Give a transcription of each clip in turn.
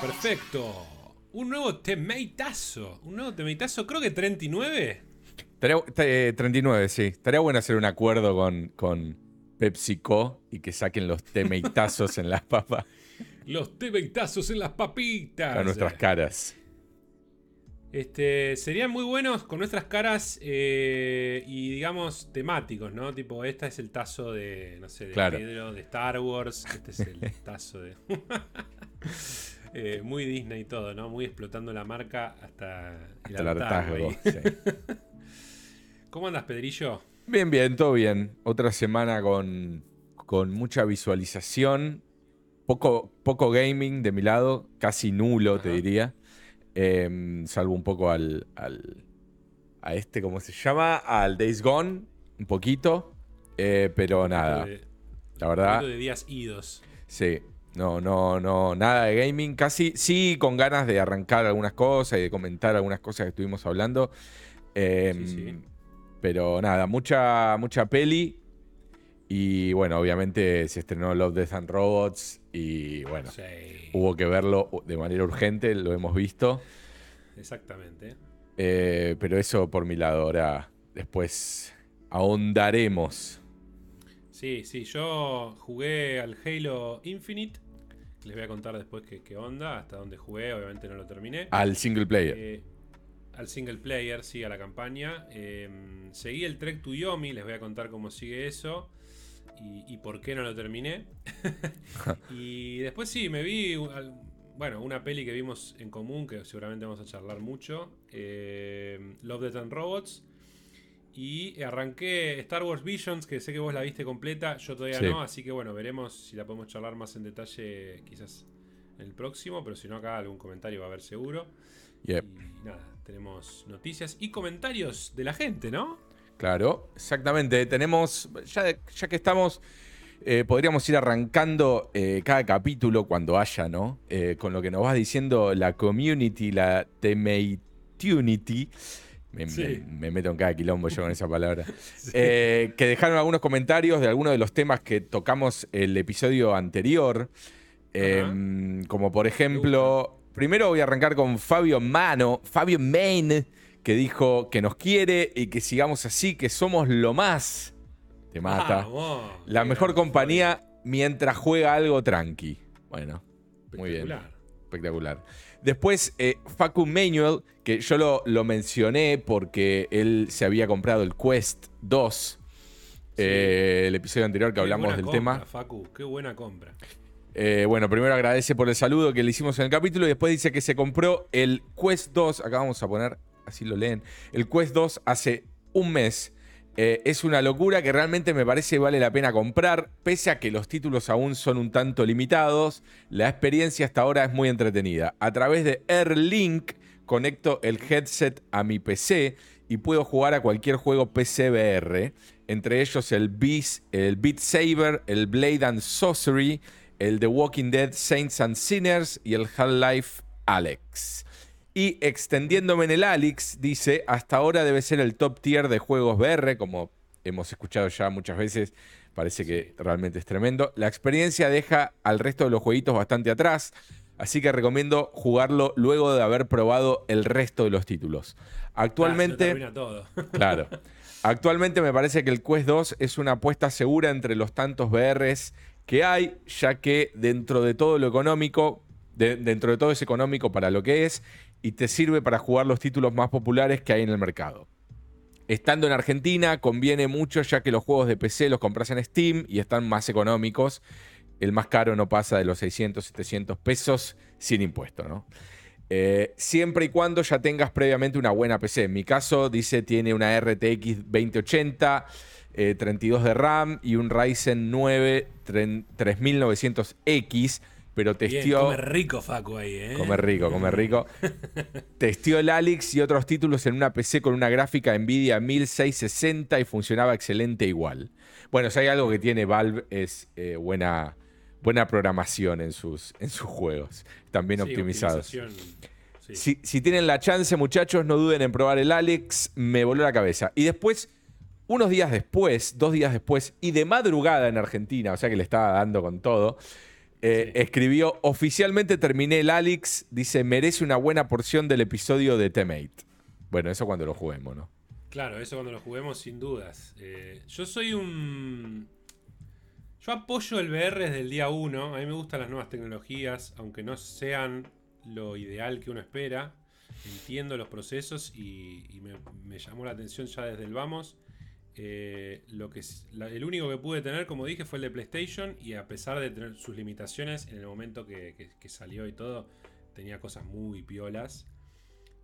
Perfecto. Un nuevo temeitazo. Un nuevo temeitazo, creo que 39. 39, sí. Estaría bueno hacer un acuerdo con, con PepsiCo y que saquen los temeitazos en las papas. Los temeitazos en las papitas. A nuestras caras. Este, serían muy buenos con nuestras caras eh, y digamos temáticos, ¿no? Tipo, este es el tazo de, no sé, de Pedro, de Star Wars. Este es el tazo de... Eh, muy Disney y todo, ¿no? Muy explotando la marca hasta el hartazgo. ¿Cómo andas, Pedrillo? Bien, bien, todo bien. Otra semana con, con mucha visualización. Poco, poco gaming de mi lado, casi nulo, te diría. Em, salvo un poco al, al, a este, ¿cómo se llama? Al Days Gone, un poquito. Eh, pero nada. la verdad. de días idos. Sí, no, no, no, nada de gaming. Casi, sí, con ganas de arrancar algunas cosas y de comentar algunas cosas que estuvimos hablando. Em, pero nada, mucha, mucha peli. Y bueno, obviamente se estrenó Love, Death and Robots. Y bueno, hubo que verlo de manera urgente, lo hemos visto. Exactamente. Eh, pero eso por mi lado, ahora después ahondaremos. Sí, sí, yo jugué al Halo Infinite les voy a contar después qué, onda, hasta dónde jugué, obviamente no lo terminé. Al single player. Eh, al single player, sí, a la campaña. Em, seguí el Trek to Yomi, les voy a contar cómo sigue eso y, por qué no lo terminé. y después sí, me vi, bueno, una peli que vimos en común, que seguramente vamos a charlar mucho, em, Love, Death and Robots. Y arranqué Star Wars Visions, que sé que vos la viste completa, yo todavía no, así que bueno, veremos si la podemos charlar más en detalle quizás en el próximo, pero si no acá algún comentario va a haber seguro. Y nada, tenemos noticias y comentarios de la gente, ¿no? Claro, exactamente. Tenemos, ya, ya que estamos, eh, podríamos ir arrancando eh, cada capítulo cuando haya, ¿no? Eh, con lo que nos vas diciendo la community, la Unity. Me, meto en cada quilombo yo con esa palabra. Que dejaron algunos comentarios de algunos de los temas que tocamos el episodio anterior. Em, como por ejemplo, primero voy a arrancar con Fabio Mano, Fabio Main, que dijo que nos quiere y que sigamos así, que somos lo más. Te mata. La mejor compañía mientras juega algo tranqui. Bueno, muy bien. Espectacular. Después, eh, Facu Manuel, que yo lo, mencioné porque él se había comprado el Quest 2. Eh, el episodio anterior que hablamos del tema. Facu, qué buena compra. Eh, bueno, primero agradece por el saludo que le hicimos en el capítulo y después dice que se compró el Quest 2. Acá vamos a poner, así lo leen. El Quest 2 hace un mes eh, es una locura que realmente me parece vale la pena comprar, pese a que los títulos aún son un tanto limitados. La experiencia hasta ahora es muy entretenida. A través de AirLink conecto el headset a mi PC y puedo jugar a cualquier juego PC VR, entre ellos el, el Beat Saber, el Blade and Sorcery, el The Walking Dead Saints and Sinners y el Half-Life Alex. Y extendiéndome en el Alex, dice, hasta ahora debe ser el top tier de juegos VR, como hemos escuchado ya muchas veces, parece que realmente es tremendo. La experiencia deja al resto de los jueguitos bastante atrás, así que recomiendo jugarlo luego de haber probado el resto de los títulos. Actualmente... todo. claro. Actualmente me parece que el Quest 2 es una apuesta segura entre los tantos VRs que hay, ya que dentro de todo lo económico, dentro de todo es económico para lo que es y te sirve para jugar los títulos más populares que hay en el mercado. Estando en Argentina conviene mucho ya que los juegos de PC los compras en Steam y están más económicos. El más caro no pasa de los 600, 700 pesos sin impuesto, ¿no? Eh, siempre y cuando ya tengas previamente una buena PC. En mi caso, dice, tiene una RTX 2080, 32 de RAM y un Ryzen 9 3900X pero testió. come rico, Facu, ahí, ¿eh? Come rico, come rico. testió el Alex y otros títulos en una PC con una gráfica Nvidia 1660 y funcionaba excelente igual. Bueno, si hay algo que tiene Valve es eh, buena, buena programación en sus, en sus juegos. Bien optimizados. Si, si tienen la chance, muchachos, no duden en probar el Alex. Me voló la cabeza. Y después unos días después, dos días después, y de madrugada en Argentina, o sea que le estaba dando con todo, eh, escribió, oficialmente terminé el Alex, dice, merece una buena porción del episodio de Temate. Bueno, eso cuando lo juguemos, ¿no? Claro, eso cuando lo juguemos sin dudas. Eh, yo soy un... Yo apoyo el VR desde el día 1, a mí me gustan las nuevas tecnologías, aunque no sean lo ideal que uno espera. Entiendo los procesos y, me, llamó la atención ya desde el vamos. Eh, lo que el único que pude tener, como dije, fue el de PlayStation y a pesar de tener sus limitaciones, en el momento que, salió y todo, tenía cosas muy piolas.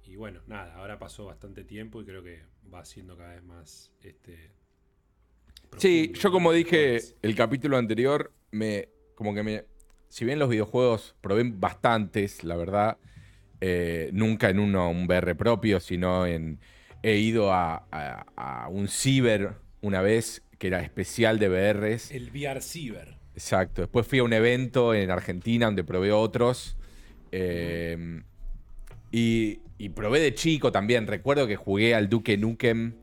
Y bueno, nada, ahora pasó bastante tiempo y creo que va siendo cada vez más... Este, sí, yo como dije el capítulo anterior, me como que me... Si bien los videojuegos probé bastantes, la verdad, eh, nunca en uno un VR propio, sino en He ido a, un ciber una vez que era especial de VRs. El VR Ciber. Exacto. Después fui a un evento en Argentina donde probé otros. Em, y, probé de chico también. Recuerdo que jugué al Duke Nukem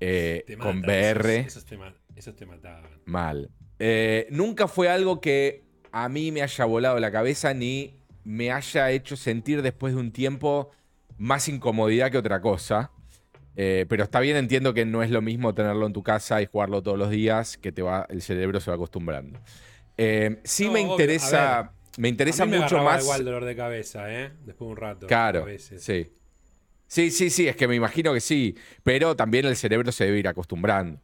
eh, con VR. Esos, te, mataban. Mal. Eh, nunca fue algo que a mí me haya volado la cabeza ni me haya hecho sentir después de un tiempo más incomodidad que otra cosa. Eh, pero está bien, entiendo que no es lo mismo tenerlo en tu casa y jugarlo todos los días, que te va, el cerebro se va acostumbrando. Eh, sí me interesa, me interesa mucho más. igual dolor de cabeza, ¿eh? Después de un rato. Claro, sí. Sí, sí, sí, es que me imagino que sí, pero también el cerebro se debe ir acostumbrando.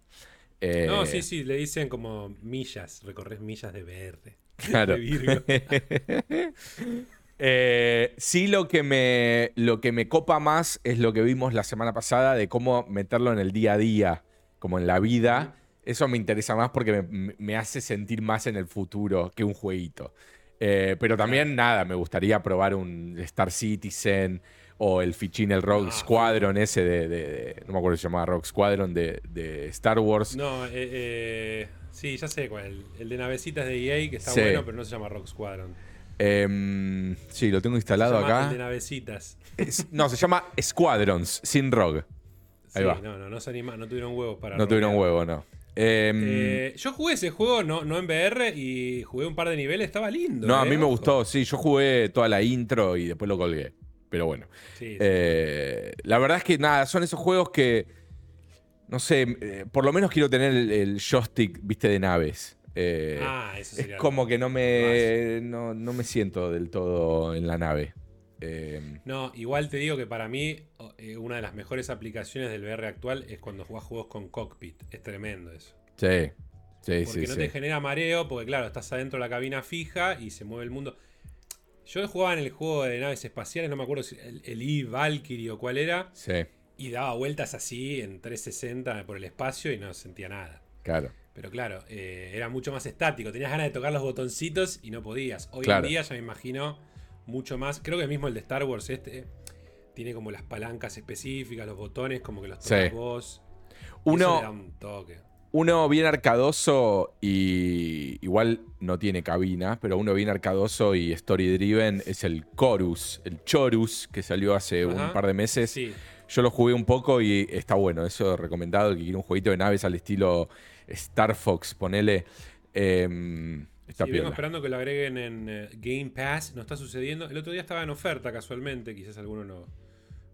Eh, no, sí, sí, le dicen como millas, recorres millas de verde. Claro. Eh, sí, lo que, me, lo que me copa más es lo que vimos la semana pasada de cómo meterlo en el día a día, como en la vida. Eso me interesa más porque me, hace sentir más en el futuro que un jueguito. Eh, pero también, nada, me gustaría probar un Star Citizen o el Fichín, el Rogue ah, Squadron ese de, No me acuerdo si se llamaba Rogue Squadron de, Star Wars. No, eh, sí, ya sé cuál. El de navecitas de EA, que está bueno, pero no se llama Rogue Squadron. Em, sí, lo tengo instalado se llama acá. de navecitas. no, se llama Squadrons, sin Rogue. Ahí va. No, no, no, se anima, no tuvieron huevos para. No tuvieron huevo, no. Em, eh, yo jugué ese juego, no, no en VR, y jugué un par de niveles, estaba lindo. No, a mí eh, me gustó, sí, yo jugué toda la intro y después lo colgué. Pero bueno. Eh, la verdad es que nada, son esos juegos que. No sé, por lo menos quiero tener el joystick, viste, de naves. Eh, ah, es como que no me, no, me siento del todo en la nave. Eh, no, igual te digo que para mí eh, una de las mejores aplicaciones del VR actual es cuando jugás juegos con cockpit. Es tremendo eso. Sí, sí, porque no te genera mareo, porque claro, estás adentro de la cabina fija y se mueve el mundo. Yo jugaba en el juego de naves espaciales, no me acuerdo si el, el E Valkyrie o cuál era. Sí. Y daba vueltas así en 360 por el espacio y no sentía nada. Claro. Pero claro, eh, era mucho más estático. Tenías ganas de tocar los botoncitos y no podías. Hoy en día ya me imagino mucho más. Creo que mismo el de Star Wars este tiene como las palancas específicas, los botones, como que los tocas vos. Uno, uno bien arcadoso y igual no tiene cabina, pero uno bien arcadoso y story driven es el Chorus, el Chorus que salió hace un par de meses. Yo lo jugué un poco y está bueno, eso recomendado, que quiere un jueguito de naves al estilo Star Fox, ponele. Eh, está esperando que lo agreguen en eh, Game Pass, no está sucediendo. El otro día estaba en oferta casualmente, quizás alguno lo,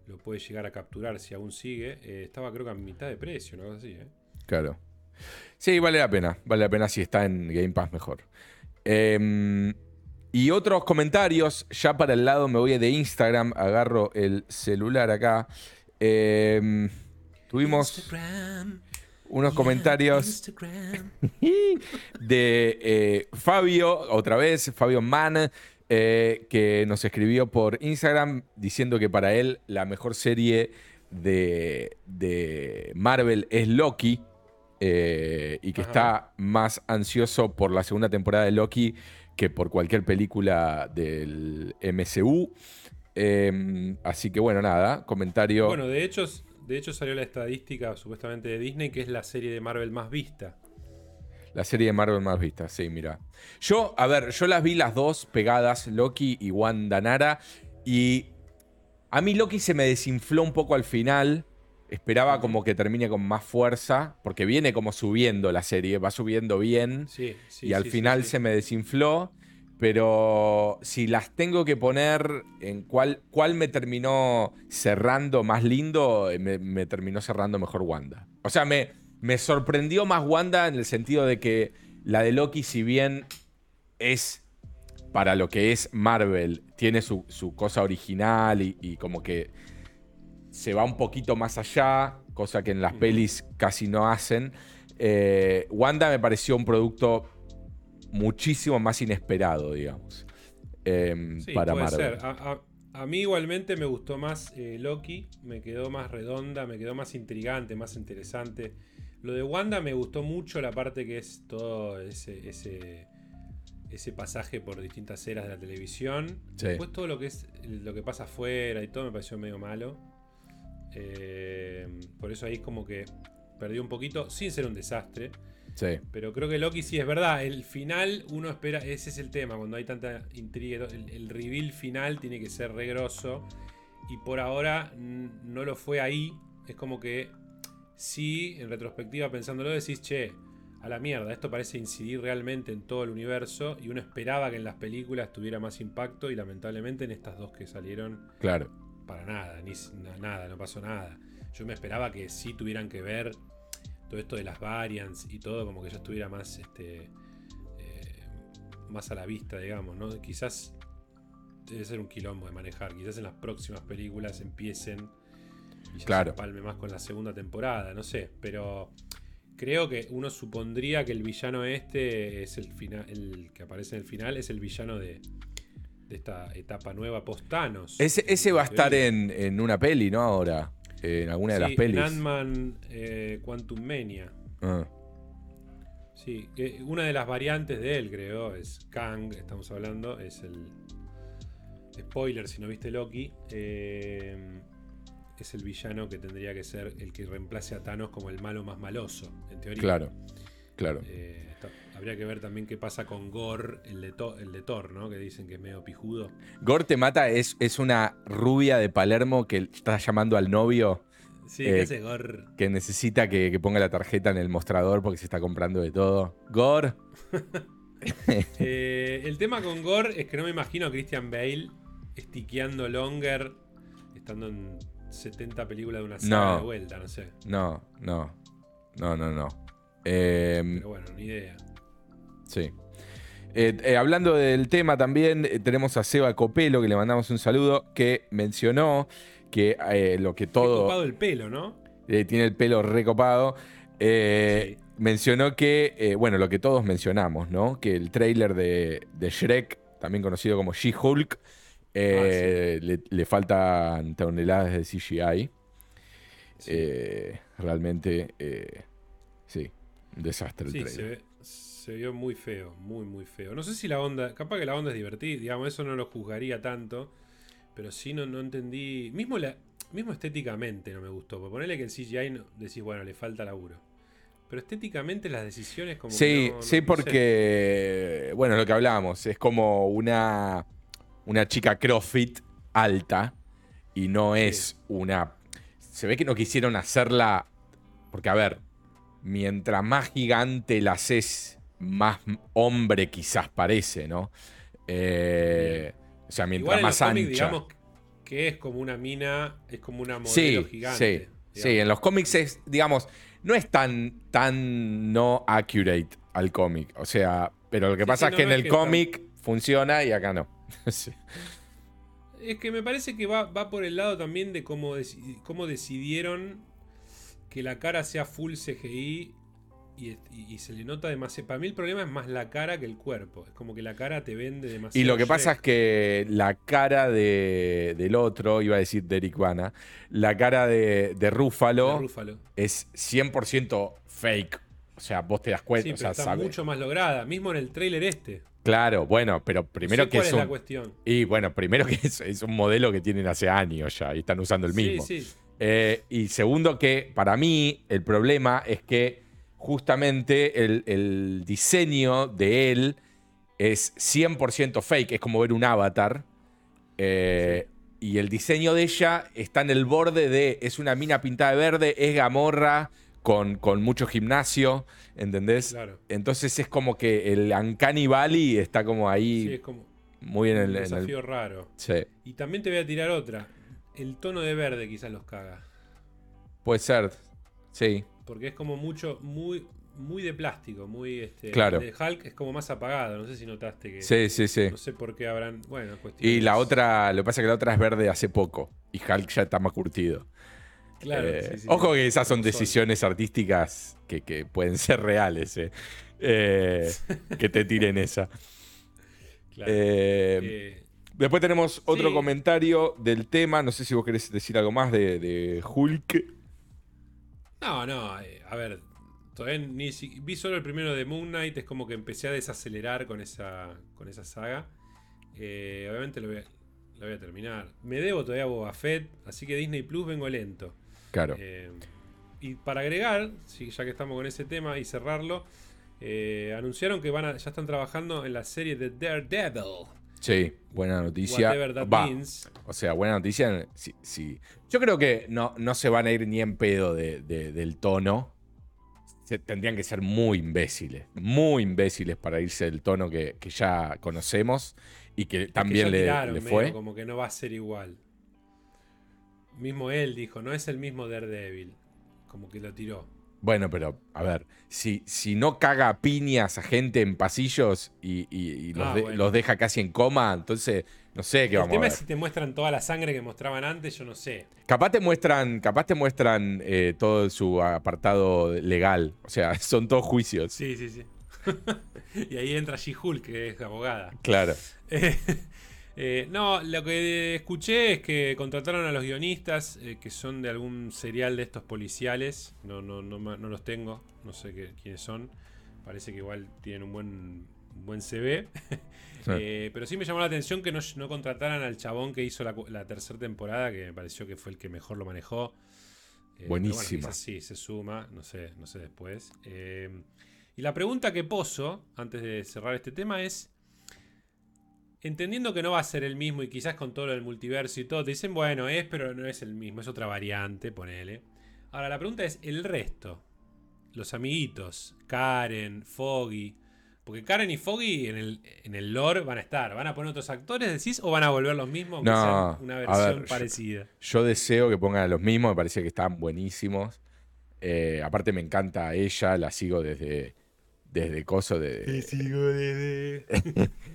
lo puede llegar a capturar si aún sigue. Eh, estaba creo que a mitad de precio, ¿no? así, ¿eh? Claro. Sí, vale la pena, vale la pena si está en Game Pass mejor. Em, y otros comentarios, ya para el lado me voy de Instagram, agarro el celular acá. Em, tuvimos unos comentarios de eh, Fabio, otra vez, Fabio Mann, eh, que nos escribió por Instagram diciendo que para él la mejor serie de, Marvel es Loki. Eh, y que está más ansioso por la segunda temporada de Loki que por cualquier película del MCU. Em, así que bueno, nada, comentario. Bueno, de hecho, de hecho, salió la estadística supuestamente de Disney, que es la serie de Marvel más vista. La serie de Marvel más vista, sí, mira. Yo, a ver, yo las vi las dos pegadas, Loki y Wanda Nara, y a mí Loki se me desinfló un poco al final. Esperaba como que termine con más fuerza, porque viene como subiendo la serie, va subiendo bien. Sí, sí, y al sí, final se me desinfló. Pero si las tengo que poner en cuál, cuál me terminó cerrando más lindo, eh, me, me terminó cerrando mejor Wanda. O sea, me, me sorprendió más Wanda en el sentido de que la de Loki, si bien es para lo que es Marvel, tiene su, su cosa original y, y como que se va un poquito más allá, cosa que en las pelis casi no hacen. Eh, Wanda me pareció un producto muchísimo más inesperado, digamos, em, Sí, para puede Marvel. ser. A, a- a mí igualmente me gustó más eh, Loki, me quedó más redonda, me quedó más intrigante, más interesante. Lo de Wanda me gustó mucho la parte que es todo ese, ese, ese pasaje por distintas eras de la televisión. Sí. Después todo lo que es lo que pasa afuera y todo me pareció medio malo. Eh, por eso ahí es como que perdió un poquito, sin ser un desastre. Sí, Pero creo que Loki sí es verdad. El final, uno espera. Ese es el tema. Cuando hay tanta intriga. El, el reveal final tiene que ser re grosso. Y por ahora no lo fue ahí. Es como que. Sí, en retrospectiva, pensándolo, decís, che, a la mierda. Esto parece incidir realmente en todo el universo. Y uno esperaba que en las películas tuviera más impacto. Y lamentablemente en estas dos que salieron, claro. para nada. Ni, nada, no pasó nada. Yo me esperaba que sí tuvieran que ver todo esto de las variants y todo, como que ya estuviera más, este, eh, más a la vista, digamos, ¿no? Quizás debe ser un quilombo de manejar. Quizás en las próximas películas empiecen y ya Claro. se palme más con la segunda temporada, no sé, pero creo que uno supondría que el villano este es el final, el que aparece en el final es el villano de, de esta etapa nueva post Thanos. Ese, ese va a estar en, en una peli, ¿no? Ahora, en alguna de las pelis. Ant-Man eh, Quantum Mania. Ah, Sí, eh, una de las variantes de él, creo, es Kang, estamos hablando, es el. Spoiler si no viste Loki. eh, es el villano que tendría que ser el que reemplace a Thanos como el malo más maloso, en teoría. claro, claro. Eh, habría que ver también qué pasa con Gore, el de, el de Thor, ¿no? Que dicen que es medio pijudo. Gore te mata es, es una rubia de Palermo que está llamando al novio Sí, Eh, ¿qué hace Gore? que necesita que, que ponga la tarjeta en el mostrador porque se está comprando de todo. Gore. Eh, el tema con Gore es que no me imagino a Christian Bale estiqueando Longer, estando en 70 películas de una saga No. de vuelta, no sé. No, no. No, no, no. Em, Pero bueno, ni idea. Sí. Eh, eh, hablando del tema también, eh, tenemos a Seba Copelo, que le mandamos un saludo, que mencionó que lo que todo... copado el pelo, ¿no? tiene el pelo recopado. Mencionó que, bueno, lo que todos mencionamos, ¿no? Que el tráiler de, de Shrek, también conocido como She-Hulk, eh, le, le faltan toneladas de CGI. Sí, Eh, realmente, eh, sí, un desastre el Sí, tráiler. Se, vio muy feo, muy, muy feo. No sé si la onda, capaz que la onda es divertida, digamos, eso no lo juzgaría tanto, pero sí no, no entendí, mismo, la, mismo estéticamente no me gustó, porque ponerle que el CGI no- decís, bueno, le falta laburo. Pero estéticamente las decisiones como Sí, no- sí, porque, bueno, lo que hablábamos, es como una, una chica CrossFit alta y no Sí. es una... Se ve que no quisieron hacerla, porque a ver, mientras más gigante la haces, más hombre quizás parece, ¿no? Eh, o sea, mientras Igual en más los cómics, ancha. digamos que es como una mina, es como una modelo Sí, gigante. sí, sí, en los cómics es, digamos, no es tan, tan no accurate al cómic. O sea, pero lo que Sí, pasa sí, es que no, en el cómic funciona y acá no. Es que me parece que va, va por el lado también de cómo, cómo decidieron que la cara sea full CGI y, y- y se le nota demasiado. Para mí el problema es más la cara que el cuerpo. Es como que la cara te vende demasiado. Y lo que pasa es que la cara de, del otro, iba a decir de Eric Bana, la cara de, de Rúfalo De Rúfalo. es 100% fake. O sea, vos te das cuenta, Sí, o pero sea, está mucho más lograda. Mismo en el tráiler este. Claro, bueno, pero primero sé que cuál es es la un, cuestión. Y bueno, primero que es, es un modelo que tienen hace años ya y están usando el mismo. Sí, sí. Eh, y segundo que para mí el problema es que justamente el, el diseño de él es 100% fake, es como ver un avatar. Eh, y el diseño de ella está en el borde de. Es una mina pintada de verde, es gamorra. Con, con mucho gimnasio, ¿entendés? Claro. Entonces es como que el Uncanny Valley está como ahí Sí, es como muy en el, un en el- desafío raro. Sí, Y también te voy a tirar otra. El tono de verde quizás los caga. puede ser. Sí, Porque es como mucho, muy, muy de plástico, muy este. Claro. De Hulk es como más apagado. No sé si notaste que. sí, sí, sí. No sé por qué habrán. Bueno, Y cuestiones- la otra, lo que pasa es que la otra es verde hace poco. Y Hulk ya está más curtido. Claro, Eh, sí, sí, ojo que esas son decisiones artísticas que, que pueden ser reales. eh. Eh, que te tiren esa. Claro. Eh, después tenemos otro sí. comentario del tema. No sé si vos querés decir algo más de, de Hulk. No, no. eh, a ver. Todavía ni si- vi solo el primero de Moon Knight. Es como que empecé a desacelerar con esa, con esa saga. Eh, obviamente lo voy, a, lo voy a terminar. Me debo todavía a Boba Fett. Así que Disney Plus vengo lento. Claro. Eh, y para agregar, sí, ya que estamos con ese tema y cerrarlo, anunciaron que van a, ya están trabajando en la serie de Daredevil. Sí, buena noticia. Va. O sea, buena noticia. Sí, sí. Yo creo que no, no se van a ir ni en pedo de- de- del tono. Se- tendrían que ser muy imbéciles. Muy imbéciles para irse del tono que, que ya conocemos y que Es también le, tiraron le medio fue. Como que no va a ser igual. Mismo él dijo, no es el mismo Daredevil. Como que lo tiró. Bueno, pero a ver, si, si no caga a piñas a gente en pasillos y, y- y los, Ah, de- bueno. los deja casi en coma, entonces no sé qué el vamos a tema ver. es si te muestran toda la sangre que mostraban antes, yo no sé. Capaz te muestran, capaz te muestran eh, todo su apartado legal. O sea, son todos juicios. Sí, sí, sí. y ahí entra She-Hulk, que es abogada. Claro. Eh, eh, no, lo que escuché es que contrataron a los guionistas eh, que son de algún serial de estos policiales. No, no, no, los tengo, no sé qué- quiénes son. Parece que igual tienen un buen, un buen CV. Sí. Eh, pero sí me llamó la atención que no, no contrataran al chabón que hizo la, tercera temporada, que me pareció que fue el que mejor lo manejó. Bueno, Buenísima. quizás sí, se suma, no sé, no sé después. Y la pregunta que poso, antes de cerrar este tema, es. Entendiendo que no va a ser el mismo y quizás con todo lo del multiverso y todo, te dicen, bueno, es, pero no es el mismo, es otra variante, ponele. Ahora, la pregunta es, el resto, los amiguitos, Karen, Foggy, porque Karen y Foggy en el, en el lore van a estar, ¿van a poner otros actores, decís, o van a volver los mismos, aunque No, sean una versión ver, yo- parecida? Yo deseo que pongan a los mismos, me parece que están buenísimos. Eh, aparte me encanta ella, la sigo desde, desde Coso de... sigo desde...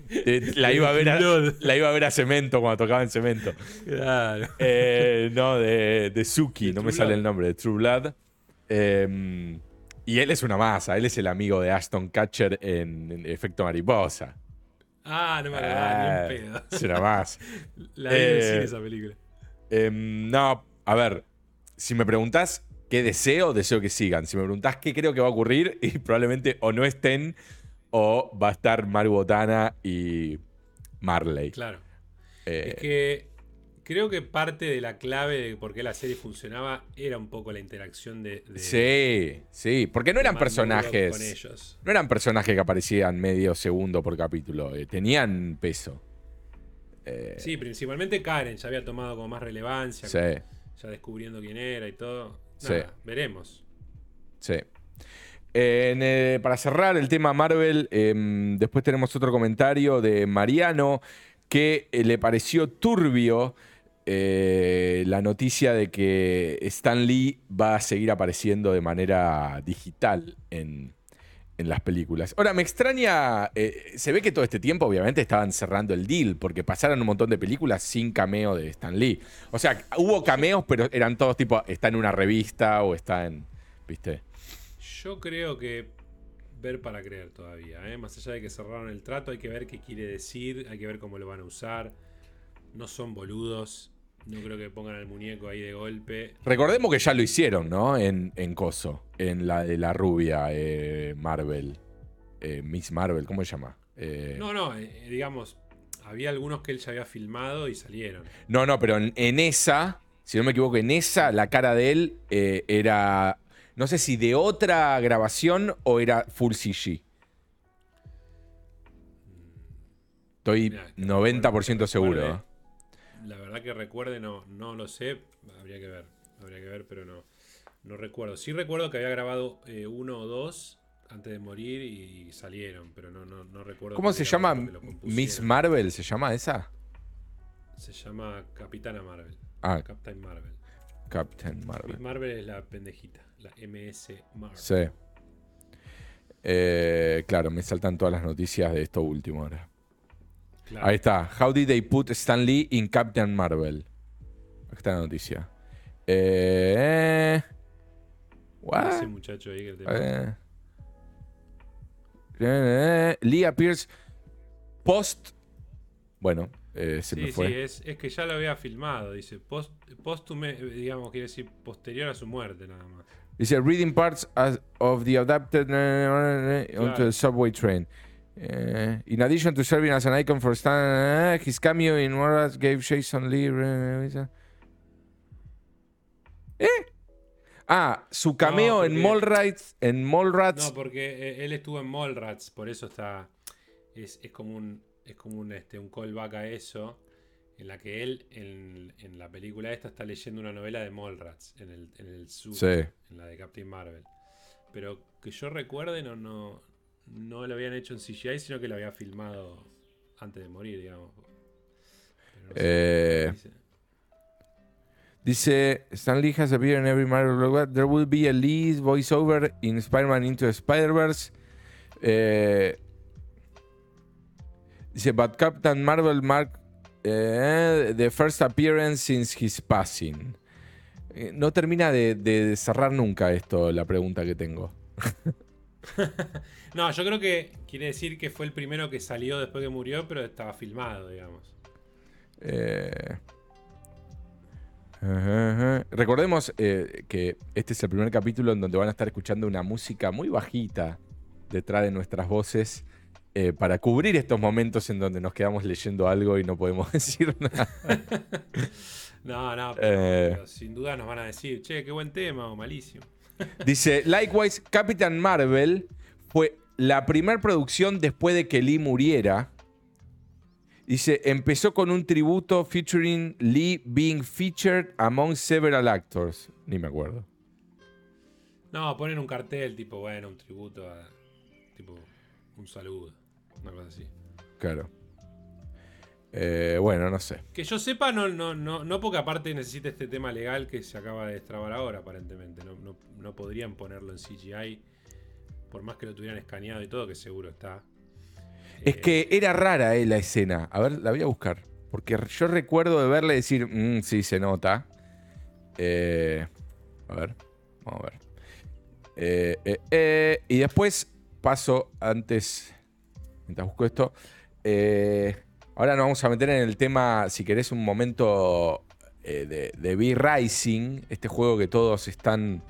de- la, iba a ver a, la iba a ver a Cemento cuando tocaba en Cemento. Claro. Eh, no, de, de Suki, De no True me sale el nombre, de True Blood. Eh, y él es una masa, él es el amigo de Ashton Catcher en, en Efecto Mariposa. Ah, no me acordaba Ah, ni un pedo. Es una masa. La vi en Eh, cine esa película. Em, no, a ver, si me preguntás qué deseo, deseo que sigan. Si me preguntás qué creo que va a ocurrir, y probablemente o no estén, o va a estar Maru Botana y Marley. Claro. Eh, Es que creo que parte de la clave de por qué la serie funcionaba era un poco la interacción de. de sí, sí, porque no eran personajes. Con ellos. No eran personajes que aparecían medio segundo por capítulo, eh, tenían peso. Eh, Sí, principalmente Karen ya había tomado como más relevancia, sí, ya descubriendo quién era y todo. Sí. Veremos. sí. En, eh, para cerrar el tema Marvel, em, después tenemos otro comentario de Mariano que eh, le pareció turbio eh, la noticia de que Stan Lee va a seguir apareciendo de manera digital en, en las películas. Ahora, me extraña, eh, se ve que todo este tiempo obviamente estaban cerrando el deal, porque pasaron un montón de películas sin cameo de Stan Lee. O sea, hubo cameos, pero eran todos tipo, está en una revista o está en, ¿viste? Yo creo que ver para creer todavía. ¿eh? Más allá de que cerraron el trato, hay que ver qué quiere decir, hay que ver cómo lo van a usar. No son boludos. No creo que pongan al muñeco ahí de golpe. Recordemos que ya lo hicieron, ¿no? En, en Coso, en la de la rubia eh, Marvel. Eh, Miss Marvel, ¿cómo se llama? Eh, No, no, digamos, había algunos que él ya había filmado y salieron. No, no, pero en, en esa, si no me equivoco, en esa la cara de él era, no sé si de otra grabación o era full CG. Estoy Mirá, que 90% recuerde- seguro. La verdad que recuerde, no, no lo sé. Habría que ver. Habría que ver, pero no, no recuerdo. Sí recuerdo que había grabado eh, uno o dos antes de morir y, salieron, pero no, no, no recuerdo. ¿Cómo se llama? Miss Marvel, ¿se llama esa? Se llama Capitana Marvel. Ah. Captain Marvel. Captain Marvel. Miss Marvel es la pendejita, la MS Marvel. Sí. Eh, claro, me saltan todas las noticias de esto último ahora. Ahí está. How did they put Stan Lee in Captain Marvel? Aquí está la noticia. Eh, what? Ese muchacho ahí que te eh, eh, Lee appears post. Bueno, eh, se sí, me fue. Sí, es, es, que ya lo había filmado. Dice post, digamos, quiere decir posterior a su muerte, nada más. Dice reading parts of the adapted uh, onto the subway train. Uh, in addition to serving as an icon for Stan, uh, his cameo in Warras gave Jason Lee. ¿Eh? Ah, su cameo no, en Mallrats. En Mallrats. No, porque eh, él estuvo en Mallrats, por eso está. Es, es como un. Es como un, este, un callback a eso. En la que él, en, en la película esta, está leyendo una novela de Mallrats. En el, en el sur. Sí. En la de Captain Marvel. Pero que yo recuerde, no, no, no lo habían hecho en CGI, sino que lo había filmado antes de morir, digamos. eh, dice, Stan Lee has appeared in every Marvel There will be a Lee voiceover in Spider-Man Into Spider-Verse. Eh, dice, but Captain Marvel marked eh, the first appearance since his passing. Eh, no termina de, de cerrar nunca esto, la pregunta que tengo. no, yo creo que quiere decir que fue el primero que salió después que murió, pero estaba filmado, digamos. Eh, Recordemos eh, que este es el primer capítulo en donde van a estar escuchando una música muy bajita detrás de nuestras voces eh, para cubrir estos momentos en donde nos quedamos leyendo algo y no podemos decir nada. no, no, pero, sin duda nos van a decir, che, qué buen tema o malísimo. Dice, likewise, Captain Marvel fue la primera producción después de que Lee muriera. Dice, empezó con un tributo featuring Lee being featured among several actors. Ni me acuerdo. No, ponen un cartel tipo, bueno, un tributo a... Tipo, un saludo. Una cosa así. Claro. Eh, bueno, no sé. Que yo sepa, no, no, no, no porque aparte necesita este tema legal que se acaba de destrabar ahora, aparentemente. No, podrían ponerlo en CGI, por más que lo tuvieran escaneado y todo, que seguro está. Es que era rara eh, la escena. A ver, la voy a buscar. Porque yo recuerdo de verle decir, mm, sí, se nota. Eh, a ver, vamos a ver. Eh, y después paso antes, mientras busco esto. Eh, Ahora nos vamos a meter en el tema, si querés, un momento eh, de, de B-Rising, este juego que todos están,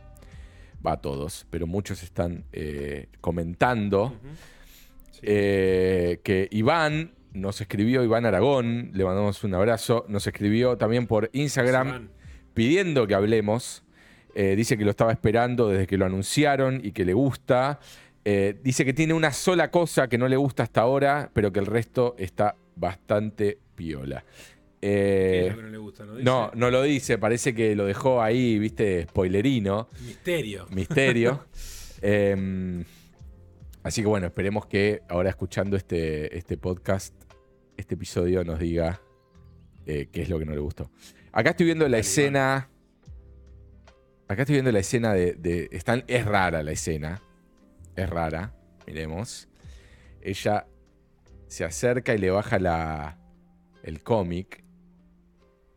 va todos, pero muchos están eh, comentando. Eh, que Iván nos escribió, Iván Aragón, le mandamos un abrazo, nos escribió también por Instagram pidiendo que hablemos. dice que lo estaba esperando desde que lo anunciaron y que le gusta. dice que tiene una sola cosa que no le gusta hasta ahora, pero que el resto está bastante piola. Eh, no, le gusta, ¿no, no, lo dice, parece que lo dejó ahí, viste, spoilerino. Misterio. Misterio. Em, así que bueno, esperemos que ahora escuchando este, este podcast, este episodio nos diga eh, qué es lo que no le gustó. Acá estoy viendo la escena. Acá estoy viendo la escena de, de. Están, es rara la escena. Es rara. Miremos. Ella se acerca y le baja la, el cómic.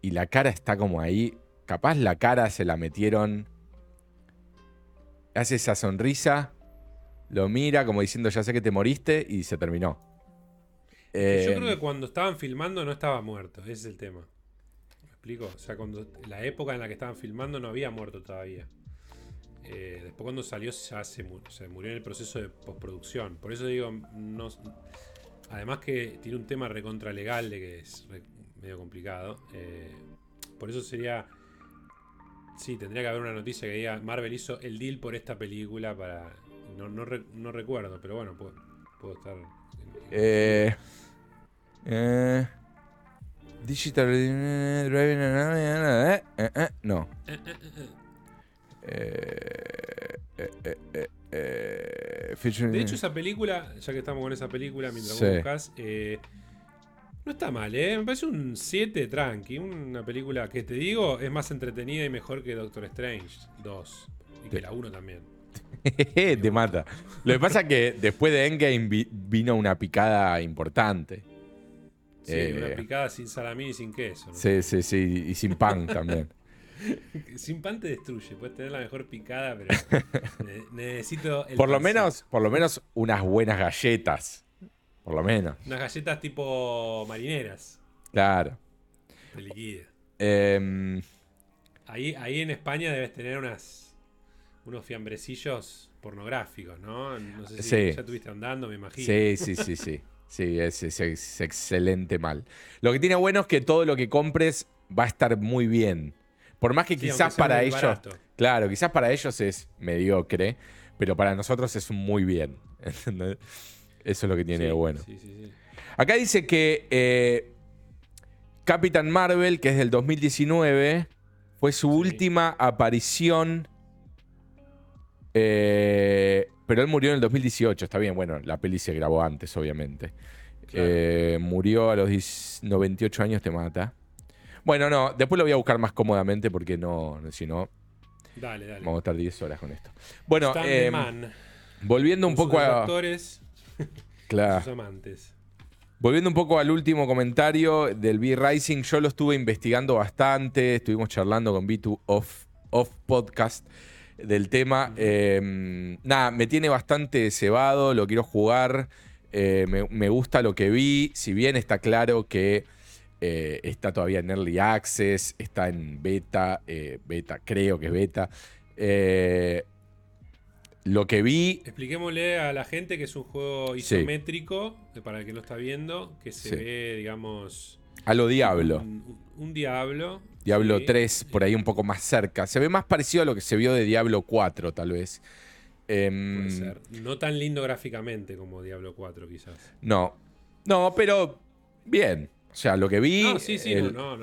Y la cara está como ahí. Capaz la cara se la metieron. Hace esa sonrisa. Lo mira como diciendo ya sé que te moriste y se terminó. Yo creo que eh, cuando estaban filmando no estaba muerto. Ese es el tema. ¿Me explico? O sea, cuando la época en la que estaban filmando no había muerto todavía. Eh, después cuando salió ya se, murió en el proceso de postproducción. Por eso digo, no, Además que tiene un tema recontra legal de que es medio complicado. Eh, por eso sería... Sí, tendría que haber una noticia que diga Marvel hizo el deal por esta película para... No, recuerdo, pero bueno, puedo, estar... Eh, eh, Digital Driving. eh, eh, No. Eh, eh, eh, eh. Eh, eh, eh, eh, eh, De hecho, esa película, ya que estamos con esa película, mientras Sí. vos buscas, eh, no está mal, ¿eh? Me parece un 7 tranqui. Una película que te digo es más entretenida y mejor que Doctor Strange 2. Y que la 1 también. te mata. Lo que pasa es que después de Endgame vi- vino una picada importante. Sí, Eh, una picada sin salamín y sin queso. ¿no? Sí, sí, sí. Y sin pan también. Sin pan te destruye. Puedes tener la mejor picada, pero ne- necesito. el Por lo pancito. menos, por lo menos unas buenas galletas. Por lo menos. Unas galletas tipo marineras. Claro. De liquida. Em, Ahí, ahí en España debes tener unas unos fiambrecillos pornográficos, ¿no? No sé si Sí. ya estuviste andando, me imagino. sí, sí, sí, sí. Sí, es, es- es excelente mal. Lo que tiene bueno es que todo lo que compres va a estar muy bien. Por más que Sí, quizás para ellos. barato. Claro, quizás para ellos es mediocre, pero para nosotros es muy bien. Eso es lo que tiene Sí, de bueno. Sí. Acá dice que eh, Capitán Marvel, que es del 2019, fue su última aparición. eh, pero él murió en el 2018, está bien, bueno, la peli se grabó antes, obviamente. Claro. Eh, murió a los 10 98 años, te mata. Bueno, no, después lo voy a buscar más cómodamente porque no, si no, Dale, dale. vamos a estar 10 horas con esto. Bueno, eh, volviendo un poco sus a. actores, Claro. sus amantes. Volviendo un poco al último comentario del B-Rising, yo lo estuve investigando bastante, estuvimos charlando con B2 Off, Off Podcast del tema. Eh, nada, me tiene bastante cebado, lo quiero jugar, eh, me, me gusta lo que vi, si bien está claro que eh, está todavía en Early Access, está en beta, eh, beta, creo que es beta. Eh, lo que vi, Expliquémosle a la gente que es un juego isométrico, para el que no está viendo, que se Sí. ve, digamos, a lo Diablo. Un, un diablo. Diablo sí. 3, por ahí un poco más cerca. Se ve más parecido a lo que se vio de Diablo 4, tal vez. Em, Puede ser. No tan lindo gráficamente como Diablo 4, quizás. No. No, pero bien. O sea, lo que vi, No, sí, sí, el, no,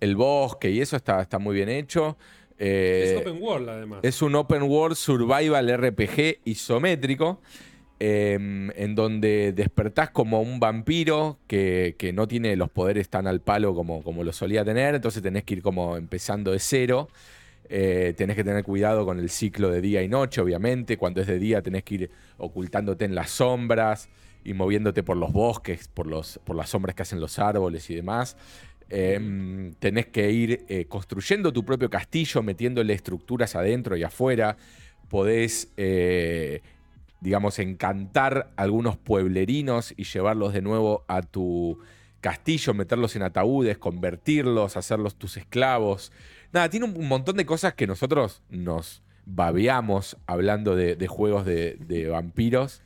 el bosque y eso está, está muy bien hecho. Eh, es open world, además. es un open world survival RPG isométrico. em, en donde despertás como un vampiro que, que no tiene los poderes tan al palo como, como lo solía tener. Entonces tenés que ir como empezando de cero. Eh, tenés que tener cuidado con el ciclo de día y noche, obviamente. Cuando es de día tenés que ir ocultándote en las sombras y moviéndote por los bosques, por, los, por las sombras que hacen los árboles y demás. Eh, tenés que ir eh, construyendo tu propio castillo, metiéndole estructuras adentro y afuera. Podés, eh, digamos, encantar algunos pueblerinos y llevarlos de nuevo a tu castillo, meterlos en ataúdes, convertirlos, hacerlos tus esclavos. Nada, tiene un, montón de cosas que nosotros nos babeamos hablando de, juegos de vampiros.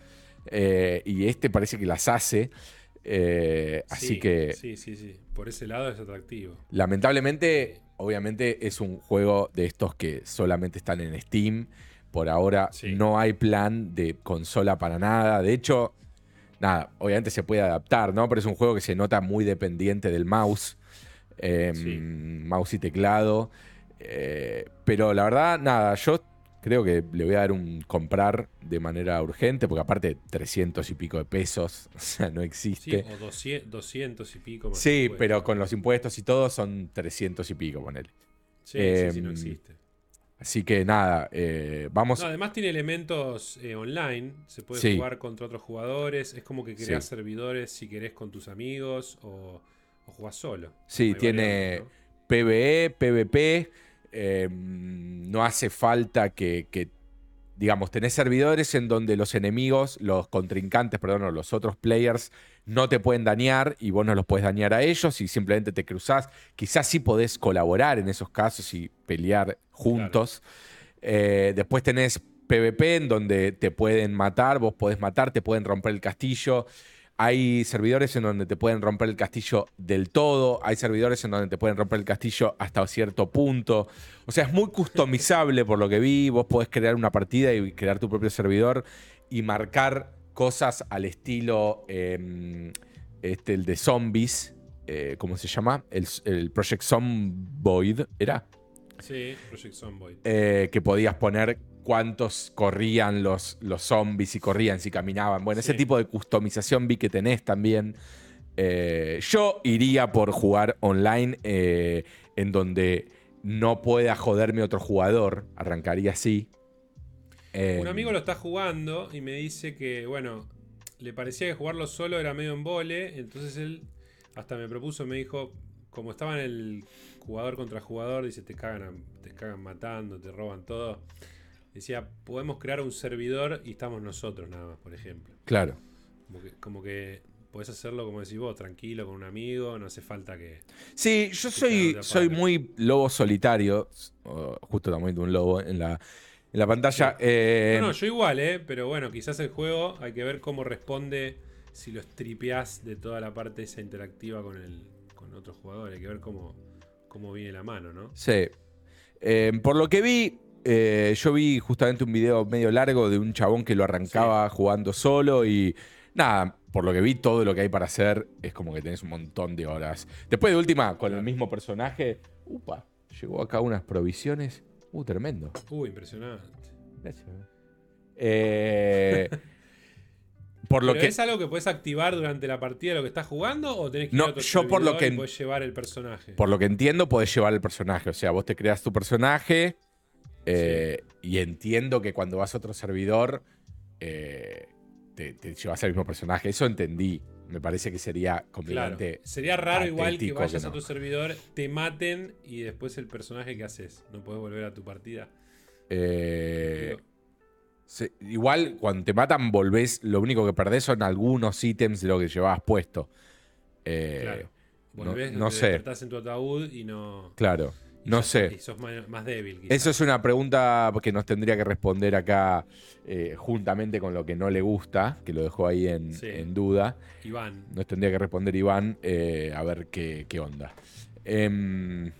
Eh, y este parece que las hace. eh, así Sí, que Sí, sí, sí. Por ese lado es atractivo. Lamentablemente, obviamente es un juego de estos que solamente están en Steam. Por ahora Sí. no hay plan de consola para nada. De hecho, nada, obviamente se puede adaptar, ¿no? Pero es un juego que se nota muy dependiente del mouse. eh, Sí. Mouse y teclado. Eh, pero la verdad, nada, yo creo que le voy a dar un comprar de manera urgente, porque aparte 300 y pico de pesos, o sea, no Sí, existe. o 200, 200 y pico más. Sí, pero con los impuestos y todo son 300 y pico, ponele. Sí, sí, sí, em, no existe. Así que nada, eh, vamos. No, además tiene elementos eh, online. Se puede Sí. jugar contra otros jugadores. Es como que creas Sí. servidores si querés con tus amigos o, o jugás solo. Sí, tiene variantes, ¿no? PvE, PvP. Eh, no hace falta que, que, digamos, tenés servidores en donde los enemigos, los contrincantes, perdón, los otros players no te pueden dañar y vos no los puedes dañar a ellos y simplemente te cruzás. Quizás sí podés colaborar en esos casos y pelear juntos. Eh, después tenés PvP en donde te pueden matar, vos podés matar, te pueden romper el castillo. Hay servidores en donde te pueden romper el castillo del todo. Hay servidores en donde te pueden romper el castillo hasta cierto punto. O sea, es muy customizable por lo que vi. Vos podés crear una partida y crear tu propio servidor y marcar cosas al estilo eh, este, el de zombies. eh, ¿cómo se llama? El, el Project Zomboid, ¿era? Sí, Project Zomboid. Eh, que podías poner cuántos corrían los, los zombies, si corrían, si caminaban. Bueno, ese tipo de customización vi que tenés también. Eh, yo iría por jugar online eh, en donde no pueda joderme otro jugador. Arrancaría así. Eh, Un amigo lo está jugando y me dice que, bueno, le parecía que jugarlo solo era medio embole. Entonces él hasta me propuso, me dijo, como estaba en el jugador contra jugador, dice, te cagan, te cagan matando, te roban todo. Decía, podemos crear un servidor y estamos nosotros nada más, por ejemplo. Claro. Como que, como que podés hacerlo, como decís vos, tranquilo, con un amigo, no hace falta que... Sí, yo Que soy, soy muy lobo solitario. justo también de un lobo en la, en la pantalla. Eh, No, no, yo igual, ¿eh? Pero bueno, quizás el juego hay que ver cómo responde si lo stripeás de toda la parte esa interactiva con el con otro jugador. Hay que ver cómo, cómo viene la mano, ¿no? Sí. Eh, por lo que vi, eh, yo vi justamente un video medio largo de un chabón que lo arrancaba jugando solo y nada, por lo que vi, todo lo que hay para hacer es como que tenés un montón de horas. Después de última, con el mismo personaje, upa, llegó acá unas provisiones. Uh, tremendo. Uy, impresionante. Gracias. Eh, por lo ¿Pero que. es algo que puedes activar durante la partida lo que estás jugando o tenés que ir No, a otro yo por lo que y podés llevar el personaje? Por lo que entiendo, podés llevar el personaje. O sea, vos te creas tu personaje. Eh, Y entiendo que cuando vas a otro servidor, eh, te, te llevas el mismo personaje. Eso entendí. Me parece que sería Claro. completamente. Sería raro igual que vayas que a no. tu servidor, te maten y después el personaje que haces. No podés volver a tu partida. eh, se- igual, cuando te matan, volvés. Lo único que perdés son algunos ítems de lo que llevabas puesto. Eh, claro. no- Volvés, no te sé. en tu ataúd y no. Claro. No sé. Y sos más, débil. quizás. Eso es una pregunta que nos tendría que responder acá eh, juntamente con lo que no le gusta, que lo dejó ahí en, Sí. en duda. Iván. Nos tendría que responder Iván eh, a ver qué, qué onda. Em,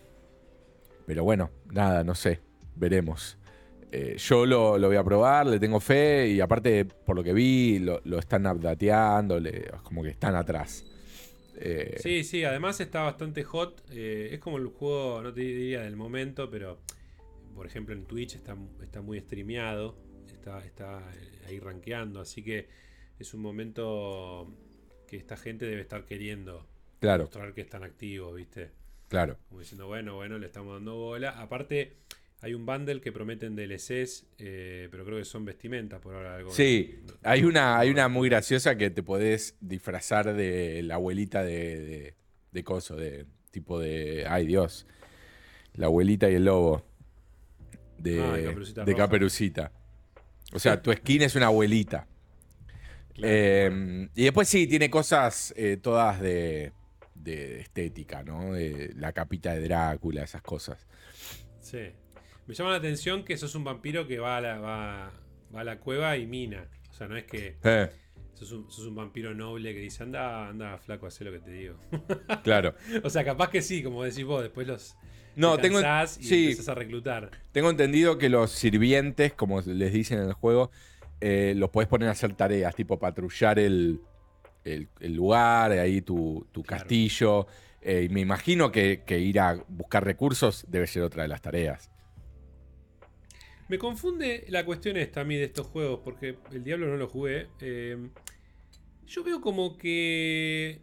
pero bueno, nada, no sé. Veremos. Eh, yo lo, lo voy a probar, le tengo fe y aparte, por lo que vi, lo, lo están updateando, le- como que están atrás. Eh, Sí, sí, además está bastante hot. eh, es como el juego, no te diría del momento, pero por ejemplo en Twitch está, está muy streameado. Está, está eh, ahí rankeando. Así que es un momento que esta gente debe estar queriendo Claro, mostrar que están activos, ¿viste? claro. Como diciendo, bueno, bueno, le estamos dando bola. Aparte, hay un bundle que prometen DLCs, eh, pero creo que son vestimentas por ahora. Algo Sí, hay una, hay una muy graciosa que te podés disfrazar de la abuelita de, de, de coso, de tipo de. Ay Dios. La abuelita y el lobo. De, Ah, Caperucita de Roja. Caperucita. O sea, tu skin es una abuelita. Claro. Eh, y después sí, tiene cosas eh, todas de, de estética, ¿no? De la capita de Drácula, esas cosas. Sí. Me llama la atención que sos un vampiro que va a la, va, va a la cueva y mina. O sea, no es que Eh, sos un, sos un vampiro noble que dice, anda, anda, flaco, haz lo que te digo. claro. o sea, capaz que sí, como decís vos, después los No, te tengo, y sí, empezás a reclutar. Tengo entendido que los sirvientes, como les dicen en el juego, eh, los podés poner a hacer tareas, tipo patrullar el, el- el lugar, ahí tu, tu Claro. castillo. Eh, y me imagino que, que ir a buscar recursos debe ser otra de las tareas. Me confunde la cuestión esta a mí de estos juegos, porque el Diablo no lo jugué. eh, yo veo como que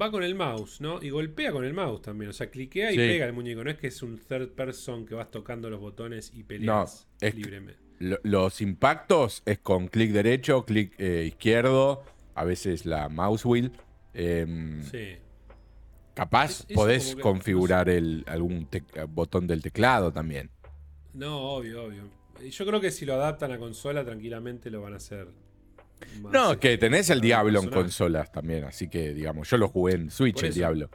va con el mouse, ¿no? Y golpea con el mouse también. O sea, cliquea y Sí. pega el muñeco. No es que es un third person que vas tocando los botones y peleas es que- libremente. Lo- los impactos es con clic derecho, clic eh, izquierdo, a veces la mouse wheel. Em, Sí. Capaz Es- podés configurar el, algún botón del teclado también. No, obvio, obvio. Yo creo que si lo adaptan a consola, tranquilamente lo van a hacer. más, No, este, que tenés el Diablo en consolas también, así que digamos, yo lo jugué en Switch el. Diablo.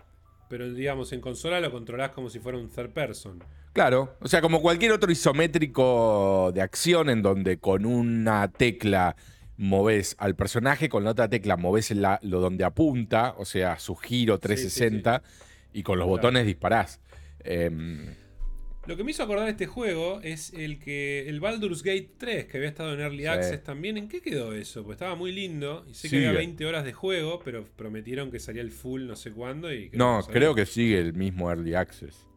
Pero digamos, en consola lo controlás como si fuera un third person. Claro, o sea, como cualquier otro isométrico de acción en donde con una tecla moves al personaje, con la otra tecla moves la- lo donde apunta, o sea, su giro 360, y con los Claro. botones disparás. Em, Lo que me hizo acordar este juego es el que el Baldur's Gate 3, que había estado en Early Sí. Access también. ¿En qué quedó eso? Pues estaba muy lindo. Y sé que Sigue. había 20 horas de juego, pero prometieron que salía el full no sé cuándo. Y No, creo que sigue el mismo Early Access.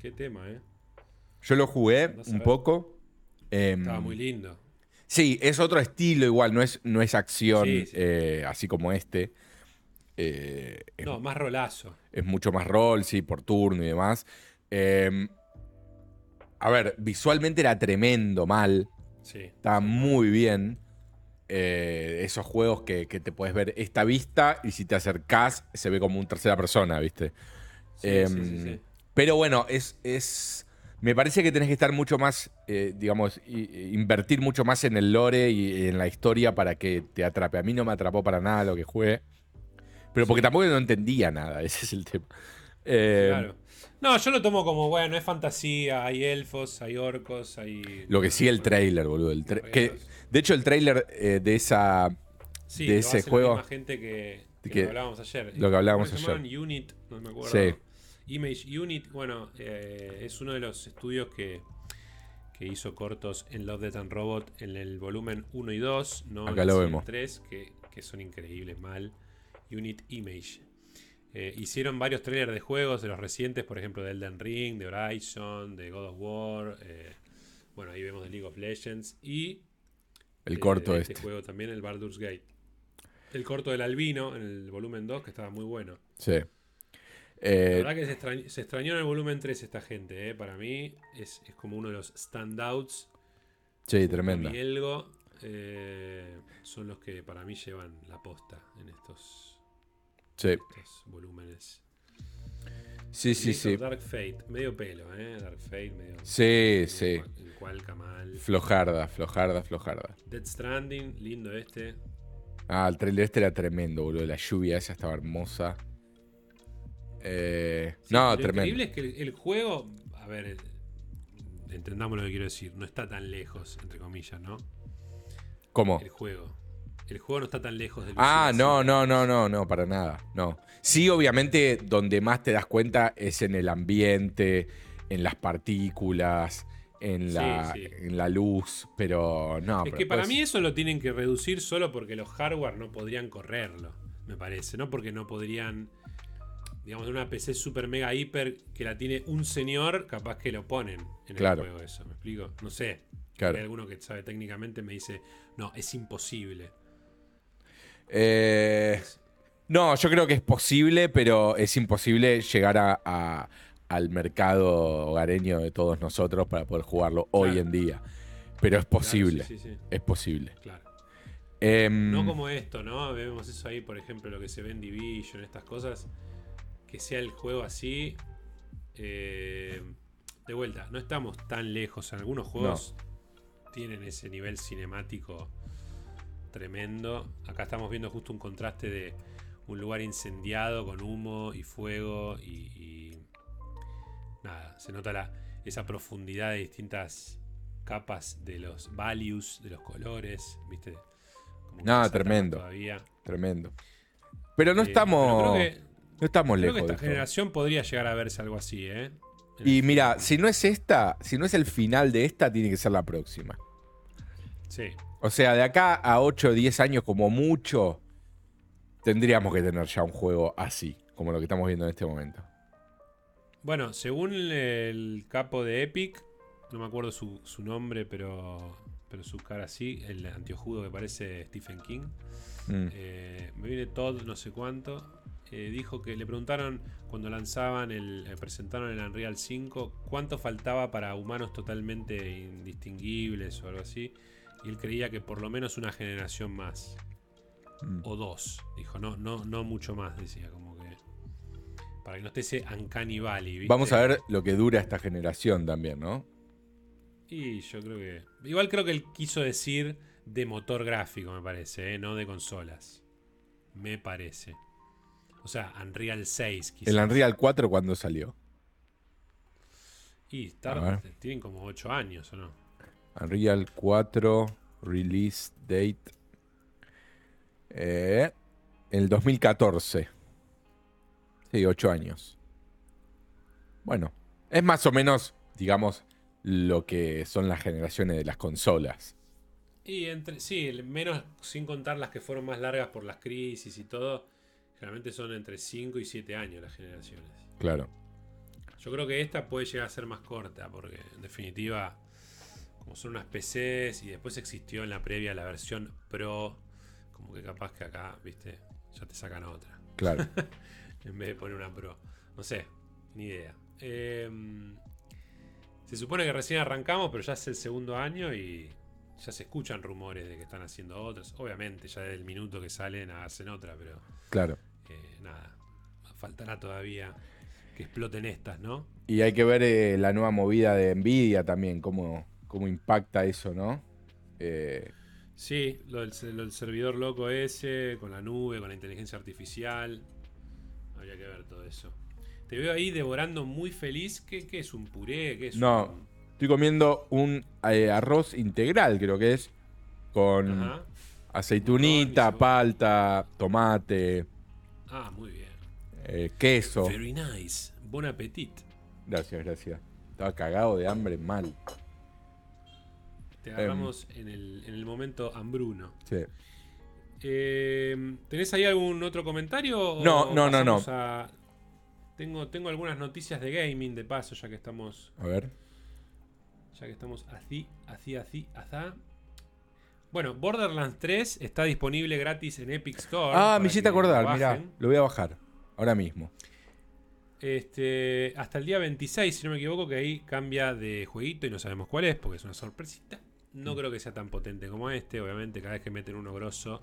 Qué tema, ¿eh? Yo lo jugué Andás un poco. em, Estaba muy lindo. Sí, es otro estilo igual, no es, no es acción Sí, sí. eh, así como este. Eh, es, No, más rolazo. es mucho más rol, sí, por turno y demás. Em, a ver, visualmente era tremendo mal. Sí. Estaba muy bien. Eh, esos juegos que, que te puedes ver esta vista y si te acercás se ve como un tercera persona, ¿viste? Sí, Em, sí. Pero bueno, es, es. Me parece que tenés que estar mucho más, eh, digamos, invertir mucho más en el lore y en la historia para que te atrape. A mí no me atrapó para nada lo que jugué. Pero porque tampoco no entendía nada, ese es el tema. Eh, Claro. No, yo lo tomo como, bueno, es fantasía, hay elfos, hay orcos, hay... Lo que sí el trailer, boludo. el tra- que, de hecho, el trailer eh, de esa. Sí, de ese hace la juego- misma gente que, que que- lo que hablábamos ayer. lo que hablábamos ¿Cómo se ayer. Unit, no me acuerdo. Sí. Image Unit, bueno, eh, es uno de los estudios que, que hizo cortos en Love, Death and Robot en el volumen 1 y 2, no Acá en lo vemos. 3, que, que son increíbles, mal. Unit Image. Eh, hicieron varios trailers de juegos, de los recientes, por ejemplo, de Elden Ring, de Horizon, de God of War. eh, bueno, ahí vemos de League of Legends. Y El eh, corto este este. juego también, el Baldur's Gate. El corto del Albino en el volumen 2, que estaba muy bueno. Sí. La verdad que se extrañó, se extrañó en el volumen 3 esta gente, ¿eh? para mí es, es como uno de los standouts. sí, tremenda. Y Elgo eh, son los que para mí llevan la posta en estos, Sí, estos volúmenes. sí, sí. Listo, sí. Dark Fate, medio pelo, ¿eh? Dark Fate, medio. Sí, sí. Cual mal. Flojarda, flojarda, flojarda. Dead Stranding, lindo este. Ah, el trailer este era tremendo, boludo. La lluvia esa estaba hermosa. Eh, Sí, no, lo tremendo. increíble es que el, el juego, a ver, eh, entendamos lo que quiero decir, no está tan lejos, entre comillas, ¿no? ¿Cómo? El juego. El juego no está tan lejos del Ah, no, no, no, no, no, para nada. No. Sí, obviamente, donde más te das cuenta es en el ambiente, en las partículas, en la, sí. En la luz, pero no. Es pero que para mí eso lo tienen que reducir solo porque los hardware no podrían correrlo, me parece, ¿no? Porque no podrían, digamos, una PC super mega hiper que la tiene un señor, capaz que lo ponen en Claro. el juego eso, ¿me explico? No sé. Claro. Hay alguno que sabe técnicamente me dice, no, es imposible. Eh, no, yo creo que es posible, pero es imposible llegar a- a- al mercado hogareño de todos nosotros para poder jugarlo hoy en día. Pero es posible, Claro, sí, sí, sí, es posible. claro. Em, No como esto, ¿no? Vemos eso ahí, por ejemplo, lo que se ve en Division, estas cosas. Que sea el juego así. eh, de vuelta, no estamos tan lejos. Algunos juegos tienen ese nivel cinemático tremendo. Acá estamos viendo justo un contraste de un lugar incendiado con humo y fuego y, y nada, se nota la, esa profundidad de distintas capas de los values, de los colores, ¿viste? Como No, tremendo. Todavía. Tremendo. Pero no Eh, estamos, pero creo que, no estamos creo que lejos esta generación podría llegar a verse algo así, ¿eh? En Y mira, si no es esta, si no es el final de esta, tiene que ser la próxima. Sí. O sea, de acá a 8 o 10 años como mucho, tendríamos que tener ya un juego así, como lo que estamos viendo en este momento. Bueno, según el capo de Epic, no me acuerdo su, su nombre, pero, pero su cara sí, el antiojudo que parece Stephen King. Mm. Eh, me viene Todd, no sé cuánto. eh, dijo que le preguntaron cuando lanzaban el. eh, presentaron el Unreal 5 cuánto faltaba para humanos totalmente indistinguibles o algo así. Y él creía que por lo menos una generación más. Mm. O dos. Dijo, no, no, no mucho más, decía, como que. Para que no esté ese Uncanny Valley. ¿viste? Vamos a ver lo que dura esta generación también, ¿no? Y yo creo que. Igual creo que él quiso decir de motor gráfico, me parece, ¿eh? no de consolas. Me parece. O sea, Unreal 6, quizás. El Unreal 4 cuando salió. Y ver. tienen como 8 años, ¿o no? Unreal 4 release date. Eh, el 2014. Sí, 8 años. Bueno, es más o menos digamos, lo que son las generaciones de las consolas. Y entre, sí, menos sin contar las que fueron más largas por las crisis y todo, generalmente son entre 5 y 7 años las generaciones. Claro. Yo creo que esta puede llegar a ser más corta, porque en definitiva, como son unas PCs y después existió en la previa la versión Pro, como que capaz que acá, viste, ya te sacan otra. Claro. en vez de poner una Pro. No sé, ni idea. Em, se supone que recién arrancamos, pero ya es el segundo año y ya se escuchan rumores de que están haciendo otras. Obviamente, ya desde el minuto que salen hacen otra, pero. Claro. Eh, nada. Faltará todavía que exploten estas, ¿no? Y hay que ver eh, la nueva movida de Nvidia también, cómo, cómo impacta eso, ¿no? Eh, sí, lo del, servidor loco ese, con la nube, con la inteligencia artificial. Habría que ver todo eso. Te veo ahí devorando muy feliz. ¿Qué, es un puré? ¿Qué es no, estoy comiendo un eh, arroz integral, creo que es. Con aceitunita, palta, tomate. Ah, muy bien. Eh, queso. Very nice. Bon appetit. Gracias, gracias. Estaba cagado de hambre mal. Te agarramos em. en, el, momento hambruno. Sí. Eh, ¿Tenés ahí algún otro comentario? No, no, no, no. Tengo, tengo algunas noticias de gaming de paso, ya que estamos. A ver. Ya que estamos así, así, así, así. Bueno, Borderlands 3 está disponible gratis en Epic Store. Ah, me hiciste acordar, mirá, lo voy a bajar. Ahora mismo. Este, hasta el día 26, si no me equivoco, que ahí cambia de jueguito y no sabemos cuál es, porque es una sorpresita. No creo que sea tan potente como este. Obviamente, cada vez que meten uno grosso,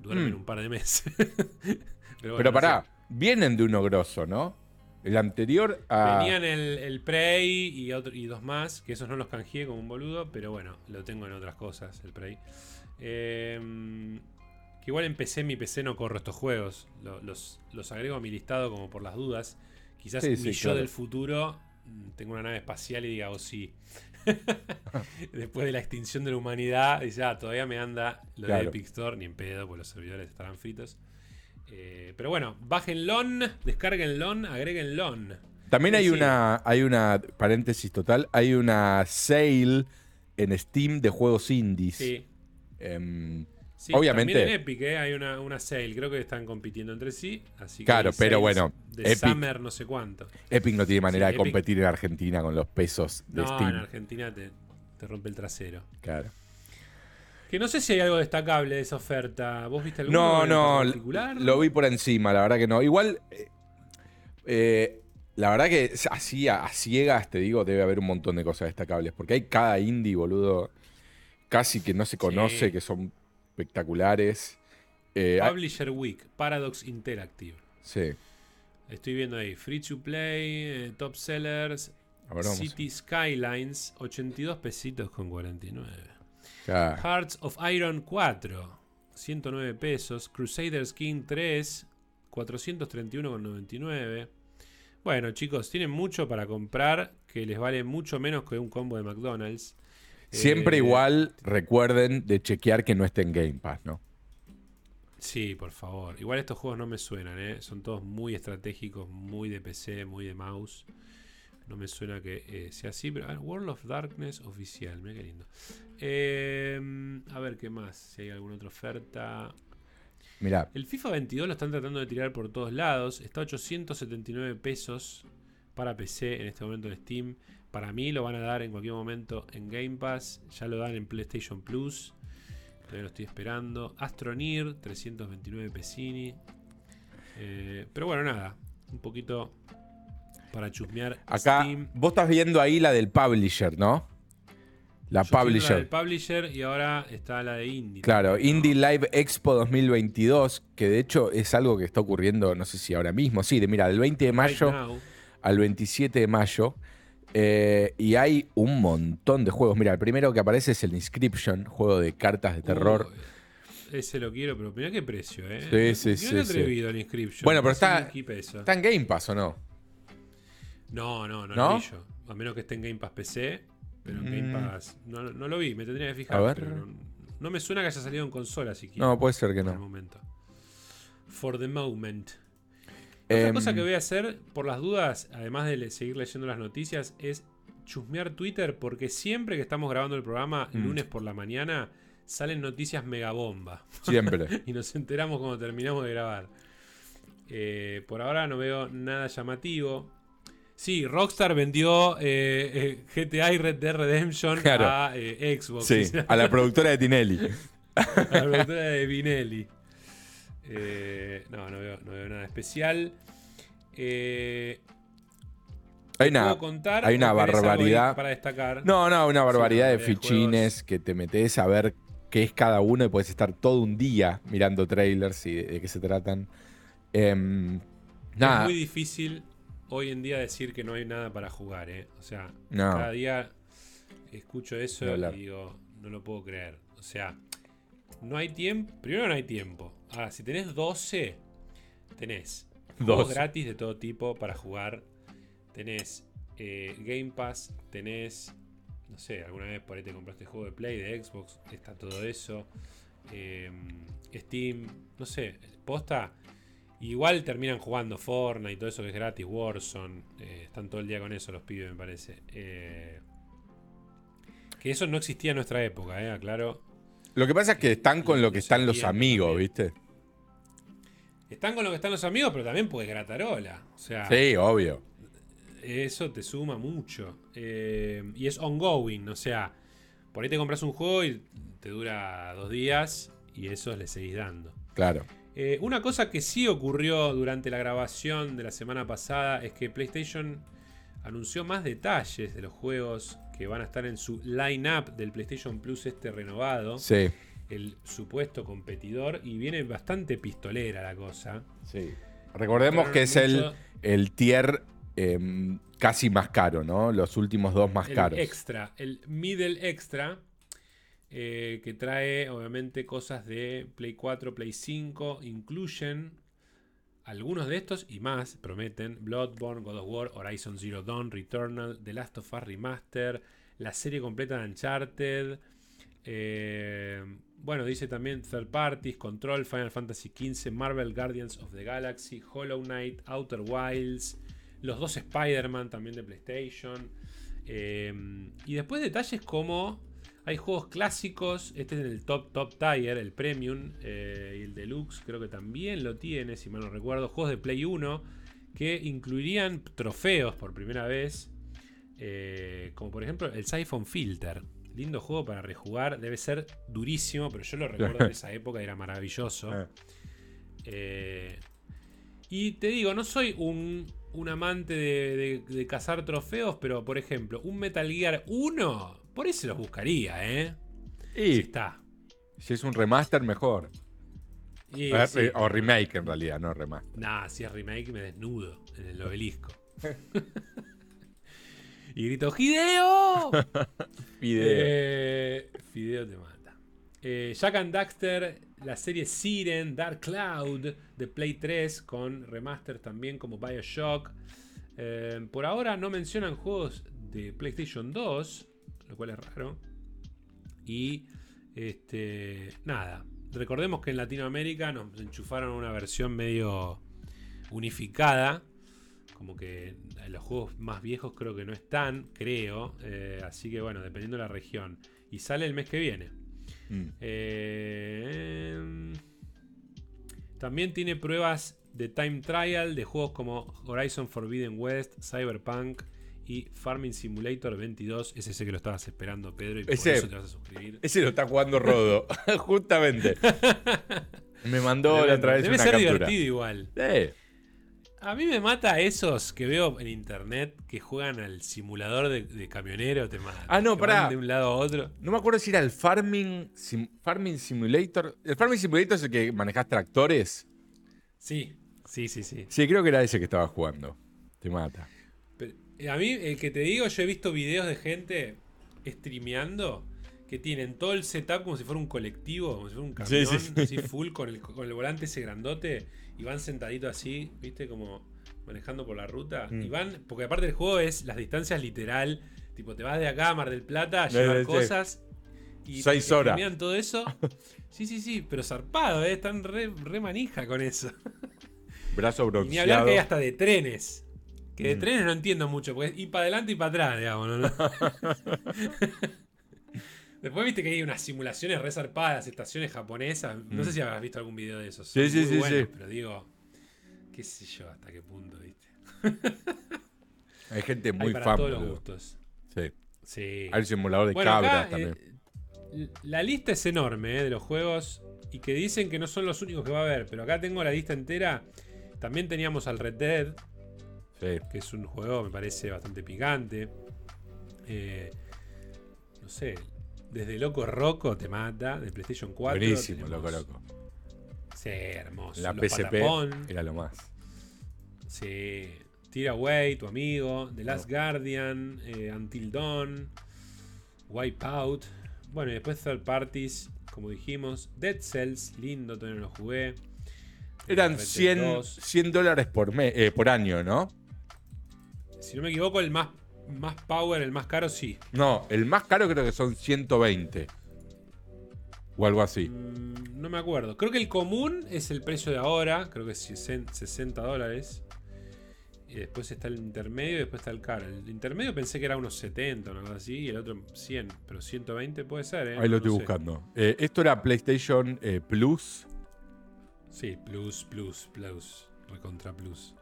duermen mm. un par de meses. Pero, pará, vienen de uno grosso, ¿no? El anterior a... Venían el, el Prey y, otro, y dos más, que esos no los canjeé como un boludo, pero bueno, lo tengo en otras cosas, el Prey. Eh, que igual empecé mi PC no corro estos juegos. Los, los, agrego a mi listado como por las dudas. Quizás mi yo del futuro mm, tengo una nave espacial y diga, oh sí. Después de la extinción de la humanidad, y ya todavía me anda lo de Epic Store, ni en pedo, porque los servidores estarán fritos. Eh, pero bueno, bájenlo, descarguenlo, agréguenlo. También hay una, hay una, paréntesis total, hay una sale en Steam de juegos indies. Sí. Obviamente. También en Epic ¿eh? hay una, una, sale, creo que están compitiendo entre sí. Así claro, pero bueno. De Summer, no sé cuánto. Epic no tiene manera de competir en Argentina con los pesos de no, Steam. en Argentina te, rompe el trasero. Claro. Que no sé si hay algo destacable de esa oferta. ¿Vos viste alguno no, no, particular? Lo vi por encima, la verdad que no. Igual, eh, eh, la verdad que así a, ciegas, te digo, debe haber un montón de cosas destacables. Porque hay cada indie, boludo, casi que no se conoce, que son espectaculares. Eh, Publisher Week, Paradox Interactive. Sí. Estoy viendo ahí, Free to Play, eh, Top Sellers, City Skylines, 82 pesitos con 49. Hearts of Iron 4, 109 pesos. Crusaders King 3, 431,99. Bueno, chicos, tienen mucho para comprar que les vale mucho menos que un combo de McDonald's. Siempre eh, igual recuerden de chequear que no esté en Game Pass, ¿no? Sí, por favor. Igual estos juegos no me suenan, ¿eh? Son todos muy estratégicos, muy de PC, muy de mouse. No me suena que eh, sea así, pero World of Darkness oficial, mira qué lindo. Em, a ver qué más, si hay alguna otra oferta. Mira. El FIFA 22 lo están tratando de tirar por todos lados. Está a 879 pesos para PC en este momento en Steam. Para mí lo van a dar en cualquier momento en Game Pass. Ya lo dan en PlayStation Plus. Todavía lo estoy esperando. Astronir, 329 pesini. Eh, pero bueno, nada. Un poquito para chusmear. Acá, vos estás viendo ahí la del publisher, ¿no? La publisher. La del publisher y ahora está la de Indie. Claro, Indie Live Expo 2022, que de hecho es algo que está ocurriendo, no sé si ahora mismo. Sí, de mira, del 20 de mayo al 27 de mayo. Eh, y hay un montón de juegos. Mira, el primero que aparece es el Inscription, juego de cartas de terror. ese lo quiero, pero mira qué precio, ¿eh? Sí, sí, sí. atrevido el Inscription. Bueno, pero está, está en Game Pass, ¿o no? No, no, no, lo vi yo. A menos que esté en Game Pass PC, pero en Game mm. Pass no, no, lo vi, me tendría que fijar. A ver. no, me suena que haya salido en consola siquiera. No, puede ser que no. el momento. For the moment. Otra cosa que em, voy a hacer, por las dudas, además de seguir leyendo las noticias, es chusmear Twitter porque siempre que estamos grabando el programa, Mm. lunes por la mañana, salen noticias megabomba. Siempre. y nos enteramos cuando terminamos de grabar. Eh, por ahora no veo nada llamativo. Sí, Rockstar vendió eh, eh, GTA y Red Dead Redemption Claro. a eh, Xbox. Sí, a la productora de Tinelli. a la productora de Vinelli. Eh, no, no veo, no veo nada especial. Eh, Hay ¿puedo una, contar hay una barbaridad. para destacar. No, no, una barbaridad de fichines que te metes a ver qué es cada uno y puedes estar todo un día mirando trailers y de, de qué se tratan. Em, nada, Es muy difícil hoy en día decir que no hay nada para jugar, ¿eh? O sea, No. cada día escucho eso y digo, no lo puedo creer. O sea, no hay tiempo. Primero no hay tiempo. Ahora, si tenés 12, tenés juegos 12. gratis de todo tipo para jugar. Tenés eh, Game Pass, tenés, no sé, alguna vez por ahí te compraste juego de Play, de Xbox, está todo eso. Eh, Steam, no sé, posta. Igual terminan jugando Fortnite y todo eso que es gratis, Warzone. eh, están todo el día con eso los pibes, me parece. Que eso no existía en nuestra época, eh, aclaro. Lo que pasa es que están con lo que están los amigos. ¿viste? Están con lo que están los amigos, pero también porque gratarola. O sea, Sí, obvio. eso te suma mucho. Eh, y es ongoing, o sea, por ahí te compras un juego y te dura dos días y eso le seguís dando. Claro. Eh, una cosa que sí ocurrió durante la grabación de la semana pasada es que PlayStation anunció más detalles de los juegos que van a estar en su line-up del PlayStation Plus este renovado, Sí, el supuesto competidor, y viene bastante pistolera la cosa. sí. Recordemos que es el, Mucho- el tier em, casi más caro, ¿no? Los últimos dos más el caros. extra, el middle extra, eh, que trae obviamente cosas de Play 4, Play 5, incluyen algunos de estos y más, prometen Bloodborne, God of War, Horizon Zero Dawn, Returnal, The Last of Us Remaster, la serie completa de Uncharted, eh, bueno, dice también Third Parties, Control, Final Fantasy XV, Marvel Guardians of the Galaxy, Hollow Knight, Outer Wilds, los dos Spider-Man también de PlayStation. eh, y después detalles como hay juegos clásicos, este es el top top tier, el premium eh, y el deluxe creo que también lo tiene, si mal no recuerdo, juegos de Play 1 que incluirían trofeos por primera vez, eh, como por ejemplo el Siphon Filter. Lindo juego para rejugar, debe ser durísimo, pero yo lo recuerdo de esa época era maravilloso. Eh. Eh, y te digo, no soy un, un amante de, de- de cazar trofeos, pero por ejemplo, un Metal Gear 1, por eso los buscaría, ¿eh? Y está. si es un remaster, mejor. Y, Eh, sí. O remake en realidad, no remaster. Nah, si es remake me desnudo en el obelisco. y grito, ¡Hideo! Eh, Fideo te mata. Eh, Jack and Daxter, la serie Siren, Dark Cloud de Play 3 con remaster también como Bioshock. Eh, por ahora no mencionan juegos de PlayStation 2, lo cual es raro. Y este, nada. Recordemos que en Latinoamérica nos enchufaron una versión medio unificada. Como que los juegos más viejos creo que no están, creo. Eh, así que bueno, dependiendo de la región. Y sale el mes que viene. Mm. Eh, también tiene pruebas de time trial de juegos como Horizon Forbidden West, Cyberpunk y Farming Simulator 22. Es ese que lo estabas esperando, Pedro, y por Ese- eso te vas a suscribir. Ese lo está jugando Rodo, justamente. Me mandó la otra vez Debe una ser captura. divertido igual. A mí me mata esos que veo en internet que juegan al simulador de, de camionero. Te matan. Ah, no, pará. De un lado a otro. no me acuerdo si era el Farming, Sim- Farming Simulator. ¿El Farming Simulator es el que manejás tractores? Sí, sí, sí, sí. Sí, creo que era ese que estaba jugando. Te mata. A mí, el que te digo, yo he visto videos de gente streameando que tienen todo el setup como si fuera un colectivo, como si fuera un camión, sí, sí. así full con el, con el volante ese grandote y van sentaditos así, viste, como manejando por la ruta. Mm. Y van, porque aparte del juego es las distancias literal, tipo te vas de acá a Mar del Plata a llevar sí, cosas. Y Seis horas. todo eso. Sí, sí, sí, pero zarpado, ¿eh? están re, re manija con eso. Brazo Y ni hablar bronceado. que hay hasta de trenes. Que de Mm. trenes no entiendo mucho, porque es ir para adelante y para atrás, digamos. ¿no? Después viste que hay unas simulaciones re zarpadas, las estaciones japonesas. No sé si habrás visto algún video de esos. Mm. Sí, sí, muy sí, buenos, sí. Pero digo, qué sé yo, hasta qué punto, viste. Hay gente Hay muy para fan. todos los gustos. Sí. Sí. Hay un simulador de Bueno, cabras acá, también. eh, la lista es enorme eh, de los juegos y que dicen que no son los únicos que va a haber, pero acá tengo la lista entera. También teníamos al Red Dead, Sí. que es un juego, me parece, bastante picante. Eh, no sé, desde Loco Roco te mata, de PlayStation 4. Buenísimo, tenemos- loco, loco. Sí, hermoso. La Los PSP Patapón, era lo más. Sí. Tira Away, tu amigo. The Last Guardian. eh, Until Dawn. Wipeout. Bueno, y después Third Parties, como dijimos. Dead Cells, lindo, todavía no lo jugué. Eran Red Dead 100, 2. 100 dólares por, me- eh, por año, ¿no? Si no me equivoco, el más, más power, el más caro, sí. No, el más caro creo que son 120. O algo así. Mm, no me acuerdo. Creo que el común es el precio de ahora. Creo que es 60 dólares. Y después está el intermedio y después está el caro. El intermedio pensé que era unos 70 o algo así. Y el otro 100. Pero 120 puede ser, ¿eh? Ahí lo No estoy buscando. Eh, esto era PlayStation eh, Plus. Sí, plus, plus, plus. Recontra plus.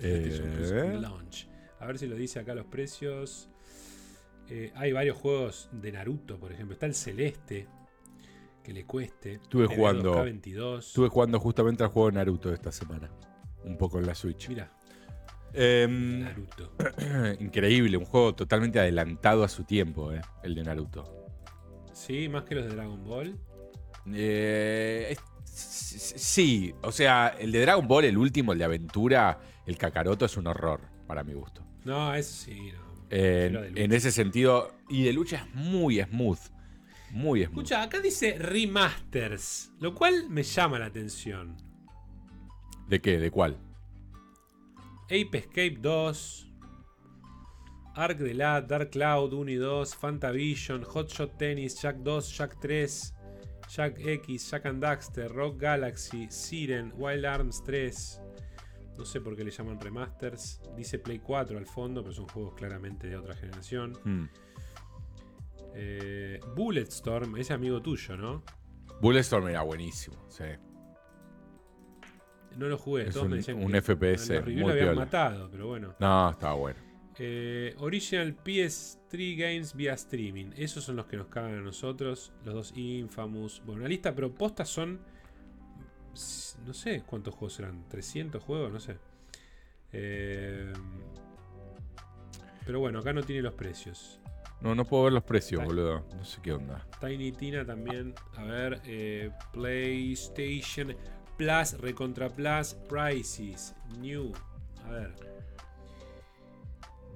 Eh, PlayStation Plus Launch. A ver si lo dice acá los precios. Eh, hay varios juegos de Naruto, por ejemplo. Está el Celeste. Que le cueste. Estuve jugando- 2K22. Estuve jugando justamente al juego de Naruto esta semana. Un poco en la Switch. Mira, Em, Naruto. increíble, un juego totalmente adelantado a su tiempo, eh, el de Naruto. Sí, más que los de Dragon Ball. Eh, es- sí, o sea, el de Dragon Ball, el último, el de aventura, el Kakaroto es un horror, para mi gusto. No, eso sí, no. En, ese sentido, y de lucha es muy smooth. Muy smooth. Escucha, acá dice remasters, lo cual me llama la atención. ¿De qué? ¿De cuál? Ape Escape 2, Ark de la, Dark Cloud 1 y 2, Fantavision, Hotshot Tennis, Jack 2, Jack 3, Jack X, Jack and Daxter, Rock Galaxy, Siren, Wild Arms 3. No sé por qué le llaman remasters. Dice Play 4 al fondo, pero son juegos claramente de otra generación. Hmm. Eh, Bulletstorm, ese amigo tuyo, ¿no? Bulletstorm era buenísimo, sí. No lo jugué. Es todos un- me decían un que FPS en muy lo habían matado, pero bueno. No, estaba bueno. Eh, original PS3 Games vía streaming. Esos son los que nos cagan a nosotros. Los dos Infamous. Bueno, la lista propuestas son. No sé cuántos juegos serán. 300 juegos, no sé. Eh, pero bueno, acá no tiene los precios. No, no puedo ver los precios, boludo. No sé qué onda. Tiny Tina también. A ver, eh, PlayStation Plus, Recontra Plus, Prices, New. A ver.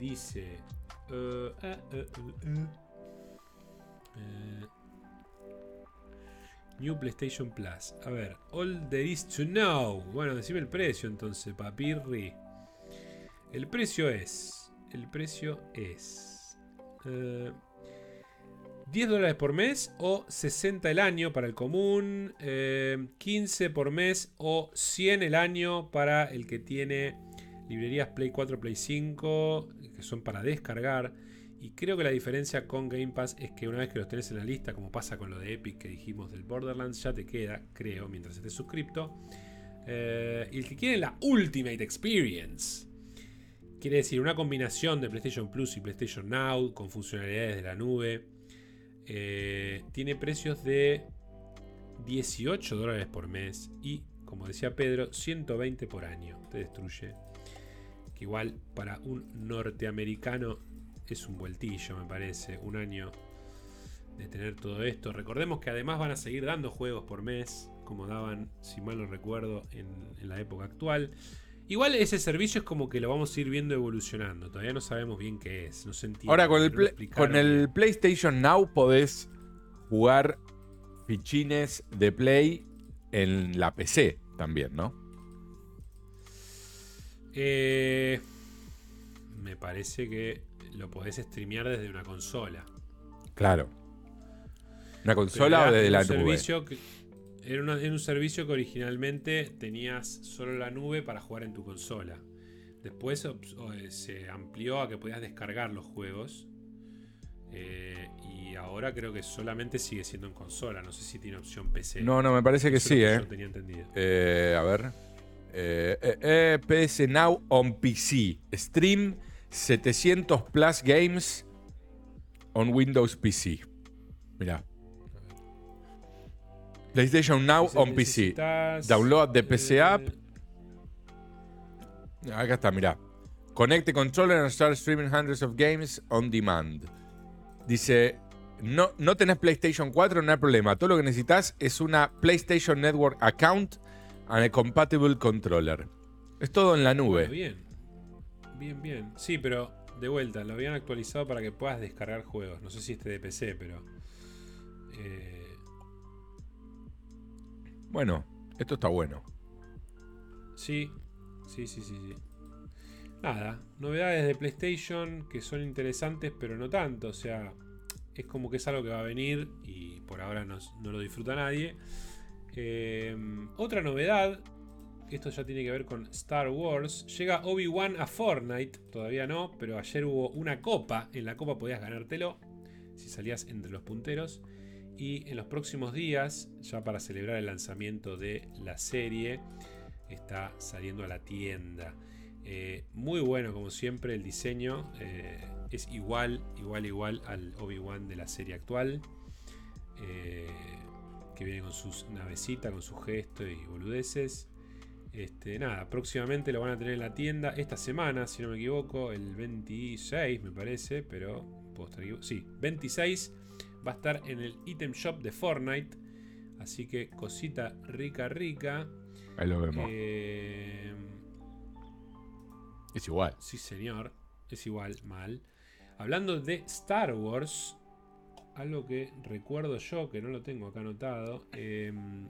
Dice. eh. New PlayStation Plus. A ver, all there is to know. Bueno, decime el precio entonces, papirri. El precio es. El precio es. eh, 10 dólares por mes o 60 el año para el común, eh, 15 por mes o 100 el año para el que tiene librerías Play 4, Play 5, que son para descargar. Y creo que la diferencia con Game Pass es que una vez que los tenés en la lista, como pasa con lo de Epic que dijimos del Borderlands, ya te queda, creo, mientras estés suscripto. Eh, y el que quiere la Ultimate Experience, quiere decir una combinación de PlayStation Plus y PlayStation Now con funcionalidades de la nube. Eh, tiene precios de 18 dólares por mes y, como decía Pedro, 120 por año. Te destruye. Que igual para un norteamericano es un vueltillo, me parece. Un año de tener todo esto. Recordemos que además van a seguir dando juegos por mes, como daban, si mal no recuerdo, en, en la época actual. Igual ese servicio es como que lo vamos a ir viendo evolucionando. Todavía no sabemos bien qué es. No se entiende. Ahora con el, con el. PlayStation Now podés jugar fichines de Play en la PC también, ¿no? Eh, me parece que lo podés streamear desde una consola. Claro. ¿Una consola era- o desde la un nube? servicio que- era, una- era un servicio que originalmente tenías solo la nube para jugar en tu consola. Después eh, se amplió a que podías descargar los juegos. Eh, y ahora creo que solamente sigue siendo en consola. No sé si tiene opción PC. No, no, me parece que sí, ¿eh? tenía entendido. a ver. PS Now on PC. Stream 700 Plus Games on Windows PC. Mira. PlayStation Now on PC. Download the PC app. Acá está, mira. Connect the controller and start streaming hundreds of games on demand. Dice, no, no tenés PlayStation 4, no hay problema. Todo lo que necesitas es una PlayStation Network account and a compatible controller. Es todo en la nube. bien. Bien, bien. Sí, pero de vuelta, lo habían actualizado para que puedas descargar juegos. No sé si este de PC, pero... Eh, bueno, esto está bueno. Sí, Sí, sí, sí, sí. Nada, novedades de PlayStation que son interesantes, pero no tanto. O sea, es como que es algo que va a venir y por ahora no, lo disfruta nadie. Eh, otra novedad, esto ya tiene que ver con Star Wars. Llega Obi-Wan a Fortnite, todavía no, pero ayer hubo una copa. En la copa podías ganártelo si salías entre los punteros. Y en los próximos días, ya para celebrar el lanzamiento de la serie, está saliendo a la tienda. Eh, muy bueno como siempre el diseño. Eh, es igual, igual, igual al Obi-Wan de la serie actual. Eh, que viene con sus navecitas, con su gesto y boludeces. Este, nada, próximamente lo van a tener en la tienda esta semana, si no me equivoco, el 26 me parece, pero puedo estar Sí, 26 va a estar en el item shop de Fortnite. Así que cosita rica, rica. Ahí lo vemos. Eh, es igual. Sí, señor. Es igual, mal. Hablando de Star Wars, algo que recuerdo yo, que no lo tengo acá anotado, em,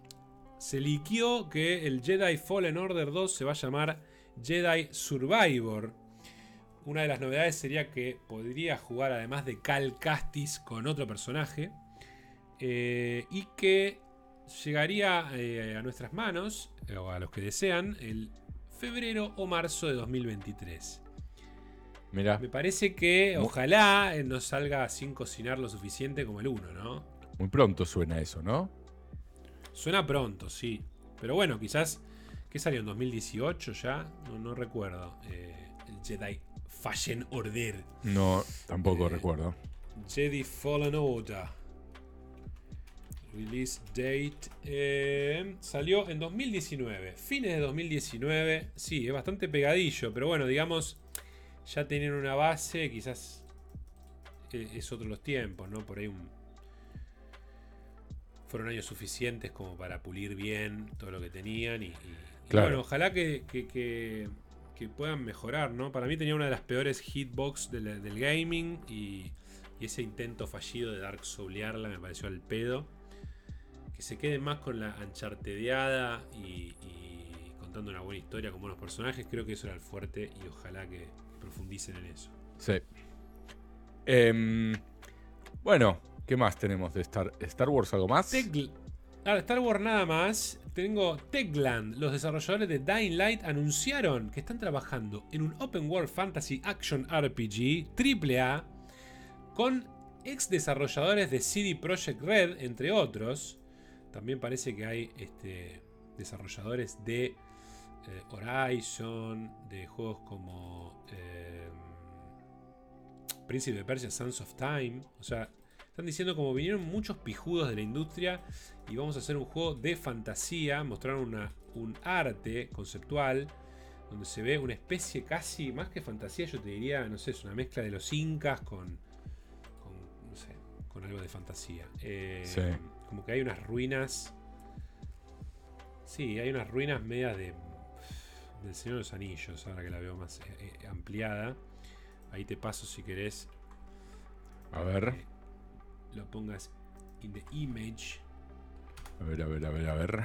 se liquió que el Jedi Fallen Order 2 se va a llamar Jedi Survivor. Una de las novedades sería que podría jugar además de Cal Castis con otro personaje. Eh, y que llegaría eh, a nuestras manos, eh, o a los que desean, el febrero o marzo de 2023. Mira. Me parece que ojalá eh, no salga sin cocinar lo suficiente como el 1, ¿no? Muy pronto suena eso, ¿no? Suena pronto, sí. Pero bueno, quizás. ¿Qué salió en 2018 ya? No, recuerdo. el Jedi Fashion Order. No, tampoco recuerdo. Jedi Fallen Order. Release date. Eh, salió en 2019. Fines de 2019. Sí, es bastante pegadillo. Pero bueno, digamos. Ya tienen una base. Quizás e, es otro los tiempos, ¿no? Por ahí un, fueron años suficientes como para pulir bien todo lo que tenían. Y, bueno, ojalá que, que, puedan mejorar, ¿no? Para mí tenía una de las peores hitbox del, del gaming. Y, y, ese intento fallido de Dark Soulearla me pareció al pedo se quede más con la anchartedeada y, contando una buena historia con buenos personajes, creo que eso era el fuerte y ojalá que profundicen en eso. Sí. Em, bueno, ¿qué más tenemos de Star, Star Wars? ¿Algo más? Ah, Star Wars nada más. Tengo Techland. Los desarrolladores de Dying Light anunciaron que están trabajando en un Open World Fantasy Action RPG AAA con ex desarrolladores de CD Projekt Red, entre otros. También parece que hay este, desarrolladores de eh, Horizon, de juegos como eh, Príncipe de Persia, Sons of Time. O sea, están diciendo como vinieron muchos pijudos de la industria y vamos a hacer un juego de fantasía. Mostraron una, un arte conceptual donde se ve una especie casi, más que fantasía, yo te diría, no sé, es una mezcla de los incas con, con, no sé, con algo de fantasía. Eh, sí como que hay unas ruinas. Sí, hay unas ruinas medias de. Del Señor de los Anillos, ahora que la veo más eh, eh, ampliada. Ahí te paso si querés. A ver. Lo pongas in the image. A ver, a ver, a ver, a ver.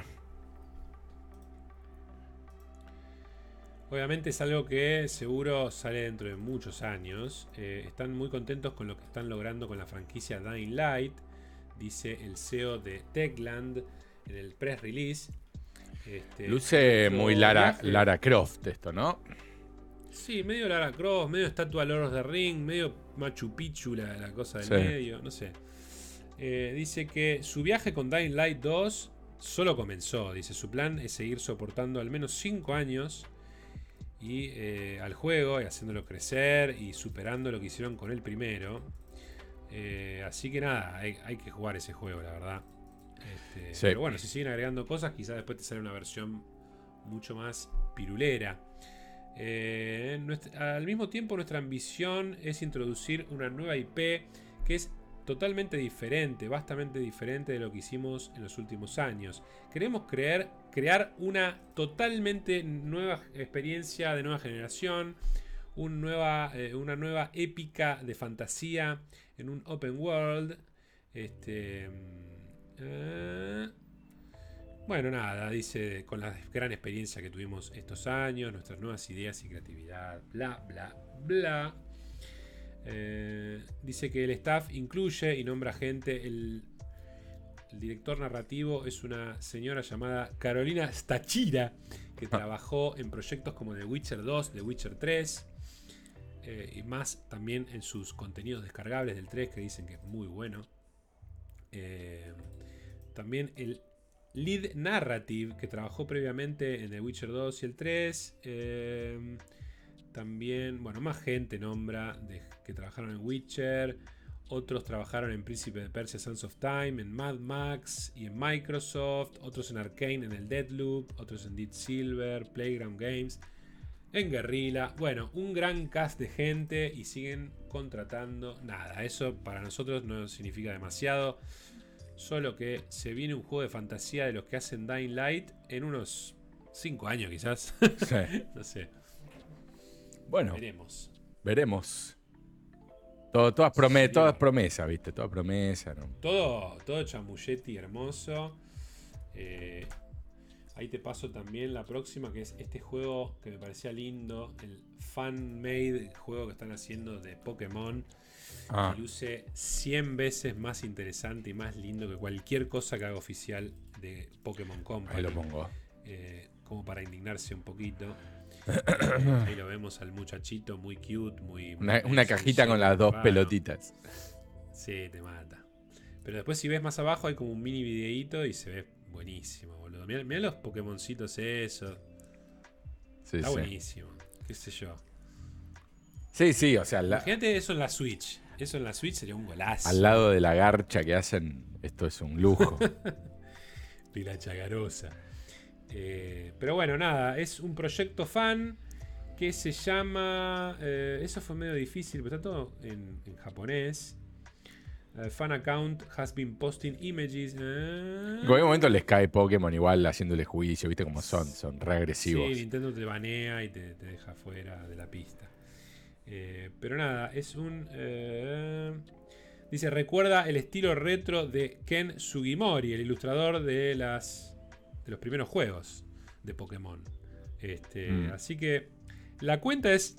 Obviamente es algo que seguro sale dentro de muchos años. Eh, están muy contentos con lo que están logrando con la franquicia Dying Light dice el CEO de Techland en el press release. Este, Luce muy Lara, Lara Croft esto, ¿no? Sí, medio Lara Croft, medio Estatua Lord de Ring, medio Machu Picchu la, la cosa del Sí. medio, no sé. Eh, dice que su viaje con Dying Light 2 solo comenzó. Dice, su plan es seguir soportando al menos 5 años y eh, al juego y haciéndolo crecer y superando lo que hicieron con el primero. Eh, así que nada, hay, hay que jugar ese juego, la verdad. Este, Sí. Pero bueno, si siguen agregando cosas, quizás después te sale una versión mucho más pirulera. Eh, nuestra- al mismo tiempo, nuestra ambición es introducir una nueva IP que es totalmente diferente, bastante diferente de lo que hicimos en los últimos años. Queremos crear una totalmente nueva experiencia de nueva generación, un nueva, eh, una nueva épica de fantasía en un open world. Este, mm, eh, bueno, nada, dice, con la gran experiencia que tuvimos estos años, nuestras nuevas ideas y creatividad, bla, bla, bla. Eh, dice que el staff incluye y nombra gente. El, el director narrativo es una señora llamada Carolina Stachira, que trabajó en proyectos como The Witcher 2, The Witcher 3, eh, y más también en sus contenidos descargables del 3, que dicen que es muy bueno. Eh, también el lead narrative, que trabajó previamente en The Witcher 2 y el 3. También, bueno, más gente nombra de, que trabajaron en Witcher. Otros trabajaron en Príncipe de Persia Sons of Time, en Mad Max y en Microsoft. Otros en Arkane, en el Deadloop. Otros en Dead Silver, Playground Games, en Guerrilla. Bueno, un gran cast de gente y siguen contratando. Nada, eso para nosotros no significa demasiado. Solo que se viene un juego de fantasía de los que hacen Dying Light en unos 5 años quizás. Sí. no sé, Bueno, veremos. veremos. Todo, todas, prome- Sí. todas promesas, ¿viste? Todas promesas. ¿no? Todo, todo chamulletti hermoso. Eh, ahí te paso también la próxima, que es este juego que me parecía lindo. El fan-made juego que están haciendo de Pokémon. Ah, Que luce 100 veces más interesante y más lindo que cualquier cosa que haga oficial de Pokémon Company. ahí lo pongo. eh, como para indignarse un poquito. Ahí lo vemos al muchachito muy cute, muy. Una, una cajita con las dos raro. pelotitas. Sí, te mata. Pero después si ves más abajo hay como un mini videíto y se ve buenísimo, boludo. Mirá, mirá los Pokémoncitos esos. Sí, Está sí. buenísimo. Qué sé yo. Sí, sí, o sea, la- Imagínate eso en la Switch. Eso en la Switch sería un golazo. al lado de la garcha que hacen, esto es un lujo. de la chagarosa. Eh, pero bueno, nada, es un proyecto fan que se llama. eh, eso fue medio difícil, pero está todo en, en japonés. Eh, fan account has been posting images. En cualquier momento les cae Pokémon igual haciéndole juicio, ¿viste cómo son? Son re Sí. Nintendo te banea y te, te deja fuera de la pista. Eh, pero nada, es un. eh, dice: recuerda el estilo retro de Ken Sugimori, el ilustrador de las. De los primeros juegos de Pokémon. Este, Mm. Así que la cuenta es.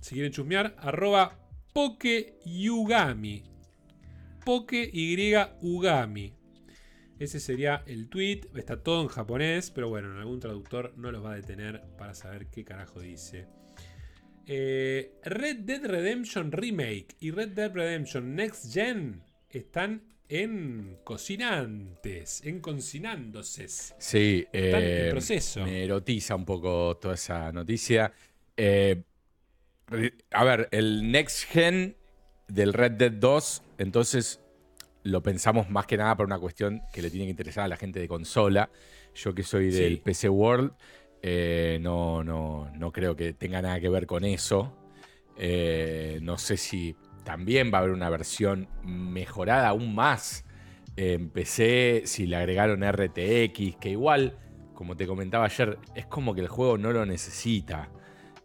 Si quieren chusmear, arroba Pokeyugami. Poke Y Ugami. Ese sería el tweet. Está todo en japonés, pero bueno, en algún traductor no los va a detener para saber qué carajo dice. Eh, Red Dead Redemption Remake y Red Dead Redemption Next Gen están en cocinantes, en cocinándose. Sí, en eh, proceso. me erotiza un poco toda esa noticia. Eh, a ver, el Next Gen del Red Dead 2, entonces lo pensamos más que nada por una cuestión que le tiene que interesar a la gente de consola. Yo que soy del Sí. PC World, eh, no, no, no creo que tenga nada que ver con eso. Eh, no sé si también va a haber una versión mejorada aún más en PC, si le agregaron RTX, que igual, como te comentaba ayer, es como que el juego no lo necesita.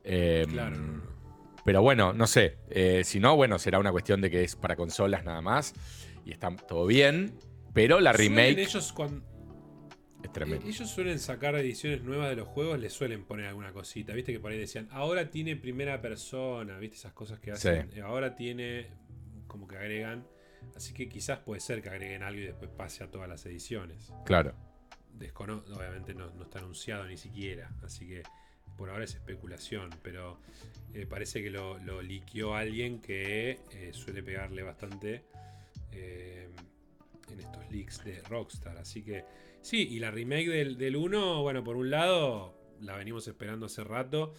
Eh, Claro. Pero bueno, no sé. eh, si no, bueno, será una cuestión de que es para consolas nada más. Y está todo bien. Pero la remake ellos cuando, es. Eh, Ellos suelen sacar ediciones nuevas de los juegos, les suelen poner alguna cosita. Viste que por ahí decían, ahora tiene primera persona, viste esas cosas que hacen. Sí. Eh, Ahora tiene como que agregan. Así que quizás puede ser que agreguen algo y después pase a todas las ediciones. Claro. Descono obviamente no, no está anunciado ni siquiera. Así que por ahora es especulación, pero eh, parece que lo, lo liqueó alguien que eh, suele pegarle bastante eh, en estos leaks de Rockstar. Así que sí, y la remake del, del 1, bueno, por un lado, la venimos esperando hace rato.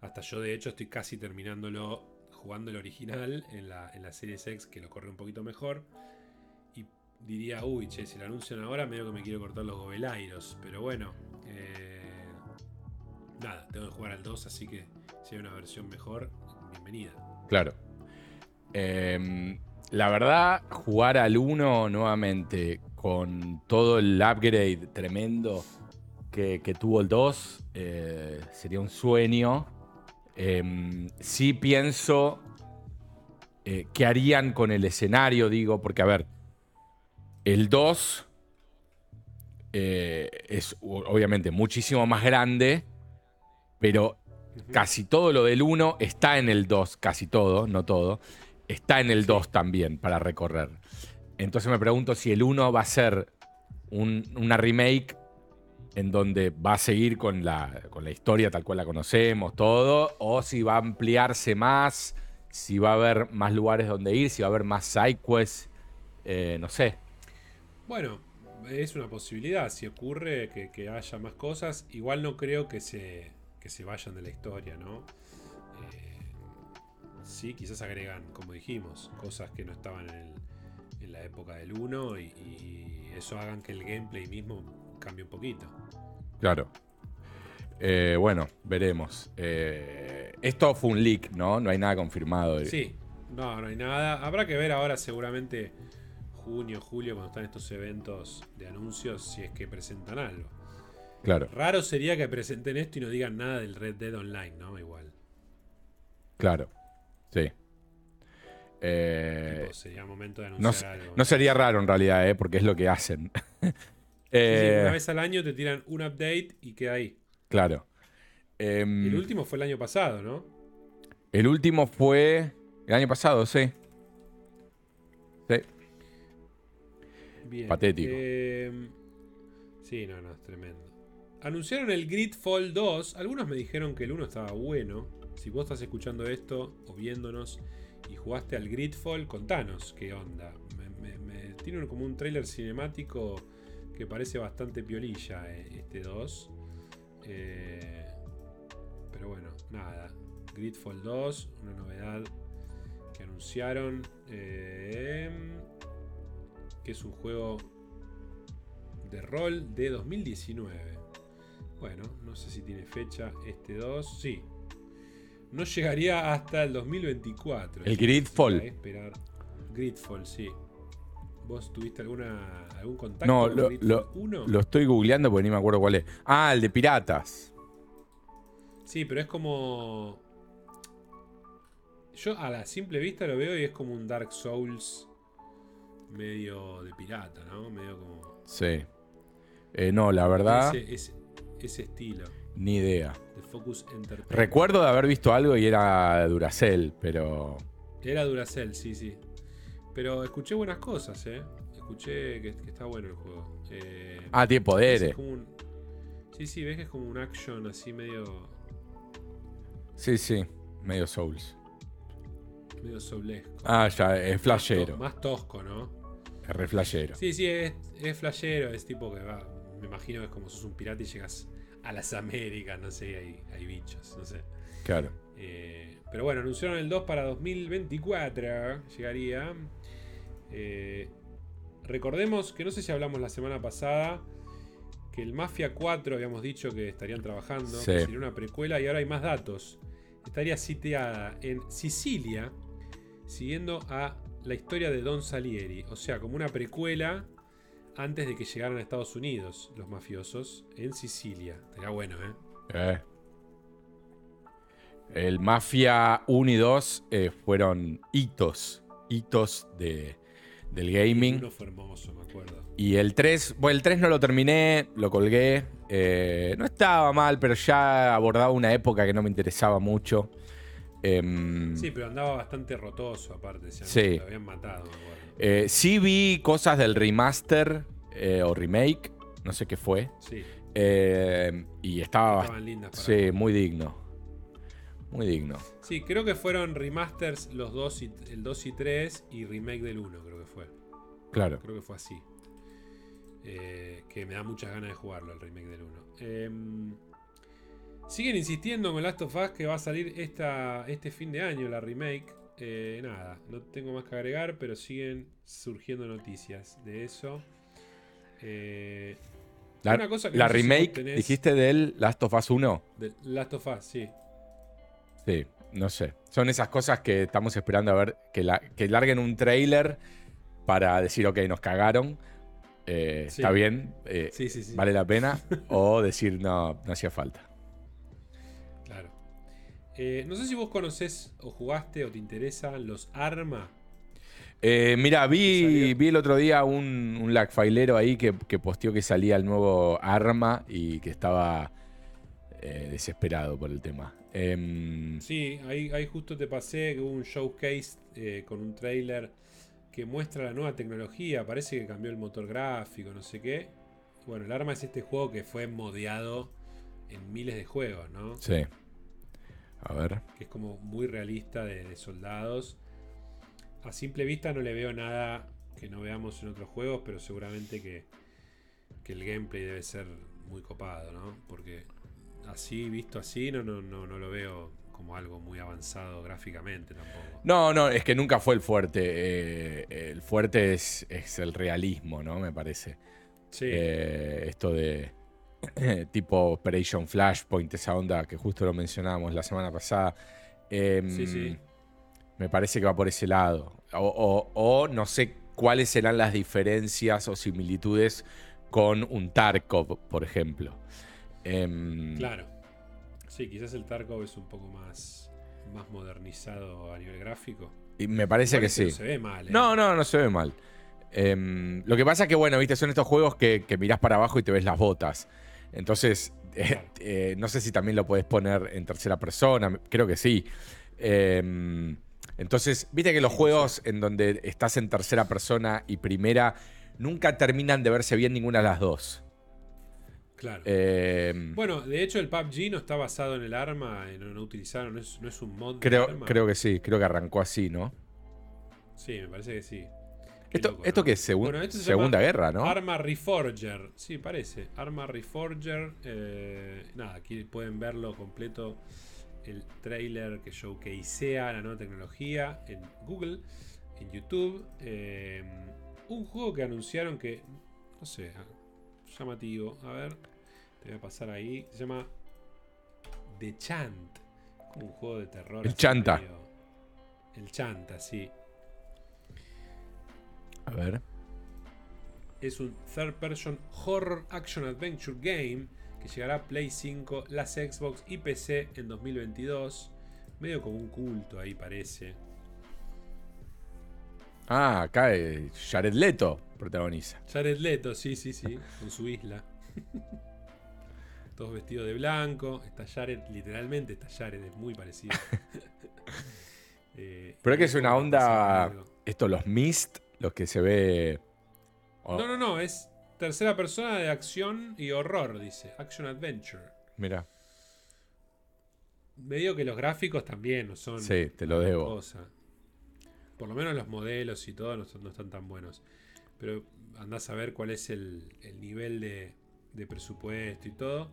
Hasta yo, de hecho, estoy casi terminándolo jugando el original en la, en la Series X, que lo corre un poquito mejor. Y diría, uy, che, si lo anuncian ahora, medio que me quiero cortar los gobelairos. Pero bueno, eh, nada, tengo que jugar al 2, así que si hay una versión mejor, bienvenida. Claro. Em, la verdad, jugar al 1 nuevamente con todo el upgrade tremendo que, que tuvo el 2 eh, sería un sueño. Em, sí pienso eh, qué harían con el escenario, digo, porque a ver, el 2 eh, es obviamente muchísimo más grande, pero casi todo lo del 1 está en el 2, casi todo, no todo, está en el 2 también para recorrer. Entonces me pregunto si el 1 va a ser un- una remake en donde va a seguir con la, con la historia tal cual la conocemos, todo, o si va a ampliarse más, si va a haber más lugares donde ir, si va a haber más sidequests, eh, no sé. Bueno, es una posibilidad. Si ocurre que, haya más cosas, igual no creo que se, que se vayan de la historia, ¿no? Eh, sí, quizás agregan, como dijimos, cosas que no estaban en, el- en la época del 1 y, y eso hagan que el gameplay mismo cambie un poquito. Claro. Eh, bueno, veremos. Eh, esto fue un leak, ¿no? No hay nada confirmado. Sí, no, no hay nada. Habrá que ver ahora seguramente junio, julio, cuando están estos eventos de anuncios, si es que presentan algo. Claro, Raro sería que presenten esto y no digan nada del Red Dead Online, ¿no? Igual. claro. Sí. Eh, Tipo, sería momento de no, anunciar algo. no sería raro en realidad, ¿eh? porque es lo que hacen. Sí, Eh, una vez al año te tiran un update y queda ahí. Claro. Em, El último fue el año pasado, ¿no? el último fue el año pasado, sí. Sí. Bien. Patético. Eh, sí, no, no, es tremendo. Anunciaron el Gridfall 2. Algunos me dijeron que el 1 estaba bueno. Si vos estás escuchando esto o viéndonos y jugaste al Gridfall, contanos qué onda. Tiene como un trailer cinemático que parece bastante piolilla eh, este 2. Eh, pero bueno, nada. Gridfall 2, una novedad que anunciaron. eh, que es un juego de rol de 2019. Bueno, no sé si tiene fecha este 2. Sí. No llegaría hasta el 2024. El Gridfall. Esperar. Gridfall, sí. ¿Vos tuviste alguna, algún contacto No, con lo, Gridfall lo- 1? lo estoy googleando porque ni me acuerdo cuál es. Ah, el de piratas. Sí, pero es como. Yo a la simple vista lo veo y es como un Dark Souls medio de pirata, ¿no? Medio como. Sí. Eh, no, la verdad, Ese, ese- ese estilo ni idea. de Focus Entertainment. Recuerdo de haber visto algo y era Duracell, pero. Era Duracell, sí, sí. Pero escuché buenas cosas, ¿eh? Escuché que, que está bueno el juego. Eh, Ah, tiene poderes. un- Sí, sí, ves que es como un action así medio, Sí, sí. Medio Souls. medio soulesco. Ah, ya, es flashero. Más tosco, ¿no? Es re flashero. Sí, sí, es, es flashero, es tipo que va. Me imagino que es como sos un pirata y llegas a las Américas, no sé, hay, hay bichos, no sé. Claro. Eh, pero bueno, anunciaron el 2 para 2024. Llegaría. Eh, recordemos que no sé si hablamos la semana pasada. Que el Mafia 4 habíamos dicho que estarían trabajando. Sí. Que sería una precuela y ahora hay más datos. Estaría sitiada en Sicilia. Siguiendo a la historia de Don Salieri. O sea, como una precuela. Antes de que llegaran a Estados Unidos los mafiosos en Sicilia. Estaría bueno, ¿eh? Eh. El Mafia 1 y 2 eh, fueron hitos. Hitos de, del gaming. Uno fue hermoso, me acuerdo. Y el 3, bueno, el 3 no lo terminé, lo colgué. eh, no estaba mal, pero ya abordaba una época que no me interesaba mucho. Em, Sí, pero andaba bastante rotoso aparte. Se Sí. Lo habían matado, me acuerdo. Eh, sí vi cosas del remaster eh, o remake, no sé qué fue. Sí. Eh, y estaba. Estaban lindas para Sí, muy digno. Muy digno. Sí, creo que fueron remasters los dos y, el 2 y 3 y remake del 1, creo que fue. Claro. Creo que fue así. Eh, que me da muchas ganas de jugarlo el remake del 1. Em, siguen insistiendo con Last of Us que va a salir esta, este fin de año la remake. Eh, nada, no tengo más que agregar, pero siguen surgiendo noticias de eso. Eh, La, Una cosa que la no sé si vos remake, tenés- dijiste del Last of Us 1. de Last of Us, sí. Sí, no sé. Son esas cosas que estamos esperando a ver que, la- que larguen un trailer para decir, ok, nos cagaron. eh, Sí. Está bien, eh, Sí, sí, sí. vale la pena. o decir, no, no hacía falta. Eh, no sé si vos conocés o jugaste o te interesan los Arma. Eh, mira, vi, vi el otro día un, un lagfailero ahí que, que posteó que salía el nuevo arma y que estaba eh, desesperado por el tema. Em, Sí, ahí, ahí justo te pasé que hubo un showcase con un trailer que muestra la nueva tecnología. Parece que cambió el motor gráfico, no sé qué. Bueno, el Arma es este juego que fue modeado en miles de juegos, ¿no? sí. A ver. que es como muy realista de, de soldados. A simple vista no le veo nada que no veamos en otros juegos, pero seguramente que, que el gameplay debe ser muy copado, ¿no? Porque así, visto así, no, no, no, no lo veo como algo muy avanzado gráficamente tampoco. No, no, es que nunca fue el fuerte. eh, el fuerte es, es el realismo, ¿no? Me parece. Sí, Eh, esto de tipo Operation Flashpoint, esa onda que justo lo mencionábamos la semana pasada. Em, Sí, sí. Me parece que va por ese lado. O, o- o no sé cuáles serán las diferencias o similitudes con un Tarkov, por ejemplo. Em, claro. Sí, quizás el Tarkov es un poco más, más modernizado a nivel gráfico. y me parece que sí. no se ve mal, ¿eh? No, no, no se ve mal. Em, lo que pasa es que, bueno, viste, son estos juegos que, que mirás para abajo y te ves las botas. Entonces, eh, eh, no sé si también lo puedes poner en tercera persona, creo que sí. Em, entonces, viste que los juegos en donde estás en tercera persona y primera nunca terminan de verse bien ninguna de las dos. Claro. Em, Bueno, de hecho el PUBG no está basado en el arma, no, no utilizaron, no es, no es un mod creo, arma. creo que sí, creo que arrancó así, ¿no? Sí, me parece que sí. Esto, loco, esto ¿no? que es segun- Bueno, esto se Segunda Guerra, ¿no? Arma Reforger, sí, parece. Arma Reforger. eh, nada, aquí pueden verlo completo. El trailer que showcasea la nueva tecnología en Google, en YouTube. eh, un juego que anunciaron que, no sé, llamativo. A ver, te voy a pasar ahí. Se llama The Chant. Un juego de terror. El Chanta. medio- El Chanta, sí. A ver. es un third person horror action adventure game que llegará a Play 5, las Xbox y PC en 2022. Medio como un culto ahí parece. Ah, acá eh, Jared Leto protagoniza. Jared Leto, sí, sí, sí, con su isla. Todos vestidos de blanco. Está Jared, literalmente está Jared, es muy parecido. Eh, Pero es que es una como onda. Esto, los Mist, los que se ve. oh, No, no, no, es tercera persona de acción y horror, dice. Action Adventure. Mira, Medio que los gráficos también no son. sí, te lo debo. cosa. Por lo menos los modelos y todo no, son- no están tan buenos. Pero andás a ver cuál es el, el nivel de, de presupuesto y todo.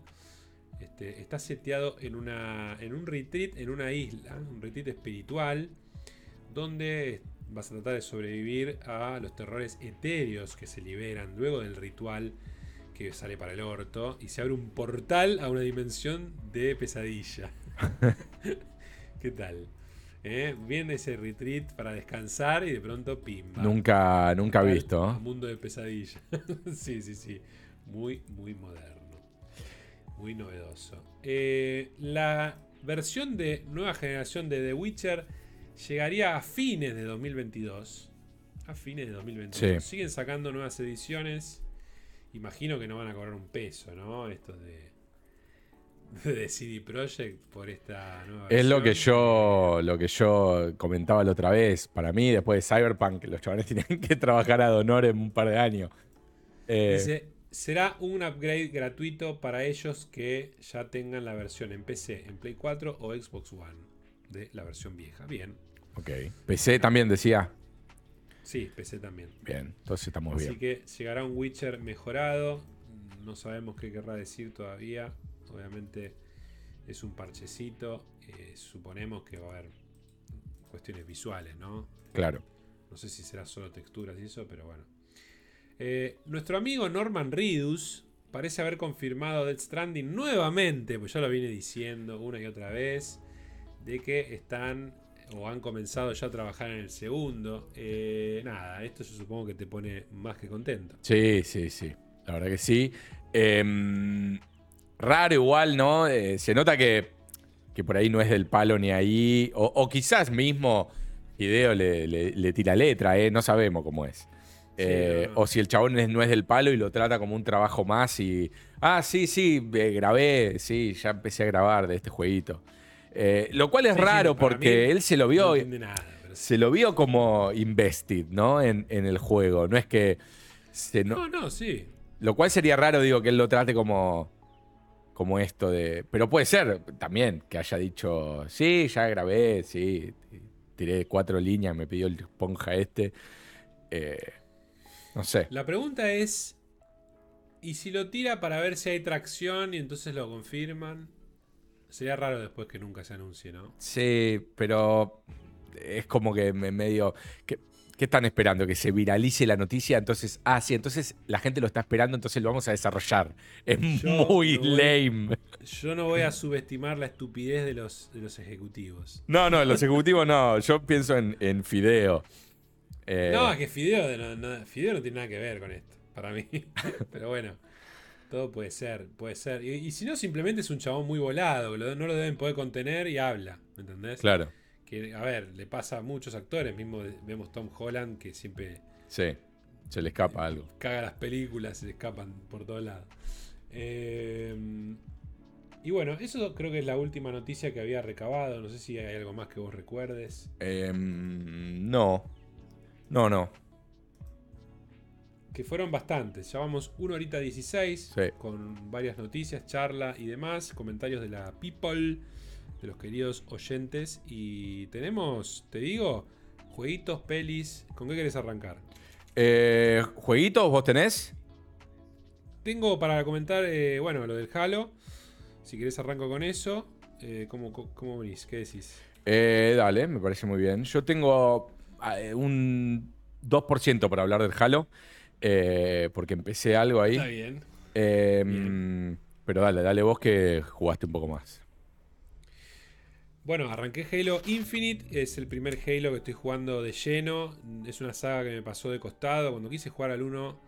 Este, está seteado en, una, en un retreat, en una isla, un retreat espiritual, donde vas a tratar de sobrevivir a los terrores etéreos que se liberan luego del ritual que sale para el orto y se abre un portal a una dimensión de pesadilla. ¿Qué tal? ¿Eh? Viene ese retreat para descansar y de pronto pimba. Nunca, nunca visto. ¿eh? Mundo de pesadilla. sí, sí, sí. Muy, muy moderno. Muy novedoso. Eh, la versión de nueva generación de The Witcher llegaría a fines de 2022. A fines de 2022. Sí. Siguen sacando nuevas ediciones. Imagino que no van a cobrar un peso, ¿no? Estos de, de CD Projekt por esta nueva Es lo que versión. yo lo que yo comentaba la otra vez. Para mí, después de Cyberpunk, los chavales tienen que trabajar a Donor en un par de años. Eh, Dice, será un upgrade gratuito para ellos que ya tengan la versión en PC, en Play 4 o Xbox One de la versión vieja. Bien. Ok. PC también decía. Sí, PC también. Bien, entonces estamos Así bien. que llegará un Witcher mejorado. No sabemos qué querrá decir todavía. Obviamente es un parchecito. Eh, suponemos que va a haber cuestiones visuales, ¿no? Claro. No sé si será solo texturas y eso, pero bueno. Eh, nuestro amigo Norman Reedus parece haber confirmado Death Stranding nuevamente, pues ya lo vine diciendo una y otra vez, de que están o han comenzado ya a trabajar en el segundo. Eh, nada, esto yo supongo que te pone más que contento. Sí, sí, sí. La verdad que sí. Em, raro igual, ¿no? Eh, se nota que, que por ahí no es del palo ni ahí. O, o quizás mismo Hideo le, le- le tira letra, ¿eh? No sabemos cómo es. Eh, no. O si el chabón no es del palo y lo trata como un trabajo más y... Ah, sí, sí, grabé, sí, ya empecé a grabar de este jueguito. Eh, lo cual es Sí, raro porque él se lo vio... nada. pero se lo vio como invested, ¿no? En, en el juego. No es que. se no- No, no, sí. lo cual sería raro, digo, que él lo trate como. Como esto de. Pero puede ser también que haya dicho. Sí, ya grabé, sí. Tiré cuatro líneas, me pidió el esponja este. Eh, no sé. La pregunta es: ¿y si lo tira para ver si hay tracción y entonces lo confirman? Sería raro después que nunca se anuncie, ¿no? Sí, pero es como que me medio. ¿Qué, qué están esperando? ¿Que se viralice la noticia? Entonces, ah, sí, entonces la gente lo está esperando, entonces lo vamos a desarrollar. Es Yo muy no voy- lame. Yo no voy a subestimar la estupidez de los, de los ejecutivos. No, no, los ejecutivos no. Yo pienso en, en Fideo. Eh, No, es que Fideo no, no- Fideo no tiene nada que ver con esto, para mí. Pero bueno, todo puede ser, puede ser. Y, y si no, simplemente es un chabón muy volado, lo- no lo deben poder contener y habla, ¿me entendés? Claro, Que, a ver, le pasa a muchos actores, mismo vemos Tom Holland que siempre sí. Se le escapa algo. caga las películas, se le escapan por todos lados. Eh, y bueno, eso creo que es la última noticia que había recabado. No sé si hay algo más que vos recuerdes. Em, no. No, no. Que fueron bastantes. Ya vamos 1 horita 16 Sí. con varias noticias, charla y demás. Comentarios de la people, de los queridos oyentes. Y tenemos, te digo, jueguitos, pelis. ¿Con qué querés arrancar? Eh, ¿Jueguitos vos tenés? Tengo para comentar, eh, bueno, lo del Halo. Si querés arranco con eso. Eh, ¿cómo, cómo- venís? ¿Qué decís? Dale, me parece muy bien. Yo tengo un 2% para hablar del Halo. Eh, porque empecé algo ahí. Está bien. Em, pero dale, dale vos que jugaste un poco más. Bueno, arranqué Halo Infinite, es el primer Halo que estoy jugando de lleno. Es una saga que me pasó de costado. Cuando quise jugar al 1,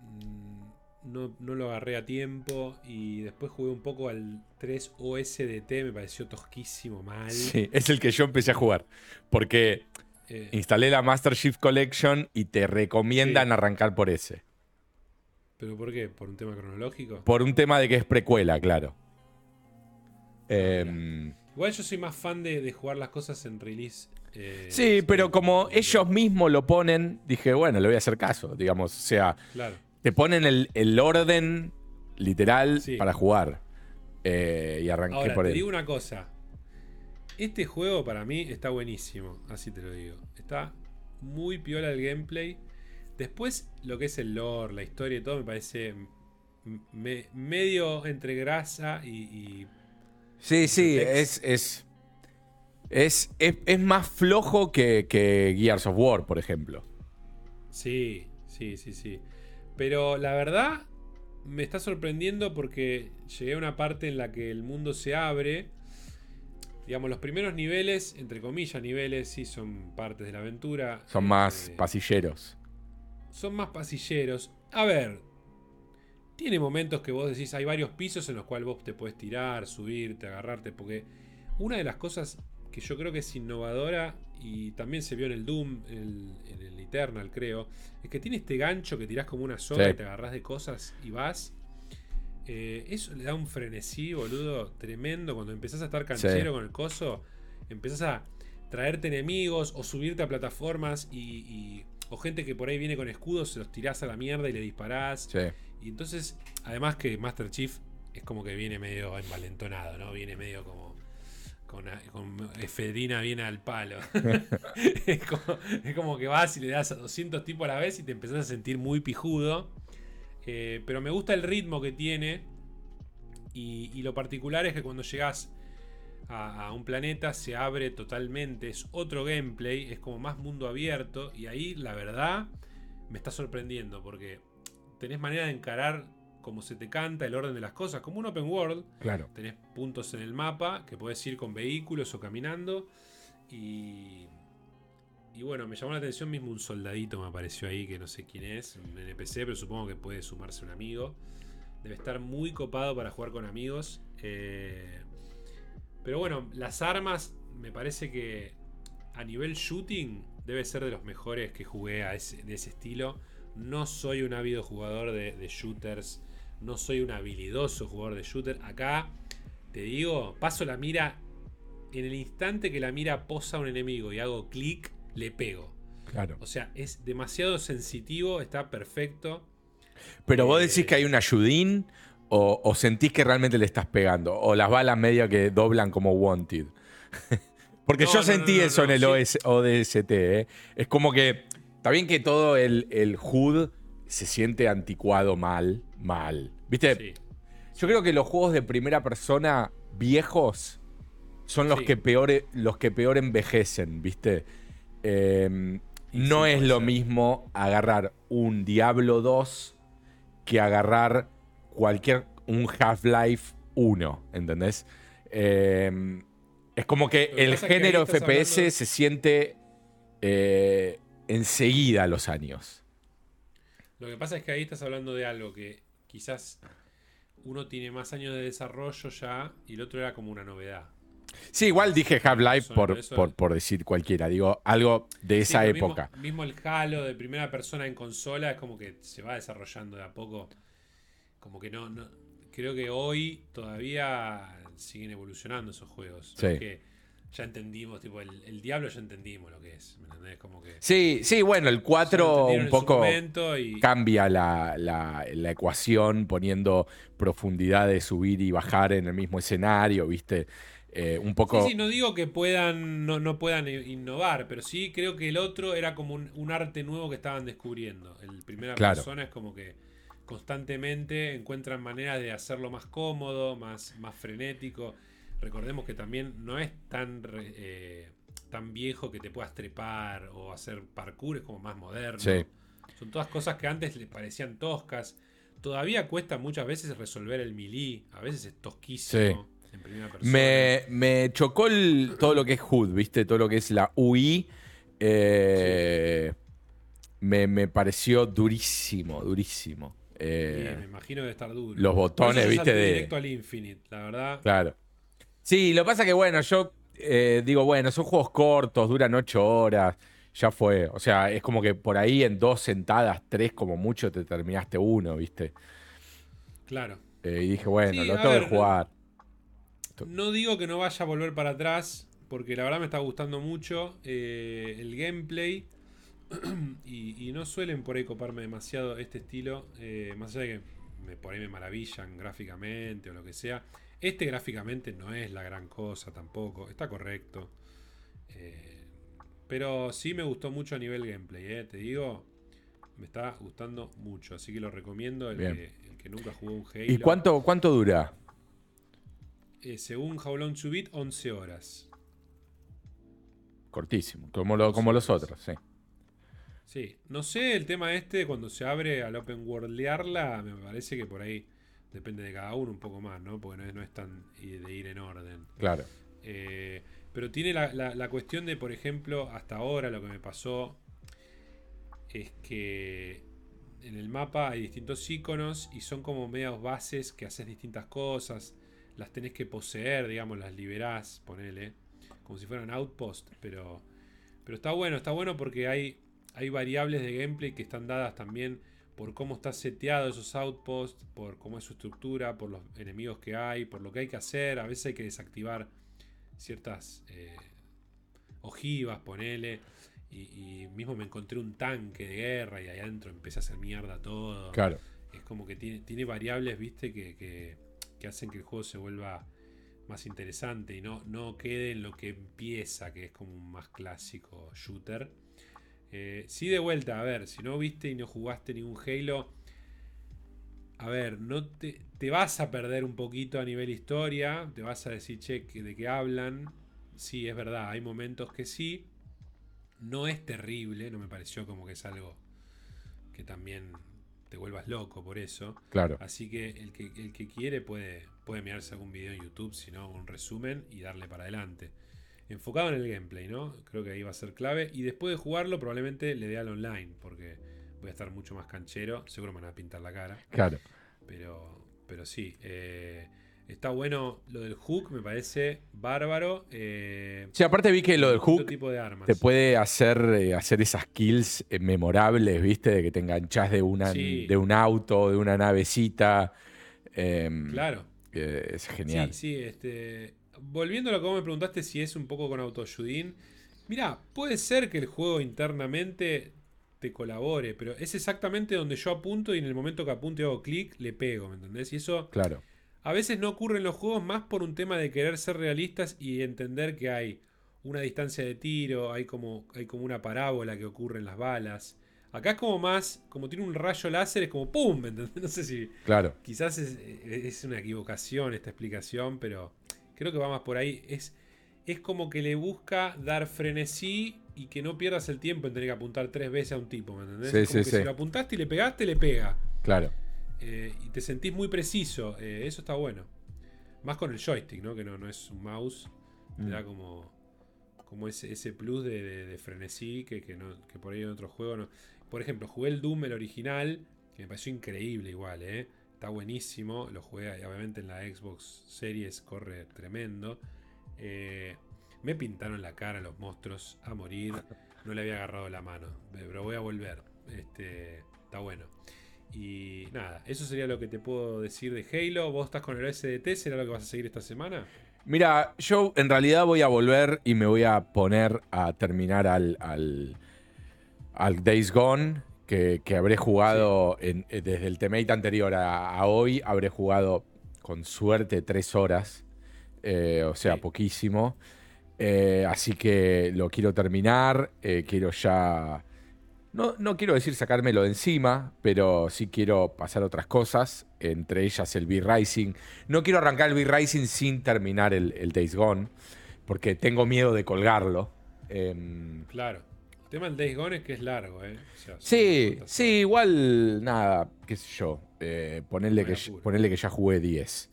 mm, no, no lo agarré a tiempo. Y después jugué un poco al 3 OSDT, me pareció tosquísimo, mal. Sí, es el que yo empecé a jugar. Porque Eh, instalé la Master Chief Collection y te recomiendan Sí. arrancar por ese. ¿Pero por qué? ¿Por un tema cronológico? Por un tema de que es precuela, claro. Em, Igual yo soy más fan de, de jugar las cosas en release. eh, sí, pero como ellos mismos lo ponen, dije, bueno, le voy a hacer caso, digamos. O sea, Claro. te ponen el, el orden literal Sí. para jugar. Eh, y arranqué Ahora, por te él. digo una cosa. Este juego para mí está buenísimo, así te lo digo. Está muy piola el gameplay. Después, lo que es el lore, la historia y todo, me parece me- medio entre grasa y, y- Sí, sí, es, es, es, es más flojo que, que Gears of War, por ejemplo. Sí, sí, sí, sí. Pero la verdad, me está sorprendiendo porque llegué a una parte en la que el mundo se abre. Digamos, los primeros niveles, entre comillas, niveles, sí son partes de la aventura. Son más Eh, pasilleros. son más pasilleros. A ver, tiene momentos que vos decís, hay varios pisos en los cuales vos te puedes tirar, subirte, agarrarte, porque una de las cosas que yo creo que es innovadora y también se vio en el Doom, en el, en el Eternal creo, es que tiene este gancho que tirás como una soga Sí. y te agarrás de cosas y vas. Eh, eso le da un frenesí, boludo, tremendo. Cuando empezás a estar canchero Sí. con el coso, empezás a traerte enemigos o subirte a plataformas y, y- o gente que por ahí viene con escudos, se los tirás a la mierda y le disparás. Sí. Y entonces, además que Master Chief es como que viene medio envalentonado, ¿no? Viene medio como con, con efedrina viene al palo. es, como, que vas y le das a 200 tipos a la vez y te empezás a sentir muy pijudo. Eh, pero me gusta el ritmo que tiene. Y, lo particular es que cuando llegas a, a, un planeta se abre totalmente. Es otro gameplay. Es como más mundo abierto. Y ahí la verdad me está sorprendiendo. Porque tenés manera de encarar como se te canta, el orden de las cosas, como un open world. Claro. Tenés puntos en el mapa que puedes ir con vehículos o caminando. Y, y bueno, me llamó la atención mismo un soldadito, me apareció ahí, que no sé quién es, un NPC, pero supongo que puede sumarse un amigo. Debe estar muy copado para jugar con amigos. Eh, pero bueno, las armas me parece que a nivel shooting debe ser de los mejores que jugué a de ese estilo. No soy un ávido jugador de, de shooters no soy un habilidoso jugador de shooter. Acá, te digo, paso la mira. En el instante que la mira posa un enemigo y hago clic, le pego. Claro. O sea, es demasiado sensitivo, está perfecto. Pero vos decís que hay un ayudín o, sentís que realmente le estás pegando. O las balas medio que doblan como wanted. Porque yo sentí eso en el ODST. ¿eh? Es como que. Está bien que todo el, el HUD se siente anticuado mal, mal. ¿Viste? Yo creo que los juegos de primera persona viejos son los, que, peor, los que peor envejecen, ¿viste? Em, no es lo mismo agarrar un Diablo 2 que agarrar cualquier. un Half-Life 1, ¿entendés? Em, es como que el género FPS se siente eh, enseguida a los años. Lo que pasa es que ahí estás hablando de algo que quizás uno tiene más años de desarrollo ya y el otro era como una novedad. Sí, igual dije Half-Life por, por, decir cualquiera, digo algo de esa época. Mismo, el Halo de primera persona en consola es como que se va desarrollando de a poco. Como que no, no creo que hoy todavía siguen evolucionando esos juegos. Sí ya entendimos, tipo, el, diablo ya entendimos lo que es, ¿me entendés? Como que, sí, sí, bueno, el 4 un poco cambia la, ecuación poniendo profundidad de subir y bajar en el mismo escenario, ¿viste? Eh, un poco... Sí, sí, no digo que puedan, no, puedan innovar, pero sí creo que el otro era como un, arte nuevo que estaban descubriendo. El primera persona es como que constantemente encuentran maneras de hacerlo más cómodo, más, más frenético. Recordemos que también no es tan, eh, tan viejo que te puedas trepar o hacer parkour, es como más moderno. Son todas cosas que antes le parecían toscas. Todavía cuesta muchas veces resolver el melee. A veces es tosquísimo. En primera persona. Me, chocó todo lo que es HUD, ¿viste? Todo lo que es la UI. Eh, me, pareció durísimo, durísimo. Eh, me imagino de estar duro. Los botones, ¿viste? De... Directo al Infinite, la verdad. Claro. Sí, lo que pasa que, bueno, yo eh, digo, bueno, son juegos cortos, duran ocho horas, ya fue. O sea, es como que por ahí en dos sentadas, tres como mucho, te terminaste uno, ¿viste? Claro. Eh, y dije, bueno, lo tengo que jugar. No, digo que no vaya a volver para atrás, porque la verdad me está gustando mucho eh, el gameplay. y, no suelen por ahí coparme demasiado este estilo, más allá de que me, por ahí me maravillan gráficamente o lo que sea. Este gráficamente no es la gran cosa tampoco, está correcto. Eh, pero sí me gustó mucho a nivel gameplay, eh, te digo. Me está gustando mucho, así que lo recomiendo. El, que, nunca jugó un Halo. ¿Y cuánto, cuánto dura? Eh, según How Long to Beat, 11 horas. Cortísimo, como, como los otros, sí. Sí, no sé el tema este, cuando se abre al open worldearla, me parece que por ahí depende de cada uno un poco más, ¿no? Porque no es, tan de ir en orden. Claro. Eh, pero tiene la, cuestión de, por ejemplo, hasta ahora lo que me pasó es que en el mapa hay distintos iconos y son como medios bases que haces distintas cosas. Las tenés que poseer, digamos, las liberás, ponele. Como si fueran outpost, pero, pero está bueno, está bueno porque hay, hay variables de gameplay que están dadas también por cómo está seteado esos outposts, por cómo es su estructura, por los enemigos que hay, por lo que hay que hacer. A veces hay que desactivar ciertas eh, ojivas, ponele. Y, mismo me encontré un tanque de guerra y ahí adentro empecé a hacer mierda todo. Claro. es como que tiene, tiene variables, viste, que, que, que hacen que el juego se vuelva más interesante y no, no quede en lo que empieza, que es como un más clásico shooter. Eh, sí, de vuelta, a ver, si no viste y no jugaste ningún Halo, a ver, no te, te vas a perder un poquito a nivel historia, te vas a decir, che, de qué hablan. Sí, es verdad, hay momentos que sí. No es terrible, no me pareció como que es algo que también te vuelvas loco por eso. Claro. Así que el que, el que quiere puede, puede mirarse algún video en YouTube, si no, un resumen y darle para adelante. Enfocado en el gameplay, ¿no? Creo que ahí va a ser clave. Y después de jugarlo, probablemente le dé al online, porque voy a estar mucho más canchero. Seguro me van a pintar la cara. Claro. Pero, pero sí. eh, está bueno lo del hook, me parece bárbaro. Eh, Sí, aparte vi que lo del hook tipo de armas. te puede hacer, eh, hacer esas kills eh, memorables, ¿viste? De que te enganchás de, una, Sí. de un auto, de una navecita. Em, Claro. es genial. Sí, sí, este. Volviendo a lo que vos me preguntaste si es un poco con autoayudín. Mira, puede ser que el juego internamente te colabore, pero es exactamente donde yo apunto y en el momento que apunto y hago clic, le pego, ¿me entendés? Y eso Claro. A veces no ocurre en los juegos más por un tema de querer ser realistas y entender que hay una distancia de tiro, hay como, hay como una parábola que ocurre en las balas. Acá es como más, como tiene un rayo láser, es como ¡pum! ¿me entendés? No sé si, Claro. Quizás es, es una equivocación esta explicación, pero creo que va más por ahí. Es, es como que le busca dar frenesí y que no pierdas el tiempo en tener que apuntar tres veces a un tipo, ¿me entendés? Sí, Es como sí, que sí. Si lo apuntaste y le pegaste, le pega. Claro. Eh, y te sentís muy preciso. eh, eso está bueno. Más con el joystick, ¿no? Que no, no es un mouse. Te Mm. da como, como ese, ese plus de, de- de frenesí que, que no, que por ahí en otros juegos no. Por ejemplo, jugué el Doom, el original, que me pareció increíble igual, ¿eh? Está buenísimo. Lo jugué obviamente en la Xbox Series, corre tremendo. Eh, me pintaron la cara los monstruos a morir. No le había agarrado la mano. Pero voy a volver. Este, está bueno. Y nada, eso sería lo que te puedo decir de Halo. ¿Vos estás con el SDT? ¿Será lo que vas a seguir esta semana? Mira, yo en realidad voy a volver y me voy a poner a terminar al, al, al Days Gone, que, que habré jugado en- eh, desde el temate anterior a, a hoy, habré jugado con suerte tres horas, eh, o sea, Sí. poquísimo. Eh, así que lo quiero terminar, eh, quiero ya... No, no quiero decir sacármelo de encima, pero sí quiero pasar otras cosas, entre ellas el V-Rising. No quiero arrancar el V-Rising sin terminar el, el Days Gone, porque tengo miedo de colgarlo. Em, Claro. El tema del Days Gone es que es largo, ¿eh? O sea, son sí, sí, igual, nada, qué sé yo. eh, ponerle, que, ponerle que ya jugué 10.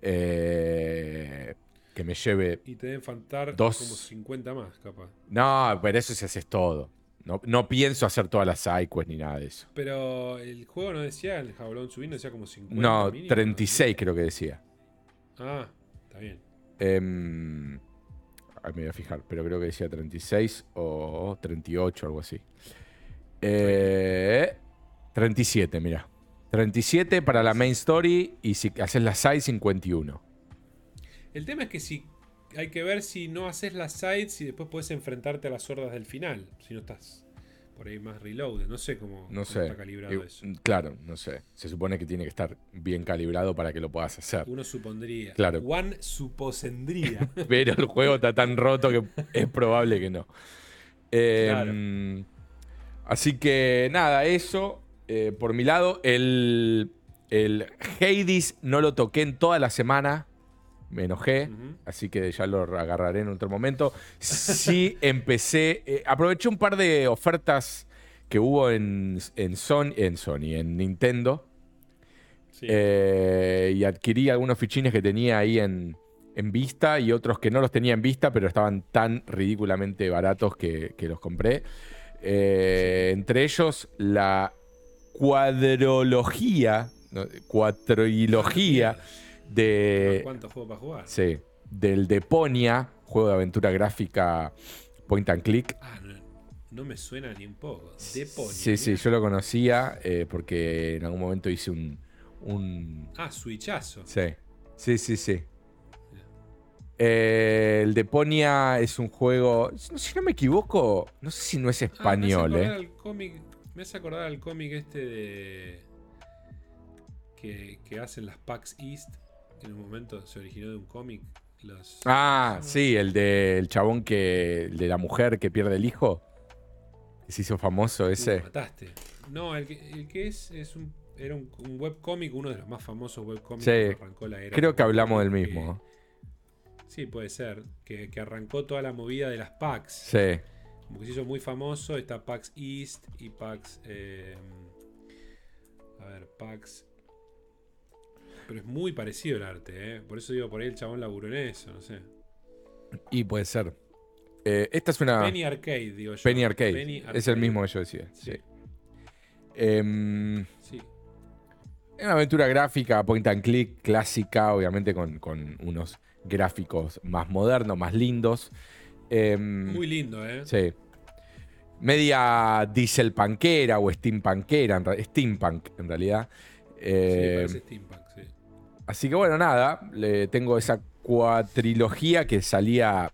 Eh, que me lleve... Y te deben faltar Dos. como 50 más, capaz. No, pero eso si haces todo. No, no pienso hacer todas las sidequests ni nada de eso. Pero el juego no decía, el jablón subiendo decía como 50. No, mínimo, 36 creo que decía. ¿no? Ah, está bien. Ahí me voy a fijar, pero creo que decía 36 o 38, algo así. Eh, 37, mira. 37 para la main story y si haces la side, 51. El tema es que si hay que ver si no haces las sides y después puedes enfrentarte a las hordas del final. Si no estás por ahí más reloaded. No sé cómo, No cómo sé. está calibrado eso. Claro, no sé. Se supone que tiene que estar bien calibrado para que lo puedas hacer. Uno supondría. Claro. One suposendría. Pero el juego está tan roto que es probable que no. Eh, Así que nada, eso. eh, por mi lado, el, el Hades no lo toqué en toda la semana. Me enojé. Así que ya lo agarraré en otro momento. Sí empecé. eh, aproveché un par de ofertas que hubo en, en, Sony, en Sony, en Nintendo. Sí. Eh, y adquirí algunos fichines que tenía ahí en, en vista y otros que no los tenía en vista, pero estaban tan ridículamente baratos que, que los compré. Eh, Entre ellos, la cuadrología, no, cuatrilogía de, ¿Cuántos juegos para jugar? sí, del Deponia, juego de aventura gráfica point and click. Ah, no, no me suena ni un poco. Deponia. Sí, sí, yo lo conocía eh, porque en algún momento hice un- un, Ah, switchazo. Sí, sí, sí, sí. Eh, el Deponia es un juego, si no me equivoco, no sé si no es Ah, español, me hace ¿eh? acordar al cómic- me hace acordar al cómic este de. que, que hacen las PAX East, en un momento se originó de un cómic. Los, Ah, sí, el del chabón que. El de la mujer que pierde el hijo. Que se hizo famoso ese. mataste. No, el que, el que es, es un, era un, un webcómic, uno de los más famosos webcómics Sí, que arrancó la era. Creo que hablamos del que- mismo. Sí, puede ser. Que, que arrancó toda la movida de las PAX. Sí. Como que se hizo muy famoso. Está PAX East y PAX. eh, a ver, PAX. Pero es muy parecido el arte, ¿eh? Por eso digo, por ahí el chabón laburó en eso, no sé. Y puede ser. Eh, esta es una. Penny Arcade, digo yo. Penny Arcade. Penny Es el mismo que yo decía. Sí. Sí. Em, Sí. Es una aventura gráfica, point and click, clásica, obviamente con, con unos gráficos más modernos, más lindos. Em, Muy lindo, ¿eh? sí. Media dieselpunkera o steampunkera, en steampunk en realidad. Sí, Em, parece steampunk. Así que bueno, nada, le tengo esa cuatrilogía que salía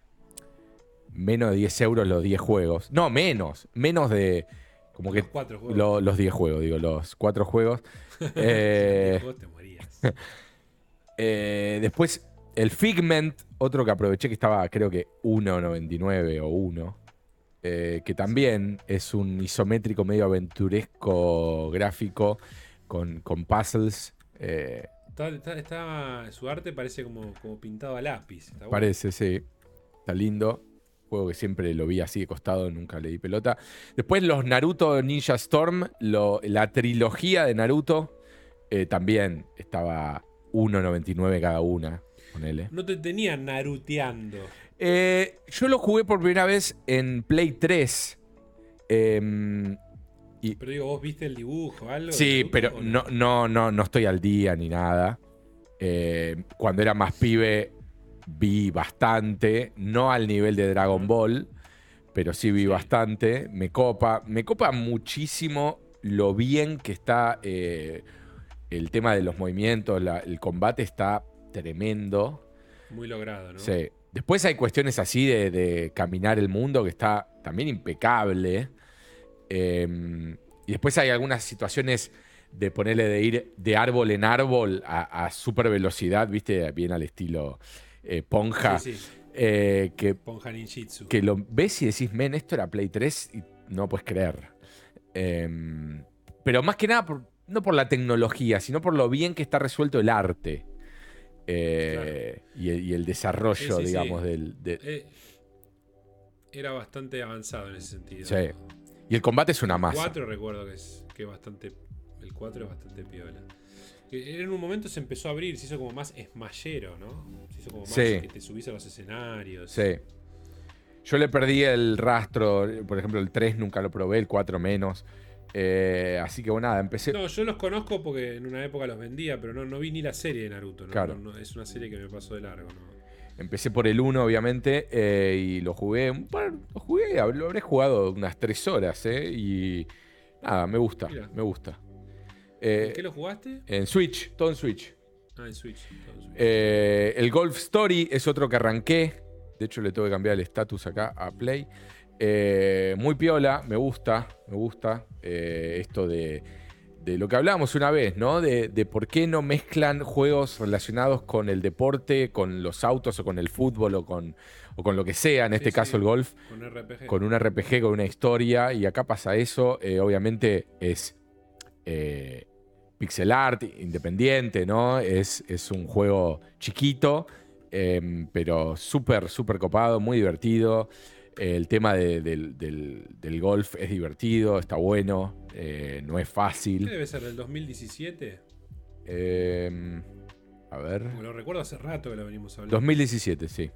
menos de 10 euros los 10 juegos. No, menos, menos de... Como que Los cuatro juegos. lo- los 10 juegos, digo, los 4 juegos. Eh, te morías. Eh, después, el Figment, otro que aproveché que estaba, creo que 1.99 o 1. eh, que también es un isométrico medio aventuresco gráfico con, con puzzles. eh, Está, está- está- su arte parece como, como pintado a lápiz. está bueno. parece, sí. Está lindo. Juego que siempre lo vi así de costado, nunca le di pelota. Después los Naruto Ninja Storm, lo- la trilogía de Naruto, eh, también estaba 1.99 cada una. Ponele. No te tenía naruteando. Eh, yo lo jugué por primera vez en Play 3. Pero digo, ¿vos viste el dibujo algo? sí, pero no, no, no, no estoy al día ni nada. Eh, cuando era más pibe vi bastante, no al nivel de Dragon Ball, pero sí vi Sí. bastante. Me copa, me copa muchísimo lo bien que está eh, el tema de los movimientos, la- el combate está tremendo. Muy logrado, ¿no? Sí. Después hay cuestiones así de, de caminar el mundo que está también impecable. Eh, y después hay algunas situaciones de ponerle de ir de árbol en árbol a, a super velocidad, viste, bien al estilo eh, Ponja. Sí, sí. eh, que, Ponja Ninjitsu. que lo ves y decís, men, esto era Play 3 y no puedes creer. Eh, pero más que nada, por- no por la tecnología, sino por lo bien que está resuelto el arte. Eh, y, el, y el desarrollo, Sí, digamos, del... de- era bastante avanzado en ese sentido. Sí. Y el combate es una El masa. 4 recuerdo que es, que bastante. El 4 es bastante piola. En un momento se empezó a abrir, se hizo como más esmayero, ¿no? Se hizo como más Sí. que te subís a los escenarios. Sí. Yo le perdí el rastro, por ejemplo, el 3 nunca lo probé, el 4 menos. Eh, así que bueno, nada, empecé... No, yo los conozco porque en una época los vendía, pero no, no vi ni la serie de Naruto. ¿no? Claro. No, no, es una serie que me pasó de largo, ¿no? Empecé por el 1, obviamente, eh, y lo jugué un par, lo jugué, lo habré jugado unas 3 horas, ¿eh? Y nada, me gusta, Mira. me gusta. Eh, ¿En qué lo jugaste? en Switch, todo en Switch. Ah, en Switch. todo en Switch. Eh, el Golf Story es otro que arranqué. De hecho, le tengo que cambiar el estatus acá a Play. Eh, muy piola, me gusta, me gusta eh, esto de, de lo que hablábamos una vez, ¿no? De, de por qué no mezclan juegos relacionados con el deporte, con los autos o con el fútbol o con, o con lo que sea, en este sí. caso el golf, Con RPG. con un RPG, con una historia, y acá pasa eso. eh, obviamente es eh, pixel art, independiente, ¿no? Es, es un juego chiquito, eh, pero súper, súper copado, muy divertido. El tema de- del, del- del golf es divertido, está bueno, eh, no es ¿Qué fácil. debe ser? ¿Del 2017? Eh, a ver. Porque lo recuerdo hace rato que lo venimos hablando. 2017, sí.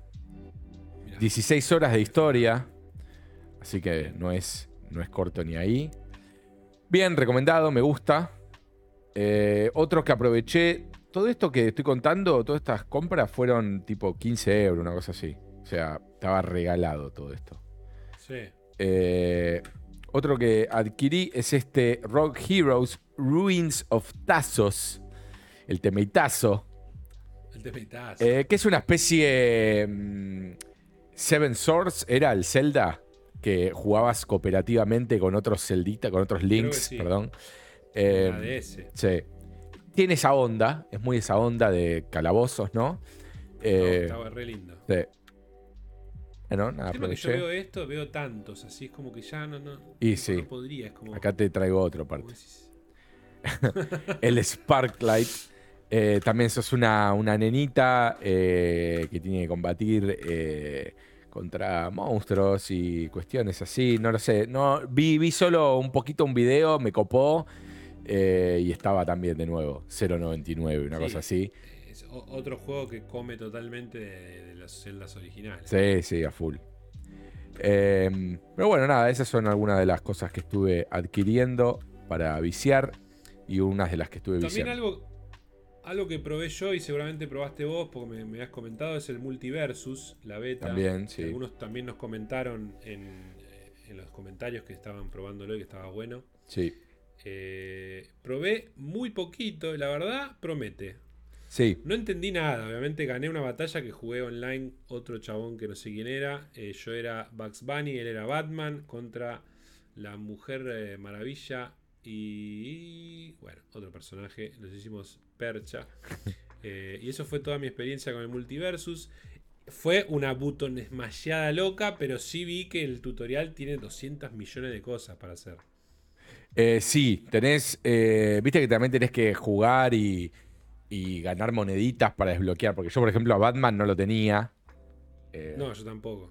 Mirá. 16 horas de historia. Así que no es, no es corto ni ahí. Bien, recomendado, me gusta. Eh, otros que aproveché. Todo esto que estoy contando, todas estas compras fueron tipo 15 euros, una cosa así. O sea, estaba regalado todo esto. Sí. Eh, otro que adquirí es este Rock Heroes Ruins of Tazos. El temeitazo. El TPTAS. Eh, que es una especie. mm, Seven Swords era el Zelda que jugabas cooperativamente con otros Zelditas, con otros Links, sí. perdón. Eh, sí. tiene esa onda, es muy esa onda de calabozos, ¿no? Eh, estaba re lindo. Sí. Bueno, nada, que yo veo esto, veo tantos, así es como que ya no, no, y sí. podría. Acá te traigo otro parte. el Sparklight. Eh, también sos una, una nenita eh, que tiene que combatir eh, contra monstruos y cuestiones así. No lo sé. No, vi, vi solo un poquito un video, me copó. y estaba también de nuevo, 0.99, una cosa así. Es otro juego que come totalmente de, las celdas originales. Sí, sí, a full. Em, pero bueno, nada, esas son algunas de las cosas que estuve adquiriendo para viciar y unas de las que estuve También algo, algo que probé yo y seguramente probaste vos, porque me, has comentado, es el Multiversus, la beta. También, sí. Algunos también nos comentaron en, los comentarios que estaban probándolo y que estaba bueno. Sí. Eh, probé muy poquito y la verdad promete. Sí. No entendí nada. Obviamente gané una batalla que jugué online. Otro chabón que no sé quién era. Eh, yo era Bugs Bunny, él era Batman. Contra la Mujer eh, Maravilla y, bueno, otro personaje. Nos hicimos percha. Eh, y eso fue toda mi experiencia con el Multiversus. Fue una button esmallada loca, pero sí vi que el tutorial tiene 200 millones de cosas para hacer. sí, tenés. Viste que también tenés que jugar y y ganar moneditas para desbloquear. Porque yo, por ejemplo, a Batman no lo tenía. Eh, no, yo tampoco.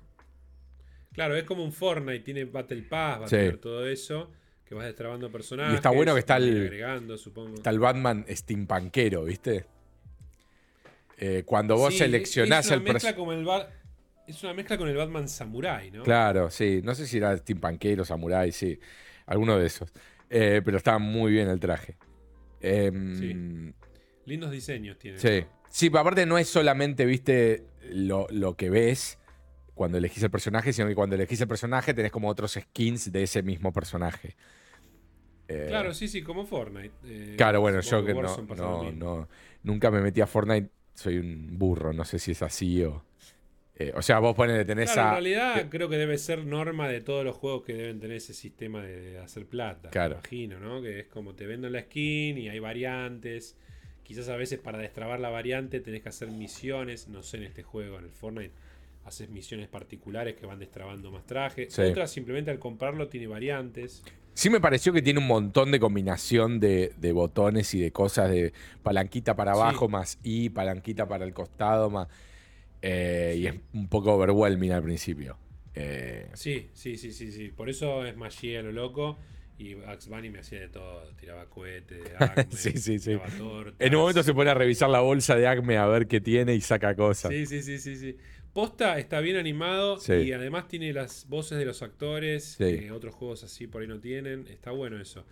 Claro, es como un Fortnite, tiene Battle Pass, va a tener todo eso, que vas destrabando personajes. Y está bueno que está el, agregando, supongo. está el Batman steampunkero, ¿viste? Eh, cuando vos seleccionás el personaje. Es una mezcla con el Batman Samurai, ¿no? Claro, sí. No sé si era steampunkero, Samurai, sí. Alguno de esos. Eh, pero estaba muy bien el traje. Em, Lindos diseños tiene. Sí. Sí, pero aparte no es solamente, viste, lo, que ves cuando elegís el personaje, sino que cuando elegís el personaje tenés como otros skins de ese mismo personaje. Eh, claro, sí, sí, como Fortnite. Eh, claro, bueno, yo que no, no, no, nunca me metí a Fortnite, soy un burro, no sé si es así o... Eh, o sea, vos pones, tenés claro, En realidad creo que debe ser norma de todos los juegos que deben tener ese sistema de, hacer plata. Claro. imagino, ¿no? Que es como te venden la skin y hay variantes. Quizás a veces para destrabar la variante tenés que hacer misiones, no sé, en este juego, en el Fortnite, haces misiones particulares que van destrabando más trajes. Otras simplemente al comprarlo tiene variantes. Sí me pareció que tiene un montón de combinación de, botones y de cosas de palanquita para abajo más y palanquita para el costado más... Eh, y es un poco overwhelming al principio. Eh, sí, sí, sí, sí, sí. Por eso es más a lo loco. Y Bugs Bunny me hacía de todo, tiraba cohetes, de Acme, sí, sí, sí. En un momento se pone a revisar la bolsa de Acme a ver qué tiene y saca cosas. Sí, sí, sí, sí, sí. Posta está bien animado y además tiene las voces de los actores que otros juegos así por ahí no tienen. Está bueno eso.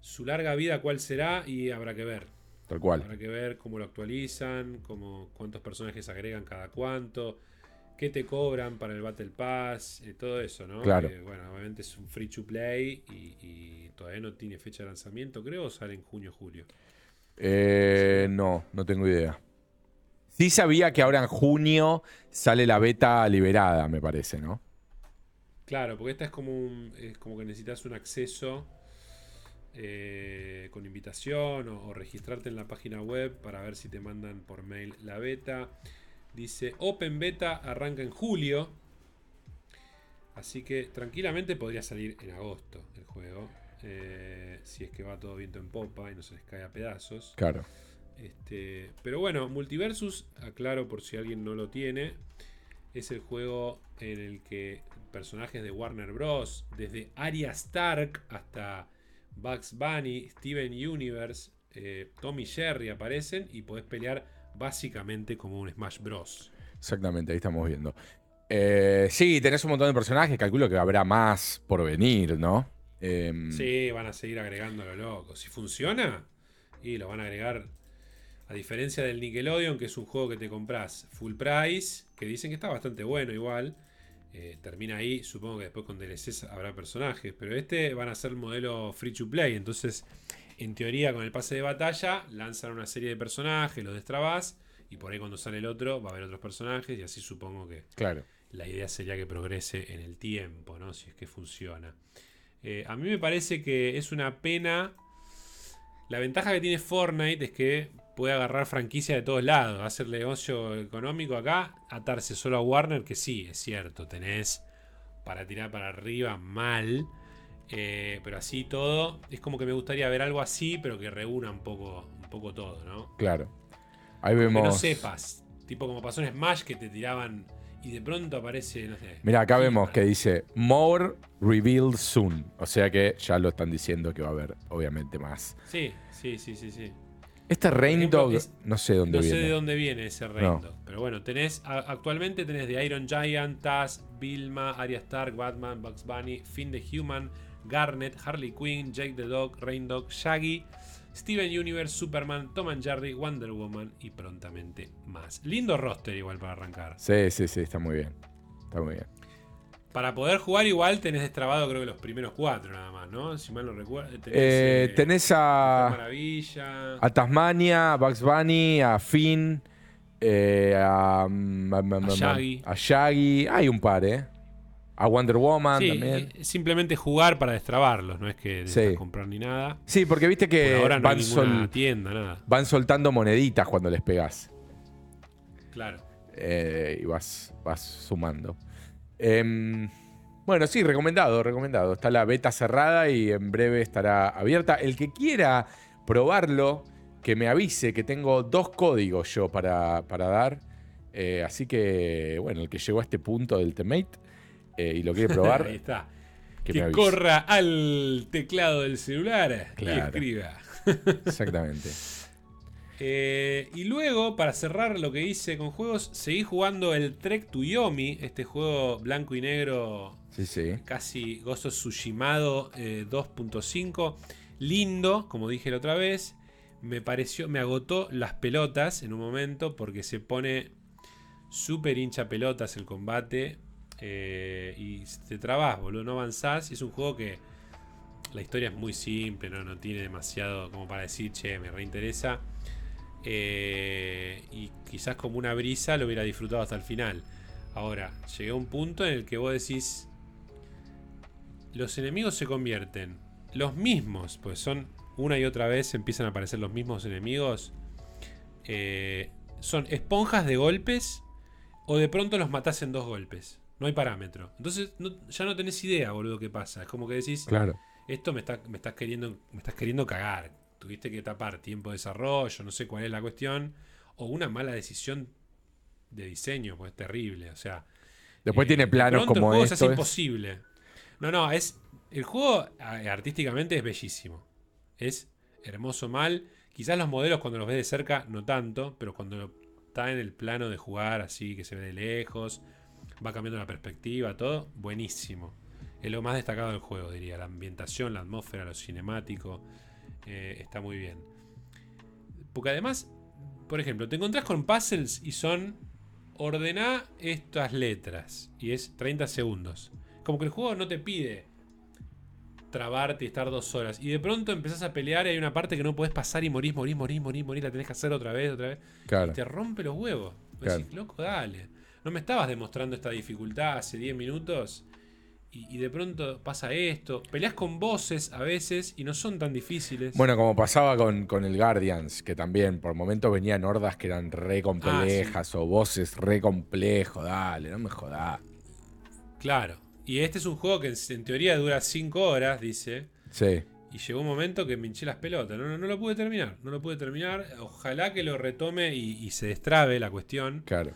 Su larga vida, ¿cuál será? Y habrá que ver. Tal cual. Habrá que ver cómo lo actualizan, cómo, cuántos personajes agregan cada cuánto qué te cobran para el Battle Pass, eh, todo eso, ¿no? Claro. bueno, obviamente es un free to play y, todavía no tiene fecha de lanzamiento, creo, o sale en junio o julio. Eh, no, no tengo idea. Sí sabía que ahora en junio sale la beta liberada, me parece, ¿no? Claro, porque esta es como, un, es como que necesitas un acceso eh, con invitación o registrarte en la página web para ver si te mandan por mail la beta. Dice, Open Beta arranca en julio. Así que tranquilamente podría salir en agosto el juego. Eh, si es que va todo viento en popa y no se les cae a pedazos. Claro. Este, pero bueno, Multiversus, aclaro por si alguien no lo tiene, es el juego en el que personajes de Warner Bros., desde Arya Stark hasta Bugs Bunny, Steven Universe, eh, Tommy Jerry aparecen y podés pelear básicamente como un Smash Bros. Exactamente, ahí estamos viendo. Eh, sí, tenés un montón de personajes, calculo que habrá más por venir, ¿no? Em, sí, van a seguir agregando lo loco. Si funciona, y lo van a agregar. A diferencia del Nickelodeon, que es un juego que te compras full price, que dicen que está bastante bueno igual. Eh, termina ahí, supongo que después con DLCs habrá personajes, pero este van a ser modelo free to play, entonces en teoría con el pase de batalla lanzan una serie de personajes, los destrabas y por ahí cuando sale el otro va a haber otros personajes y así supongo que claro. la idea sería que progrese en el tiempo, ¿no? Si es que funciona. Eh, a mí me parece que es una pena. La ventaja que tiene Fortnite es que puede agarrar franquicia de todos lados, hacer negocio económico acá, atarse solo a Warner, que sí, es cierto, tenés para tirar para arriba mal. Eh, pero así todo, es como que me gustaría ver algo así, pero que reúna un poco, un poco todo, ¿no? Claro. Ahí vemos. Que no sepas. Tipo como pasó en Smash que te tiraban y de pronto aparece, no sé. Mira, acá vemos que dice More Revealed Soon. O sea que ya lo están diciendo que va a haber, obviamente, más. Sí, sí, sí, sí, sí. Este Rain Dog, no sé dónde viene. No sé de dónde viene ese Rain Dog. Pero bueno, tenés, actualmente tenés de Iron Giant, Taz, Vilma, Arya Stark, Batman, Bugs Bunny, Finn the Human, Garnet, Harley Quinn, Jake the Dog, Rain Dog, Shaggy, Steven Universe, Superman, Tom and Jerry, Wonder Woman y prontamente más. Lindo roster igual para arrancar. Sí, sí, sí, está muy bien. Está muy bien. Para poder jugar igual tenés destrabado creo que los primeros cuatro nada más, ¿no? Si mal no recuerdo. Tenés, eh, eh, tenés a... Maravilla. A Tasmania, a Bugs Bunny, a Finn, eh, a, mm, a, Shaggy. a Shaggy. Hay un par, ¿eh? A Wonder Woman también. Simplemente jugar para destrabarlos, no es que sí. comprar ni nada. Sí, porque viste que ahora no van, tienda, nada. van soltando moneditas cuando les pegas. Claro. Eh, y vas, vas sumando. Em, bueno, sí, recomendado, recomendado. Está la beta cerrada y en breve estará abierta. El que quiera probarlo, que me avise que tengo dos códigos yo para, para dar. Eh, así que, bueno, el que llegó a este punto del temate eh, y lo quiere probar. Ahí está. Que, corra al teclado del celular y escriba. Exactamente. Eh, y luego, para cerrar lo que hice con juegos, seguí jugando el Trek to Yomi, este juego blanco y negro, sí, sí. casi Gozo Tsushimado 2.5. Lindo, como dije la otra vez. Me pareció, me agotó las pelotas en un momento porque se pone súper hincha pelotas el combate. Eh, y te trabas, boludo, no avanzás. es un juego que la historia es muy simple, no, no tiene demasiado como para decir, che, me reinteresa. Eh, y quizás como una brisa lo hubiera disfrutado hasta el final. Ahora, llegué a un punto en el que vos decís, los enemigos se convierten los mismos, pues son una y otra vez empiezan a aparecer los mismos enemigos. Eh, son esponjas de golpes o de pronto los matás en dos golpes. No hay parámetro. Entonces ya no tenés idea, boludo, qué pasa. Es como que decís, claro. esto me, está, me, estás queriendo, me estás queriendo cagar. Tuviste que tapar tiempo de desarrollo, no sé cuál es la cuestión. O una mala decisión de diseño, pues es terrible. O sea. Después tiene eh, planos como el esto. Es imposible. No, no, es. El juego artísticamente es bellísimo. Es hermoso mal. Quizás los modelos cuando los ves de cerca no tanto, pero cuando está en el plano de jugar así, que se ve de lejos, va cambiando la perspectiva, todo, buenísimo. Es lo más destacado del juego, diría. La ambientación, la atmósfera, lo cinemático, eh, está muy bien. Porque además, por ejemplo, te encontrás con puzzles y son ordená estas letras y es 30 segundos. Como que el juego no te pide trabarte y estar dos horas. Y de pronto empezás a pelear y hay una parte que no puedes pasar y morís, morís, morís, morís, morís, la tenés que hacer otra vez, otra vez. Y te rompe los huevos. Decís, loco, dale no me estabas demostrando esta dificultad hace 10 minutos y, de pronto pasa esto. Peleas con voces a veces y no son tan difíciles. Bueno, como pasaba con, el Guardians, que también por momentos venían hordas que eran re complejas ah, o voces re complejos. Dale, no me jodas. Claro. Y este es un juego que en, teoría dura 5 horas, dice. Sí. Y llegó un momento que me hinché las pelotas. No, no, lo pude terminar. No lo pude terminar. Ojalá que lo retome y, y se destrabe la cuestión. Claro.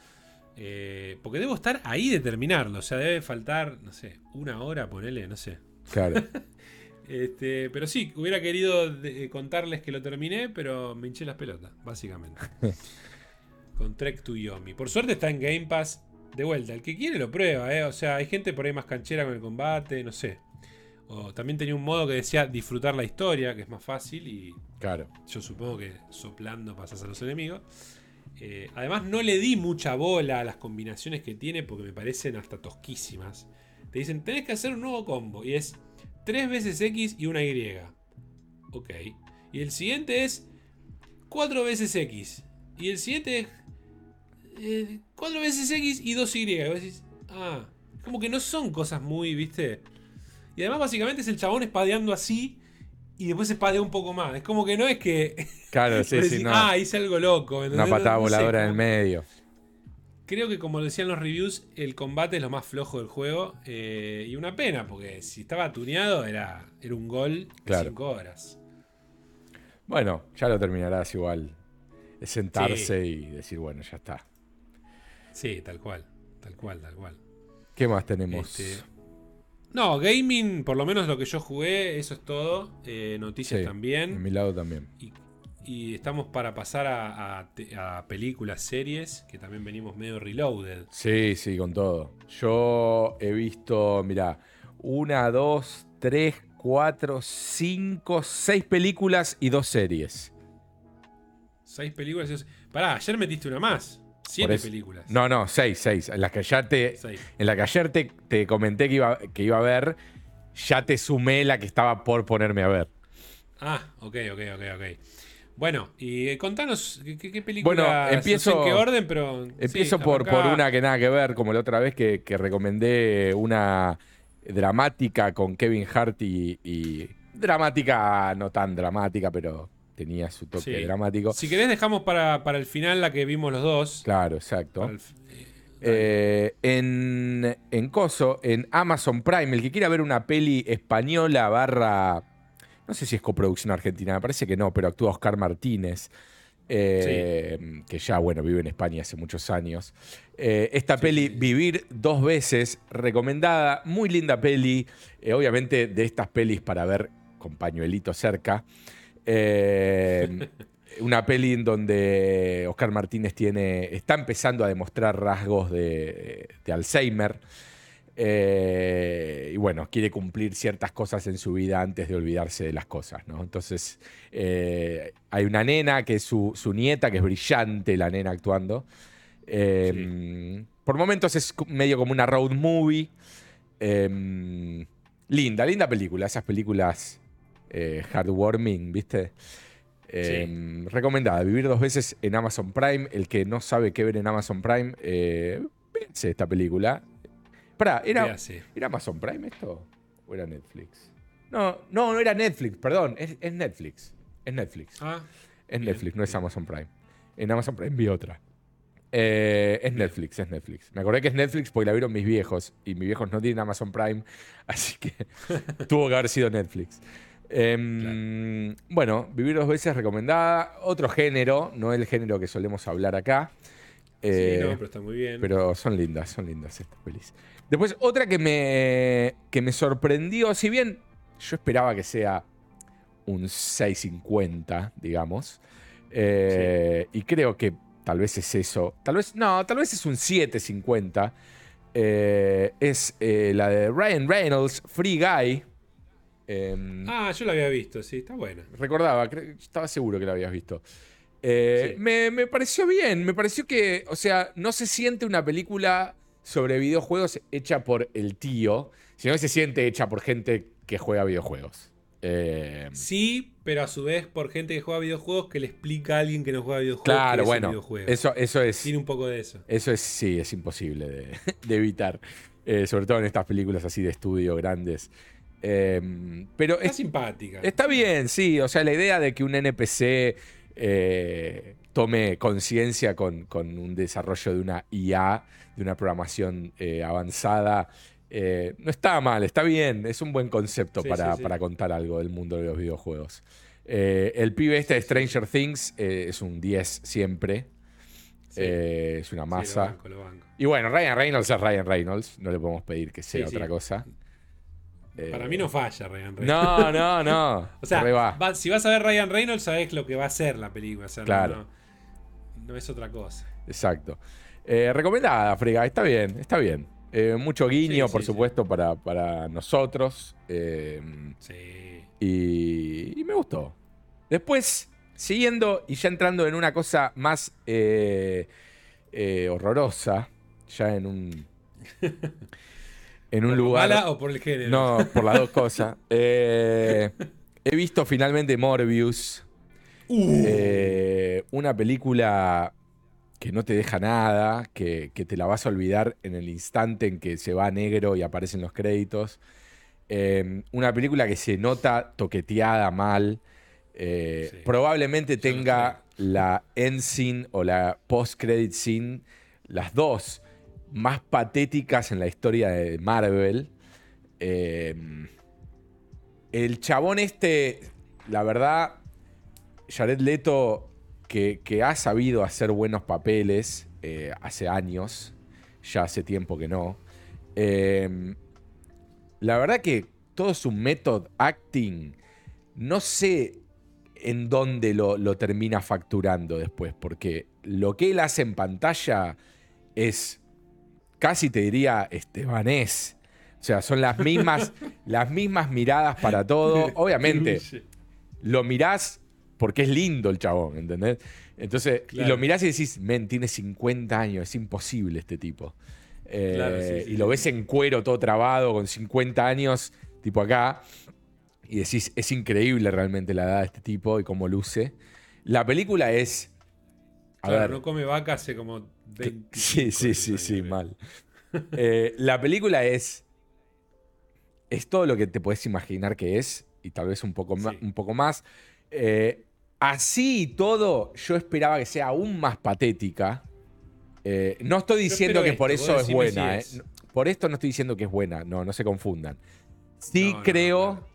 Eh, porque debo estar ahí de terminarlo. O sea, debe faltar, no sé, una hora, ponele, no sé. Claro. este, pero sí, hubiera querido eh, contarles que lo terminé, pero me hinché las pelotas, básicamente. Con Trek to Yomi. Por suerte está en Game Pass. De vuelta, el que quiere lo prueba, ¿eh? O sea, hay gente por ahí más canchera con el combate, no sé. O también tenía un modo que decía disfrutar la historia, que es más fácil y. Claro. Yo supongo que soplando pasas a los enemigos. Eh, además, no le di mucha bola a las combinaciones que tiene porque me parecen hasta tosquísimas. Te dicen, tenés que hacer un nuevo combo y es 3 veces X y una Y. Ok. Y el siguiente es 4 veces X. Y el siguiente es 4 eh, veces X y 2 Y. Y vos decís, ah, como que no son cosas muy, viste. Y además, básicamente es el chabón espadeando así y después se espadeó un poco más. Es como que no es que. Claro, sí, sí, no. Ah, hice algo loco. Una patada voladora en el medio. Creo que como decían los reviews, el combate es lo más flojo del juego. Eh, y una pena, porque si estaba tuneado era, era un gol de 5 horas. Bueno, ya lo terminarás igual. Es sentarse y decir, bueno, ya está. Sí, tal cual. Tal cual, tal cual. ¿Qué más tenemos? Este, no, gaming, por lo menos lo que yo jugué, eso es todo. Eh, noticias también. De mi lado también. Y, estamos para pasar a, películas, series, que también venimos medio reloaded. Sí, sí, con todo. Yo he visto, mira, una, dos, tres, cuatro, cinco, seis películas y dos series. Seis películas y dos... Pará, ayer metiste una más. Siete películas. No, no, seis, seis. En las que ya te. En la que ayer te, comenté que iba, que iba a ver, ya te sumé la que estaba por ponerme a ver. Ah, ok, ok, ok, ok. Bueno, y eh, contanos qué, película. Bueno, empiezo. en qué orden, pero. Empiezo por, por una que nada que ver, como la otra vez que, recomendé una dramática con Kevin Hart y, y. Dramática, no tan dramática, pero tenía su toque dramático. Si querés, dejamos para, el final la que vimos los dos. Claro, exacto. Eh, en, en Coso, en Amazon Prime, el que quiera ver una peli española barra. No sé si es coproducción argentina, me parece que no, pero actúa Oscar Martínez. Eh, que ya, bueno, vive en España hace muchos años. Eh, esta peli, Vivir dos veces, recomendada, muy linda peli, obviamente de estas pelis para ver con pañuelito cerca. Eh, una peli en donde Oscar Martínez tiene, está empezando a demostrar rasgos de, Alzheimer. Eh, y bueno, quiere cumplir ciertas cosas en su vida antes de olvidarse de las cosas, Entonces, eh, hay una nena que es su, nieta, que es brillante la nena actuando. Por momentos es medio como una road movie. linda, linda película. Esas películas eh, Heartwarming, ¿viste? Em, recomendada, vivir dos veces en Amazon Prime. El que no sabe qué ver en Amazon Prime, eh, esta película. Pará, ¿era, ¿era Amazon Prime esto? ¿O era Netflix? No, no, no era Netflix, perdón. Es, Netflix. Es Netflix. Ah, es Netflix, no es Amazon Prime. En Amazon Prime vi otra. Eh, es Netflix, es Netflix. Me acordé que es Netflix porque la vieron mis viejos. Y mis viejos no tienen Amazon Prime. Así que tuvo que haber sido Netflix. Em, bueno, Vivir dos veces recomendada. Otro género, no el género que solemos hablar acá. sí, eh, no, pero está muy bien. Pero son lindas, son lindas estas pelis. Después, otra que me, que me sorprendió, si bien yo esperaba que sea un 6.50, digamos. Eh, y creo que tal vez es eso. Tal vez, no, tal vez es un 7.50. Eh, es la de Ryan Reynolds, Free Guy. Em, ah, yo la había visto, sí, está buena. Recordaba, estaba seguro que la habías visto. Eh, me, pareció bien, me pareció que, o sea, no se siente una película sobre videojuegos hecha por el tío, sino que se siente hecha por gente que juega videojuegos. Em, sí, pero a su vez por gente que juega videojuegos que le explica a alguien que no juega videojuegos. Claro, bueno, eso, eso es. Tiene un poco de eso. Eso es, sí, es imposible de, evitar. Eh, sobre todo en estas películas así de estudio grandes. Em, pero está simpática. Está bien, sí. O sea, la idea de que un NPC eh, tome conciencia con, un desarrollo de una IA, de una programación eh, avanzada, eh, no está mal, está bien. Es un buen concepto para, contar algo del mundo de los videojuegos. el pibe este de Stranger Things es un 10 siempre. es una masa. Y bueno, Ryan Reynolds es Ryan Reynolds. No le podemos pedir que sea otra cosa. Para mí no falla Ryan Reynolds. No, no, no. o sea, si vas a ver Ryan Reynolds, sabes lo que va a ser la película. claro. No, es otra cosa. Exacto. Eh, recomendada, Frega. Está bien, está bien. Eh, mucho guiño, por supuesto, Para, nosotros. Eh, sí. Y, y, me gustó. Después, siguiendo y ya entrando en una cosa más horrorosa, ya en un. en un lugar. Mala o por el género? No, por las dos cosas. Eh, he visto finalmente Morbius. Uh. Eh, una película que no te deja nada, que, te la vas a olvidar en el instante en que se va negro y aparecen los créditos. Eh, una película que se nota toqueteada mal. Eh, Sí. Probablemente tenga la end scene o la post-credit scene, las dos más patéticas en la historia de Marvel. Eh, el chabón este, la verdad, Jared Leto, que, ha sabido hacer buenos papeles eh, hace años, ya hace tiempo que no. Eh, la verdad que todo su método acting, no sé en dónde lo, lo termina facturando después, porque lo que él hace en pantalla es, casi te diría, estebanés. O sea, son las mismas, las mismas miradas para todo. Obviamente, lo mirás porque es lindo el chabón, ¿entendés? Entonces, y lo mirás y decís, men, tiene 50 años, es imposible este tipo. Eh, Claro, sí, sí, y lo ves en cuero todo trabado, con 50 años, tipo acá, y decís, es increíble realmente la edad de este tipo y cómo luce. La película es... A Claro, ver, no come vaca hace como 20. Sí, sí, sí, sí, mal. Eh, la película es. Es todo lo que te puedes imaginar que es, y tal vez un poco, Sí. un poco más. Eh, así y todo, yo esperaba que sea aún más patética. Eh, no estoy diciendo que por eso es buena. si es. Por esto no estoy diciendo que es buena, no, no se confundan. Sí No, no, creo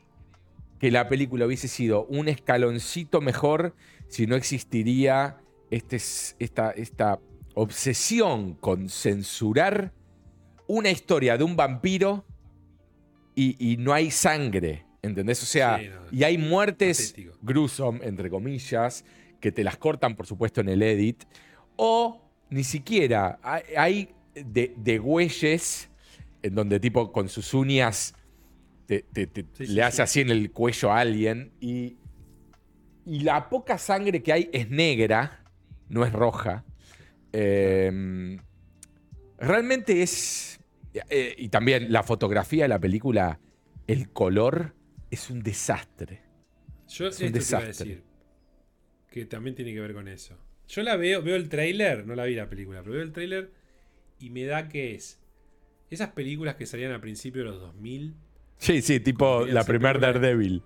que la película hubiese sido un escaloncito mejor si no existiría este, esta, esta obsesión con censurar una historia de un vampiro y, y no hay sangre, ¿entendés? O sea, Sí, no, y hay muertes patético. gruesome, entre comillas, que te las cortan, por supuesto, en el edit, o ni siquiera hay, de, de güeyes en donde tipo con sus uñas te, te- te- Sí, le hace sí. así en el cuello a alguien y, y la poca sangre que hay es negra, no es roja. Eh, realmente es... eh, y también la fotografía de la película, el color es un desastre. Yo Es esto un te iba a decir. Que también tiene que ver con eso. Yo la veo, veo el tráiler, no la vi la película, pero veo el tráiler y me da que es esas películas que salían a principios de los 2000, Sí, sí, tipo la primer película de- Daredevil.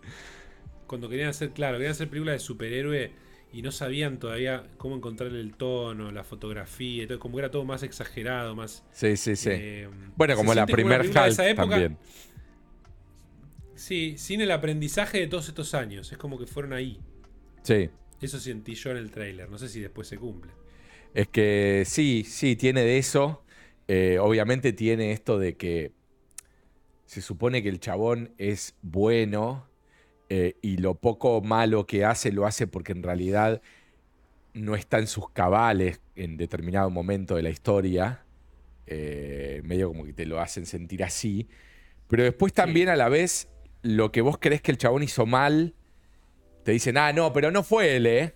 cuando querían hacer, claro, querían hacer películas de superhéroe y no sabían todavía cómo encontrarle el tono, la fotografía, todo, como era todo más exagerado, más... Sí, sí, sí. eh, bueno, como la siente una primer película de esa época, también. Sí, sin el aprendizaje de todos estos años, es como que fueron ahí. Sí. Eso sentí yo en el tráiler, no sé si después se cumple. Es que sí, sí, tiene de eso. Eh, obviamente tiene esto de que se supone que el chabón es bueno eh, y lo poco malo que hace lo hace porque en realidad no está en sus cabales en determinado momento de la historia. Eh, medio como que te lo hacen sentir así. Pero después también a la vez lo que vos crees que el chabón hizo mal, te dicen, ah, no, pero no fue él, ¿eh?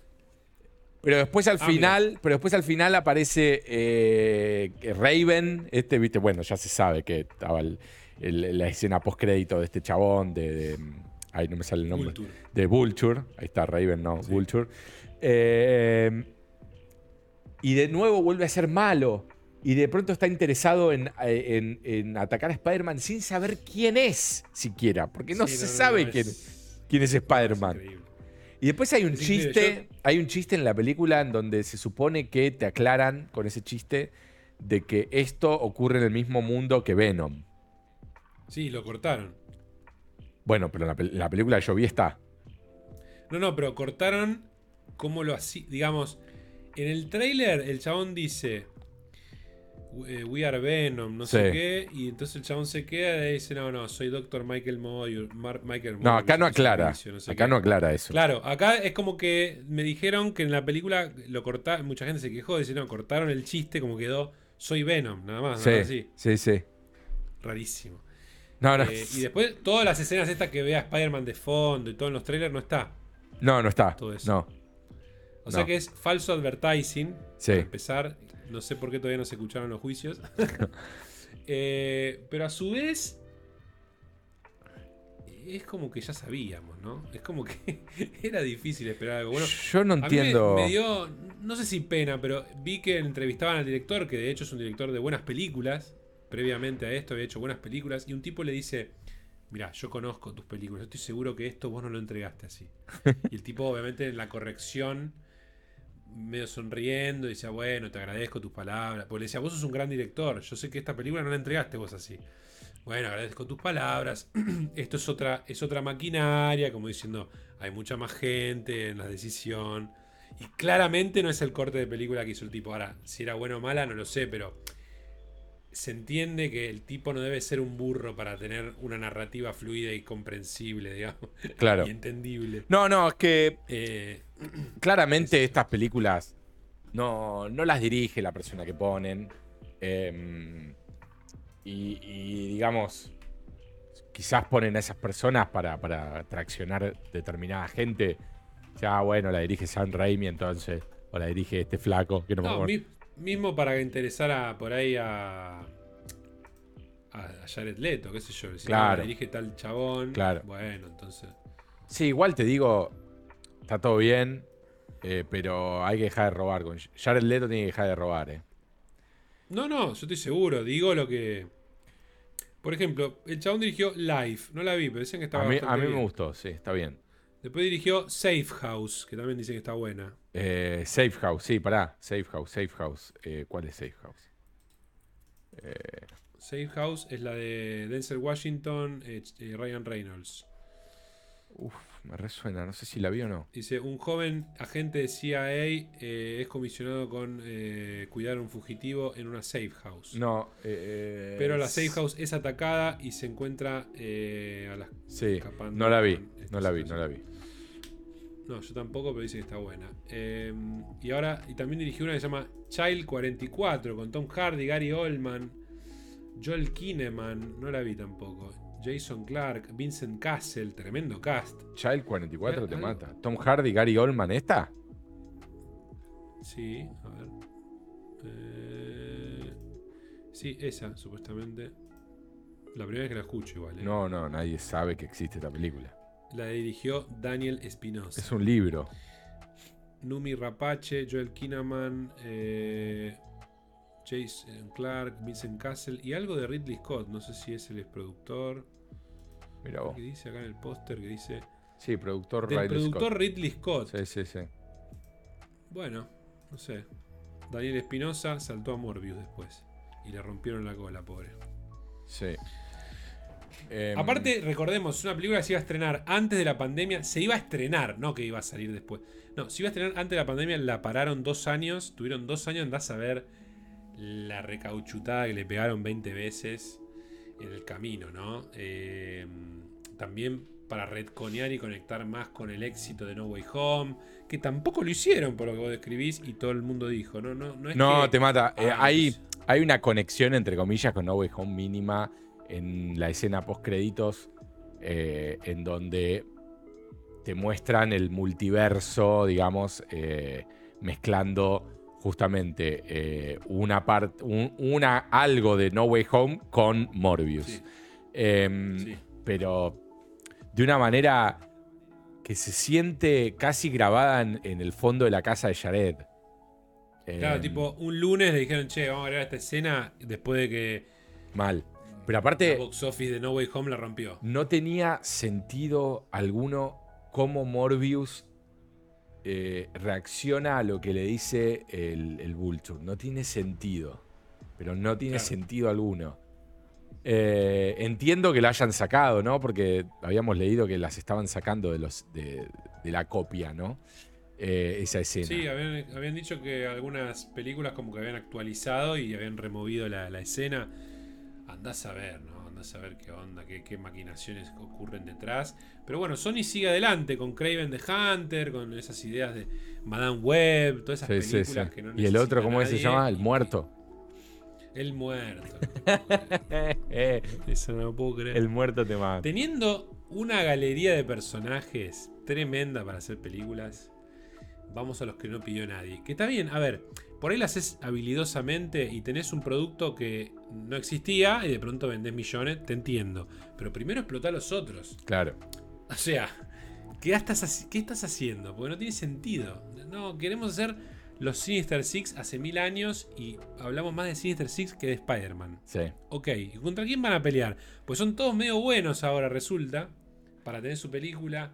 Pero después al Ah, final, pero después al final aparece eh, Raven, este, viste, bueno, ya se sabe que estaba el- el- la escena post crédito de este chabón, de, de- ay, no me sale el nombre, Vulture. de Vulture, ahí está Raven, no, Sí. Vulture. Eh, y de nuevo vuelve a ser malo. Y de pronto está interesado en, eh, en- en atacar a Spider-Man sin saber quién es siquiera. Porque no Sí, se sabe quién, es- quién es Spider-Man. Y después hay un Es chiste, hay un chiste en la película en donde se supone que te aclaran con ese chiste de que esto ocurre en el mismo mundo que Venom. Sí, lo cortaron. Bueno, pero la, pel- la película que yo vi está. No, no, pero cortaron cómo lo hacía. Digamos, en el tráiler el chabón dice. eh, We are Venom, no sé Sí. qué. Y entonces el chabón se queda y dice: No, no, soy Dr. Michael. Mar- Michael No, acá no aclara. servicio, no sé Acá qué". no aclara eso. Claro, acá es como que me dijeron que en la película lo cortaron. Mucha gente se quejó, dice: No, cortaron el chiste, como quedó. Soy Venom, nada más. nada Sí, así. sí, sí. Rarísimo. No, no. Eh, y después, todas las escenas estas que ve a Spider-Man de fondo y todo en los trailers no está. No, no está. todo eso. No. O sea que es falso advertising. Sí. Para empezar, no sé por qué todavía no se escucharon los juicios. Eh, pero a su vez, es como que ya sabíamos, ¿no? Es como que era difícil esperar algo. Bueno, yo no a mí me- entiendo. me, dio, no sé si pena, pero vi que entrevistaban al director, que de hecho es un director de buenas películas. Previamente a esto había hecho buenas películas. Y un tipo le dice: Mira, yo conozco tus películas, yo estoy seguro que esto vos no lo entregaste así. Y el tipo, obviamente, en la corrección, medio sonriendo, decía, bueno, te agradezco tus palabras. Porque le decía, vos sos un gran director, yo sé que esta película no la entregaste vos así. Bueno, agradezco tus palabras. Esto es otra, es otra maquinaria, como diciendo, hay mucha más gente en la decisión. Y claramente no es el corte de película que hizo el tipo. Ahora, si era bueno o mala, no lo sé, pero se entiende que el tipo no debe ser un burro para tener una narrativa fluida y comprensible, digamos. Claro. y entendible. No, no, es que Eh, claramente estas películas no, no las dirige la persona que ponen. eh, y, y, digamos, quizás ponen a esas personas para, para traccionar determinada gente. Ya, bueno, la dirige Sam Raimi entonces. O la dirige este flaco, que no, me acuerdo. mi- mismo para que interesara por ahí a. A a Jared Leto, qué sé yo. Si Claro. la dirige tal chabón. Claro. Bueno, entonces. Sí, igual te digo, está todo bien, eh, pero hay que dejar de robar. Con Jared Leto tiene que dejar de robar, eh. No, no, yo estoy seguro. Digo lo que. Por ejemplo, el chabón dirigió Life. No la vi, pero dicen que estaba A mí, a mí me gustó, sí, está bien. Después dirigió Safe House, que también dicen que está buena. Eh, Safe House, sí, pará. Safe House, Safe House. Eh, ¿Cuál es Safe House? Safe House es la de Denzel Washington, eh, eh, Ryan Reynolds. Uf, me resuena, no sé si la vi o no. Dice, un joven agente de CIA eh, es comisionado con eh, cuidar a un fugitivo en una safe house. No, eh, Pero la safe house es atacada y se encuentra a las... Sí, escapando no la vi, no la vi, no la vi. No, yo tampoco, pero dice que está buena. Y ahora, y también dirigió una que se llama Child 44, con Tom Hardy, Gary Oldman, Joel Kinnaman, no la vi tampoco. Jason Clark, Vincent Castle, tremendo cast. Child 44 te Algo. mata. Tom Hardy, Gary Oldman, ¿esta? Sí, a ver. Eh, sí, esa, supuestamente. La primera vez que la escucho igual. ¿eh? No, no, nadie sabe que existe esta película. La dirigió Daniel Espinosa. Es un libro. Numi Rapace, Joel Kinnaman, eh, Jason Clark, Vincent Castle y algo de Ridley Scott. No sé si es el productor. Mira vos. ¿Qué dice acá en el póster? Que dice. Sí, productor Del Ridley productor Scott. Ridley Scott. Sí, sí, sí. Bueno, no sé. Daniel Espinosa saltó a Morbius después. Y le rompieron la cola, pobre. Sí. Em, Aparte, recordemos, es una película que se iba a estrenar antes de la pandemia. Se iba a estrenar, no que iba a salir después. No, se iba a estrenar antes de la pandemia. La pararon dos años. Tuvieron dos años. Andás a ver la recauchutada que le pegaron 20 veces en el camino, ¿no? Eh, también para retconear y conectar más con el éxito de No Way Home. Que tampoco lo hicieron por lo que vos describís y todo el mundo dijo. No, no, no es No, que- te mata. Eh, Ay, hay, hay una conexión, entre comillas, con No Way Home mínima en la escena post créditos, en donde te muestran el multiverso, digamos, eh, mezclando justamente eh, una parte, un- una algo de No Way Home con Morbius. Sí, Em, sí. Pero de una manera que se siente casi grabada en, en el fondo de la casa de Jared. Claro, Em, tipo, un lunes le dijeron, che, vamos a grabar esta escena después de que Mal. Pero la aparte, box office de No Way Home la rompió. no tenía sentido alguno cómo Morbius eh, reacciona a lo que le dice el, el Vulture. No tiene sentido. Pero no tiene Claro. sentido alguno. Eh, entiendo que la hayan sacado, ¿no? Porque habíamos leído que las estaban sacando de, los, de, de la copia, ¿no? Eh, esa escena. Sí, habían, habían dicho que algunas películas como que habían actualizado y habían removido la, la escena. Andás a ver, ¿no? A ver qué onda, qué, qué maquinaciones ocurren detrás. Pero bueno, Sony sigue adelante con Craven the Hunter, con esas ideas de Madame Web, todas esas Sí, películas sí. que no y el otro, ¿cómo se llama? El muerto. El muerto. creer. Eso no lo puedo creer. el muerto te mata. Teniendo una galería de personajes tremenda para hacer películas, vamos a los que no pidió nadie. Que está bien, a ver, por ahí lo haces habilidosamente y tenés un producto que no existía y de pronto vendés millones, te entiendo. Pero primero explota a los otros. Claro. O sea, ¿qué estás, ¿qué estás haciendo? Porque no tiene sentido. No, queremos hacer los Sinister Six hace mil años y hablamos más de Sinister Six que de Spider-Man. Sí. Ok, ¿y contra quién van a pelear? Pues son todos medio buenos ahora, resulta, para tener su película.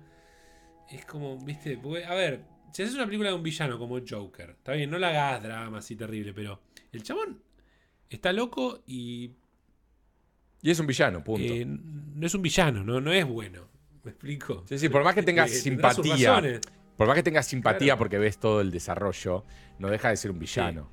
Es como, viste, a ver, si haces una película de un villano como Joker, está bien, no la hagas drama así terrible, pero el chabón está loco y Y es un villano, punto. eh, no es un villano, no, no es bueno. ¿Me explico? sí, sí, por más que tengas Eh, sus simpatía. Por más que tengas simpatía Claro. porque ves todo el desarrollo, no deja de ser un villano.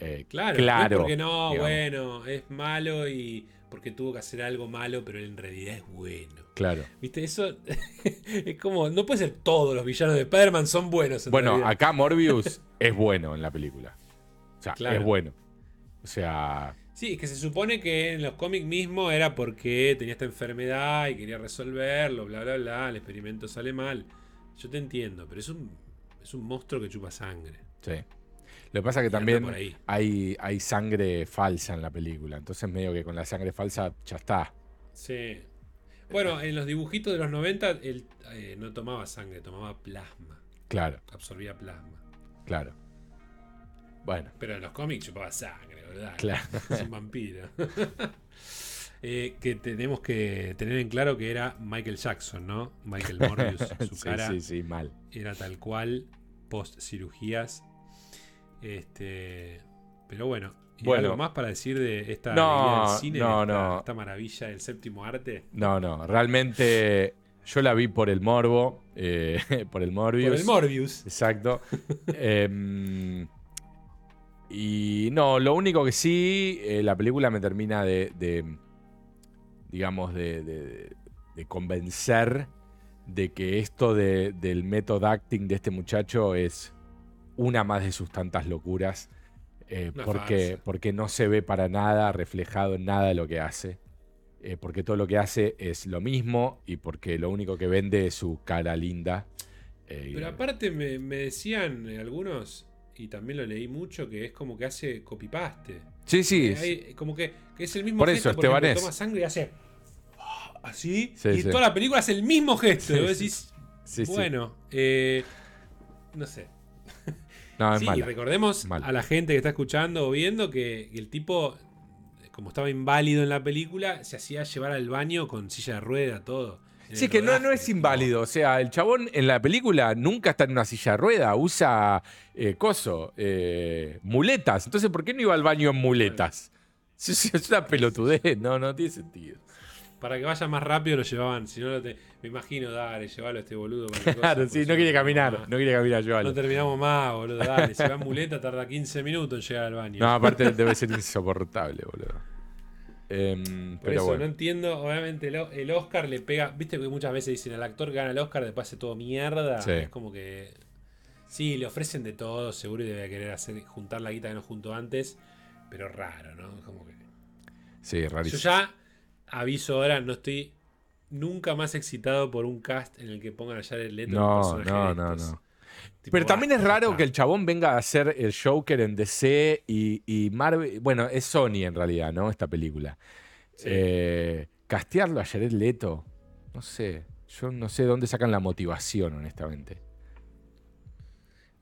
Eh, Claro, claro. no es porque no, digamos. bueno, es malo y porque tuvo que hacer algo malo, pero en realidad es bueno. Claro. ¿Viste? Eso es como, no puede ser todos los villanos de Spider-Man son buenos. en Bueno, realidad. acá Morbius es bueno en la película. O sea, Claro. es bueno. O sea, Sí, es que se supone que en los cómics mismo era porque tenía esta enfermedad y quería resolverlo, bla, bla, bla, el experimento sale mal. Yo te entiendo, pero es un, es un monstruo que chupa sangre. sí. Lo que pasa es que también hay, hay sangre falsa en la película. Entonces, medio que con la sangre falsa ya está. Sí. Bueno, en los dibujitos de los 90 él eh, no tomaba sangre, tomaba plasma. Claro, Absorbía plasma. claro. Bueno, Pero en los cómics chupaba sangre, ¿verdad? Claro. Es un vampiro. Eh, que tenemos que tener en claro que era Michael Jackson, ¿no? Michael Morbius, su sí, cara sí, sí, mal. era tal cual, post cirugías. Este, pero bueno, ¿y Bueno. algo más para decir de esta No, del cine, no, esta, no. esta maravilla del séptimo arte? No, no, realmente yo la vi por el morbo, eh, por el Morbius. Por el Morbius. Exacto. Em, y no, lo único que sí, eh, la película me termina de, de, digamos, de, de- de convencer de que esto de- del método acting de este muchacho es una más de sus tantas locuras, eh, porque, porque no se ve para nada reflejado en nada de lo que hace. eh, porque todo lo que hace es lo mismo y porque lo único que vende es su cara linda. eh, Pero aparte me, me decían algunos, y también lo leí mucho, que es como que hace copy-paste. Sí, sí. Hay- como que, que es el mismo Por gesto, eso, por ejemplo, Estebanés. toma sangre y hace así, Sí, y sí. toda la película hace el mismo gesto. Sí, y vos decís, bueno, eh, no sé. No, es Sí, y recordemos Mala. a la gente que está escuchando o viendo que, que el tipo, como estaba inválido en la película, se hacía llevar al baño con silla de rueda, todo. Sí, que no, no es inválido. O sea, el chabón en la película nunca está en una silla de rueda. Usa eh, coso, eh, muletas. Entonces, ¿por qué no iba al baño en muletas? Es una pelotudez. No, no tiene sentido. Para que vaya más rápido lo llevaban, si no te- me imagino, dale, llevalo a este boludo. cosa, Claro, sí, si no quiere no, caminar. no, No quiere caminar, no llévalo. terminamos más, boludo, dale. Si va en muleta tarda 15 minutos en llegar al baño. No, aparte debe ser insoportable, boludo. Em, Por pero eso bueno. no entiendo, obviamente el, el Oscar le pega, viste que muchas veces dicen al actor gana el Oscar después hace todo mierda, Sí. es como que sí, le ofrecen de todo, seguro y debe querer hacer juntar la guita que no juntó antes, pero raro, ¿no? Como que Sí, yo rarísimo. ya aviso ahora, no estoy nunca más excitado por un cast en el que pongan a Jared Leto en un No, personaje no, no, no. Tipo, Pero también es raro que el chabón venga a hacer el Joker en DC y, y Marvel. Bueno, es Sony en realidad, ¿no? Esta película. Sí. Eh, castearlo a Jared Leto, no sé. Yo no sé dónde sacan la motivación, honestamente.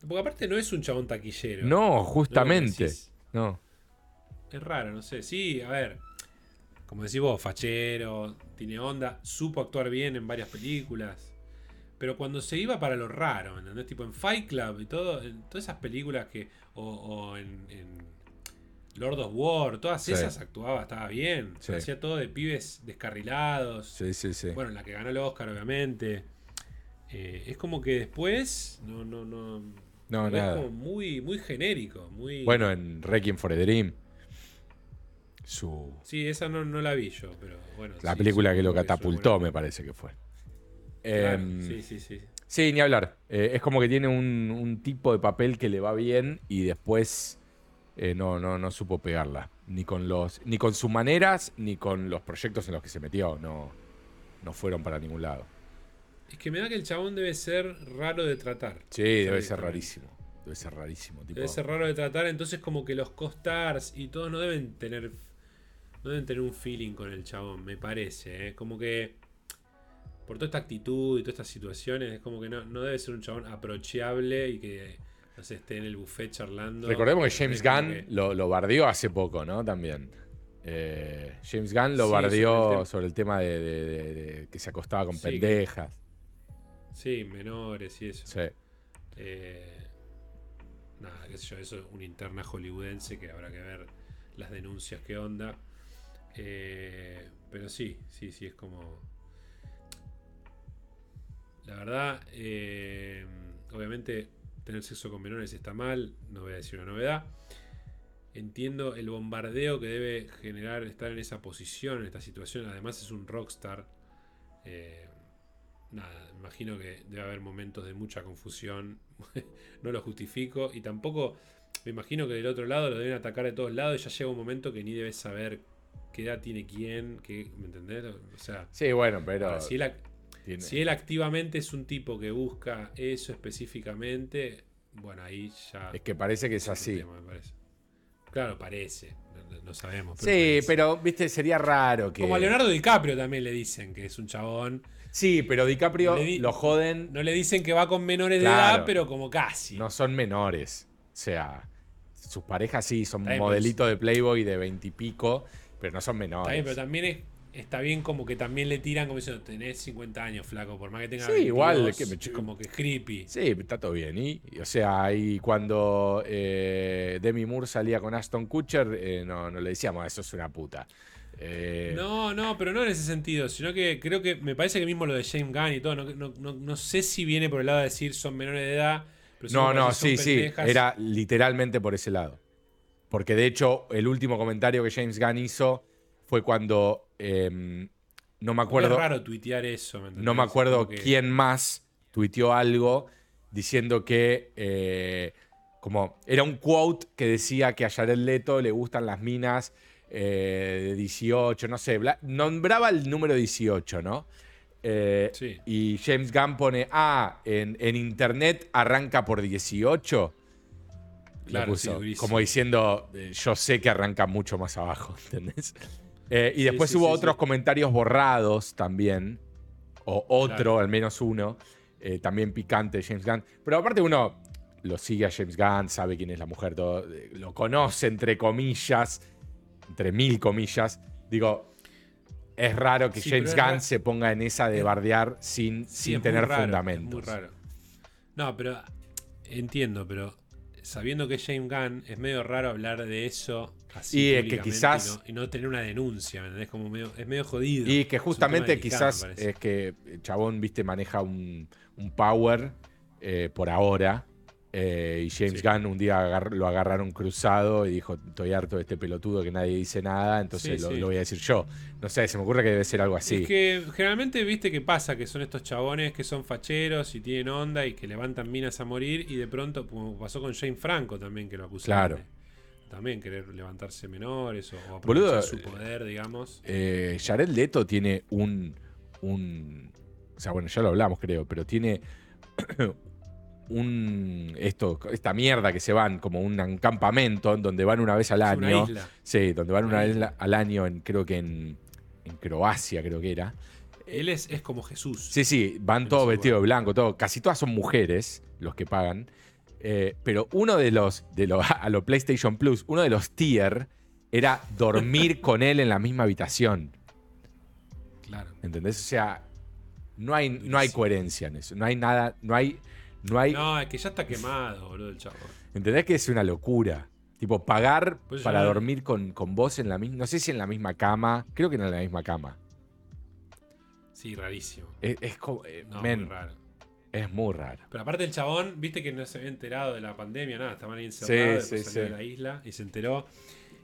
Porque aparte no es un chabón taquillero. No, ¿no? justamente. No. Es raro, no sé. Sí, a ver. Como decís vos, fachero, tiene onda, supo actuar bien en varias películas. Pero cuando se iba para lo raro, ¿entendés? Tipo en Fight Club y todo, en todas esas películas que. O, o en, en Lord of War, todas Sí. esas actuaba, estaba bien. Sí. Hacía todo de pibes descarrilados. Sí, sí, sí. Bueno, en la que ganó el Oscar, obviamente. Eh, es como que después. No, no, no. no, nada. como muy, muy genérico. Muy... Bueno, en Requiem for a Dream. Su. Sí, esa no, no la vi yo, pero bueno. La sí, película que lo catapultó, me parece que fue. Claro, Em, sí, sí, sí. Sí, ni hablar. Eh, es como que tiene un, un tipo de papel que le va bien y después eh, no, no, no supo pegarla. Ni con los. Ni con sus maneras, ni con los proyectos en los que se metió. No, no fueron para ningún lado. Es que me da que el chabón debe ser raro de tratar. Sí, debe ser rarísimo. Debe ser rarísimo. Tipo, Debe ser raro de tratar, entonces como que los co-stars y todos no deben tener. No deben tener un feeling con el chabón, me parece. ¿eh? Como que. Por toda esta actitud y todas estas situaciones, es como que no, no debe ser un chabón aprocheable y que no sé, esté en el buffet charlando. Recordemos que James Gunn que- lo, lo bardeó hace poco, ¿no? También. Eh, James Gunn lo Sí, bardeó sobre sobre el el tema de, de- de- de que se acostaba con Sí, que- pendejas. Sí, menores y eso. Sí. Eh, nada, qué sé yo, eso es una interna hollywoodense que habrá que ver las denuncias, qué onda. Eh, pero sí, sí, sí, es como. La verdad, eh, obviamente tener sexo con menores está mal, no voy a decir una novedad. Entiendo el bombardeo que debe generar estar en esa posición, en esta situación. Además es un rockstar. Eh, nada, imagino que debe haber momentos de mucha confusión. no lo justifico. Y tampoco me imagino que del otro lado lo deben atacar de todos lados. Y ya llega un momento que ni debes saber qué edad tiene quién. Qué, ¿Me entendés? O sea, Sí, bueno, pero. ahora, si, él, ac- tiene- si él activamente es un tipo que busca eso específicamente, bueno, ahí ya. Es que parece que es así. tema, me parece. Claro, parece. No, no sabemos. Sí, parece. pero, viste, sería raro que. Como a Leonardo DiCaprio también le dicen que es un chabón. Sí, pero DiCaprio di- lo joden. No le dicen que va con menores de edad, pero como casi. No son menores. O sea, sus parejas sí son modelitos de Playboy de veintipico, pero no son menores. Está bien, pero también es- está bien como que también le tiran como diciendo, tenés 50 años, flaco, por más que tenga Sí, 22, igual, que me- como que es creepy. Sí, está todo bien. Y, y, o sea, y cuando eh, Demi Moore salía con Aston Kutcher, eh, no, no le decíamos, "Ah, eso es una puta. Eh, No, no, pero no en ese sentido, sino que creo que me parece que mismo lo de James Gunn y todo, no, no, no- no sé si viene por el lado de decir son menores de edad, pero no, no, sí, sí. Era literalmente por ese lado. Porque de hecho, el último comentario que James Gunn hizo fue cuando. em, no me acuerdo. Es raro tuitear eso. No me acuerdo que- quién más tuiteó algo diciendo que eh, como era un quote que decía que a Jared Leto le gustan las minas eh, de 18, no sé, nombraba el número 18, ¿no? Eh, Sí. Y James Gunn pone, ah, en, en internet arranca por 18. Claro, puso, sí, durísimo. como diciendo, eh, yo sé que arranca mucho más abajo, ¿entendés? Eh, y Sí, después sí, hubo otros comentarios borrados también, o otro, Claro. al menos uno, eh, también picante de James Gunn. Pero aparte uno lo sigue a James Gunn, sabe quién es la mujer, todo, lo conoce entre comillas, entre mil comillas. Digo, es raro que Sí, James Gunn se ponga en esa de bardear sin, Sí, sin tener raro, fundamentos. Es muy raro. No, pero entiendo, pero sabiendo que es James Gunn, es medio raro hablar de eso así. Y es que quizás- Y no, y no tener una denuncia, ¿me entendés? Como medio, es medio jodido. Y que justamente quizás es que el chabón, viste, maneja un, un power eh, por ahora. Eh, y James Sí. Gunn un día agar- lo agarraron cruzado y dijo, estoy harto de este pelotudo que nadie dice nada, entonces Sí, lo, sí. lo voy a decir yo. No sé, se me ocurre que debe ser algo así. Es que generalmente viste que pasa que son estos chabones que son facheros y tienen onda y que levantan minas a morir y de pronto, como pasó con Jane Franco también, que lo acusaron. Claro. de también querer levantarse menores o, o aprovechar Boludo, su poder, digamos. Eh, Jared Leto tiene un, un. O sea, bueno, ya lo hablamos, creo, pero tiene un. Esto, esta mierda que se van, como un, campamento donde van una vez al año. Sí, donde van Una vez al año, en, creo que en, en Croacia, creo que era. Él es, es como Jesús. Sí, sí, van todos vestidos de blanco, todo. Casi todas son mujeres los que pagan. Eh, pero uno de los, de los, a lo PlayStation Plus, uno de los tier era dormir con él en la misma habitación. Claro. ¿Entendés? O sea, no hay, no hay coherencia en eso. No hay nada, no hay, no hay. No, es que ya está quemado, boludo, el chavo. ¿Entendés que es una locura? Tipo, pagar Pues para dormir con, con vos en la misma. No sé si en la misma cama. Creo que no en la misma cama. Sí, rarísimo. Es, es como. eh, No, men, muy raro. es muy raro. Pero aparte el chabón, viste que no se había enterado de la pandemia, nada, estaban ahí encerrados, Sí, después sí, de la isla y se enteró.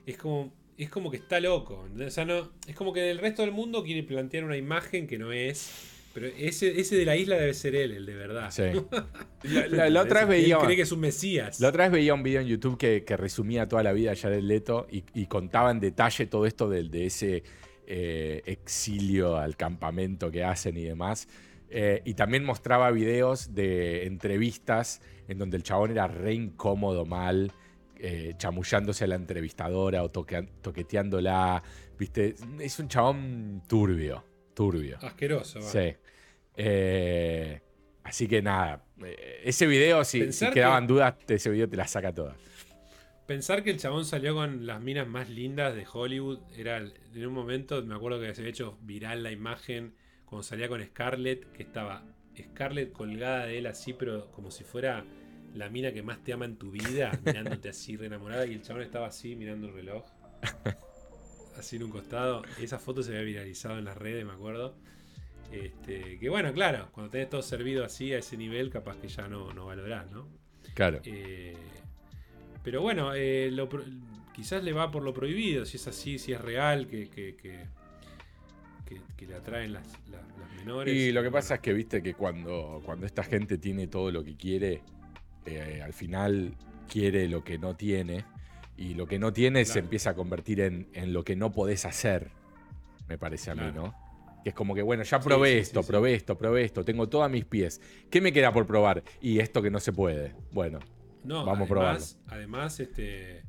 Es como, es como que está loco. O sea, no, es como que el resto del mundo quiere plantear una imagen que no es. Pero ese, ese de la isla debe ser él, el de verdad. Sí. La, la- la otra vez Él veía. cree que es un mesías. La otra vez veía un video en YouTube que, que resumía toda la vida de Jared Leto y, y contaba en detalle todo esto del- de, ese eh, exilio al campamento que hacen y demás. Eh, y también mostraba videos de entrevistas en donde el chabón era re incómodo mal, eh, chamullándose a la entrevistadora o toqueteándola. ¿Viste? Es un chabón turbio, turbio. Asqueroso, va. Sí. Eh, Así que nada, eh, ese video, si, si quedaban dudas, ese video te la saca todas. Pensar que el chabón salió con las minas más lindas de Hollywood, era en un momento, me acuerdo que se había hecho viral la imagen cuando salía con Scarlett, que estaba Scarlett colgada de él así, pero como si fuera la mina que más te ama en tu vida, mirándote así re enamorada, y el chabón estaba así mirando el reloj, así en un costado. Esa foto se había viralizado en las redes, me acuerdo. Este, que bueno, claro, cuando tenés todo servido así a ese nivel, capaz que ya no, no valorás, ¿no? Claro. Eh, pero bueno, eh, quizás le va por lo prohibido, si es así, si es real, que, que, que, le atraen las, menores. Y lo que pasa es que viste que cuando, cuando esta gente tiene todo lo que quiere, eh, al final quiere lo que no tiene. Y lo que no tiene se empieza a convertir en, lo que no podés hacer, me parece a mí, ¿no? Que es como que, bueno, ya probé esto, probé esto, probé esto, tengo todos mis pies. ¿Qué me queda por probar? Y esto que no se puede. Bueno, no, vamos a probarlo. Además, este,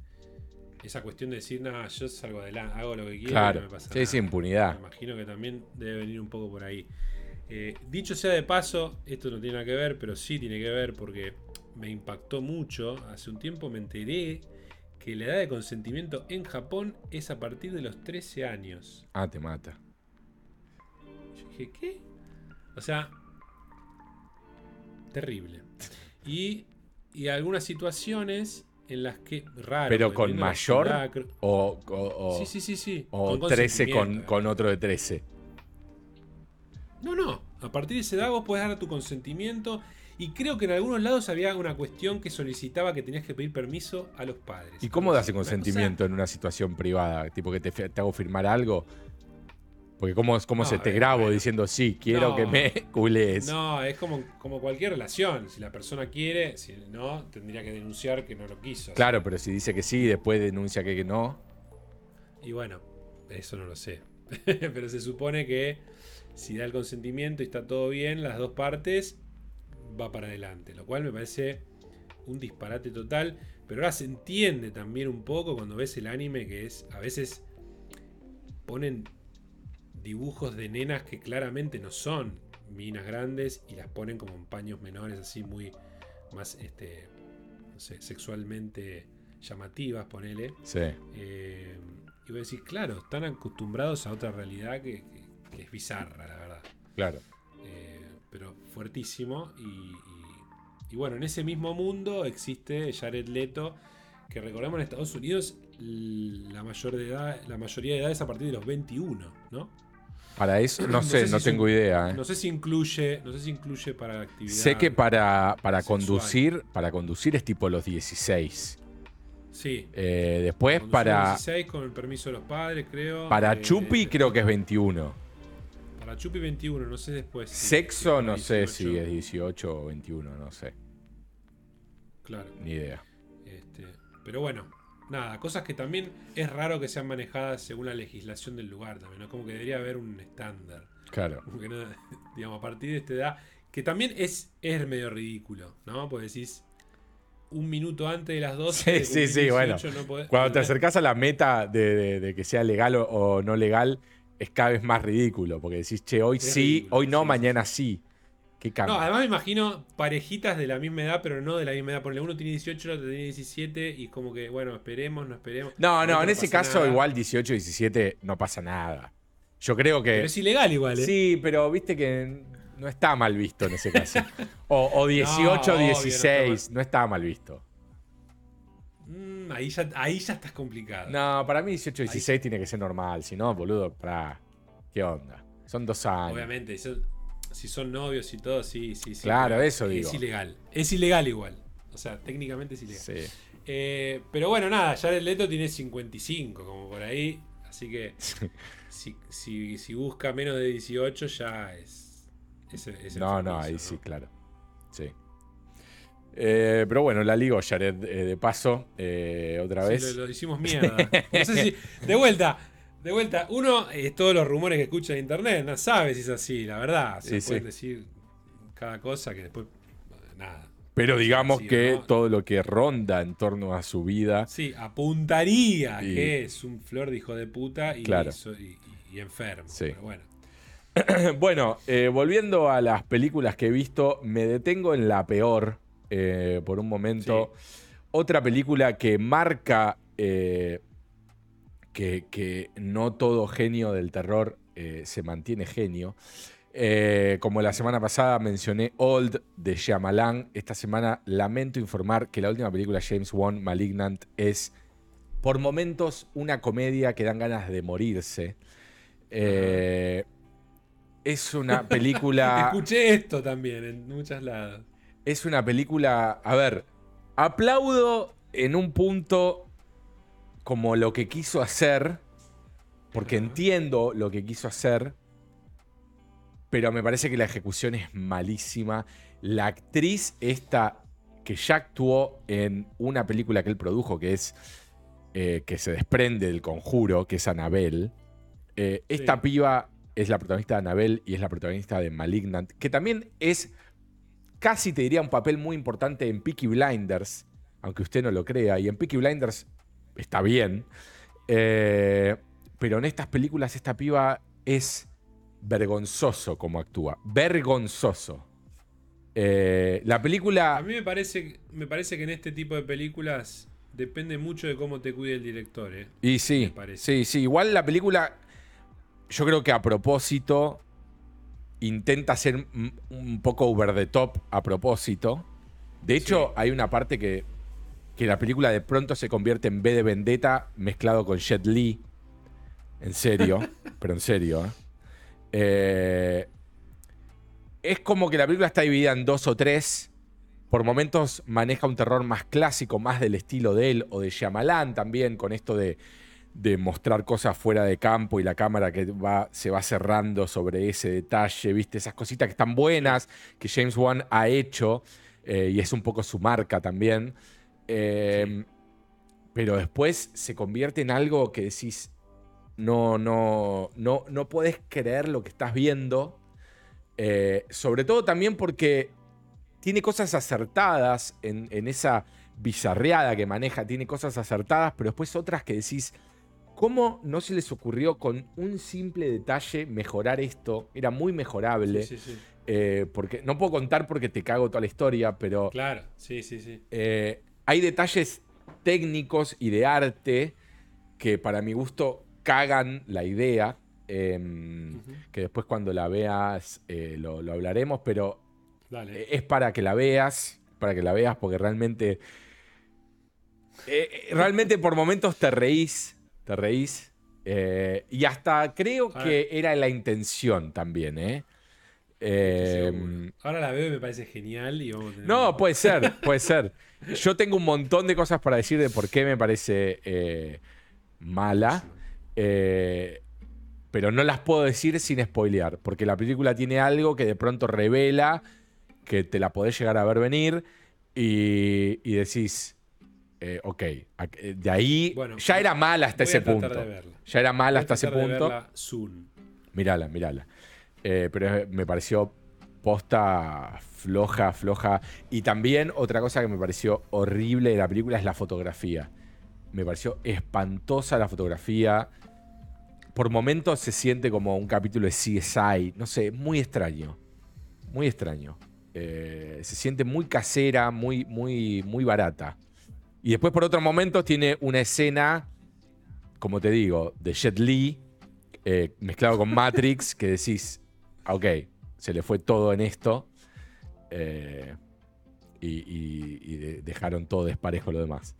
esa cuestión de decir, nada, yo salgo adelante, hago lo que quiero claro. no me pasa sí, Sí, impunidad. Me imagino que también debe venir un poco por ahí. Eh, dicho sea de paso, esto no tiene nada que ver, pero sí tiene que ver porque me impactó mucho. Hace un tiempo me enteré que la edad de consentimiento en Japón es a partir de los 13 años. Ah, te mata. Yo dije, ¿qué? O sea, terrible. Y, y algunas situaciones en las que. Raro. Pero con mayor. o, o, sí, sí, sí, sí. O 13 con, con, otro de 13. No, no. A partir de esa edad vos podés dar tu consentimiento y creo que en algunos lados había una cuestión que solicitaba que tenías que pedir permiso a los padres. ¿Y cómo das consentimiento en una situación privada? Tipo que te, hago firmar algo. Porque cómo, cómo se te grabo diciendo sí, quiero que me cules. No, es como, como cualquier relación. Si la persona quiere, si no, tendría que denunciar que no lo quiso. Claro, pero si dice que sí, después denuncia que, que no. Y bueno, eso no lo sé. pero se supone que si da el consentimiento y está todo bien, las dos partes, va para adelante. Lo cual me parece un disparate total. Pero ahora se entiende también un poco cuando ves el anime que es. A veces ponen dibujos de nenas que claramente no son minas grandes y las ponen como en paños menores, así muy más este, no sé, sexualmente llamativas, ponele. Sí. Eh, y vos decís, claro, están acostumbrados a otra realidad que, es bizarra, la verdad. Claro pero fuertísimo. Y, bueno, en ese mismo mundo existe Jared Leto, que recordemos en Estados Unidos la, mayor de edad, la mayoría de edad es a partir de los 21, ¿no? Para eso, no, sé, no tengo idea. ¿eh? No sé si incluye, no sé si incluye para actividad. Sé que para, para conducir, para conducir es tipo los 16. Sí. Eh, después para. 16 con el permiso de los padres, creo. Para eh, Chupi creo que es 21. Para Chupi 21, no sé después. Sexo, no sé si es 18 o 21, no sé. Claro. Ni idea. Este, pero bueno, nada, cosas que también es raro que sean manejadas según la legislación del lugar también, ¿no? Como que debería haber un estándar. Claro. digamos, a partir de esta edad, que también es, es medio ridículo, ¿no? Porque decís, un minuto antes de las 12. Sí, sí, sí, bueno. Cuando te acercás a la meta de, que sea legal o, no legal, es cada vez más ridículo, porque decís, che, hoy sí, hoy no, mañana sí. ¿Qué cambia? No, además me imagino parejitas de la misma edad, pero no de la misma edad. Porque uno tiene 18, el otro tiene 17, y como que, bueno, esperemos, no esperemos. No, no, en ese caso, igual 18, 17 no pasa nada. Yo creo que. Pero es ilegal igual, ¿eh? Sí, pero viste que no está mal visto en ese caso. O, 18, 16, no, está mal visto. Mm, ahí, ya, ahí ya estás complicado. No, para mí 18, 16 tiene que ser normal. Si no, boludo, para. ¿Qué onda? Son dos años. Obviamente, si son novios y todo, sí, sí, sí. Claro, eso digo. Es ilegal. Es ilegal igual. O sea, técnicamente es ilegal. Sí. Eh, pero bueno, nada, Jared Leto tiene 55, como por ahí. Así que si, si, busca menos de 18 ya es... no, no, ahí sí, claro. Sí. Eh, pero bueno, la ligo Jared eh, de paso, eh, otra vez. Lo, hicimos mierda. No sé si, de vuelta, de vuelta, uno, todos los rumores que escucha en internet, no sabe si es así, la verdad. Se pueden decir cada cosa que después, nada. Pero digamos que todo lo que ronda en torno a su vida. Sí, apuntaría que es un flor de hijo de puta y, claro. y, enfermo. Pero bueno. bueno, volviendo a las películas que he visto, me detengo en la peor eh, por un momento. Otra película que marca eh, que, no todo genio del terror se mantiene genio. como la semana pasada mencioné Old de Shyamalan, esta semana lamento informar que la última película James Wan, Malignant, es por momentos una comedia que dan ganas de morirse. Eh, es una película. Escuché esto también en muchas lados. Es una película. A ver, aplaudo en un punto como lo que quiso hacer, porque entiendo lo que quiso hacer, pero me parece que la ejecución es malísima. La actriz esta que ya actuó en una película que él produjo, que es eh, que se desprende del conjuro, que es Anabel. Eh, esta piba es la protagonista de Anabel y es la protagonista de Malignant, que también es casi te diría un papel muy importante en Peaky Blinders, aunque usted no lo crea, y en Peaky Blinders está bien, eh, pero en estas películas esta piba es vergonzoso como actúa, vergonzoso. Eh, la película... A mí me parece, me parece que en este tipo de películas depende mucho de cómo te cuide el director. ¿eh? Y sí, sí, sí, igual la película yo creo que a propósito intenta ser un poco over the top a propósito. De hecho, hay una parte que, que la película de pronto se convierte en B de Vendetta mezclado con Jet Li. En serio, pero en serio. ¿eh? Eh, es como que la película está dividida en dos o tres. Por momentos maneja un terror más clásico, más del estilo de él o de Shyamalan también, con esto de de mostrar cosas fuera de campo y la cámara que va, se va cerrando sobre ese detalle, ¿viste? Esas cositas que están buenas, que James Wan ha hecho, eh, y es un poco su marca también. Em, pero después se convierte en algo que decís, no, no, no, no puedes creer lo que estás viendo. Eh, sobre todo también porque tiene cosas acertadas en, en esa bizarreada que maneja, tiene cosas acertadas, pero después otras que decís, ¿Cómo no se les ocurrió con un simple detalle mejorar esto? Era muy mejorable. Sí, sí, sí. Eh, porque no puedo contar porque te cago toda la historia, pero. Claro, sí, sí, sí. Eh, hay detalles técnicos y de arte que para mi gusto cagan la idea. Em, que después cuando la veas eh, lo, hablaremos, pero es para que la veas, para que la veas, porque realmente, realmente por momentos te reís te reís. Eh, y hasta creo que era la intención también, ¿eh? Em, Ahora la veo y me parece genial y No, puede ser, puede ser. Yo tengo un montón de cosas para decir de por qué me parece eh, mala. pero no las puedo decir sin spoilear. Porque la película tiene algo que de pronto revela que te la podés llegar a ver venir. Y, y decís, eh, ok, eh, de ahí ya era mal hasta ese punto. Ya era mal hasta ese punto. Mírala, mírala. Eh, pero me pareció posta floja, floja. Y también otra cosa que me pareció horrible de la película es la fotografía. Me pareció espantosa la fotografía. Por momentos se siente como un capítulo de CSI. No sé, muy extraño. Muy extraño. se siente muy casera, muy, muy, muy barata. Y después, por otros momentos, tiene una escena, como te digo, de Jet Li, eh, mezclado con Matrix, que decís, ah, ok, se le fue todo en esto. Eh, y, dejaron todo desparejo lo demás.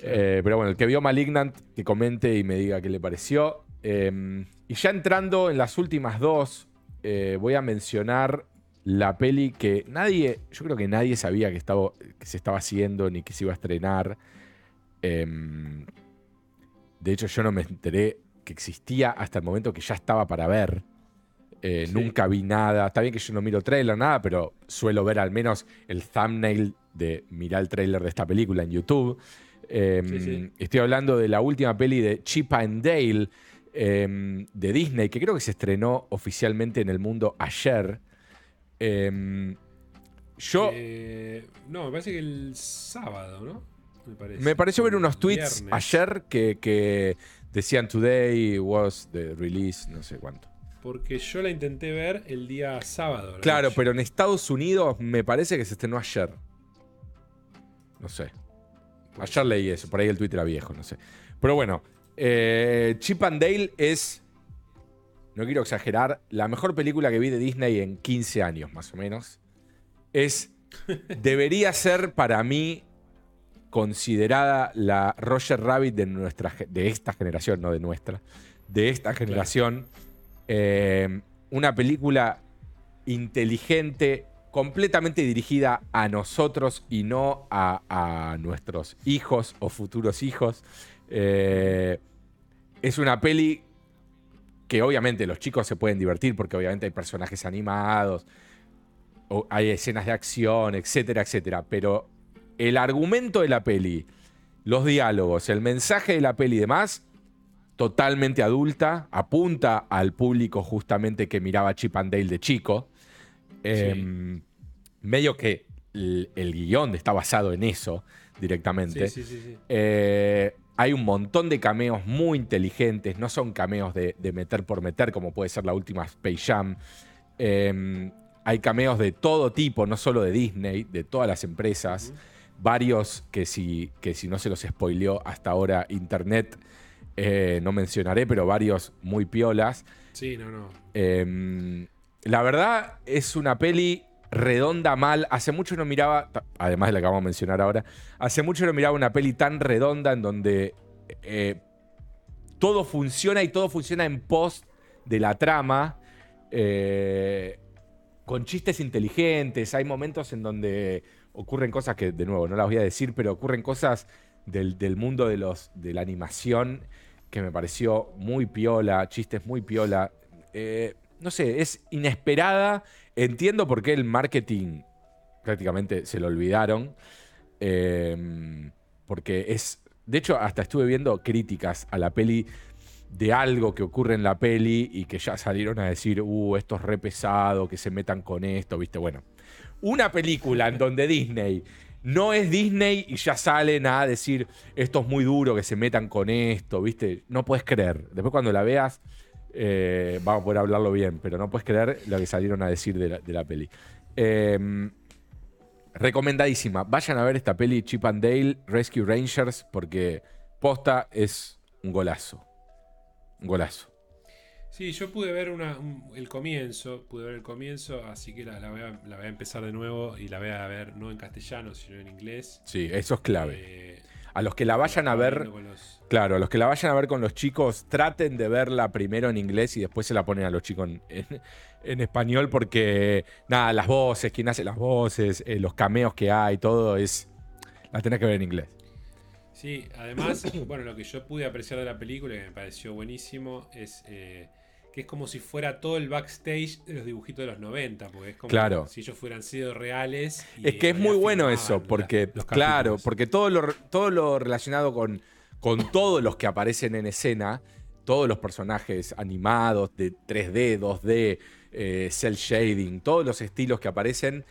Eh, pero bueno, el que vio Malignant, que comente y me diga qué le pareció. Em, y ya entrando en las últimas dos, voy a mencionar la peli que nadie, yo creo que nadie sabía que, estaba, que se estaba haciendo ni que se iba a estrenar. Em, de hecho, yo no me enteré que existía hasta el momento que ya estaba para ver. Eh, nunca vi nada. Está bien que yo no miro trailer, nada, pero suelo ver al menos el thumbnail de mirar el trailer de esta película en YouTube. Em, estoy hablando de la última peli de Chip and Dale em, de Disney, que creo que se estrenó oficialmente en el mundo ayer. Em, yo. Eh, no, me parece que el sábado, ¿no? Me, pareció ver unos tweets ayer que, decían Today was the release, no sé cuánto. porque yo la intenté ver el día sábado. Claro, pero en Estados Unidos me parece que se estrenó ayer. No sé. Ayer leí eso, por ahí el Twitter era viejo, no sé. Pero bueno, eh, Chip and Dale es, no quiero exagerar, la mejor película que vi de Disney en 15 años, más o menos. Es, debería ser para mí considerada la Roger Rabbit de, nuestra, de esta generación, no de nuestra, de esta generación. Eh, una película inteligente, completamente dirigida a nosotros y no a, nuestros hijos o futuros hijos. Eh, es una peli que obviamente los chicos se pueden divertir porque obviamente hay personajes animados, o hay escenas de acción, etcétera, etcétera. Pero el argumento de la peli, los diálogos, el mensaje de la peli y demás, totalmente adulta, apunta al público justamente que miraba Chip and Dale de chico. Em, medio que el, guion está basado en eso directamente. Eh, hay un montón de cameos muy inteligentes, no son cameos de, meter por meter, como puede ser la última Space Jam. Em, hay cameos de todo tipo, no solo de Disney, de todas las empresas. Varios que si, que si no se los spoileó hasta ahora Internet, eh, no mencionaré, pero varios muy piolas. Sí, no, no. Em, la verdad es una peli redonda mal. Hace mucho no miraba, además de la que vamos a mencionar ahora, hace mucho no miraba una peli tan redonda en donde eh, todo funciona y todo funciona en pos de la trama. Eh, con chistes inteligentes. Hay momentos en donde ocurren cosas que, de nuevo, no las voy a decir, pero ocurren cosas del, mundo de, los, de la animación que me pareció muy piola, chistes muy piola. Eh, no sé, es inesperada. Entiendo por qué el marketing prácticamente se lo olvidaron. Eh, porque es. De hecho, hasta estuve viendo críticas a la peli de algo que ocurre en la peli y que ya salieron a decir, uh, esto es re pesado, que se metan con esto, ¿viste? Bueno, una película en donde Disney no es Disney y ya salen a decir esto es muy duro, que se metan con esto, ¿viste? No puedes creer. Después cuando la veas eh, vamos a poder hablarlo bien, pero no puedes creer lo que salieron a decir de la, peli. Em, recomendadísima. Vayan a ver esta peli Chip and Dale Rescue Rangers porque posta es un golazo. Un golazo. Sí, yo pude ver el comienzo, pude ver el comienzo, así que la, voy a, empezar de nuevo y la voy a ver no en castellano, sino en inglés. Sí, eso es clave. Eh, a los que la vayan a ver, claro, a los que la vayan a ver con los chicos, traten de verla primero en inglés y después se la ponen a los chicos en, español porque, nada, las voces, quién hace las voces, eh, los cameos que hay, todo es... La tenés que ver en inglés. Sí, además, bueno, lo que yo pude apreciar de la película, y me pareció buenísimo, es... Eh, que es como si fuera todo el backstage de los dibujitos de los 90, porque es como si ellos fueran sido reales. es que es muy bueno eso, porque, claro, porque todo lo, todo lo relacionado con, con todos los que aparecen en escena, todos los personajes animados de 3D, 2D, eh, cel shading, todos los estilos que aparecen,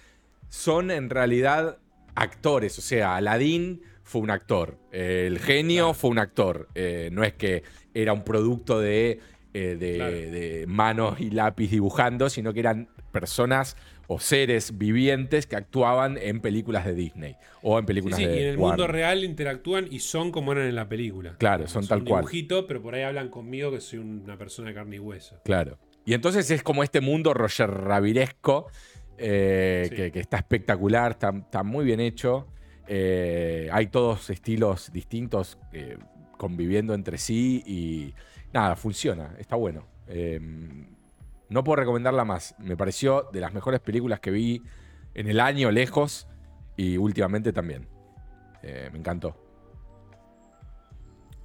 son en realidad actores. O sea, Aladdin fue un actor, el genio fue un actor. Eh, no es que era un producto de eh, de, manos y lápiz dibujando, sino que eran personas o seres vivientes que actuaban en películas de Disney o en películas sí, sí, Y en el mundo real interactúan y son como eran en la película. Claro, son, tal cual. dibujito, pero por ahí hablan conmigo que soy una persona de carne y hueso. Claro. Y entonces es como este mundo Roger Raviresco eh, que, está espectacular, está, muy bien hecho. Eh, hay todos estilos distintos conviviendo entre sí y nada, funciona, está bueno. Em, no puedo recomendarla más. Me pareció de las mejores películas que vi en el año lejos y últimamente también. Eh, me encantó.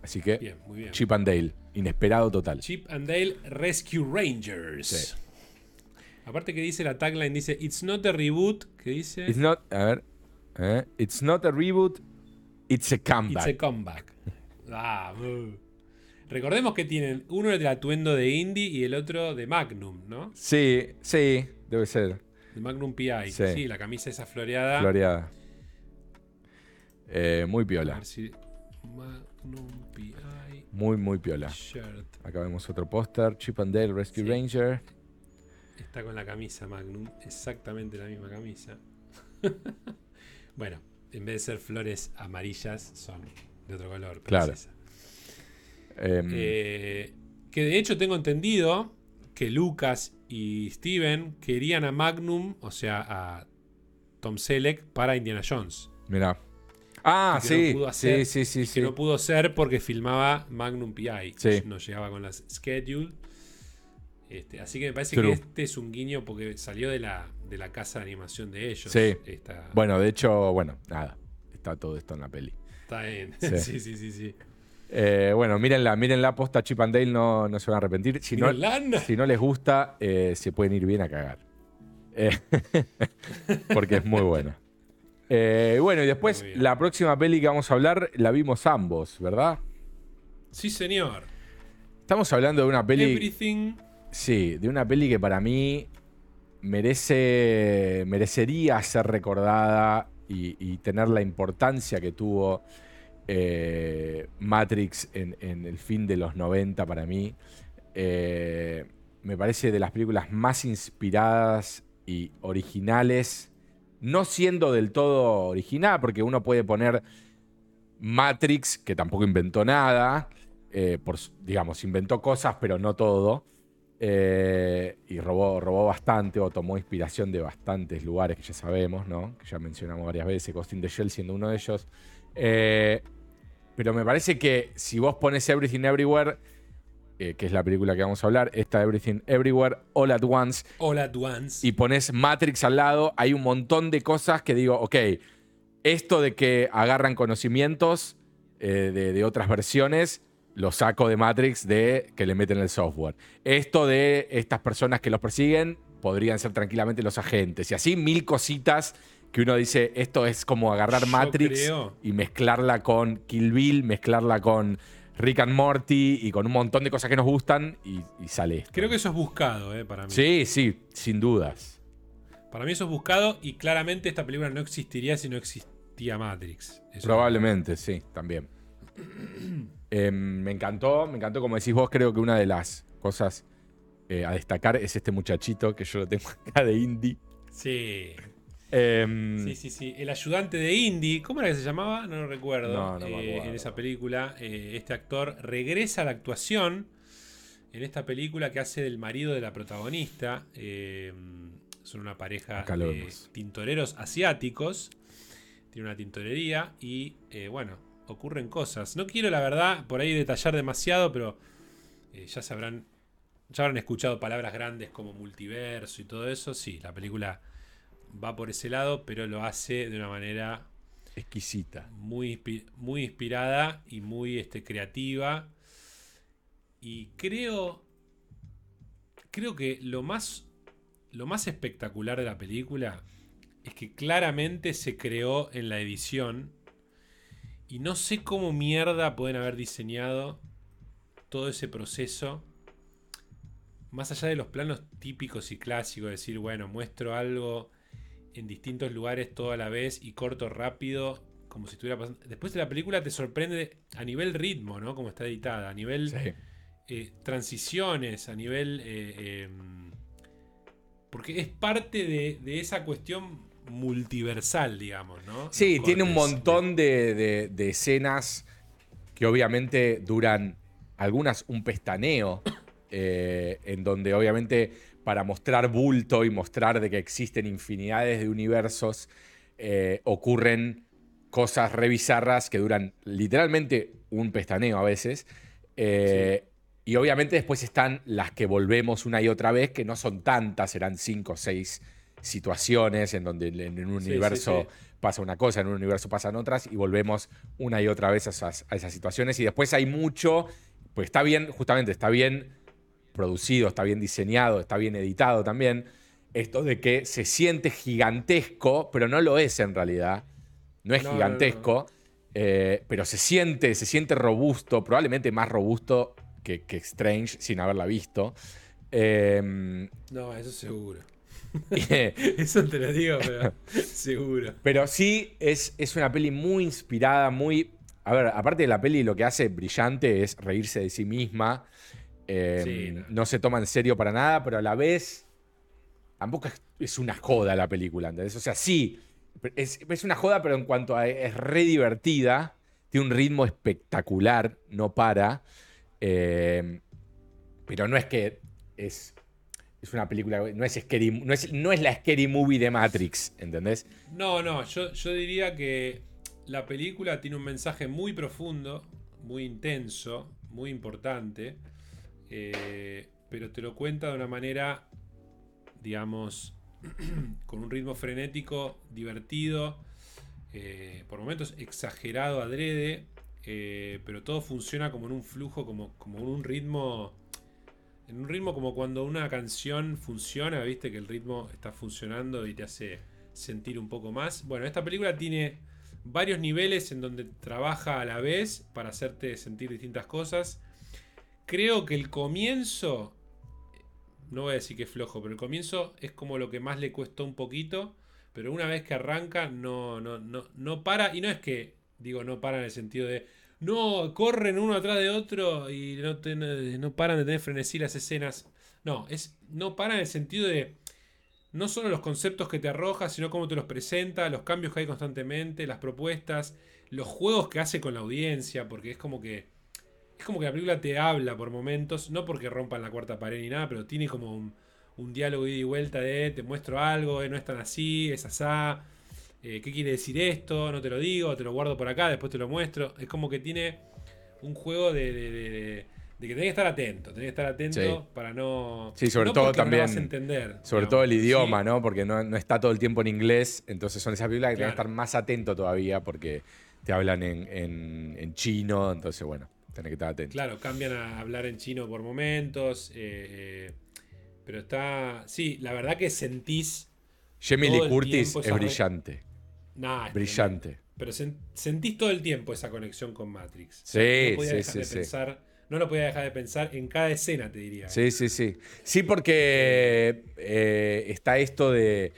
Así que, Chip and Dale, inesperado total. Chip and Dale Rescue Rangers. Aparte que dice la tagline, dice, It's not a reboot, ¿qué dice? It's not, a ver, eh, It's not a reboot, it's a comeback. It's a comeback. ah, Recordemos que tienen uno el atuendo de Indy y el otro de Magnum, ¿no? Sí, sí, debe ser. De Magnum PI. Sí, la camisa esa floreada. Floreada. Eh, muy piola. Magnum PI. Muy, muy piola. Shirt. Acá vemos otro póster. Chip and Dale Rescue Sí. Ranger. Está con la camisa Magnum, exactamente la misma camisa. bueno, en vez de ser flores amarillas, son de otro color. pero Claro. es esa. Em, Eh, que de hecho tengo entendido que Lucas y Steven querían a Magnum, o sea, a Tom Selleck para Indiana Jones. Mirá. Ah, que no sí. pudo sí, sí, sí, Que sí. no pudo ser porque filmaba Magnum PI. Sí. No llegaba con las schedule. Este, así que me parece True. que este es un guiño porque salió de la, de la casa de animación de ellos. Sí. Esta- Bueno, de hecho, bueno, nada. Está todo esto en la peli. Está bien. Sí. Sí, sí, sí, sí. Eh, bueno, mírenla, mírenla, posta Chip and Dale, no, no se van a arrepentir. Si no, Miren, si no les gusta, eh, se pueden ir bien a cagar. Eh, porque es muy buena. Eh, bueno, y después la próxima peli que vamos a hablar la vimos ambos, ¿verdad? Sí, señor. Estamos hablando de una peli. Everything. Sí, de una peli que para mí merece, merecería ser recordada y, y tener la importancia que tuvo eh, Matrix en, el fin de los 90 para mí. Eh, me parece de las películas más inspiradas y originales, no siendo del todo original, porque uno puede poner Matrix, que tampoco inventó nada, eh, digamos, inventó cosas, pero no todo. Y robó, robó bastante o tomó inspiración de bastantes lugares que ya sabemos, ¿no? Que ya mencionamos varias veces, Ghost in the Shell siendo uno de ellos. Pero me parece que si vos pones Everything Everywhere, eh, que es la película que vamos a hablar, esta Everything Everywhere, All at Once, All at once. y pones Matrix al lado, hay un montón de cosas que digo, ok, esto de que agarran conocimientos eh, de, de otras versiones, lo saco de Matrix de que le meten el software. Esto de estas personas que los persiguen, podrían ser tranquilamente los agentes. Y así mil cositas que uno dice, esto es como agarrar Yo Matrix creo- y mezclarla con Kill Bill, mezclarla con Rick and Morty y con un montón de cosas que nos gustan y, y sale esto. Creo que eso es buscado, eh, para mí. Sí, sí, sin dudas. Para mí eso es buscado y claramente esta película no existiría si no existía Matrix. Eso- Probablemente, sí, también. Eh, me encantó, me encantó, como decís vos, creo que una de las cosas eh, a destacar es este muchachito que yo lo tengo acá de indie. Sí. Em, Sí, sí, sí. El ayudante de Indy, ¿cómo era que se llamaba? No lo recuerdo. No, no me Eh, acuerdo. en esa película, eh, este actor regresa a la actuación en esta película que hace del marido de la protagonista. Eh, son una pareja de tintoreros asiáticos. Tiene una tintorería y, eh, bueno, ocurren cosas. No quiero, la verdad, por ahí detallar demasiado, pero ya sabrán. Ya habrán escuchado palabras grandes como multiverso y todo eso. Sí, la película va por ese lado, pero lo hace de una manera exquisita. muy, muy inspirada y muy este, creativa. Y creo. Creo que lo más. Lo más espectacular de la película es que claramente se creó en la edición. Y no sé cómo mierda pueden haber diseñado todo ese proceso. Más allá de los planos típicos y clásicos, decir, bueno, muestro algo en distintos lugares toda la vez y corto rápido, como si estuviera pasando. Después de la película te sorprende a nivel ritmo, ¿no? Como está editada, a nivel Sí. eh, transiciones, a nivel. eh, em, porque es parte de, de esa cuestión multiversal, digamos, ¿no? Sí, Los tiene un montón de, de- de escenas que obviamente duran algunas un pestaneo, eh, en donde obviamente para mostrar bulto y mostrar de que existen infinidades de universos, eh, ocurren cosas re bizarras que duran literalmente un pestaneo a veces. Eh, Y obviamente después están las que volvemos una y otra vez, que no son tantas, serán cinco o seis situaciones en donde en un Sí, sí, universo sí. pasa una cosa, en un universo pasan otras, y volvemos una y otra vez a esas, a esas situaciones. Y después hay mucho, pues está bien, justamente, está bien producido, está bien diseñado, está bien editado también. Esto de que se siente gigantesco, pero no lo es en realidad. No es No, no, gigantesco, eh, pero se siente, se siente robusto, probablemente más robusto que, que Strange sin haberla visto. Eh, No, eso seguro. Eso te lo digo, pero seguro. Pero sí, es, es una peli muy inspirada, muy. A ver, aparte de la peli, lo que hace brillante es reírse de sí misma. Eh, Sí, no. no se toma en serio para nada, pero a la vez tampoco es, una joda la película, ¿entendés? O sea, sí, es, es una joda, pero en cuanto a es re divertida, tiene un ritmo espectacular, no para. eh, pero no es que es, es una película, no es, scary, no, es, no es la scary movie de Matrix, ¿entendés? No, no, yo, yo diría que la película tiene un mensaje muy profundo, muy intenso, muy importante, eh, pero te lo cuenta de una manera, digamos, con un ritmo frenético, divertido, eh, por momentos exagerado, adrede, eh, pero todo funciona como en un flujo, como, como en un ritmo... En un ritmo como cuando una canción funciona, viste que el ritmo está funcionando y te hace sentir un poco más. Bueno, esta película tiene varios niveles en donde trabaja a la vez para hacerte sentir distintas cosas. Creo que el comienzo, no voy a decir que es flojo, pero el comienzo es como lo que más le cuesta un poquito. Pero una vez que arranca, no, no, no, no para. Y no es que, digo, no para en el sentido de, no, corren uno atrás de otro y no, te- no paran de tener frenesí las escenas. No, es, no para en el sentido de, no solo los conceptos que te arroja, sino cómo te los presenta, los cambios que hay constantemente, las propuestas, los juegos que hace con la audiencia, porque es como que es como que la película te habla por momentos, no porque rompan la cuarta pared ni nada, pero tiene como un, un diálogo ida y vuelta de te muestro algo, eh, no es tan así, es asá, eh, ¿qué quiere decir esto? No te lo digo, te lo guardo por acá, después te lo muestro. Es como que tiene un juego de, de- de- de- de que tenés que estar atento, tenés que estar atento Sí. para no... Sí, sobre no todo porque no también- vas a entender. Sobre digamos. todo el idioma, Sí, ¿no? Porque no, no está todo el tiempo en inglés, entonces son esas películas que tienes que Claro. estar más atento todavía porque te hablan en, en- en chino, entonces bueno, tenés que estar atento. Claro, cambian a hablar en chino por momentos. eh, eh, pero está. Sí, la verdad que sentís. Jamie Lee Curtis es brillante, Nah, es brillante. Pero sen- sentís todo el tiempo esa conexión con Matrix. Sí, no podía sí, dejar sí, de sí. pensar. No lo podía dejar de pensar en cada escena, te diría. Sí, sí, sí. Sí, porque eh, está esto de,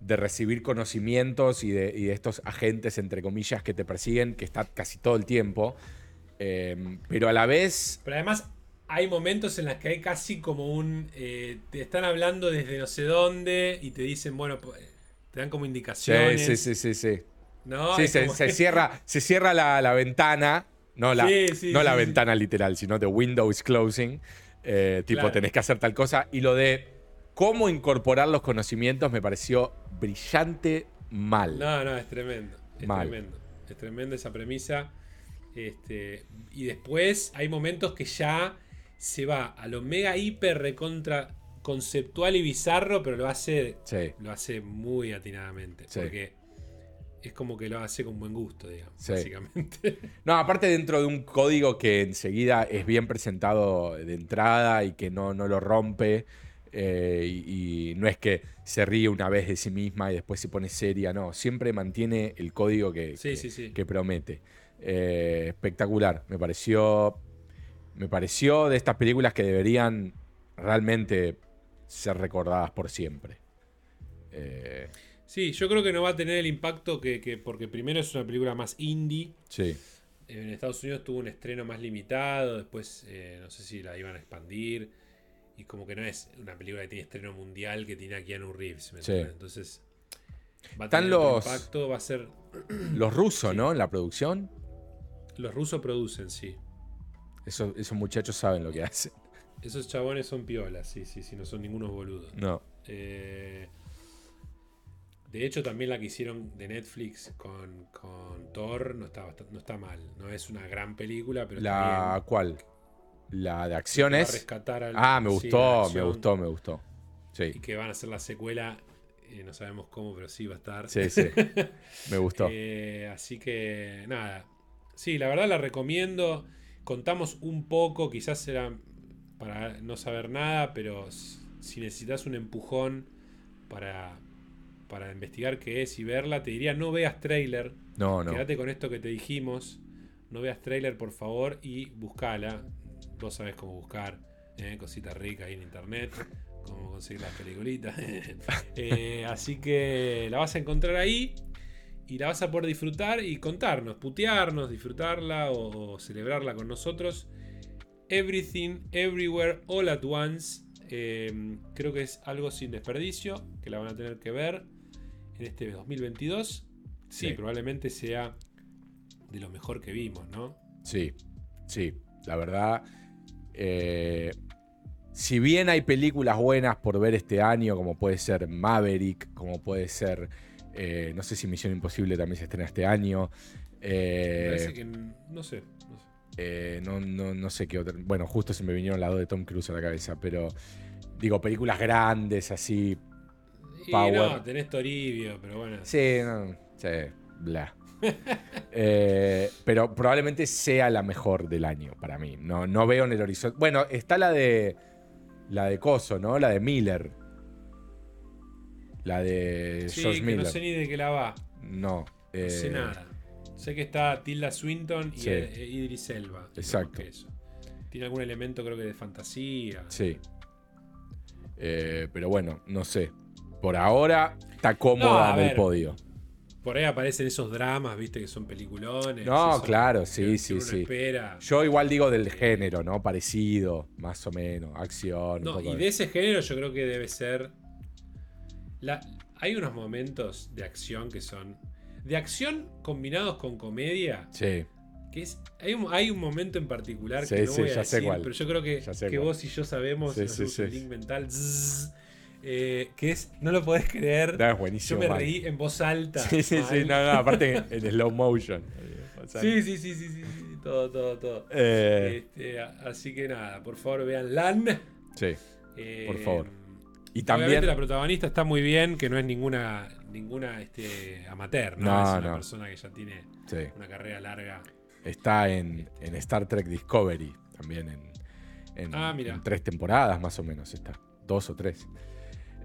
de recibir conocimientos y de, y de estos agentes, entre comillas, que te persiguen, que está casi todo el tiempo. Eh, pero a la vez, Pero además hay momentos en los que hay casi como un... eh, te están hablando desde no sé dónde y te dicen, bueno, eh, te dan como sí, indicaciones. sí, sí, sí, sí. ¿no? Sí, se, como se que- cierra, se cierra la, la ventana, no la, Sí, sí, no sí, la sí. ventana literal, sino de window is closing. Eh, tipo, Claro. tenés que hacer tal cosa. Y lo de cómo incorporar los conocimientos me pareció brillante mal. No, no, es tremendo. Es Mal. tremendo. Es tremenda esa premisa. Este, y después hay momentos que ya se va a lo mega hiper recontra conceptual y bizarro, pero lo hace, Sí, lo hace muy atinadamente. Sí. Porque es como que lo hace con buen gusto, digamos, Sí. básicamente. No, aparte dentro de un código que enseguida es bien presentado de entrada y que no, no lo rompe. eh, y, y no es que se ríe una vez de sí misma y después se pone seria, no, siempre mantiene el código que, que promete. Eh, espectacular, me pareció, me pareció de estas películas que deberían realmente ser recordadas por siempre. Eh, Sí, yo creo que no va a tener el impacto que, que- porque primero es una película más indie. sí, En Estados Unidos tuvo un estreno más limitado, después eh, no sé si la iban a expandir. Y como que no es una película que tiene estreno mundial que tiene a Keanu Reeves. ¿me Sí. Entonces va a Están tener los- impacto, va a ser... los rusos, Sí. ¿no? En la producción, Los rusos producen, sí. esos, esos muchachos saben lo que hacen. Esos chabones son piolas, sí, sí, sí, no son ningunos boludos. No. Eh, de hecho, también la que hicieron de Netflix con, con Thor no está, no está mal. No es una gran película, pero ¿La bien. cuál? ¿La de acciones? rescatar al- Ah, me gustó, me gustó, me gustó. Y Sí, que van a hacer la secuela, eh, no sabemos cómo, pero sí va a estar. sí, sí. Me gustó. Eh, así que, nada. Sí, la verdad la recomiendo. Contamos un poco, quizás era para no saber nada, pero si necesitas un empujón para, para investigar qué es y verla, te diría no veas trailer. No, no. Quédate con esto que te dijimos. No veas trailer, por favor, y buscala. Vos sabés cómo buscar. ¿eh? Cositas ricas ahí en internet. Cómo conseguir las peliculitas. Eh, así que la vas a encontrar ahí. Y la vas a poder disfrutar y contarnos, putearnos, disfrutarla o, celebrarla con nosotros. Everything, Everywhere, All at Once. Eh, creo que es algo sin desperdicio, que la van a tener que ver en este 2022. Sí, probablemente sea de lo mejor que vimos, ¿no? Sí, sí, la verdad. Eh, si bien hay películas buenas por ver este año, como puede ser Maverick, como puede ser eh, no sé si Misión Imposible también se estrena este año. Eh, parece que no sé. Eh, no, sé qué otra. Bueno, justo se me vinieron las dos de Tom Cruise a la cabeza, pero digo, películas grandes así. Y no, tenés Toribio, pero bueno. Sí, no, sí, bla. pero probablemente sea la mejor del año para mí. No, no veo en el horizonte. Bueno, está la de. La de Coso, ¿no? La de Miller. La de sí, que No sé ni de qué la va. No. no sé eh, nada. Sé que está Tilda Swinton y eh, Idris Elba. Exacto. Tiene algún elemento, creo que de fantasía. Sí. Eh, pero bueno, no sé. Por ahora está cómoda en el podio. Por ahí aparecen esos dramas, viste, que son peliculones. No, claro, sí, sí, sí. Yo igual digo del género, ¿no? Parecido, más o menos, acción. No, y de ese género yo creo que debe ser hay unos momentos de acción que son. De acción combinados con comedia. Sí. Que es, hay, un, hay un momento en particular que no voy a decir, pero yo creo que, que vos y yo sabemos, sí, link mental, eh, que es, no lo podés creer. buenísimo. Yo me reí en voz alta. Sí, sí, sí, no, no, aparte en slow motion. sí, sí, sí, sí, sí, todo, todo, todo. Eh. Este, así que nada, por favor vean LAN. Sí, eh, por favor. Y también la protagonista está muy bien, que no es ninguna ninguna este, amateur, ¿no? es una persona que ya tiene una carrera larga. Está en, Star Trek Discovery, también en, ah, en, tres temporadas más o menos está, dos o tres.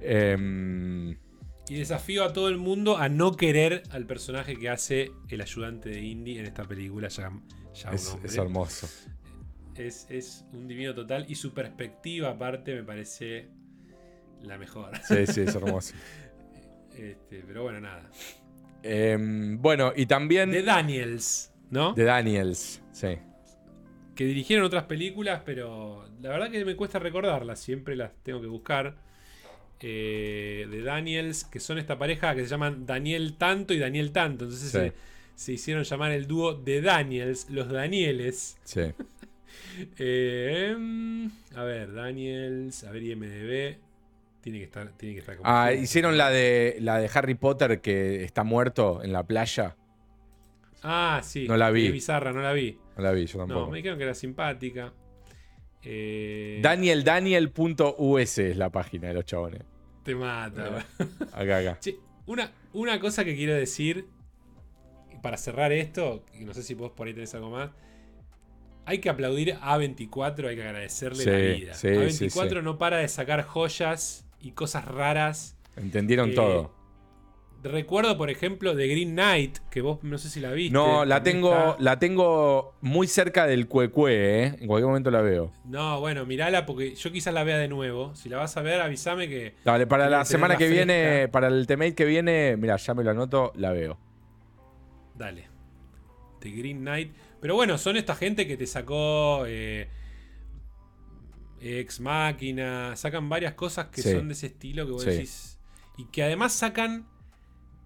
Em, y desafío a todo el mundo a no querer al personaje que hace el ayudante de Indy en esta película, ya, es, es, hermoso. Es, es un divino total y su perspectiva aparte me parece la mejor. Sí, sí, es hermoso. Este, pero bueno, nada. Em, bueno, y también. De Daniels, ¿no? De Daniels, sí. Que dirigieron otras películas, pero la verdad que me cuesta recordarlas, siempre las tengo que buscar. Eh, de Daniels, que son esta pareja que se llaman Daniel Tanto y Daniel Tanto. Entonces se, hicieron llamar el dúo de Daniels, los Danieles. Sí. Eh, em, a ver, Daniels, a ver, IMDB. Tiene que estar, tiene que estar como Ah, hicieron la de la de Harry Potter que está muerto en la playa. Ah, sí. No la vi. bizarra, no la vi. No la vi, yo tampoco. No, me dijeron que era simpática. Eh... DanielDaniel.us es la página de los chabones. Te mata. acá, acá. una, una cosa que quiero decir para cerrar esto, y no sé si vos por ahí tenés algo más. Hay que aplaudir a 24, hay que agradecerle la vida. A24 no para de sacar joyas y cosas raras. Entendieron todo. Recuerdo, por ejemplo, de Green Knight, que vos no sé si la viste. No, la tengo, la tengo muy cerca del cuecue, ¿eh? En cualquier momento la veo. No, bueno, mirala porque yo quizás la vea de nuevo. Si la vas a ver, avísame que. Dale, para la semana que viene, para el temate que viene, mira, ya me lo anoto, la veo. Dale. De Green Knight. Pero bueno, son esta gente que te sacó. Eh, Ex Máquina, sacan varias cosas que son de ese estilo que vos decís. Y que además sacan.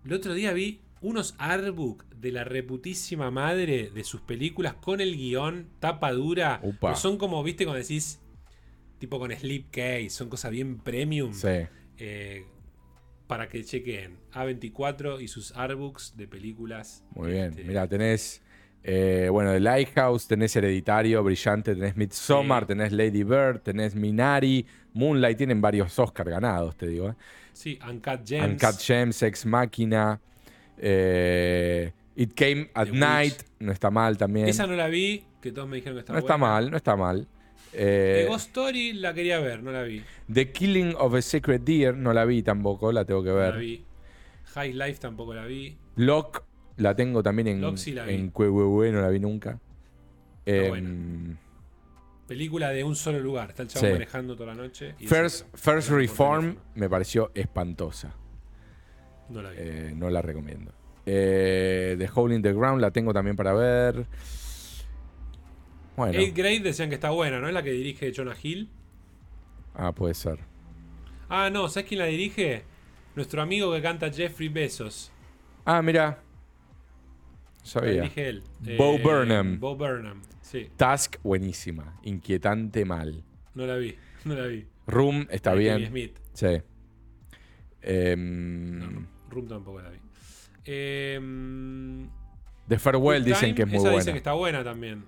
El otro día vi unos artbook de la reputísima madre de sus películas con el guion, tapa dura. son como, viste, cuando decís. Tipo con Sleepcase, son cosas bien premium. Eh, para que chequen A24 y sus artbooks de películas. Muy bien. Este, Mira, tenés eh, bueno, de Lighthouse, tenés Hereditario, Brillante, tenés Midsommar, tenés Lady Bird, tenés Minari, Moonlight, tienen varios Oscar ganados, te digo. ¿eh? Sí, Uncut Gems. Uncut Gems, Ex Machina. Eh, It Came at Night, no está mal también. Esa no la vi, que todos me dijeron que está No está mal, no está mal. Eh, Ghost Story la quería ver, no la vi. The Killing of a Sacred Deer, no la vi tampoco, la tengo que ver. No la vi. High Life tampoco la vi. Lock la tengo también en, en no la vi nunca. Em, Película de un solo lugar. Está el chavo manejando toda la noche. First, First Reform me pareció espantosa. No la vi. Eh, no la recomiendo. Eh, The Hole in the Ground la tengo también para ver. Bueno. Eighth Grade decían que está buena, ¿no? Es la que dirige Jonah Hill. Ah, puede ser. Ah, no, ¿sabes quién la dirige? Nuestro amigo que canta Jeffrey Bezos. Ah, mira. Sabía. dirige él. Bo Eh, Burnham. Bo Burnham, sí. Task, buenísima. Inquietante mal. No la vi, no la vi. Room está de bien. Smith. Sí. Em, No, Room tampoco la vi. Eh, The Farewell Good dicen Time, que es muy esa buena. dicen que está buena también.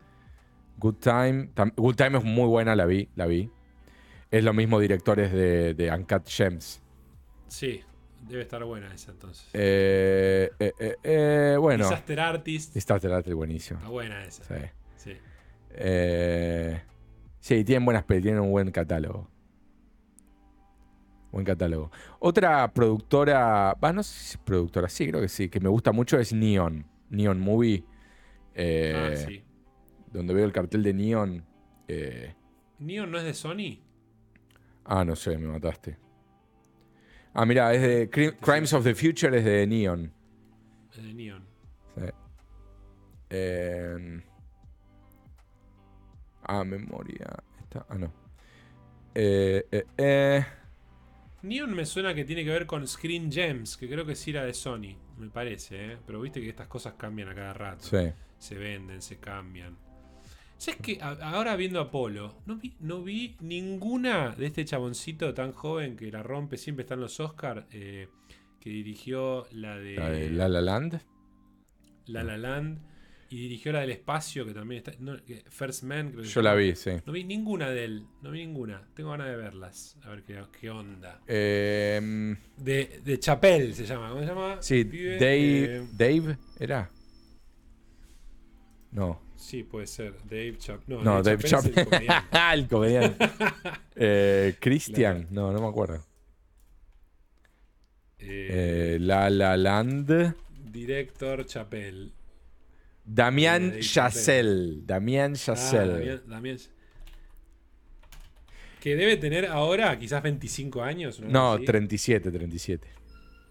Good Time. tam- Good Time es muy buena, la vi. La vi. Es los mismos directores de, de Uncut Gems. Sí, debe estar buena esa entonces. Eh, eh, eh, bueno. Disaster Artist. Está Terate buenísimo. Está buena esa. Sí. Sí. Sí, tienen buenas pelis, tienen un buen catálogo. Buen catálogo. Otra productora, no sé si es productora, sí, creo que sí, que me gusta mucho es Neon. Neon Movie. ah, sí. Donde veo el cartel de Neon. ¿Neon no es de Sony? ah, no sé, me mataste. Ah, mira, es de Cri- Crimes of the Future, es de Neon. Es de Neon. Sí. Eh, ah, memoria. Ah, no. Eh, eh, eh. Neon me suena que tiene que ver con Screen Gems, que creo que sí era de Sony, me parece, ¿eh? Pero viste que estas cosas cambian a cada rato. Sí. Se venden, se cambian. ¿Sabes qué? A- Ahora viendo Apolo, no vi, no vi ninguna de este chaboncito tan joven que la rompe, siempre está en los Oscars, que dirigió la de La de La La Land. La La Land y dirigió la del espacio, que también está. no, que First Man, creo que Yo la vi, sí. No vi ninguna de él, no vi ninguna. Tengo ganas de verlas, a ver qué, qué onda. Eh, De, de Chapel se llama, ¿cómo se llama? sí? Dave, Eh, Dave, ¿era? No. Sí, puede ser. Dave Chapel. No, No, Dave Chappelle es el Chappelle. comediante. el comediante. Eh, Christian, no, no me acuerdo. Eh, Eh, La La Land. director Chapel. Damián Dave Chazelle. Damián Ah, Chazelle. Damián- Damián- Que debe tener ahora quizás 25 años. no, cosa así. 37, 37.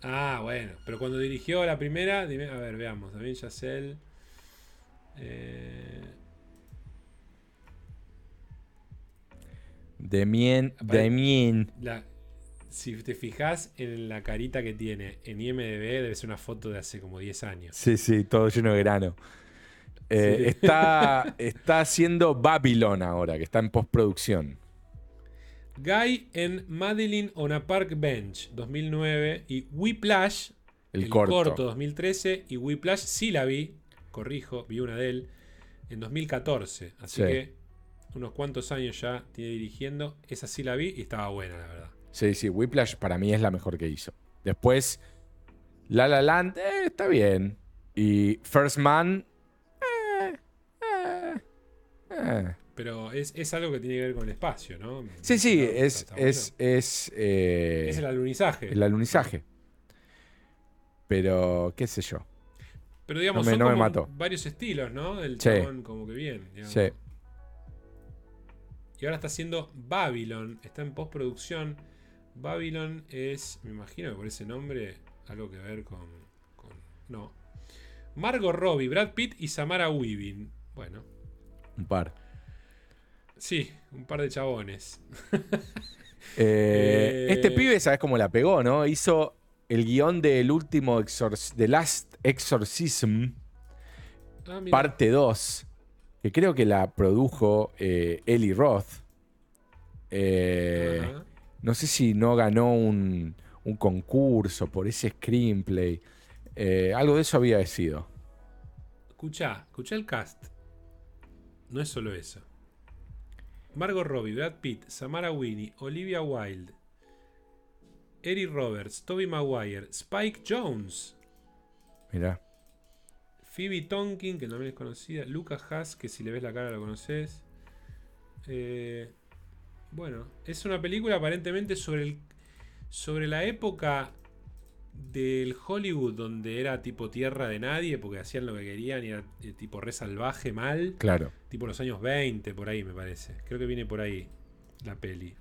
Ah, bueno. Pero cuando dirigió la primera, dime- a ver, veamos. Damien Chazelle. Eh, Damien, Apare- Damien. la, si te fijas en la carita que tiene en IMDB, debe ser una foto de hace como 10 años. Sí, sí, todo lleno de grano. Eh, Sí. está, está haciendo Babylon ahora, que está en postproducción. Guy en Madeline on a Park Bench 2009 y Whiplash, El, el, corto. corto. 2013 y Whiplash sí la vi, corrijo, vi una de él en 2014, así Sí. que unos cuantos años ya tiene dirigiendo, esa sí la vi y estaba buena la verdad. Sí, sí, Whiplash para mí es la mejor que hizo. Después, La La Land, eh, está bien. Y First Man, eh, eh. Pero es, es algo que tiene que ver con el espacio, ¿no? Sí, sí, Está- es, está bueno. es, es, es el alunizaje. el alunizaje. Pero, qué sé yo. Pero digamos, No me- son no me como mató. varios estilos, ¿no? El Sí. chabón como que bien. digamos. Sí. Y ahora está haciendo Babylon, está en postproducción. Babylon es, me imagino que por ese nombre, algo que ver con. con- no. Margot Robbie, Brad Pitt y Samara Weaving. Bueno, Un par. sí, un par de chabones. Eh, Eh, Este pibe, ¿sabes cómo la pegó, no? Hizo el guion del último Exorc The Last Exorcism, Ah, parte 2, que creo que la produjo eh, Eli Roth. Eh, no sé si no ganó un, un concurso por ese screenplay. Eh, algo de eso había sido. Escuchá, escuchá el cast. No es solo eso. Margot Robbie, Brad Pitt, Samara Winnie, Olivia Wilde, Eric Roberts, Toby Maguire, Spike Jones, Mirá. Phoebe Tonkin, que también es conocida, Luca Haas, que si le ves la cara lo conoces. Eh, bueno, es una película aparentemente sobre, el, sobre la época del Hollywood donde era tipo tierra de nadie porque hacían lo que querían y era eh, tipo re salvaje mal. Claro. Tipo los años 20, por ahí me parece. Creo que viene por ahí la peli.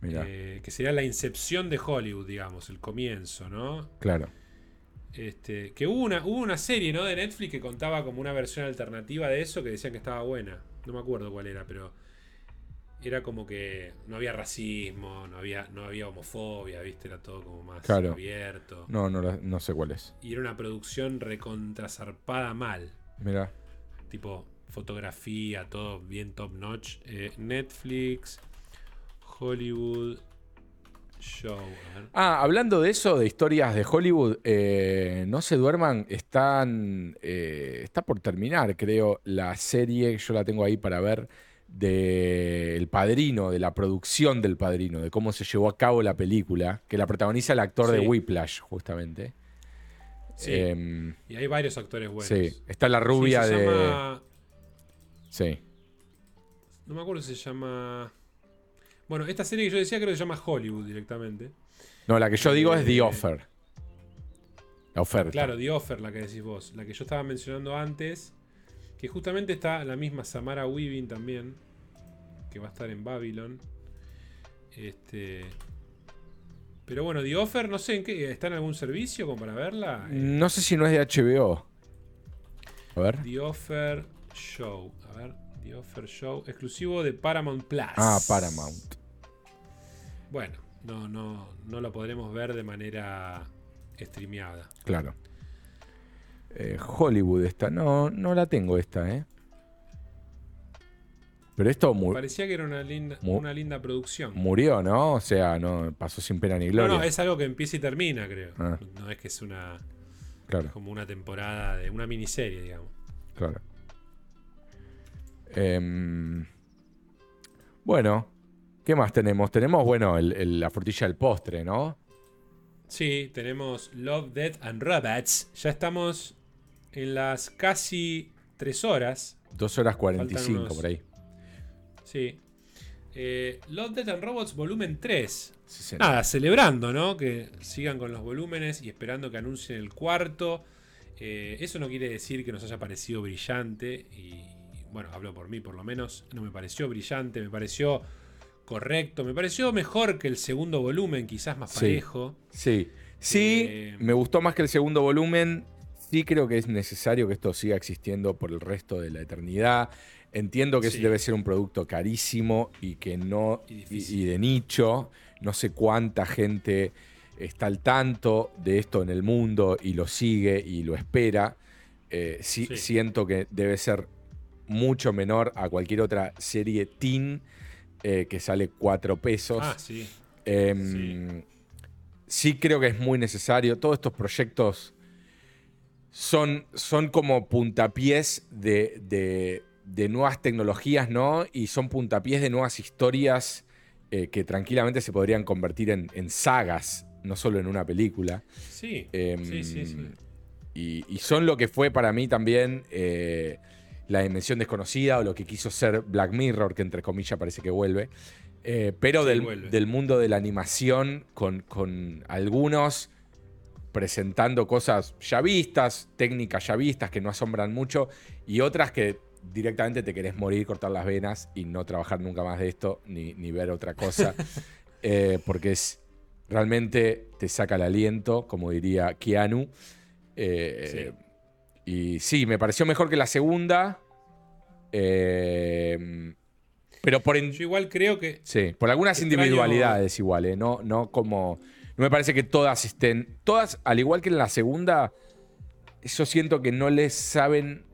Mirá. Eh, que sería la incepción de Hollywood, digamos, el comienzo, ¿no? Claro. Este, que hubo una, hubo una serie ¿no? de Netflix que contaba como una versión alternativa de eso que decían que estaba buena. No me acuerdo cuál era, pero era como que no había racismo, no había, no había homofobia, ¿viste? Era todo como más abierto. No, no, no sé cuál es. Y era una producción recontrazarpada mal. Mira. Tipo fotografía, todo bien top notch. Eh, Netflix, Hollywood, Show. Ah, hablando de eso, de historias de Hollywood, eh, no se duerman, están, eh, está por terminar, creo, la serie, yo la tengo ahí para ver, de El Padrino, de la producción del Padrino, de cómo se llevó a cabo la película, que la protagoniza el actor de Whiplash, justamente. Sí. Em, y hay varios actores buenos. Sí, está la rubia de... Sí. No me acuerdo si se llama... Bueno, esta serie que yo decía creo que se llama Hollywood directamente. No, la que yo digo es The eh, Offer. La oferta. Claro, The Offer, la que decís vos. La que yo estaba mencionando antes. Que justamente está la misma Samara Weaving también. Que va a estar en Babylon. Este. Pero bueno, The Offer, no sé en qué. ¿Está en algún servicio como para verla? No sé si no es de HBO. A ver. The Offer Show. A ver. The Offer Show. Exclusivo de Paramount Plus. Ah, Paramount. Bueno, no, no, no lo podremos ver de manera streameada. Claro. Eh, Hollywood esta. No, no la tengo esta, ¿eh? Pero esto Parecía que era una linda, una linda producción. Murió, ¿no? O sea, no pasó sin pena ni gloria. No, no, es algo que empieza y termina, creo. Ah. No es que es una. Claro. como una temporada de una miniserie, digamos. Claro. Em, bueno, ¿Qué más tenemos? Tenemos, bueno, la frutilla del postre, ¿no? Sí, tenemos Love, Death and Robots. Ya estamos en las casi tres horas. Dos horas 45 por ahí. Sí. Eh, Love, Death and Robots volumen 3. Nada, celebrando, ¿no? Que sigan con los volúmenes y esperando que anuncien el cuarto. Eh, eso no quiere decir que nos haya parecido brillante. Y bueno, hablo por mí por lo menos. No me pareció brillante, me pareció correcto. Me pareció mejor que el segundo volumen, quizás más parejo. Sí, sí, eh, me gustó más que el segundo volumen. Sí creo que es necesario que esto siga existiendo por el resto de la eternidad. Entiendo que debe ser un producto carísimo y que no y, de nicho. No sé cuánta gente está al tanto de esto en el mundo y lo sigue y lo espera. Eh, sí, Siento que debe ser mucho menor a cualquier otra serie teen eh, que sale 4 pesos. Ah, sí. Em, sí. creo que es muy necesario. Todos estos proyectos son, son como puntapiés de, nuevas tecnologías, ¿no? Y son puntapiés de nuevas historias eh, que tranquilamente se podrían convertir en, sagas, no solo en una película. Sí. Em, sí, sí, sí. Y, son lo que fue para mí también eh, la dimensión desconocida o lo que quiso ser Black Mirror, que entre comillas parece que vuelve. Eh, pero del, mundo de la animación, con, algunos presentando cosas ya vistas, técnicas ya vistas que no asombran mucho, y otras que directamente te querés morir, cortar las venas y no trabajar nunca más de esto, ni, ver otra cosa, eh, porque es realmente te saca el aliento, como diría Keanu. Eh, y sí, me pareció mejor que la segunda. Eh, pero por. Yo igual creo que. Sí, por algunas individualidades igual, ¿eh? No, no como. No me parece que todas estén. Todas, al igual que en la segunda, yo siento que no les saben.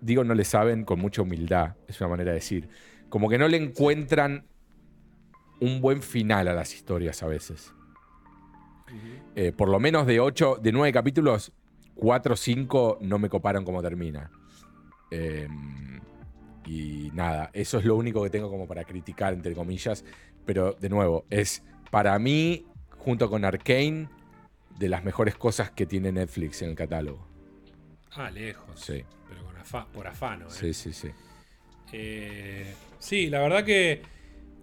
Digo, no les saben con mucha humildad, es una manera de decir. Como que no le encuentran un buen final a las historias a veces. Eh, por lo menos de ocho, de nueve capítulos, 4 o 5 no me coparon como termina. Em, y nada, eso es lo único que tengo como para criticar, entre comillas. Pero de nuevo, es para mí, junto con Arkane, de las mejores cosas que tiene Netflix en el catálogo. Ah, lejos. Sí. Pero por afano. ¿eh? Sí, sí, sí. Eh, sí, la verdad que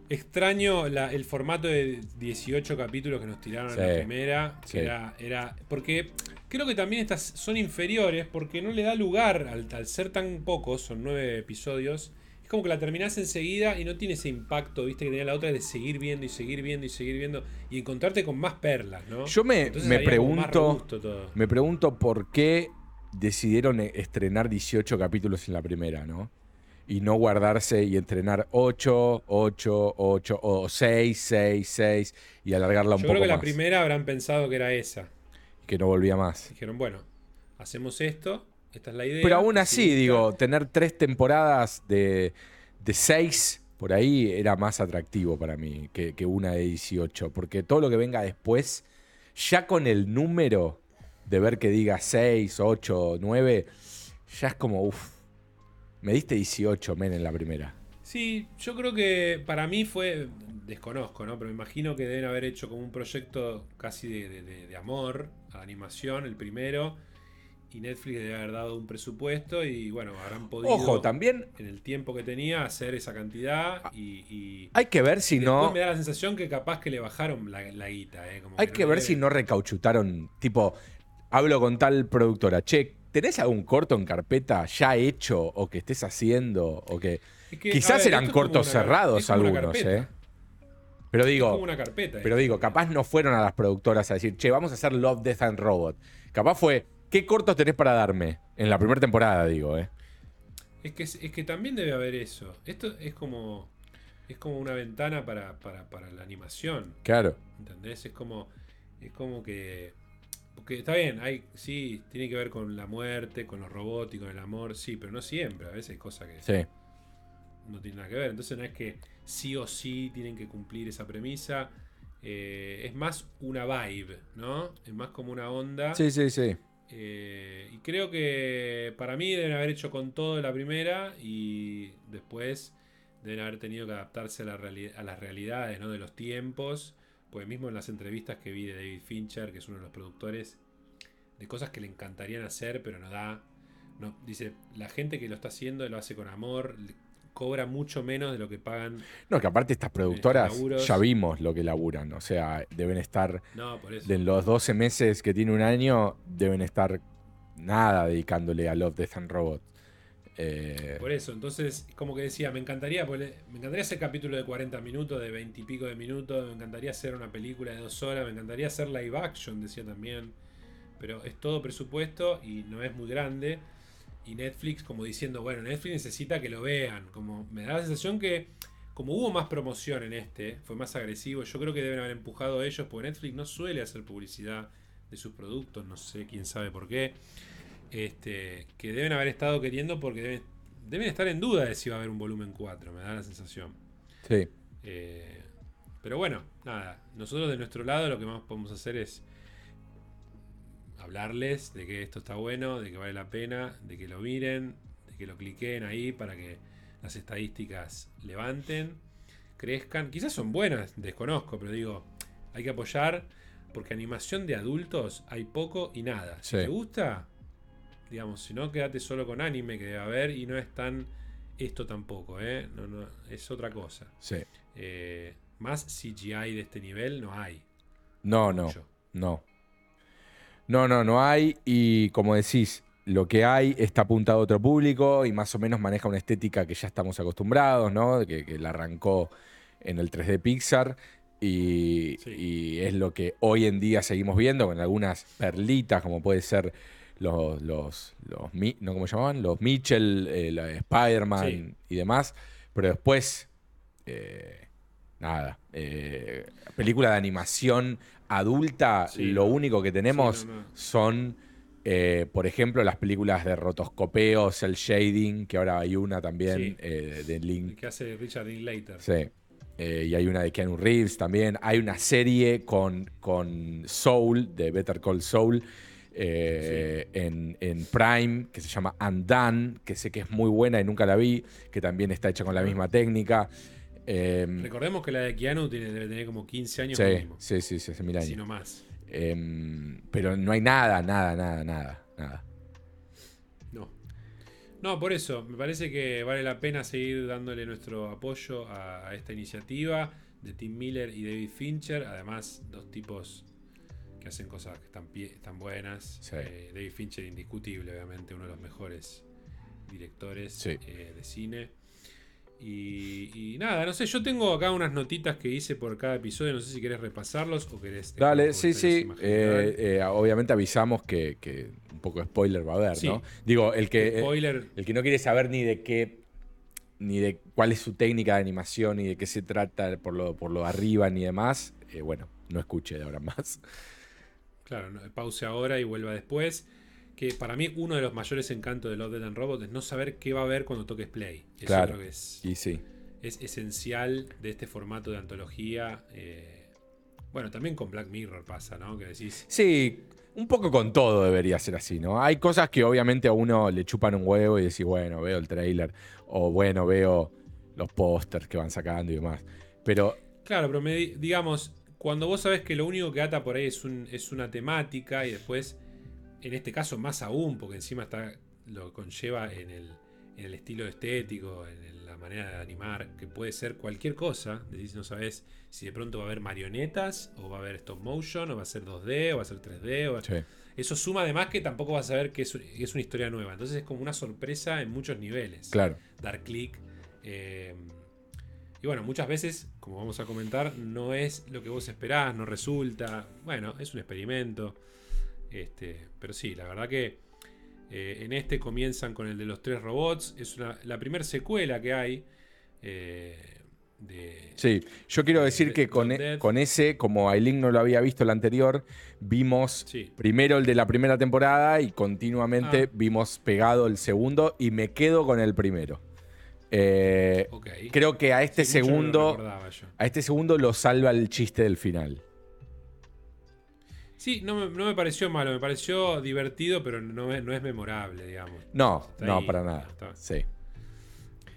extraño el formato de 18 capítulos que nos tiraron en la primera. era, era. Porque Creo que también estas son inferiores porque no le da lugar, al, ser tan pocos, son nueve episodios, es como que la terminás enseguida y no tiene ese impacto, viste, que tenía la otra de seguir viendo y seguir viendo y seguir viendo y encontrarte con más perlas, ¿no? Yo me, me pregunto. Me pregunto por qué decidieron estrenar 18 capítulos en la primera, ¿no? Y no guardarse y entrenar 8, 8, 8, o 6, 6, 6 y alargarla un poco. Yo creo que la primera habrán pensado que era esa. Que no volvía más. Dijeron, bueno, hacemos esto esta es la idea. Pero aún así, digo, tener tres temporadas de, de seis por ahí era más atractivo para mí que, una de 18. Porque todo lo que venga después, ya con el número de ver que diga 6, 8, 9, ya es como, uff, me diste 18, men, en la primera. Sí, yo creo que para mí fue, desconozco, ¿no? Pero me imagino que deben haber hecho como un proyecto casi de, de amor a animación, el primero y Netflix debe haber dado un presupuesto y bueno, habrán podido Ojo, también en el tiempo que tenía hacer esa cantidad y, hay que ver si no me da la sensación que capaz que le bajaron la, guita eh, hay que, ver si no recauchutaron tipo hablo con tal productora che tenés algún corto en carpeta ya hecho o que estés haciendo o que, quizás eran cortos cerrados algunos eh pero digo, una carpeta, pero digo, capaz no fueron a las productoras a decir, che, vamos a hacer Love, Death and Robot. Capaz fue, ¿Qué cortos tenés para darme? En la primera temporada, digo, ¿eh? Es que, es que también debe haber eso. Esto es como. Es como una ventana para, la animación. Claro. ¿Entendés? Es como. Es como que. Porque está bien, hay, sí, tiene que ver con la muerte, con lo robótico, con el amor, sí, pero no siempre. A veces hay cosas que sí. no tienen nada que ver. Entonces no es que sí o sí tienen que cumplir esa premisa. Eh, es más una vibe, ¿no? Es más como una onda. Sí, sí, sí. Eh, y creo que para mí deben haber hecho con todo la primera y después deben haber tenido que adaptarse a, la a las realidades ¿no? de los tiempos. Pues mismo en las entrevistas que vi de David Fincher, que es uno de los productores, de cosas que le encantarían hacer, pero no da. No, dice, la gente que lo está haciendo lo hace con amor, cobra mucho menos de lo que pagan. No, que aparte estas productoras ya vimos lo que laburan. O sea, deben estar. No, por eso. En los 12 meses que tiene un año, deben estar nada dedicándole a Love, Death and Robot. Eh, por eso, entonces, como que decía, me encantaría, me encantaría hacer capítulo de 40 minutos, de 20 y pico de minutos, me encantaría hacer una película de dos horas, me encantaría hacer live action, decía también. Pero es todo presupuesto y no es muy grande y Netflix como diciendo, bueno, Netflix necesita que lo vean. Como me da la sensación que como hubo más promoción en este, fue más agresivo, yo creo que deben haber empujado ellos, porque Netflix no suele hacer publicidad de sus productos, no sé quién sabe por qué. Este, que deben haber estado queriendo porque deben, deben estar en duda de si va a haber un volumen 4, me da la sensación. Sí. Eh, pero bueno, nada, nosotros de nuestro lado lo que más podemos hacer es hablarles de que esto está bueno, de que vale la pena, de que lo miren, de que lo cliquen ahí para que las estadísticas levanten, crezcan. Quizás son buenas, desconozco, pero digo, hay que apoyar porque animación de adultos hay poco y nada. Si te gusta, digamos, si no, quédate solo con anime que debe haber y no es tan esto tampoco, ¿eh? No, no, es otra cosa. Sí. Eh, más CGI de este nivel no hay. No, no. No. No, no, no hay. Y como decís, lo que hay está apuntado a otro público y más o menos maneja una estética que ya estamos acostumbrados, ¿no? Que, que la arrancó en el 3D Pixar. Y, es lo que hoy en día seguimos viendo con algunas perlitas, como puede ser los, los, los ¿no? ¿Cómo llamaban? Los Mitchell, eh, Spider-Man y demás. Pero después, eh, nada. Eh, película de animación adulta, lo único que tenemos son, eh, por ejemplo, las películas de rotoscopeos, el shading, que ahora hay una también eh, de Link. Que hace Richard Linklater. Sí. Eh, y hay una de Keanu Reeves también. Hay una serie con, con Soul, de Better Call Soul, en, en, Prime, que se llama Undone, que sé que es muy buena y nunca la vi, que también está hecha con la misma técnica. Em, Recordemos que la de Keanu tiene, debe tener como 15 años. Sí, sí, sí, hace mil años. Si no más. Em, pero no hay nada, nada, nada, nada, nada. No. No, por eso, me parece que vale la pena seguir dándole nuestro apoyo a, esta iniciativa de Tim Miller y David Fincher. Además, dos tipos que hacen cosas que están, están buenas. Eh, David Fincher, indiscutible, obviamente, uno de los mejores directores eh, de cine. Y, nada, no sé, yo tengo acá unas notitas que hice por cada episodio, no sé si querés repasarlos o querés... Dale, sí, sí. Eh, eh, obviamente avisamos que, un poco de spoiler va a haber, ¿no? Digo, el que, el que no quiere saber ni de qué ni de cuál es su técnica de animación, ni de qué se trata por lo, por lo arriba, ni demás, eh, bueno, no escuche de ahora más. Claro, pause ahora y vuelva después. Que para mí uno de los mayores encantos de Love, Dead and Robot es no saber qué va a haber cuando toques play. Eso claro. creo que es, y sí. es esencial de este formato de antología. Eh, bueno, también con Black Mirror pasa, ¿no? Que decís. Sí, un poco con todo debería ser así, ¿no? Hay cosas que obviamente a uno le chupan un huevo y decís, bueno, veo el trailer, o bueno, veo los pósters que van sacando y demás. Pero. Claro, pero digamos, cuando vos sabés que lo único que ata por ahí es, un, es una temática y después, en este caso más aún, porque encima está lo conlleva en el, en el estilo estético, en la manera de animar, que puede ser cualquier cosa. Decís, no sabes si de pronto va a haber marionetas, o va a haber stop motion, o va a ser 2D, o va a ser 3D. Eso suma además que tampoco vas a saber que es, es, una historia nueva. Entonces es como una sorpresa en muchos niveles. Claro. Dar clic. Eh, y bueno, muchas veces, como vamos a comentar, no es lo que vos esperás, no resulta. Bueno, es un experimento. Este, pero sí, la verdad que eh, en este comienzan con el de los tres robots. Es la primera secuela que hay. Eh, de, sí, yo quiero decir que con, e, con, ese, como Aileen no lo había visto el anterior, vimos primero el de la primera temporada y continuamente ah. vimos pegado el segundo y me quedo con el primero. Eh, creo que a este segundo. a este segundo lo salva el chiste del final. Sí, no me, pareció malo, me pareció divertido, pero no es, no es memorable, digamos. No, no, para nada. Sí.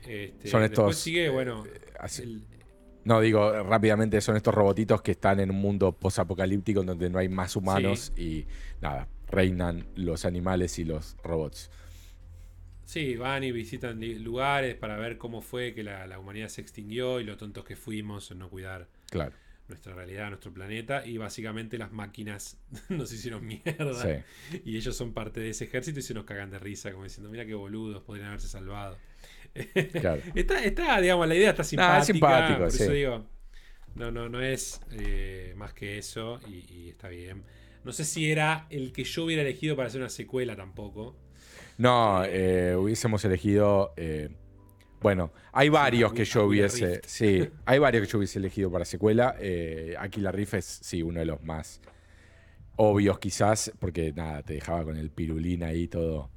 Este, son estos. Sigue, bueno. Eh, no, digo rápidamente, son estos robotitos que están en un mundo posapocalíptico donde no hay más humanos y nada, reinan los animales y los robots. Sí, van y visitan lugares para ver cómo fue que la, humanidad se extinguió y lo tontos que fuimos en no cuidar claro. nuestra realidad, nuestro planeta. Y básicamente las máquinas nos hicieron mierda. Y ellos son parte de ese ejército y se nos cagan de risa, como diciendo, mira qué boludos, podrían haberse salvado. Claro. está, digamos, la idea está simpática. simpático, por eso digo, no, no, no es eh, más que eso y está bien. No sé si era el que yo hubiera elegido para hacer una secuela tampoco. No, eh, hubiésemos elegido. Eh, bueno, hay varios que yo hubiese. Sí, hay varios que yo hubiese elegido para secuela. Eh, aquí la Riff es, sí, uno de los más obvios, quizás, porque nada, te dejaba con el pirulín ahí todo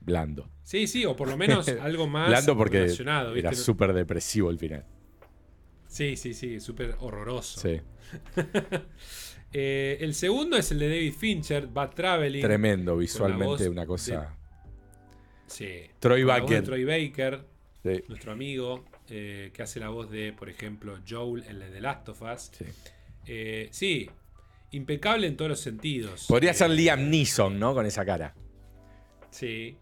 blando. Sí, sí, o por lo menos algo más blando porque era súper depresivo el final. Sí, sí, sí, súper horroroso. Sí. el segundo es el de David Fincher, Bad Traveling. Tremendo, visualmente una cosa. Sí. Troy Baker. Troy Baker, nuestro amigo, eh, que hace la voz de, por ejemplo, Joel en The Last of Us. Sí. Eh, sí, impecable en todos los sentidos. Podría ser eh, Liam Neeson, ¿no? Con esa cara. Sí.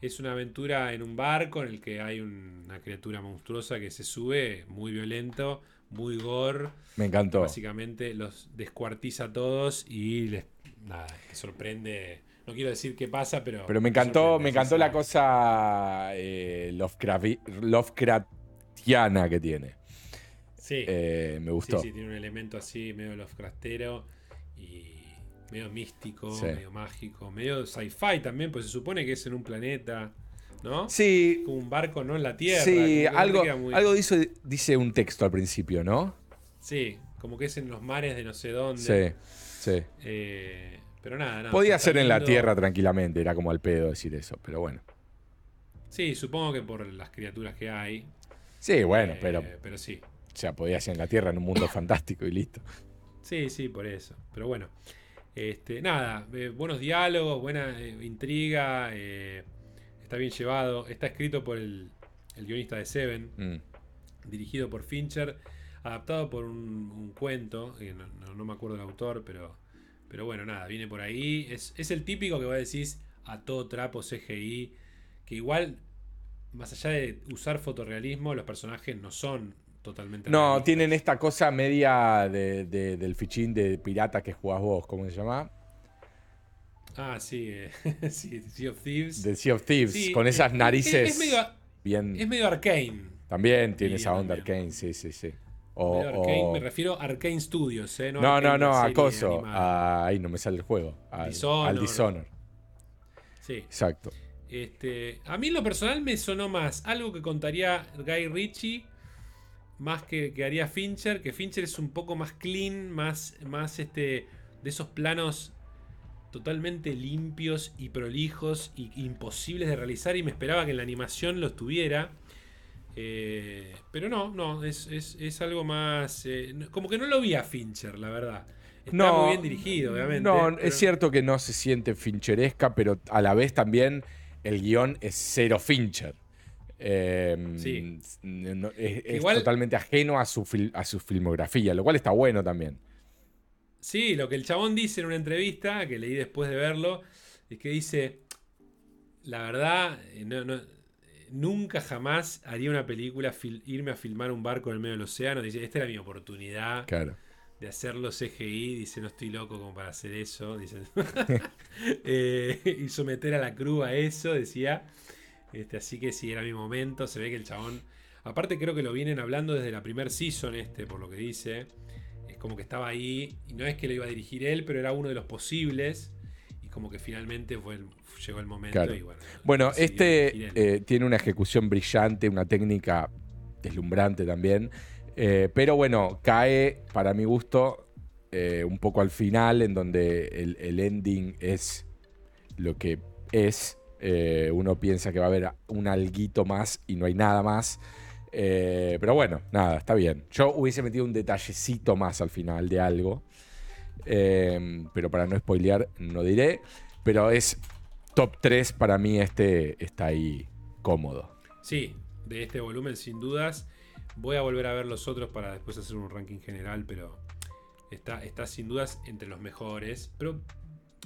Es una aventura en un barco en el que hay una criatura monstruosa que se sube, muy violento, muy gore. Me encantó. Básicamente los descuartiza a todos y les nada, sorprende no quiero decir qué pasa, pero. Pero me encantó, me encantó la cosa eh, Lovecraftiana que tiene. Sí. Eh, me gustó. Sí, sí, tiene un elemento así, medio Lovecraftero y medio místico, medio mágico, medio sci-fi también, pues se supone que es en un planeta. ¿No? Sí. Como un barco, ¿no? En la Tierra. Sí, algo, algo dice, dice un texto al principio, ¿no? Sí, como que es en los mares de no sé dónde. Sí, sí. Eh, pero nada, nada. Podía ser en la Tierra tranquilamente, era como al pedo decir eso, pero bueno. Sí, supongo que por las criaturas que hay. Sí, bueno, eh, pero. Pero sí. O sea, podía ser en la Tierra en un mundo fantástico y listo. Sí, sí, por eso. Pero bueno. Este, nada, eh, buenos diálogos, buena eh, intriga. está bien llevado. Está escrito por el, guionista de Seven. Mm. Dirigido por Fincher. Adaptado por un, cuento. no me acuerdo el autor, pero pero bueno, nada, viene por ahí. Es, el típico que a decir a todo trapo CGI. Que igual, más allá de usar fotorrealismo, los personajes no son totalmente. No, tienen esta cosa media de, del fichín de pirata que jugás vos, ¿cómo se llama? Ah, sí, eh, sí, Sea of Thieves. De Sea of Thieves, con esas narices. Es, medio, bien. Es medio arcane. También tiene esa Medio onda también. Arkane, sí, sí, sí. O, Arcane, o- me refiero a Arcane Studios, ¿eh? No, no, Arcane, no, la a serie Coso. animada. a- Ahí no me sale el juego. Al Dishonor. al Dishonor. Sí. Exacto. Este, a mí en lo personal me sonó más algo que contaría Guy Ritchie más que, que haría Fincher, que Fincher es un poco más clean, más, más este, de esos planos totalmente limpios y prolijos y imposibles de realizar y me esperaba que en la animación los tuviera. Eh, pero no, no, es, es- es algo más... eh, como que no lo vi a Fincher, la verdad. Está No, muy bien dirigido, obviamente. No, pero- es cierto que no se siente fincheresca, pero a la vez también el guion es cero Fincher. Eh, Sí. no- es totalmente ajeno a su, fil- a su filmografía, lo cual está bueno también. Sí, lo que el chabón dice en una entrevista, que leí después de verlo, es que dice, la verdad, eh, no- no, nunca jamás haría una película, fil- irme a filmar un barco en el medio del océano. Dice, esta era mi oportunidad Claro. de hacerlo CGI. Dice, no estoy loco como para hacer eso. Dice, Eh, y someter a la cruz a eso, decía. Este, así que sí, era mi momento. Se ve que el chabón... Aparte creo que lo vienen hablando desde la primer season este, por lo que dice. Es como que estaba ahí. Y no es que lo iba a dirigir él, pero era uno de los posibles. Y como que finalmente fue el- llegó el momento. Claro. Y bueno, este eh, tiene una ejecución brillante, una técnica deslumbrante también. Eh, pero bueno, cae, para mi gusto, eh, un poco al final, en donde el, el ending es lo que es. Eh, uno piensa que va a haber un alguito más y no hay nada más. Eh, pero bueno, nada, está bien. Yo hubiese metido un detallecito más al final de algo. Eh, pero para no spoilear, no diré. Pero es top 3 para mí este está ahí cómodo. Sí, de este volumen sin dudas. Voy a volver a ver los otros para después hacer un ranking general, pero está, está sin dudas entre los mejores. Pero,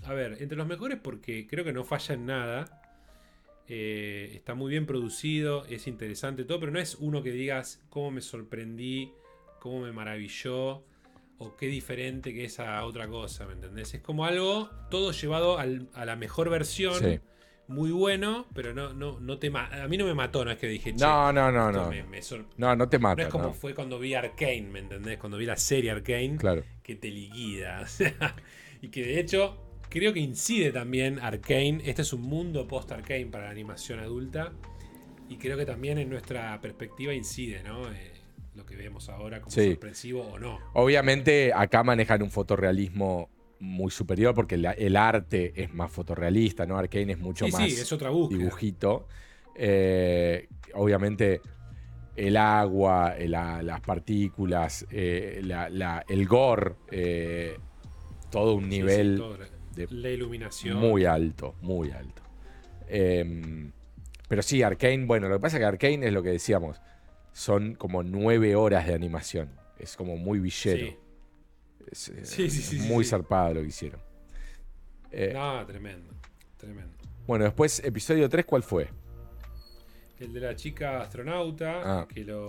a ver, entre los mejores porque creo que no falla en nada. Eh, está muy bien producido, es interesante todo, pero no es uno que digas cómo me sorprendí, cómo me maravilló o qué diferente que esa otra cosa, ¿me entendés? Es como algo todo llevado al- a la mejor versión Sí. muy bueno, pero no, no, no te a mí no me mató, no es que dije, che, No, no, no, no. me- me sor- No, no te no mata. es como ¿no? fue cuando vi Arkane, ¿me entendés? Cuando vi la serie Arkane, Claro. que te liquida. o sea, y que de hecho creo que incide también Arkane. Este es un mundo post-Arkane para la animación adulta. Y creo que también en nuestra perspectiva incide, ¿no? Eh, lo que vemos ahora como Sí. sorpresivo o no. Obviamente acá manejan un fotorrealismo muy superior porque el arte es más fotorrealista, ¿no? Arkane es mucho Sí, más sí, es otra búsqueda. dibujito. Eh, obviamente el agua, eh, la- las partículas, eh, la- la- el gore, eh, todo un Sí, sí, nivel todo, de- la iluminación. muy alto, muy alto. Eh, pero sí, Arkane, bueno, lo que pasa es que Arkane es lo que decíamos, son como nueve horas de animación. Es como muy villero. Sí. Es, eh, Sí, sí, muy zarpado lo que hicieron. Eh, No, tremendo. Tremendo. Bueno, después, episodio 3, ¿cuál fue? El de la chica astronauta, Ah, que lo,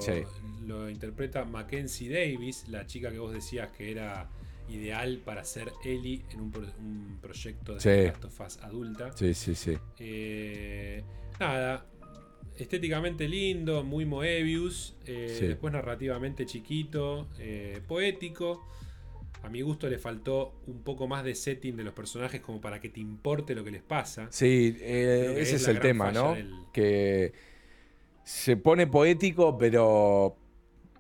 lo interpreta Mackenzie Davis, la chica que vos decías que era ideal para ser Ellie en un, pro- un proyecto de Sí. Last of Us adulta. Sí, sí, sí. Eh, nada, estéticamente lindo, muy Moebius, eh, Sí. después narrativamente chiquito, eh, poético. A mi gusto le faltó un poco más de setting de los personajes como para que te importe lo que les pasa. Sí, ese es el tema, ¿no? del- Que se pone poético, pero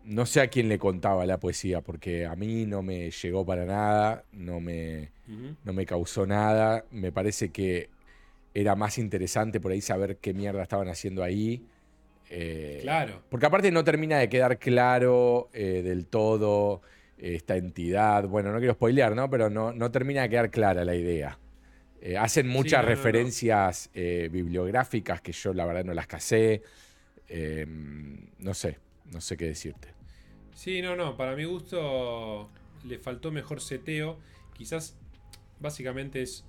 no sé a quién le contaba la poesía, porque a mí no me llegó para nada, no me, no me causó nada. Me parece que era más interesante por ahí saber qué mierda estaban haciendo ahí. Eh, Claro. Porque aparte no termina de quedar claro eh, del todo eh, esta entidad. Bueno, no quiero spoilear, ¿no? Pero no, no termina de quedar clara la idea. Eh, hacen muchas no, no, no. referencias bibliográficas que yo la verdad no las casé. Eh, no sé, no sé qué decirte. Sí, no, no, para mi gusto le faltó mejor seteo. Quizás básicamente es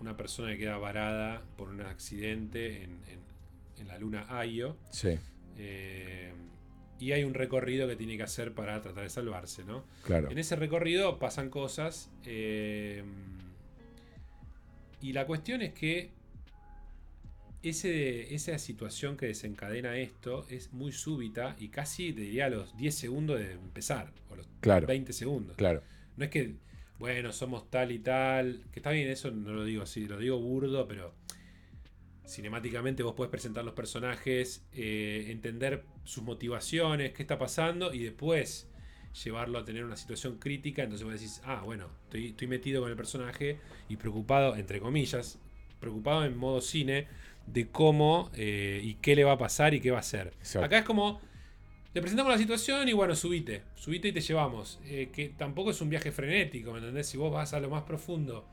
una persona que queda varada por un accidente en, en- en la luna Ayo. Sí, eh, y hay un recorrido que tiene que hacer para tratar de salvarse, ¿no? claro. En ese recorrido pasan cosas. eh, y la cuestión es que ese, esa situación que desencadena esto es muy súbita y casi te diría a los 10 segundos de empezar, o los Claro. 20 segundos. Claro. No es que, bueno, somos tal y tal, que está bien, eso no lo digo así, lo digo burdo, pero cinemáticamente vos podés presentar los personajes, eh, entender sus motivaciones, qué está pasando y después llevarlo a tener una situación crítica, entonces vos decís, ah, bueno, estoy, estoy metido con el personaje y preocupado, entre comillas, preocupado en modo cine de cómo eh, y qué le va a pasar y qué va a hacer. Exacto. Acá es como, te presentamos la situación y bueno, subite, subite y te llevamos. Eh, que tampoco es un viaje frenético, ¿me entendés? Si vos vas a lo más profundo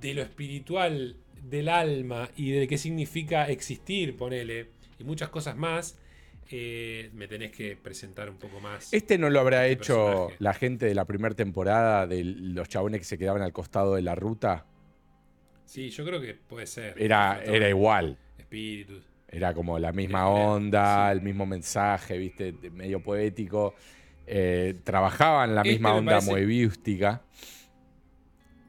de lo espiritual, del alma y de qué significa existir, ponele, y muchas cosas más, eh, me tenés que presentar un poco más. Este no lo habrá Este hecho personaje. la gente de la primera temporada de los chabones que se quedaban al costado de la ruta. Sí, yo creo que puede ser. Era, era igual. Espíritus. Era como la misma onda, sí. el mismo mensaje, viste, de- medio poético. Eh, trabajaban la Este misma onda parece- moebiústica.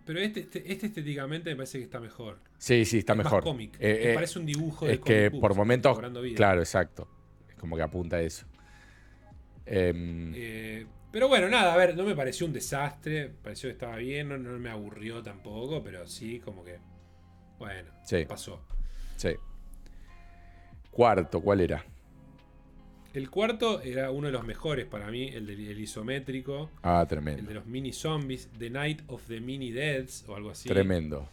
Pero este, este, este estéticamente me parece que está mejor. Sí, sí, está Es mejor. Más cómic. Eh, Me eh, parece un dibujo de es que comic book, por está momentos, claro, exacto. Es como que apunta a eso. Em, Eh, pero bueno, nada, a ver, no me pareció un desastre. Pareció que estaba bien, no, no me aburrió tampoco, pero sí, como que. Bueno, Sí. pasó. sí. Cuarto, ¿cuál era? El cuarto era uno de los mejores para mí, el del el isométrico, Ah, el tremendo. de los mini zombies, The Night of the Mini Deads o algo así. Tremendo.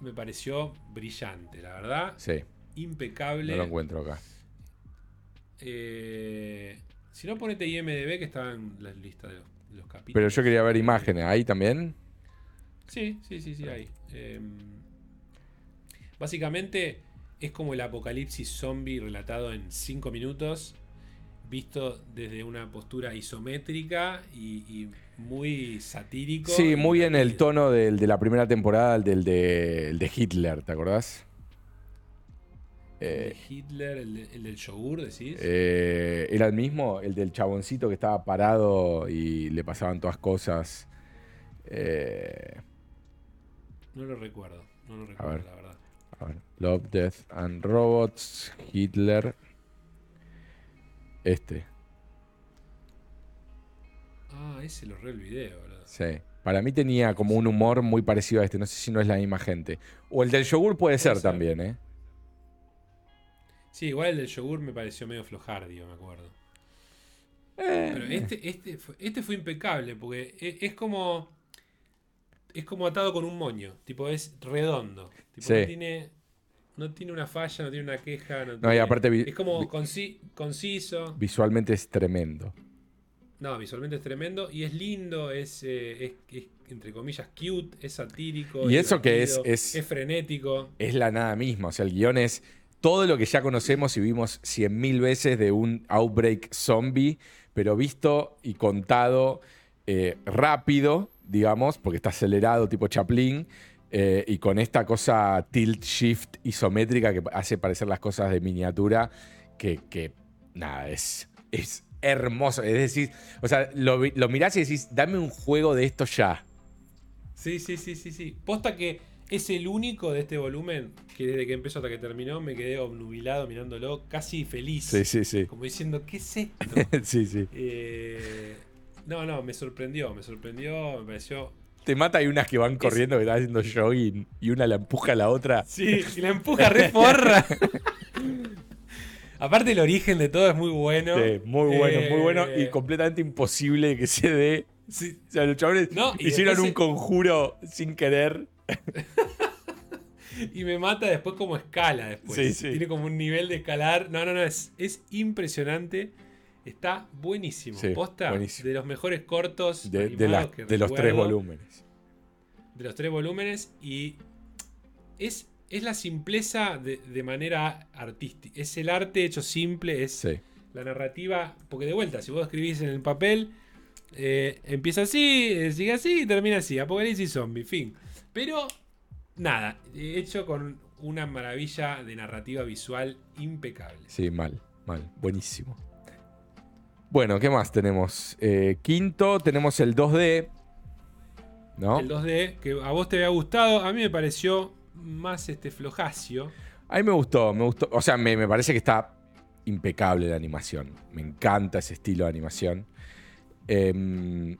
Me pareció brillante, la verdad. Sí, Impecable. no lo encuentro acá. Eh, si no, ponete IMDB que está en la lista de los, de los capítulos. Pero yo quería ver imágenes. ¿Ahí también? Sí, sí, sí, sí, hay. Eh, básicamente es como el apocalipsis zombie relatado en 5 minutos, visto desde una postura isométrica y, y muy satírico. Sí, muy en el tono del, de la primera temporada, el del de, el de Hitler, ¿te acordás? El de Eh, Hitler, el, de- el del yogur, decís. eh, ¿Era el mismo? El del chaboncito que estaba parado y le pasaban todas cosas. Eh, no lo recuerdo, no lo recuerdo, ver. la verdad. a ver, Love, Death and Robots, Hitler. Este, Ah, ese lo re el video, boludo. sí. Para mí tenía como un humor muy parecido a este. No sé si no es la misma gente. O el del yogur puede, ser, ser. también, ¿eh? Sí, igual el del yogur me pareció medio flojardio, me acuerdo. Eh, Pero este, este, fue, este fue impecable, porque e- es, como. Es como atado con un moño. Tipo, es redondo. Tipo, Sí. no tiene. No tiene una falla, no tiene una queja. No, y tiene- aparte es como conci- conciso. Visualmente es tremendo. No, visualmente es tremendo. Y es lindo, es, eh, es, es, entre comillas, cute, es satírico. Y es eso que es- es- Es frenético. es la nada misma. O sea, el guion es todo lo que ya conocemos y vimos cien mil veces de un outbreak zombie, pero visto y contado eh, rápido, digamos, porque está acelerado tipo Chaplin, eh, y con esta cosa tilt shift isométrica que hace parecer las cosas de miniatura, que, que, nada, es, es hermoso. Es decir, o sea, lo, lo mirás y decís, dame un juego de esto ya. Sí, sí, sí, sí, sí. Posta que es el único de este volumen que desde que empezó hasta que terminó me quedé obnubilado mirándolo, casi feliz. Sí, sí, sí. Como diciendo, ¿qué es esto? sí, sí. Eh, no, no, me sorprendió, me sorprendió, me pareció. Te mata hay unas que van corriendo, que están haciendo jogging y una la empuja a la otra. Sí, y la empuja re porra. Aparte, el origen de todo es muy bueno. Sí, muy bueno, muy bueno y Eh, completamente imposible que se dé. sí, O sea, los chavales No, hicieron después un conjuro sin querer. y me mata después como escala después. Sí, sí. Tiene como un nivel de escalar. No, no, no, es, es impresionante. Está buenísimo. Sí, Posta buenísimo. de los mejores cortos De, de que de los tres volúmenes. De los tres volúmenes. Y es, es la simpleza de, de manera artística. Es el arte hecho simple, es la narrativa. Porque de vuelta, si vos escribís en el papel, eh, empieza así, eh, sigue así y termina así. Apocalipsis zombie, fin. Pero nada, eh, hecho con una maravilla de narrativa visual impecable. Sí, mal, mal. Buenísimo. Bueno, ¿qué más tenemos? Eh, quinto, tenemos el 2D. ¿No? El 2D, que a vos te había gustado, a mí me pareció más este flojacio. A mí me gustó, me gustó. O sea, me, me parece que está impecable la animación. Me encanta ese estilo de animación. Em,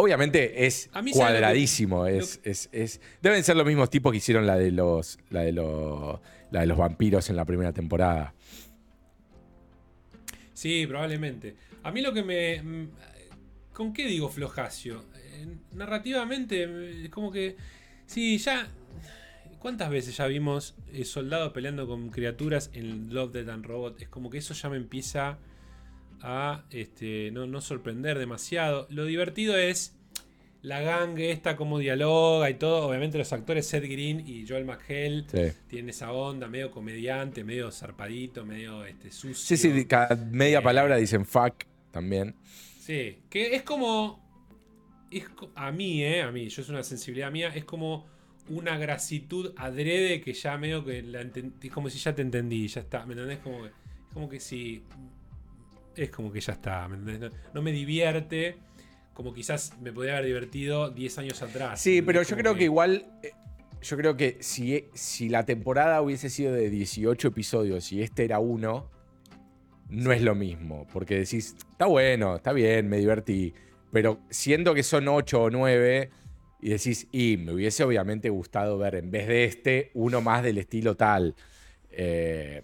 obviamente es A mí, ¿sabes lo que- cuadradísimo. es, es- es- deben ser los mismos tipos que hicieron la de los. La de los. La de los vampiros en la primera temporada. Sí, probablemente. A mí lo que me. mm, ¿Con qué digo flojacio? Eh, narrativamente, eh, es como que. Sí, ya. ¿Cuántas veces ya vimos eh, soldados peleando con criaturas en Love, Death and Robot? Es como que eso ya me empieza a este, no, no sorprender demasiado. Lo divertido es la gangue esta, como dialoga y todo. Obviamente los actores Seth Green y Joel McHale Sí. tienen esa onda medio comediante, medio zarpadito, medio este, sucio. Sí, sí, cada media Eh, palabra dicen fuck también. Sí, que es como. Es a mí, ¿eh? A mí, yo es una sensibilidad mía, es como una grasitud adrede que ya medio que la es como si ya te entendí, ya está, ¿me entendés? Como que, como que si. Es como que ya está. No, no me divierte como quizás me podría haber divertido 10 años atrás. Sí, pero yo creo que igual. eh, Yo creo que si, si la temporada hubiese sido de 18 episodios y este era uno, no es lo mismo. Porque decís, está bueno, está bien, me divertí. Pero siendo que son 8 o 9, y decís, y me hubiese obviamente gustado ver en vez de este, uno más del estilo tal. Eh,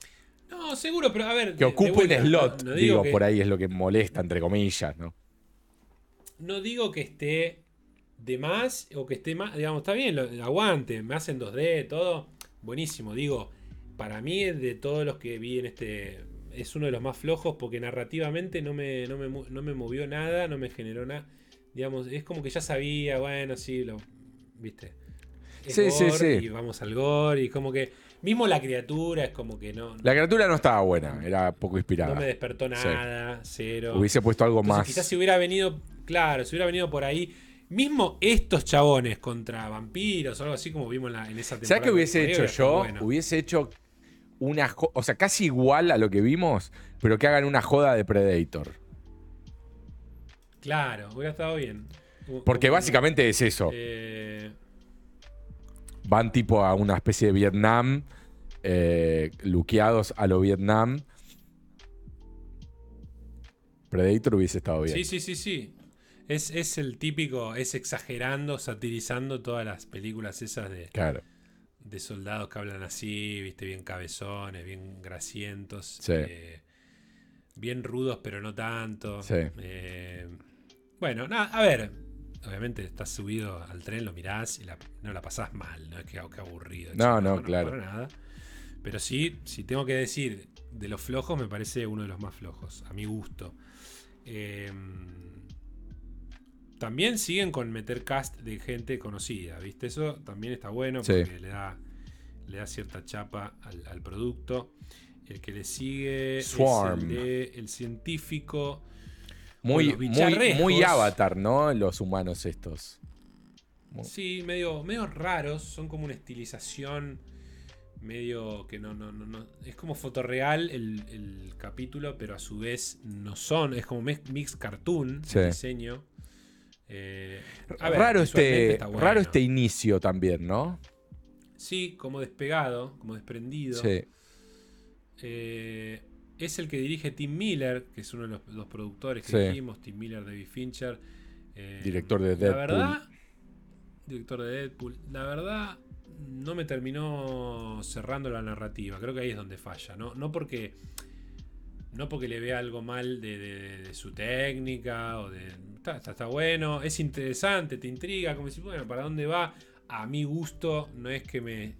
No, seguro, pero a ver. que vuelta, un slot, no- no digo, que- por ahí es lo que molesta, entre comillas, ¿no? no digo que esté de más o que esté más, digamos, está bien, lo, aguante, me hacen 2D, todo, buenísimo, digo, para mí de todos los que vi en este, es uno de los más flojos porque narrativamente no me, no me, no me movió nada, no me generó nada, digamos, es como que ya sabía, bueno, sí, lo, viste. Es Sí, sí, gore sí. Y vamos al gore y como que, mismo la criatura es como que no, La criatura no estaba buena, era poco inspirada. no me despertó Sí. nada, cero. Hubiese puesto algo Entonces, más. quizás si hubiera venido, claro, si hubiera venido por ahí, mismo estos chabones contra vampiros o algo así como vimos en, la- en esa temporada. ¿Sabes qué hubiese hecho yo? bueno. Hubiese hecho una o sea, casi igual a lo que vimos, pero que hagan una joda de Predator. Claro, hubiera estado bien. Porque básicamente es eso. eh, Van tipo a una especie de Vietnam, eh, luqueados a lo Vietnam. Predator hubiese estado bien. sí, sí, sí, sí. Es, es el típico, es exagerando, satirizando todas las películas esas de, Claro. de soldados que hablan así, viste, bien cabezones, bien grasientos. Sí. eh, bien rudos, pero no tanto. Sí. Eh, bueno, nada, a ver. Obviamente estás subido al tren, lo mirás y la- no la pasás mal, no es que, que aburrido. No, chico, no, claro. nada. Pero sí, si tengo que decir de los flojos, me parece uno de los más flojos, a mi gusto. Eh, también siguen con meter cast de gente conocida, ¿viste? Eso también está bueno Sí. porque le da, le da cierta chapa al, al producto. El que le sigue Swarm. es el de El Científico. Muy, muy, avatar, ¿no? Los humanos estos. Sí, medio, medio raros, son como una estilización medio que no, no, no, no- es como fotorreal el, el capítulo, pero a su vez no son, es como mix, cartoon Sí. el diseño. Eh, a ver, raro, este, bueno. raro este inicio también, ¿no? Sí, como despegado, como desprendido. Sí. Eh, es el que dirige Tim Miller, que es uno de los, los productores que Sí. dijimos, Tim Miller, David Fincher. eh, Director de La Deadpool. verdad, director de Deadpool. La verdad, no me terminó cerrando la narrativa. Creo que ahí es donde falla. No, no porque. No porque le vea algo mal de, de- de su técnica o de. Está, está- está bueno, es interesante, te intriga. Como decir, bueno, ¿para dónde va? A mi gusto, no es que me.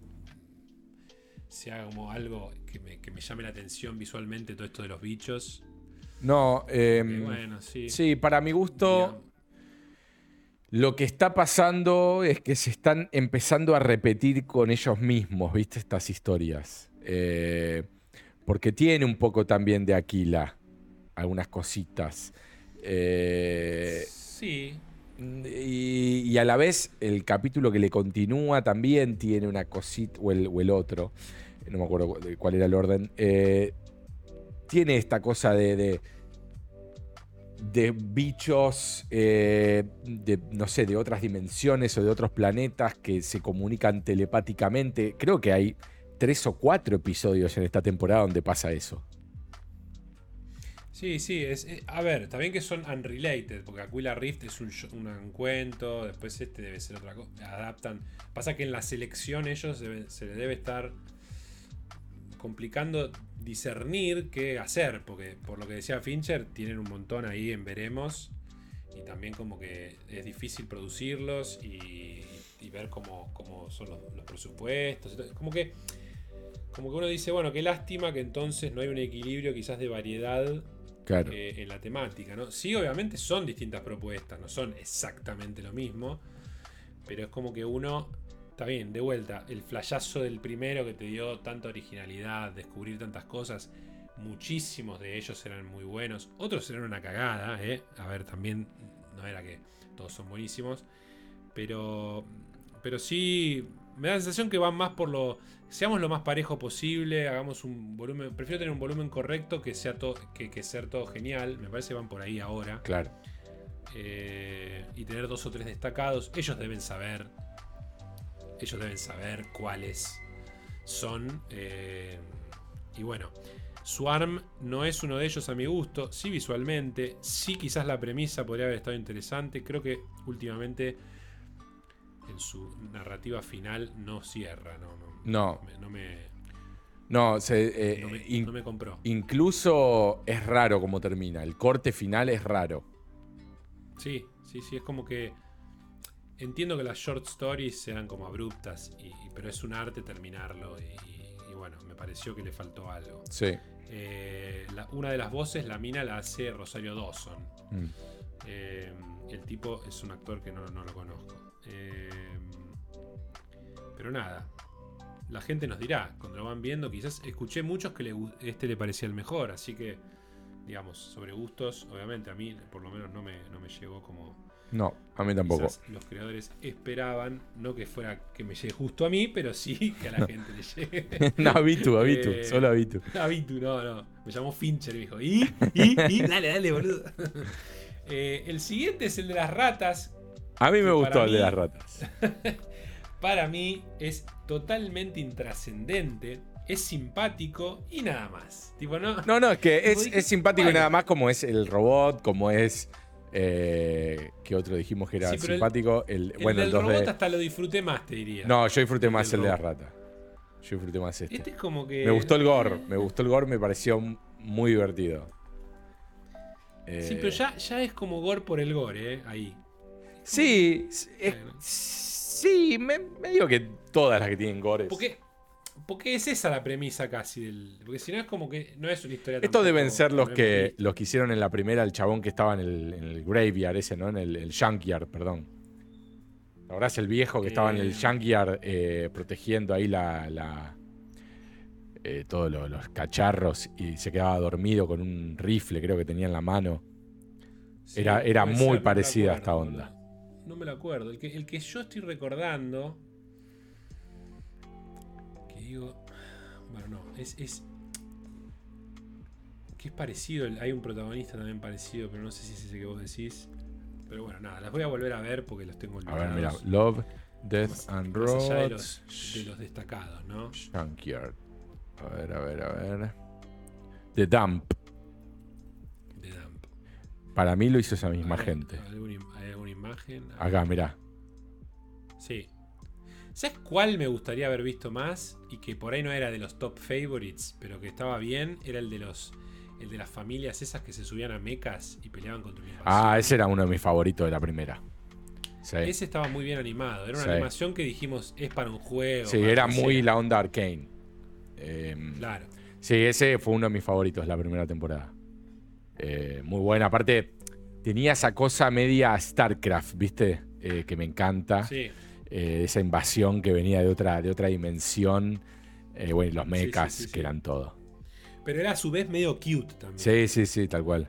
Sea como algo que me, que me llame la atención visualmente todo esto de los bichos. No, em, bueno, sí. sí, para mi gusto. Lo que está pasando es que se están empezando a repetir con ellos mismos, ¿viste? Estas historias. Eh, porque tiene un poco también de Aquila, algunas cositas. Eh, Sí, y, y a la vez el capítulo que le continúa también tiene una cosita, o el, o el otro, no me acuerdo cu- cuál era el orden, eh, tiene esta cosa de, de, bichos, eh, de, no sé, de otras dimensiones o de otros planetas que se comunican telepáticamente. Creo que hay tres o cuatro episodios en esta temporada donde pasa eso. Sí, sí, eh, a ver, también que son unrelated, porque Aquila Rift es un, un, cuento, después este debe ser otra cosa, adaptan. Pasa que en la selección ellos se les debe estar complicando discernir qué hacer, porque por lo que decía Fincher, tienen un montón ahí en veremos, y también como que es difícil producirlos y, ver cómo, son los, presupuestos, como que como que uno dice, bueno, qué lástima que entonces no hay un equilibrio quizás de variedad eh, en la temática, ¿no? Sí, obviamente son distintas propuestas, no son exactamente lo mismo, pero es como que uno, está bien, de vuelta, el flayazo del primero que te dio tanta originalidad, descubrir tantas cosas, muchísimos de ellos eran muy buenos, otros eran una cagada, ¿eh? A ver, también no era que todos son buenísimos, pero, pero sí, me da la sensación que van más por lo seamos lo más parejo posible, hagamos un volumen, prefiero tener un volumen correcto que sea todo, que, ser todo genial, me parece que van por ahí ahora. Claro. Eh, y tener dos o tres destacados, ellos deben saber, ellos deben saber cuáles son. Eh, y bueno, Swarm no es uno de ellos a mi gusto, sí visualmente, sí quizás la premisa podría haber estado interesante, creo que últimamente en su narrativa final no cierra, no, no. No me. No, se, eh, no, me, compró. Incluso es raro como termina. El corte final es raro. Sí, sí, sí. Es como que. Entiendo que las short stories sean como abruptas, y, pero es un arte terminarlo. Y, bueno, me pareció que le faltó algo. Sí. Eh, una de las voces, la mina, la hace Rosario Dawson. Mm. Eh, el tipo es un actor que no, no lo conozco. pero nada, la gente nos dirá, cuando lo van viendo, quizás escuché muchos que este le parecía el mejor, así que, digamos, sobre gustos, obviamente a mí por lo menos no me, no me llegó como... No, a mí tampoco. Los creadores esperaban, no que fuera que me llegue justo a mí, pero sí que a la gente le llegue. no, Abitu, Abitu, eh, solo Abitu. Abitu, no, no. Me llamó Fincher me dijo, ¿y? ¿y? ¿y? Dale, dale, boludo. Eh, el siguiente es el de las ratas. A mí me gustó el de las ratas. para mí es totalmente intrascendente, es simpático y nada más. Tipo, no, no, no, es que es, simpático y nada más como es el robot, como es... Eh, ¿Qué otro dijimos que era simpático? El, bueno, el robot hasta lo disfruté más, te diría. No, yo disfruté más el de la rata. Yo disfruté más este. Este es como que. Me gustó el gore. Me gustó el gore, me pareció muy divertido. Sí, pero ya, ya es como gore por el gore, ¿eh? Ahí. Sí, es, Sí, me, digo que todas las que tienen gores. Porque, porque es esa la premisa casi del. Porque si no es como que. No es una historia Estos deben ser los que, los que hicieron en la primera el chabón que estaba en el, graveyard ese, ¿no? En el, junkyard, perdón. Ahora es el viejo que estaba en el eh. junkyard eh, protegiendo ahí la. Eh, todos los, cacharros y se quedaba dormido con un rifle, creo que tenía en la mano. era era muy parecida a esta onda no me lo acuerdo. El que, el que yo estoy recordando. Digo. Bueno, no. Es. es que es parecido. Hay un protagonista también parecido, pero no sé si es ese que vos decís. Pero bueno, nada, las voy a volver a ver porque los tengo olvidados. A ver, mira. Love, Death and Robots. de los, de los destacados, ¿no? Junkyard. A ver, a ver, a ver. The Dump. The Dump. Para mí lo hizo esa misma gente. Acá, mirá. Sí. ¿Sabes cuál me gustaría haber visto más? Y que por ahí no era de los top favorites, pero que estaba bien. Era el de los. El de las familias esas que se subían a mecas y peleaban contra un Ah, ese era uno de mis favoritos de la primera. Ese estaba muy bien animado. Era una animación que dijimos es para un juego. Sí, era muy la onda arcane. Em, claro. Sí, ese fue uno de mis favoritos de la primera temporada. Eh, muy buena. Aparte, tenía esa cosa media StarCraft, ¿viste? Eh, que me encanta. Sí. Eh, esa invasión que venía de otra, de otra dimensión. Eh, bueno, y los mechas, que eran todo. Pero era a su vez medio cute también. Sí, sí, sí, tal cual.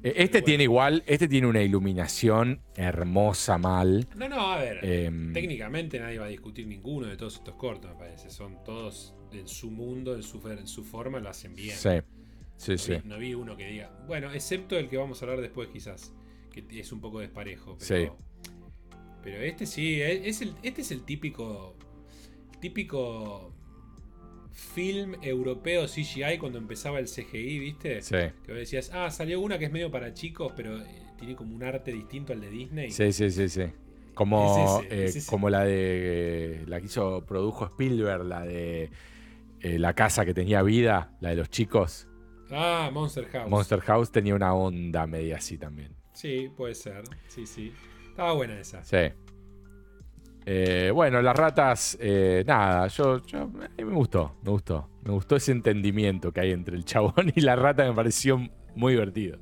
Este tiene igual, este tiene una iluminación hermosa mal. No, no, a ver. Em, técnicamente nadie va a discutir ninguno de todos estos cortos, me parece. Son todos en su mundo, en su, en su forma, lo hacen bien. Sí. Sí, no, sí. Vi, no vi uno que diga. Bueno, excepto el que vamos a hablar después, quizás. Que es un poco desparejo. Pero. Pero este sí, e, es el, este es el típico. Típico film europeo CGI cuando empezaba el CGI, ¿viste? Sí. Que vos decías, ah, salió una que es medio para chicos, pero eh, tiene como un arte distinto al de Disney. Sí, sí, sí, sí. Como, Es ese, eh, es como la de. La que hizo, produjo Spielberg, la de. eh, la casa que tenía vida, la de los chicos. Ah, Monster House. Monster House tenía una onda media así también. Sí, puede ser. Sí, sí. Estaba buena esa. Sí. Eh, bueno, las ratas, eh, nada, yo, yo- a mí me gustó, me gustó. Me gustó ese entendimiento que hay entre el chabón y la rata, me pareció muy divertido.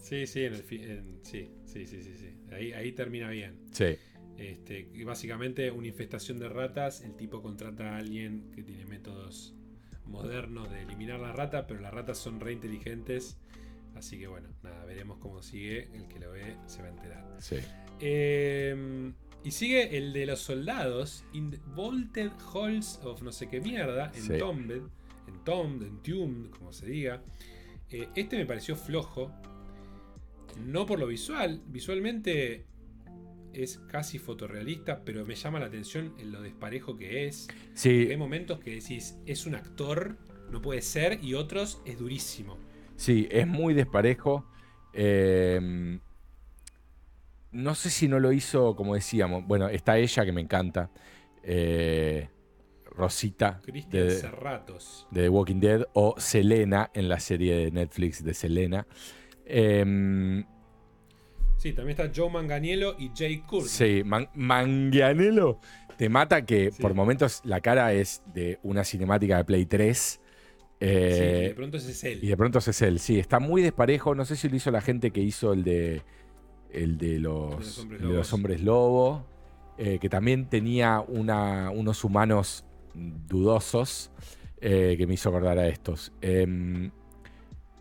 Sí, sí, en el en- sí, sí, sí, sí, sí. Ahí, ahí termina bien. Sí, Este, y básicamente una infestación de ratas, el tipo contrata a alguien que tiene métodos modernos de eliminar la rata, pero las ratas son re inteligentes. Así que bueno, nada, veremos cómo sigue. El que lo ve se va a enterar. sí. Eh, y sigue el de los soldados, In the Vaulted Halls of no sé qué mierda, en Sí. Tombed, en Tombed, en Tumed, como se diga. Eh, este me pareció flojo, no por lo visual, visualmente es casi fotorrealista, pero me llama la atención en lo desparejo que es. Sí, Hay momentos que decís, es un actor, no puede ser, y otros es durísimo. Sí, es muy desparejo. Eh, no sé si no lo hizo, como decíamos. Bueno, está ella que me encanta. eh, Rosita Cristian de, Serratos. de The Walking Dead o Selena en la serie de Netflix de Selena. Eh, Sí, también está Joe Manganiello y Jay Courtney. sí, Man- Manganiello te mata que Sí. por momentos la cara es de una cinemática de Play 3. Eh, Sí, y de pronto ese es él. Y de pronto es él, sí, está muy desparejo. No sé si lo hizo la gente que hizo el de. El de los, De los hombres el de los lobos. hombres lobo. eh, que también tenía una- unos humanos dudosos. eh, que me hizo acordar a estos. Em,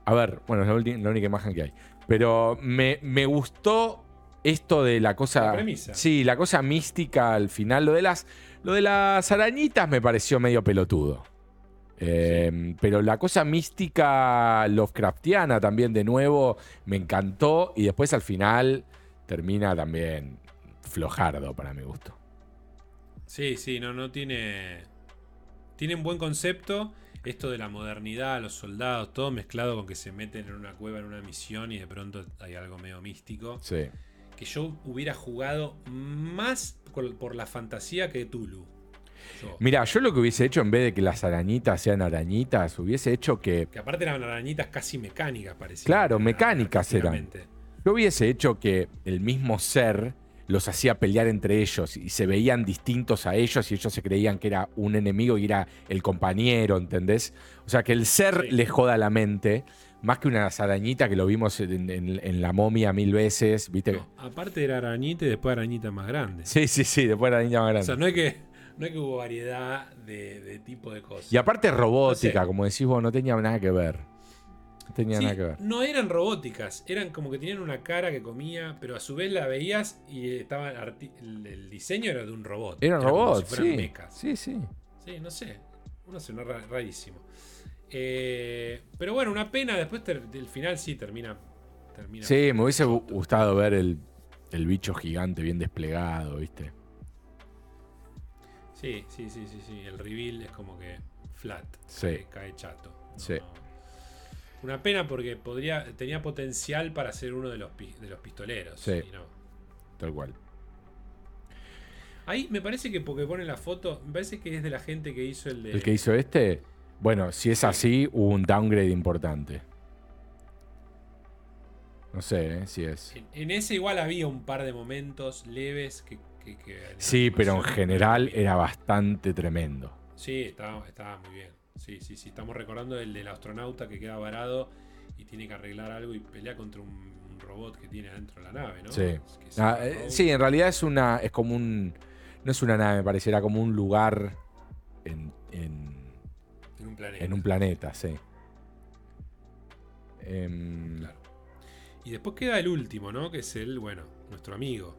a ver, bueno, es la única imagen que hay. Pero me, me gustó esto de la cosa. La premisa. Sí, la cosa mística al final. Lo de las, lo de las arañitas me pareció medio pelotudo. Eh, Pero la cosa mística Lovecraftiana también de nuevo me encantó y después al final termina también flojardo para mi gusto. Sí, sí, no, no tiene. Tiene un buen concepto. Esto de la modernidad, los soldados, todo mezclado con que se meten en una cueva en una misión y de pronto hay algo medio místico. Sí. Que yo hubiera jugado más por, por la fantasía que Tulu. Mira, yo lo que hubiese hecho en vez de que las arañitas sean arañitas, hubiese hecho que Que aparte eran arañitas casi mecánicas, parecía. Claro, mecánicas eran. yo hubiese hecho que el mismo ser los hacía pelear entre ellos y se veían distintos a ellos y ellos se creían que era un enemigo y era el compañero, ¿entendés? O sea, que el ser Sí. le joda la mente, más que una arañita que lo vimos en, en- en la momia mil veces, ¿viste? No, aparte era arañita y después arañita más grande. Sí, sí, sí, después niña más O grande. sea, no es que, no es que hubo variedad de, de tipo de cosas. y aparte robótica, No sé. como decís vos, no tenía nada que ver. No tenía Sí, nada que ver. no eran robóticas, eran como que tenían una cara que comía, pero a su vez la veías y estaba el, el diseño era de un robot. Eran Era robots, si sí. Sí, sí. Sí, no sé. Uno se ra- rarísimo. Eh, pero bueno, una pena. Después ter- el final sí termina. termina Sí, me hubiese gu- gustado ver el, el bicho gigante bien desplegado, ¿viste? Sí, sí, sí, sí, sí. El reveal es como que flat. Sí. Cae, cae chato. No, Sí. no. Una pena porque podría, tenía potencial para ser uno de los, de los pistoleros. Sí. y no. Tal cual. Ahí me parece que porque pone la foto, me parece que es de la gente que hizo el de. El que hizo este, bueno, si es así, hubo un downgrade importante. No sé, ¿eh? si es. En, en ese igual había un par de momentos leves que. Que- que la Sí, pero en general era bastante tremendo. Sí, estaba, estaba muy bien. Sí, sí, sí. Estamos recordando el del astronauta que queda varado y tiene que arreglar algo y pelea contra un, un robot que tiene adentro de la nave, ¿no? Sí. Es que es Ah, eh, sí, en realidad es una. es como un. No es una nave, me parece, era como un lugar en, en, En un planeta. en un planeta, sí. Em, Claro. Y después queda el último, ¿no? Que es el, bueno, nuestro amigo.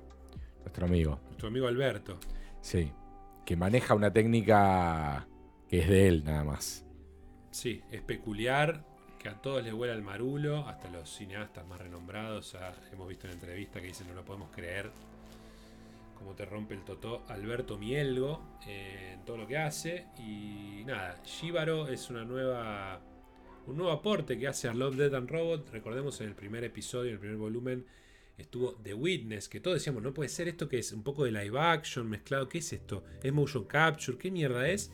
Nuestro amigo. Nuestro amigo Alberto. Sí. Que maneja una técnica que es de él, nada más. Sí, es peculiar, que a todos les huele el marulo, hasta los cineastas más renombrados. ya hemos visto en entrevista que dicen no lo podemos creer. como te rompe el totó Alberto Mielgo eh, en todo lo que hace. Y nada, Shibaro es una nueva, un nuevo aporte que hace a Love, Dead and Robot. Recordemos en el primer episodio, en el primer volumen, estuvo The Witness, que todos decíamos, no puede ser esto que es un poco de live action mezclado. ¿Qué es esto? ¿Es motion capture? ¿Qué mierda es?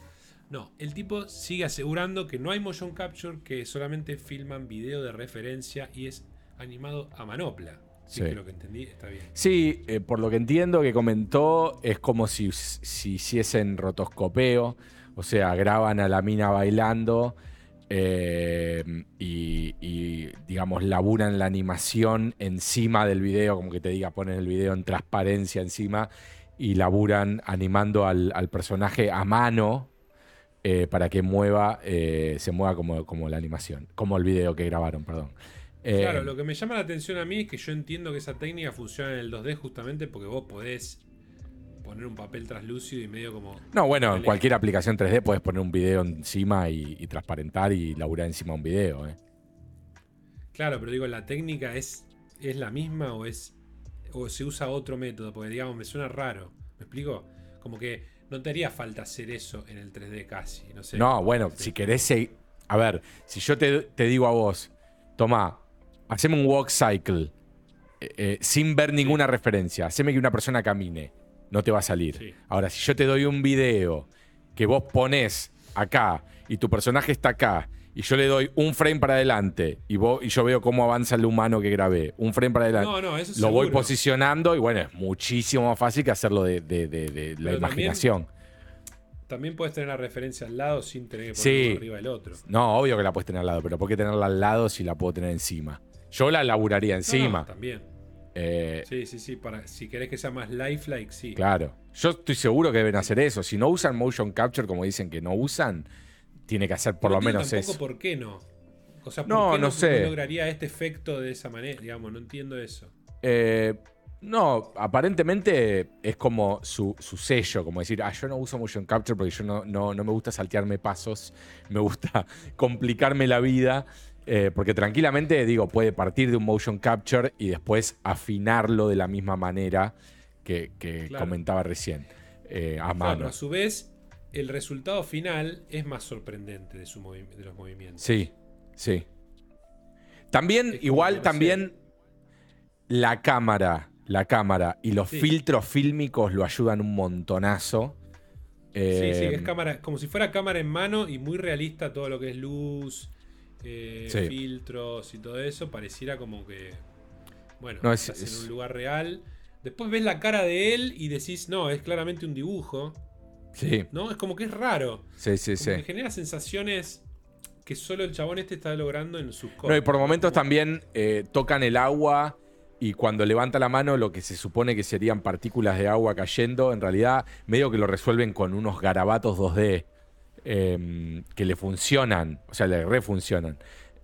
No, el tipo sigue asegurando que no hay motion capture, que solamente filman video de referencia y es animado a manopla. Sí. Que lo que entendí está bien. Sí, eh, por lo que entiendo que comentó, es como si, si hiciesen rotoscopeo, o sea, graban a la mina bailando eh, y, y, digamos, laburan la animación encima del video, como que te diga, ponen el video en transparencia encima y laburan animando al, al personaje a mano, eh, para que mueva, eh, se mueva como, como, la animación, como el video que grabaron, perdón. Claro, lo que me llama la atención a mí es que yo entiendo que esa técnica funciona en el 2D justamente porque vos podés poner un papel translúcido y medio como... No, bueno, en cualquier aplicación 3D puedes poner un video encima y, y transparentar y laburar encima un video. Claro, pero digo, la técnica es, es la misma o es o se usa otro método, porque digamos, me suena raro. ¿Me explico? Como que no te haría falta hacer eso en el 3D casi. No, sé. no bueno, si querés. A ver, si yo te, digo a vos, toma, haceme un walk cycle eh, eh, sin ver ninguna referencia. Haceme que una persona camine. No te va a salir. Ahora, si yo te doy un video que vos pones acá y tu personaje está acá y yo le doy un frame para adelante y, vos, y yo veo cómo avanza el humano que grabé, un frame para adelante, no, no, eso lo voy posicionando y bueno, es muchísimo más fácil que hacerlo de, la imaginación. También, puedes tener la referencia al lado sin tener que ponerla arriba del otro. No, obvio que la puedes tener al lado, pero ¿por qué tenerla al lado si la puedo tener encima? Yo la laburaría encima. también. Eh, sí, sí, sí. Para, si querés que sea más lifelike, sí. Claro. Yo estoy seguro que deben hacer eso. Si no usan motion capture, como dicen que no usan, tiene que hacer por lo menos eso. ¿Por qué no? O sea, ¿por no, qué no, sé. lograría este efecto de esa manera? Digamos, no entiendo eso. Eh, no, aparentemente es como su, sello, como decir, ah, yo no uso motion capture porque yo no, no, me gusta saltearme pasos, me gusta complicarme la vida, eh, porque tranquilamente, digo, puede partir de un motion capture y después afinarlo de la misma manera que, comentaba recién, eh, a mano. a su vez, el resultado final es más sorprendente de, su de los movimientos. Sí, sí. También, igual, también la cámara, la cámara y los filtros fílmicos lo ayudan un montonazo. sí, sí, es eh, cámara, como si fuera cámara en mano y muy realista todo lo que es luz, eh, filtros y todo eso. Pareciera como que, bueno, estás en un lugar real. Después ves la cara de él y decís, no, es claramente un dibujo. Sí. ¿No? Es como que es raro. Sí, sí, sí. Que genera sensaciones que solo el chabón este está logrando en sus cosas. No, y por momentos también eh, tocan el agua y cuando levanta la mano lo que se supone que serían partículas de agua cayendo, en realidad medio que lo resuelven con unos garabatos 2D em, que le funcionan, o sea, le refuncionan.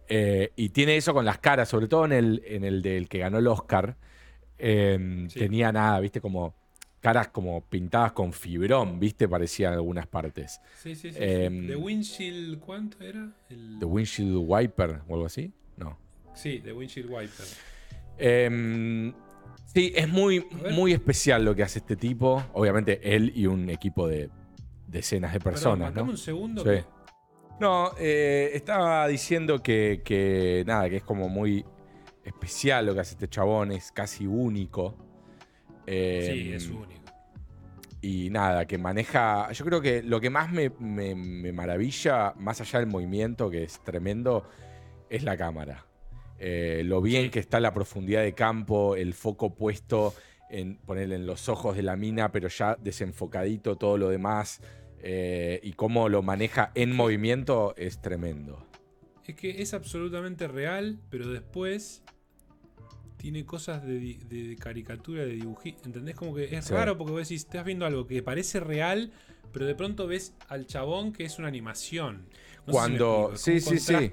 Eh, y tiene eso con las caras, sobre todo en el, en el del que ganó el Oscar. Em, tenía nada, viste, como caras como pintadas con fibrón, ¿viste? Parecían en algunas partes. Sí, sí, sí. Em, ¿The Windshield cuánto era? ¿The Windshield Wiper o algo así? No. Sí, The Windshield Wiper. Em, sí, es muy, muy especial lo que hace este tipo. Obviamente él y un equipo de decenas de personas, ¿no? un segundo. Sí. No, eh, estaba diciendo que, que, nada, que es como muy especial lo que hace este chabón, es casi único sí, es em, único. Y nada, que maneja. Yo creo que lo que más me, maravilla, más allá del movimiento, que es tremendo, es la cámara. Eh, lo bien que está la profundidad de campo, el foco puesto en ponerle en los ojos de la mina, pero ya desenfocadito todo lo demás. Eh, y cómo lo maneja en movimiento es tremendo. Es que es absolutamente real, pero después tiene cosas de, caricatura, de dibujito. ¿Entendés? Como que es raro porque vos decís, estás viendo algo que parece real, pero de pronto ves al chabón que es una animación. Cuando. sí, sí, sí.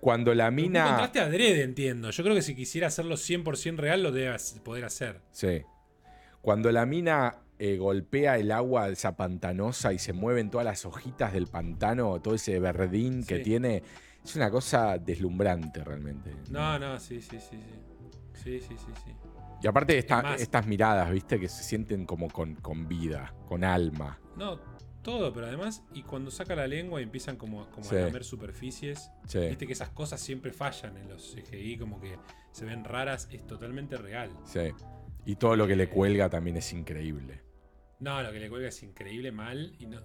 Cuando la mina. Un contraste adrede, entiendo. Yo creo que si quisiera hacerlo 100% real, lo debe poder hacer. Sí. Cuando la mina eh, golpea el agua, esa pantanosa, y se mueven todas las hojitas del pantano, todo ese verdín que tiene. Es una cosa deslumbrante realmente. No, no, sí, sí, sí, sí. Sí, sí, sí, sí. Y aparte esta- estas miradas, viste, que se sienten como con, con vida, con alma. No, todo, pero además, y cuando saca la lengua y empiezan como, como Sí. a lamer superficies, Sí. viste que esas cosas siempre fallan en los CGI, como que se ven raras, es totalmente real. Sí. Y todo lo que le Eh, cuelga también es increíble. No, lo que le cuelga es increíble mal y no,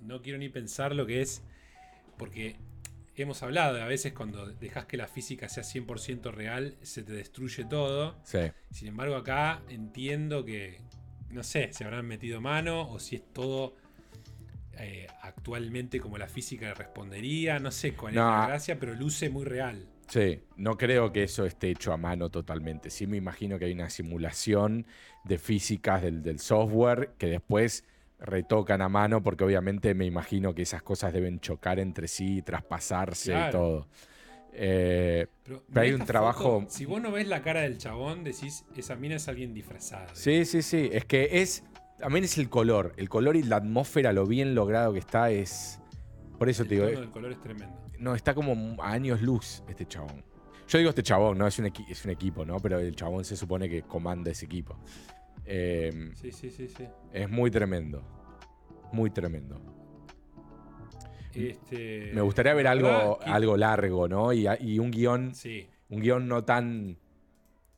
no quiero ni pensar lo que es, porque hemos hablado de a veces cuando dejas que la física sea 100% real, se te destruye todo. Sí. Sin embargo, acá entiendo que, no sé, se habrán metido mano o si es todo eh, actualmente como la física respondería, no sé cuál No, es la gracia, pero luce muy real. Sí, no creo que eso esté hecho a mano totalmente. Sí me imagino que hay una simulación de físicas del, del software que después retocan a mano porque obviamente me imagino que esas cosas deben chocar entre sí, traspasarse y todo. Eh, Pero, Pero hay un trabajo- si vos no ves la cara del chabón, decís, esa mina es alguien disfrazada. sí, sí, sí. Es que es. También es el color. El color y la atmósfera, lo bien logrado que está, es. Por eso El te digo. eh, del color es tremendo. No, está como a años luz este chabón. Yo digo este chabón, no es un, es un equipo, ¿no? Pero el chabón se supone que comanda ese equipo. Eh, Sí, sí, sí, sí. es muy tremendo. Muy tremendo. Este, Me gustaría ver algo, que- algo largo, ¿no? Y, y un guion, Sí, un guion no tan,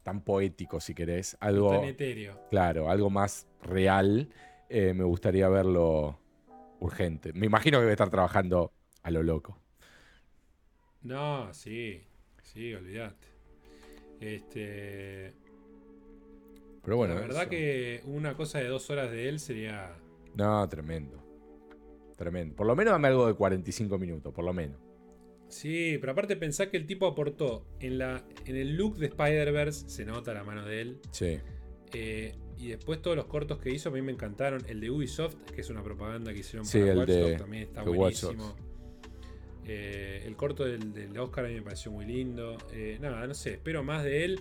tan poético, si querés. Algo, tan etéreo. claro, algo más real. Eh, me gustaría verlo urgente. Me imagino que debe estar trabajando a lo loco. No, sí, sí, olvídate. Este, Pero bueno, la verdad eso. que una cosa de dos horas de él sería. No, tremendo. Tremendo. Por lo menos dame algo de 45 minutos, por lo menos. Sí, pero aparte pensá que el tipo aportó en, la, en el look de Spider-Verse, se nota la mano de él. Sí. eh, y después todos los cortos que hizo a mí me encantaron. El de Ubisoft, que es una propaganda que hicieron Sí, para el Watch de- también está buenísimo. Eh, el corto del, del Oscar a mí me pareció muy lindo. Eh, nada, no sé, espero más de él.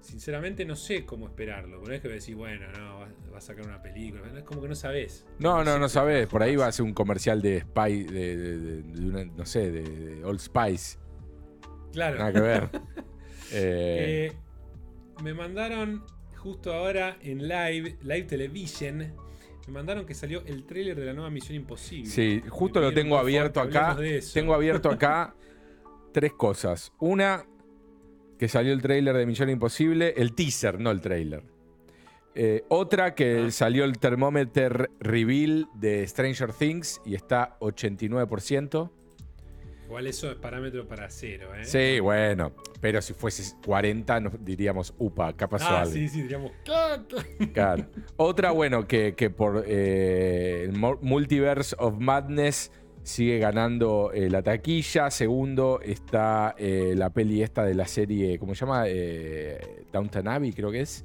Sinceramente no sé cómo esperarlo. Pero es que decir, bueno, no, va, a sacar una película. Es como que no sabes. No, no, no qué Por ahí va a ser un comercial de Spy, de, de- de- de una- no sé, de, Old Spice. Claro. Nada que ver. Eh, me mandaron justo ahora en live, live television, me mandaron que salió el tráiler de la nueva Misión Imposible. sí, justo lo tengo abierto acá. Tengo abierto acá tres cosas. Una, que salió el tráiler de Misión Imposible, el teaser, no el tráiler. Eh, otra que Ah. salió el thermometer reveal de Stranger Things y está 89%. Igual eso es parámetro para cero, ¿eh? Sí, bueno, pero si fuese 40 nos diríamos, upa, acá pasó Ah, algo. sí, sí, diríamos. Claro. Otra, bueno, que, que por eh, Multiverse of Madness sigue ganando eh, la taquilla. Segundo está eh, la peli esta de la serie, ¿cómo se llama? Eh, Downton Abbey, creo que es.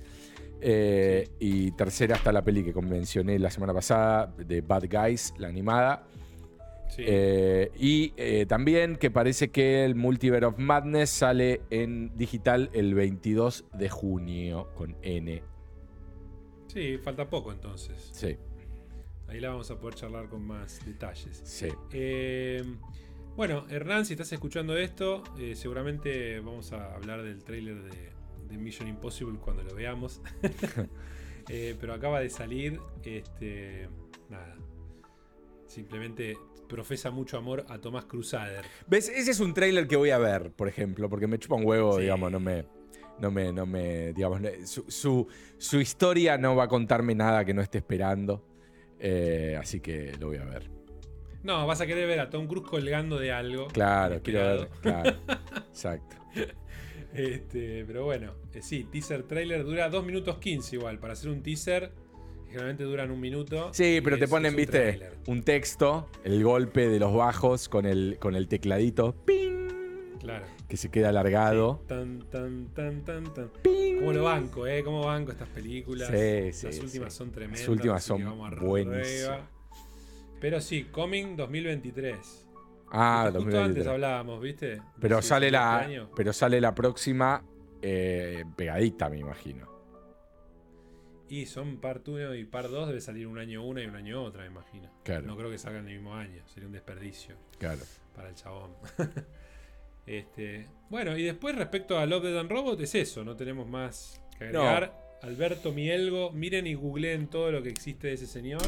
Eh, Y tercera está la peli que mencioné la semana pasada, de Bad Guys, la animada. Sí. Eh, y eh, también que parece que el Multiverse of Madness sale en digital el 22 de junio con N. Sí, falta poco entonces. Sí, Ahí la vamos a poder charlar con más detalles. sí. Eh, bueno, Hernán, si estás escuchando esto, eh, seguramente vamos a hablar del tráiler de, de Mission Impossible cuando lo veamos. Pero acaba de salir, este, nada. Simplemente profesa mucho amor a Tomás Crusader. ¿Ves? Ese es un tráiler que voy a ver, por ejemplo, porque me chupa un huevo, Sí. digamos, no me. No me, no me, digamos, su, su- su historia no va a contarme nada que no esté esperando. Eh, así que lo voy a ver. No, vas a querer ver a Tom Cruise colgando de algo. Claro, quiero ver. Claro. Exacto. Este, pero bueno, eh, sí, teaser trailer dura 2 minutos 15 igual. Para hacer un teaser, generalmente duran un minuto. Sí, pero te es- ponen, es un viste, un texto, el golpe de los bajos con el, con el tecladito, ¡ping! Claro. que se queda alargado. Tan, tan, tan, tan, tan. ¡Ping! ¿Cómo lo banco, eh? ¿Cómo banco estas películas? Sí, sí, Las últimas sí. son tremendas. Las últimas son buenísimas. Pero sí, Coming 2023. Ah, Justo 2023. antes hablábamos, ¿viste? Pero sale la, este pero sale la próxima eh, pegadita, me imagino. Y son part 1 y part 2 debe salir un año una y un año otra, me imagino. Claro. No creo que salgan el mismo año, sería un desperdicio Claro. para el chabón. Este, bueno, y después respecto a Love, Dead and Robot es eso, no tenemos más que agregar. Alberto Mielgo, miren y googleen todo lo que existe de ese señor.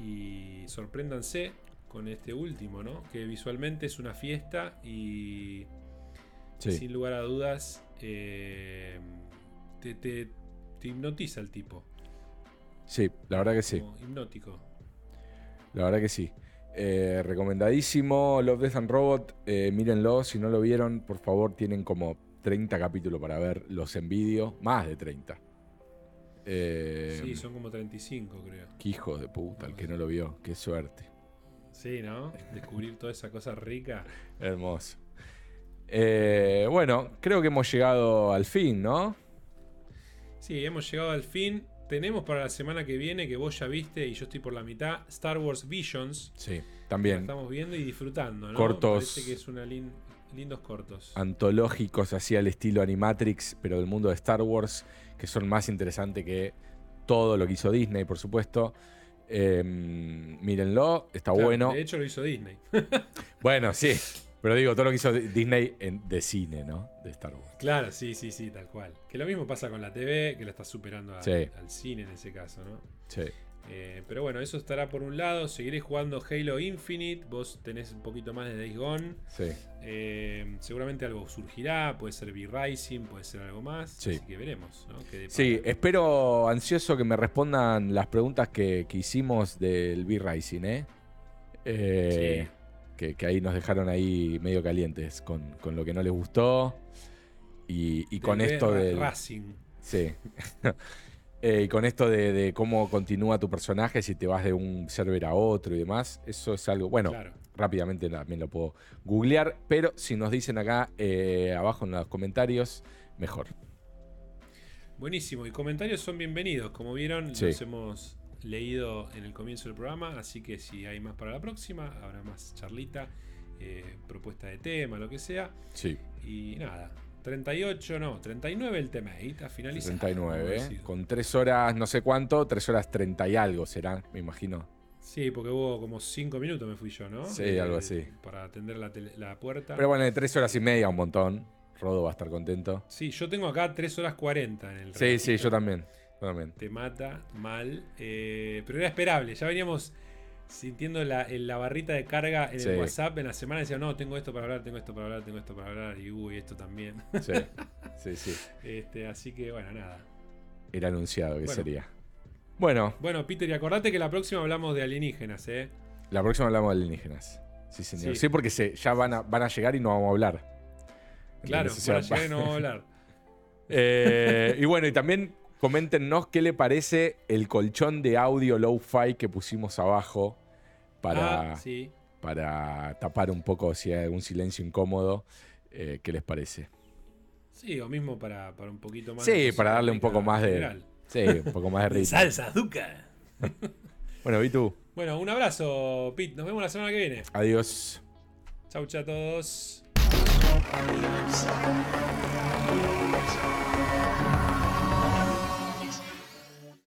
Y sorpréndanse con este último, ¿no? Que visualmente es una fiesta y sin lugar a dudas eh, te, hipnotiza el tipo. Sí, la verdad que sí. hipnótico. La verdad que sí. Eh, recomendadísimo, Love, Death and Robot. Eh, mírenlo, si no lo vieron, por favor, tienen como 30 capítulos para ver los en vídeo. Más de 30. Eh, sí, son como 35, creo. Qué hijo de puta, el que no lo vio. Qué suerte. Sí, ¿no? Descubrir toda esa cosa rica. Hermoso. bueno, creo que hemos llegado al fin, ¿no? Sí, hemos llegado al fin. Tenemos para la semana que viene, que vos ya viste y yo estoy por la mitad, Star Wars Visions. Sí, también. estamos viendo y disfrutando, ¿no? Cortos. Parece que es una lindos cortos. Antológicos, así al estilo Animatrix, pero del mundo de Star Wars, que son más interesantes que todo lo que hizo Disney, por supuesto. Em, mírenlo, está bueno. De hecho, lo hizo Disney. bueno, sí. Pero digo, todo lo que hizo Disney en, de cine, ¿no? De Star Wars. Claro, sí, sí, sí, tal cual. Que lo mismo pasa con la TV, que la está superando al cine en ese caso, ¿no? Sí. Eh, pero bueno, eso estará por un lado. Seguiré jugando Halo Infinite. Vos tenés un poquito más de Days Gone. Sí. Eh, seguramente algo surgirá. Puede ser V-Rising, puede ser algo más. Así que veremos. ¿no? Sí, espero ansioso que me respondan las preguntas que, hicimos del V-Rising, ¿eh? eh que, ahí nos dejaron ahí medio calientes con, lo que no les gustó. Y, con esto de. Racing. Sí. Eh, y con esto de, cómo continúa tu personaje, si te vas de un server a otro y demás, eso es algo, bueno, rápidamente también lo puedo googlear, pero si nos dicen acá eh, abajo en los comentarios, mejor. Buenísimo, y comentarios son bienvenidos, como vieron, los hemos leído en el comienzo del programa, así que si hay más para la próxima, habrá más charlita, eh, propuesta de tema, lo que sea. Sí. Y nada, 38, no, 39 el tema ha finalizado. 39, con 3 horas no sé cuánto, 3 horas 30 y algo será, me imagino. Sí, porque hubo como 5 minutos me fui yo, ¿no? Sí, eh, algo así. Para atender la, puerta. Pero bueno, de 3 horas y media un montón. Rodo va a estar contento. Sí, yo tengo acá 3 horas 40 en el Sí, sí, yo también. Te mata mal. Eh, pero era esperable, ya veníamos sintiendo la, la, barrita de carga en el WhatsApp en la semana decía, no, tengo esto para hablar, tengo esto para hablar, tengo esto para hablar, y uy, esto también. Sí, sí, sí. Este, así que bueno, nada. Era anunciado que sería. Bueno. Bueno, Peter, y acordate que la próxima hablamos de alienígenas, ¿eh? La próxima hablamos de alienígenas. Sí, señor. Sí, porque se, ya van a, van a llegar y no vamos a hablar. Claro, van a llegar y no vamos a hablar. Eh, y bueno, y también Coméntenos qué le parece el colchón de audio low-fi que pusimos abajo para, ah, para tapar un poco si hay algún silencio incómodo. Eh, ¿Qué les parece? Sí, o mismo para, un poquito más. Sí, para darle un poco más de. Sí, un poco más de ritmo. Salsa, azúcar. bueno, ¿y tú? Bueno, un abrazo, Pete. Nos vemos la semana que viene. Adiós. Chau, chau a todos.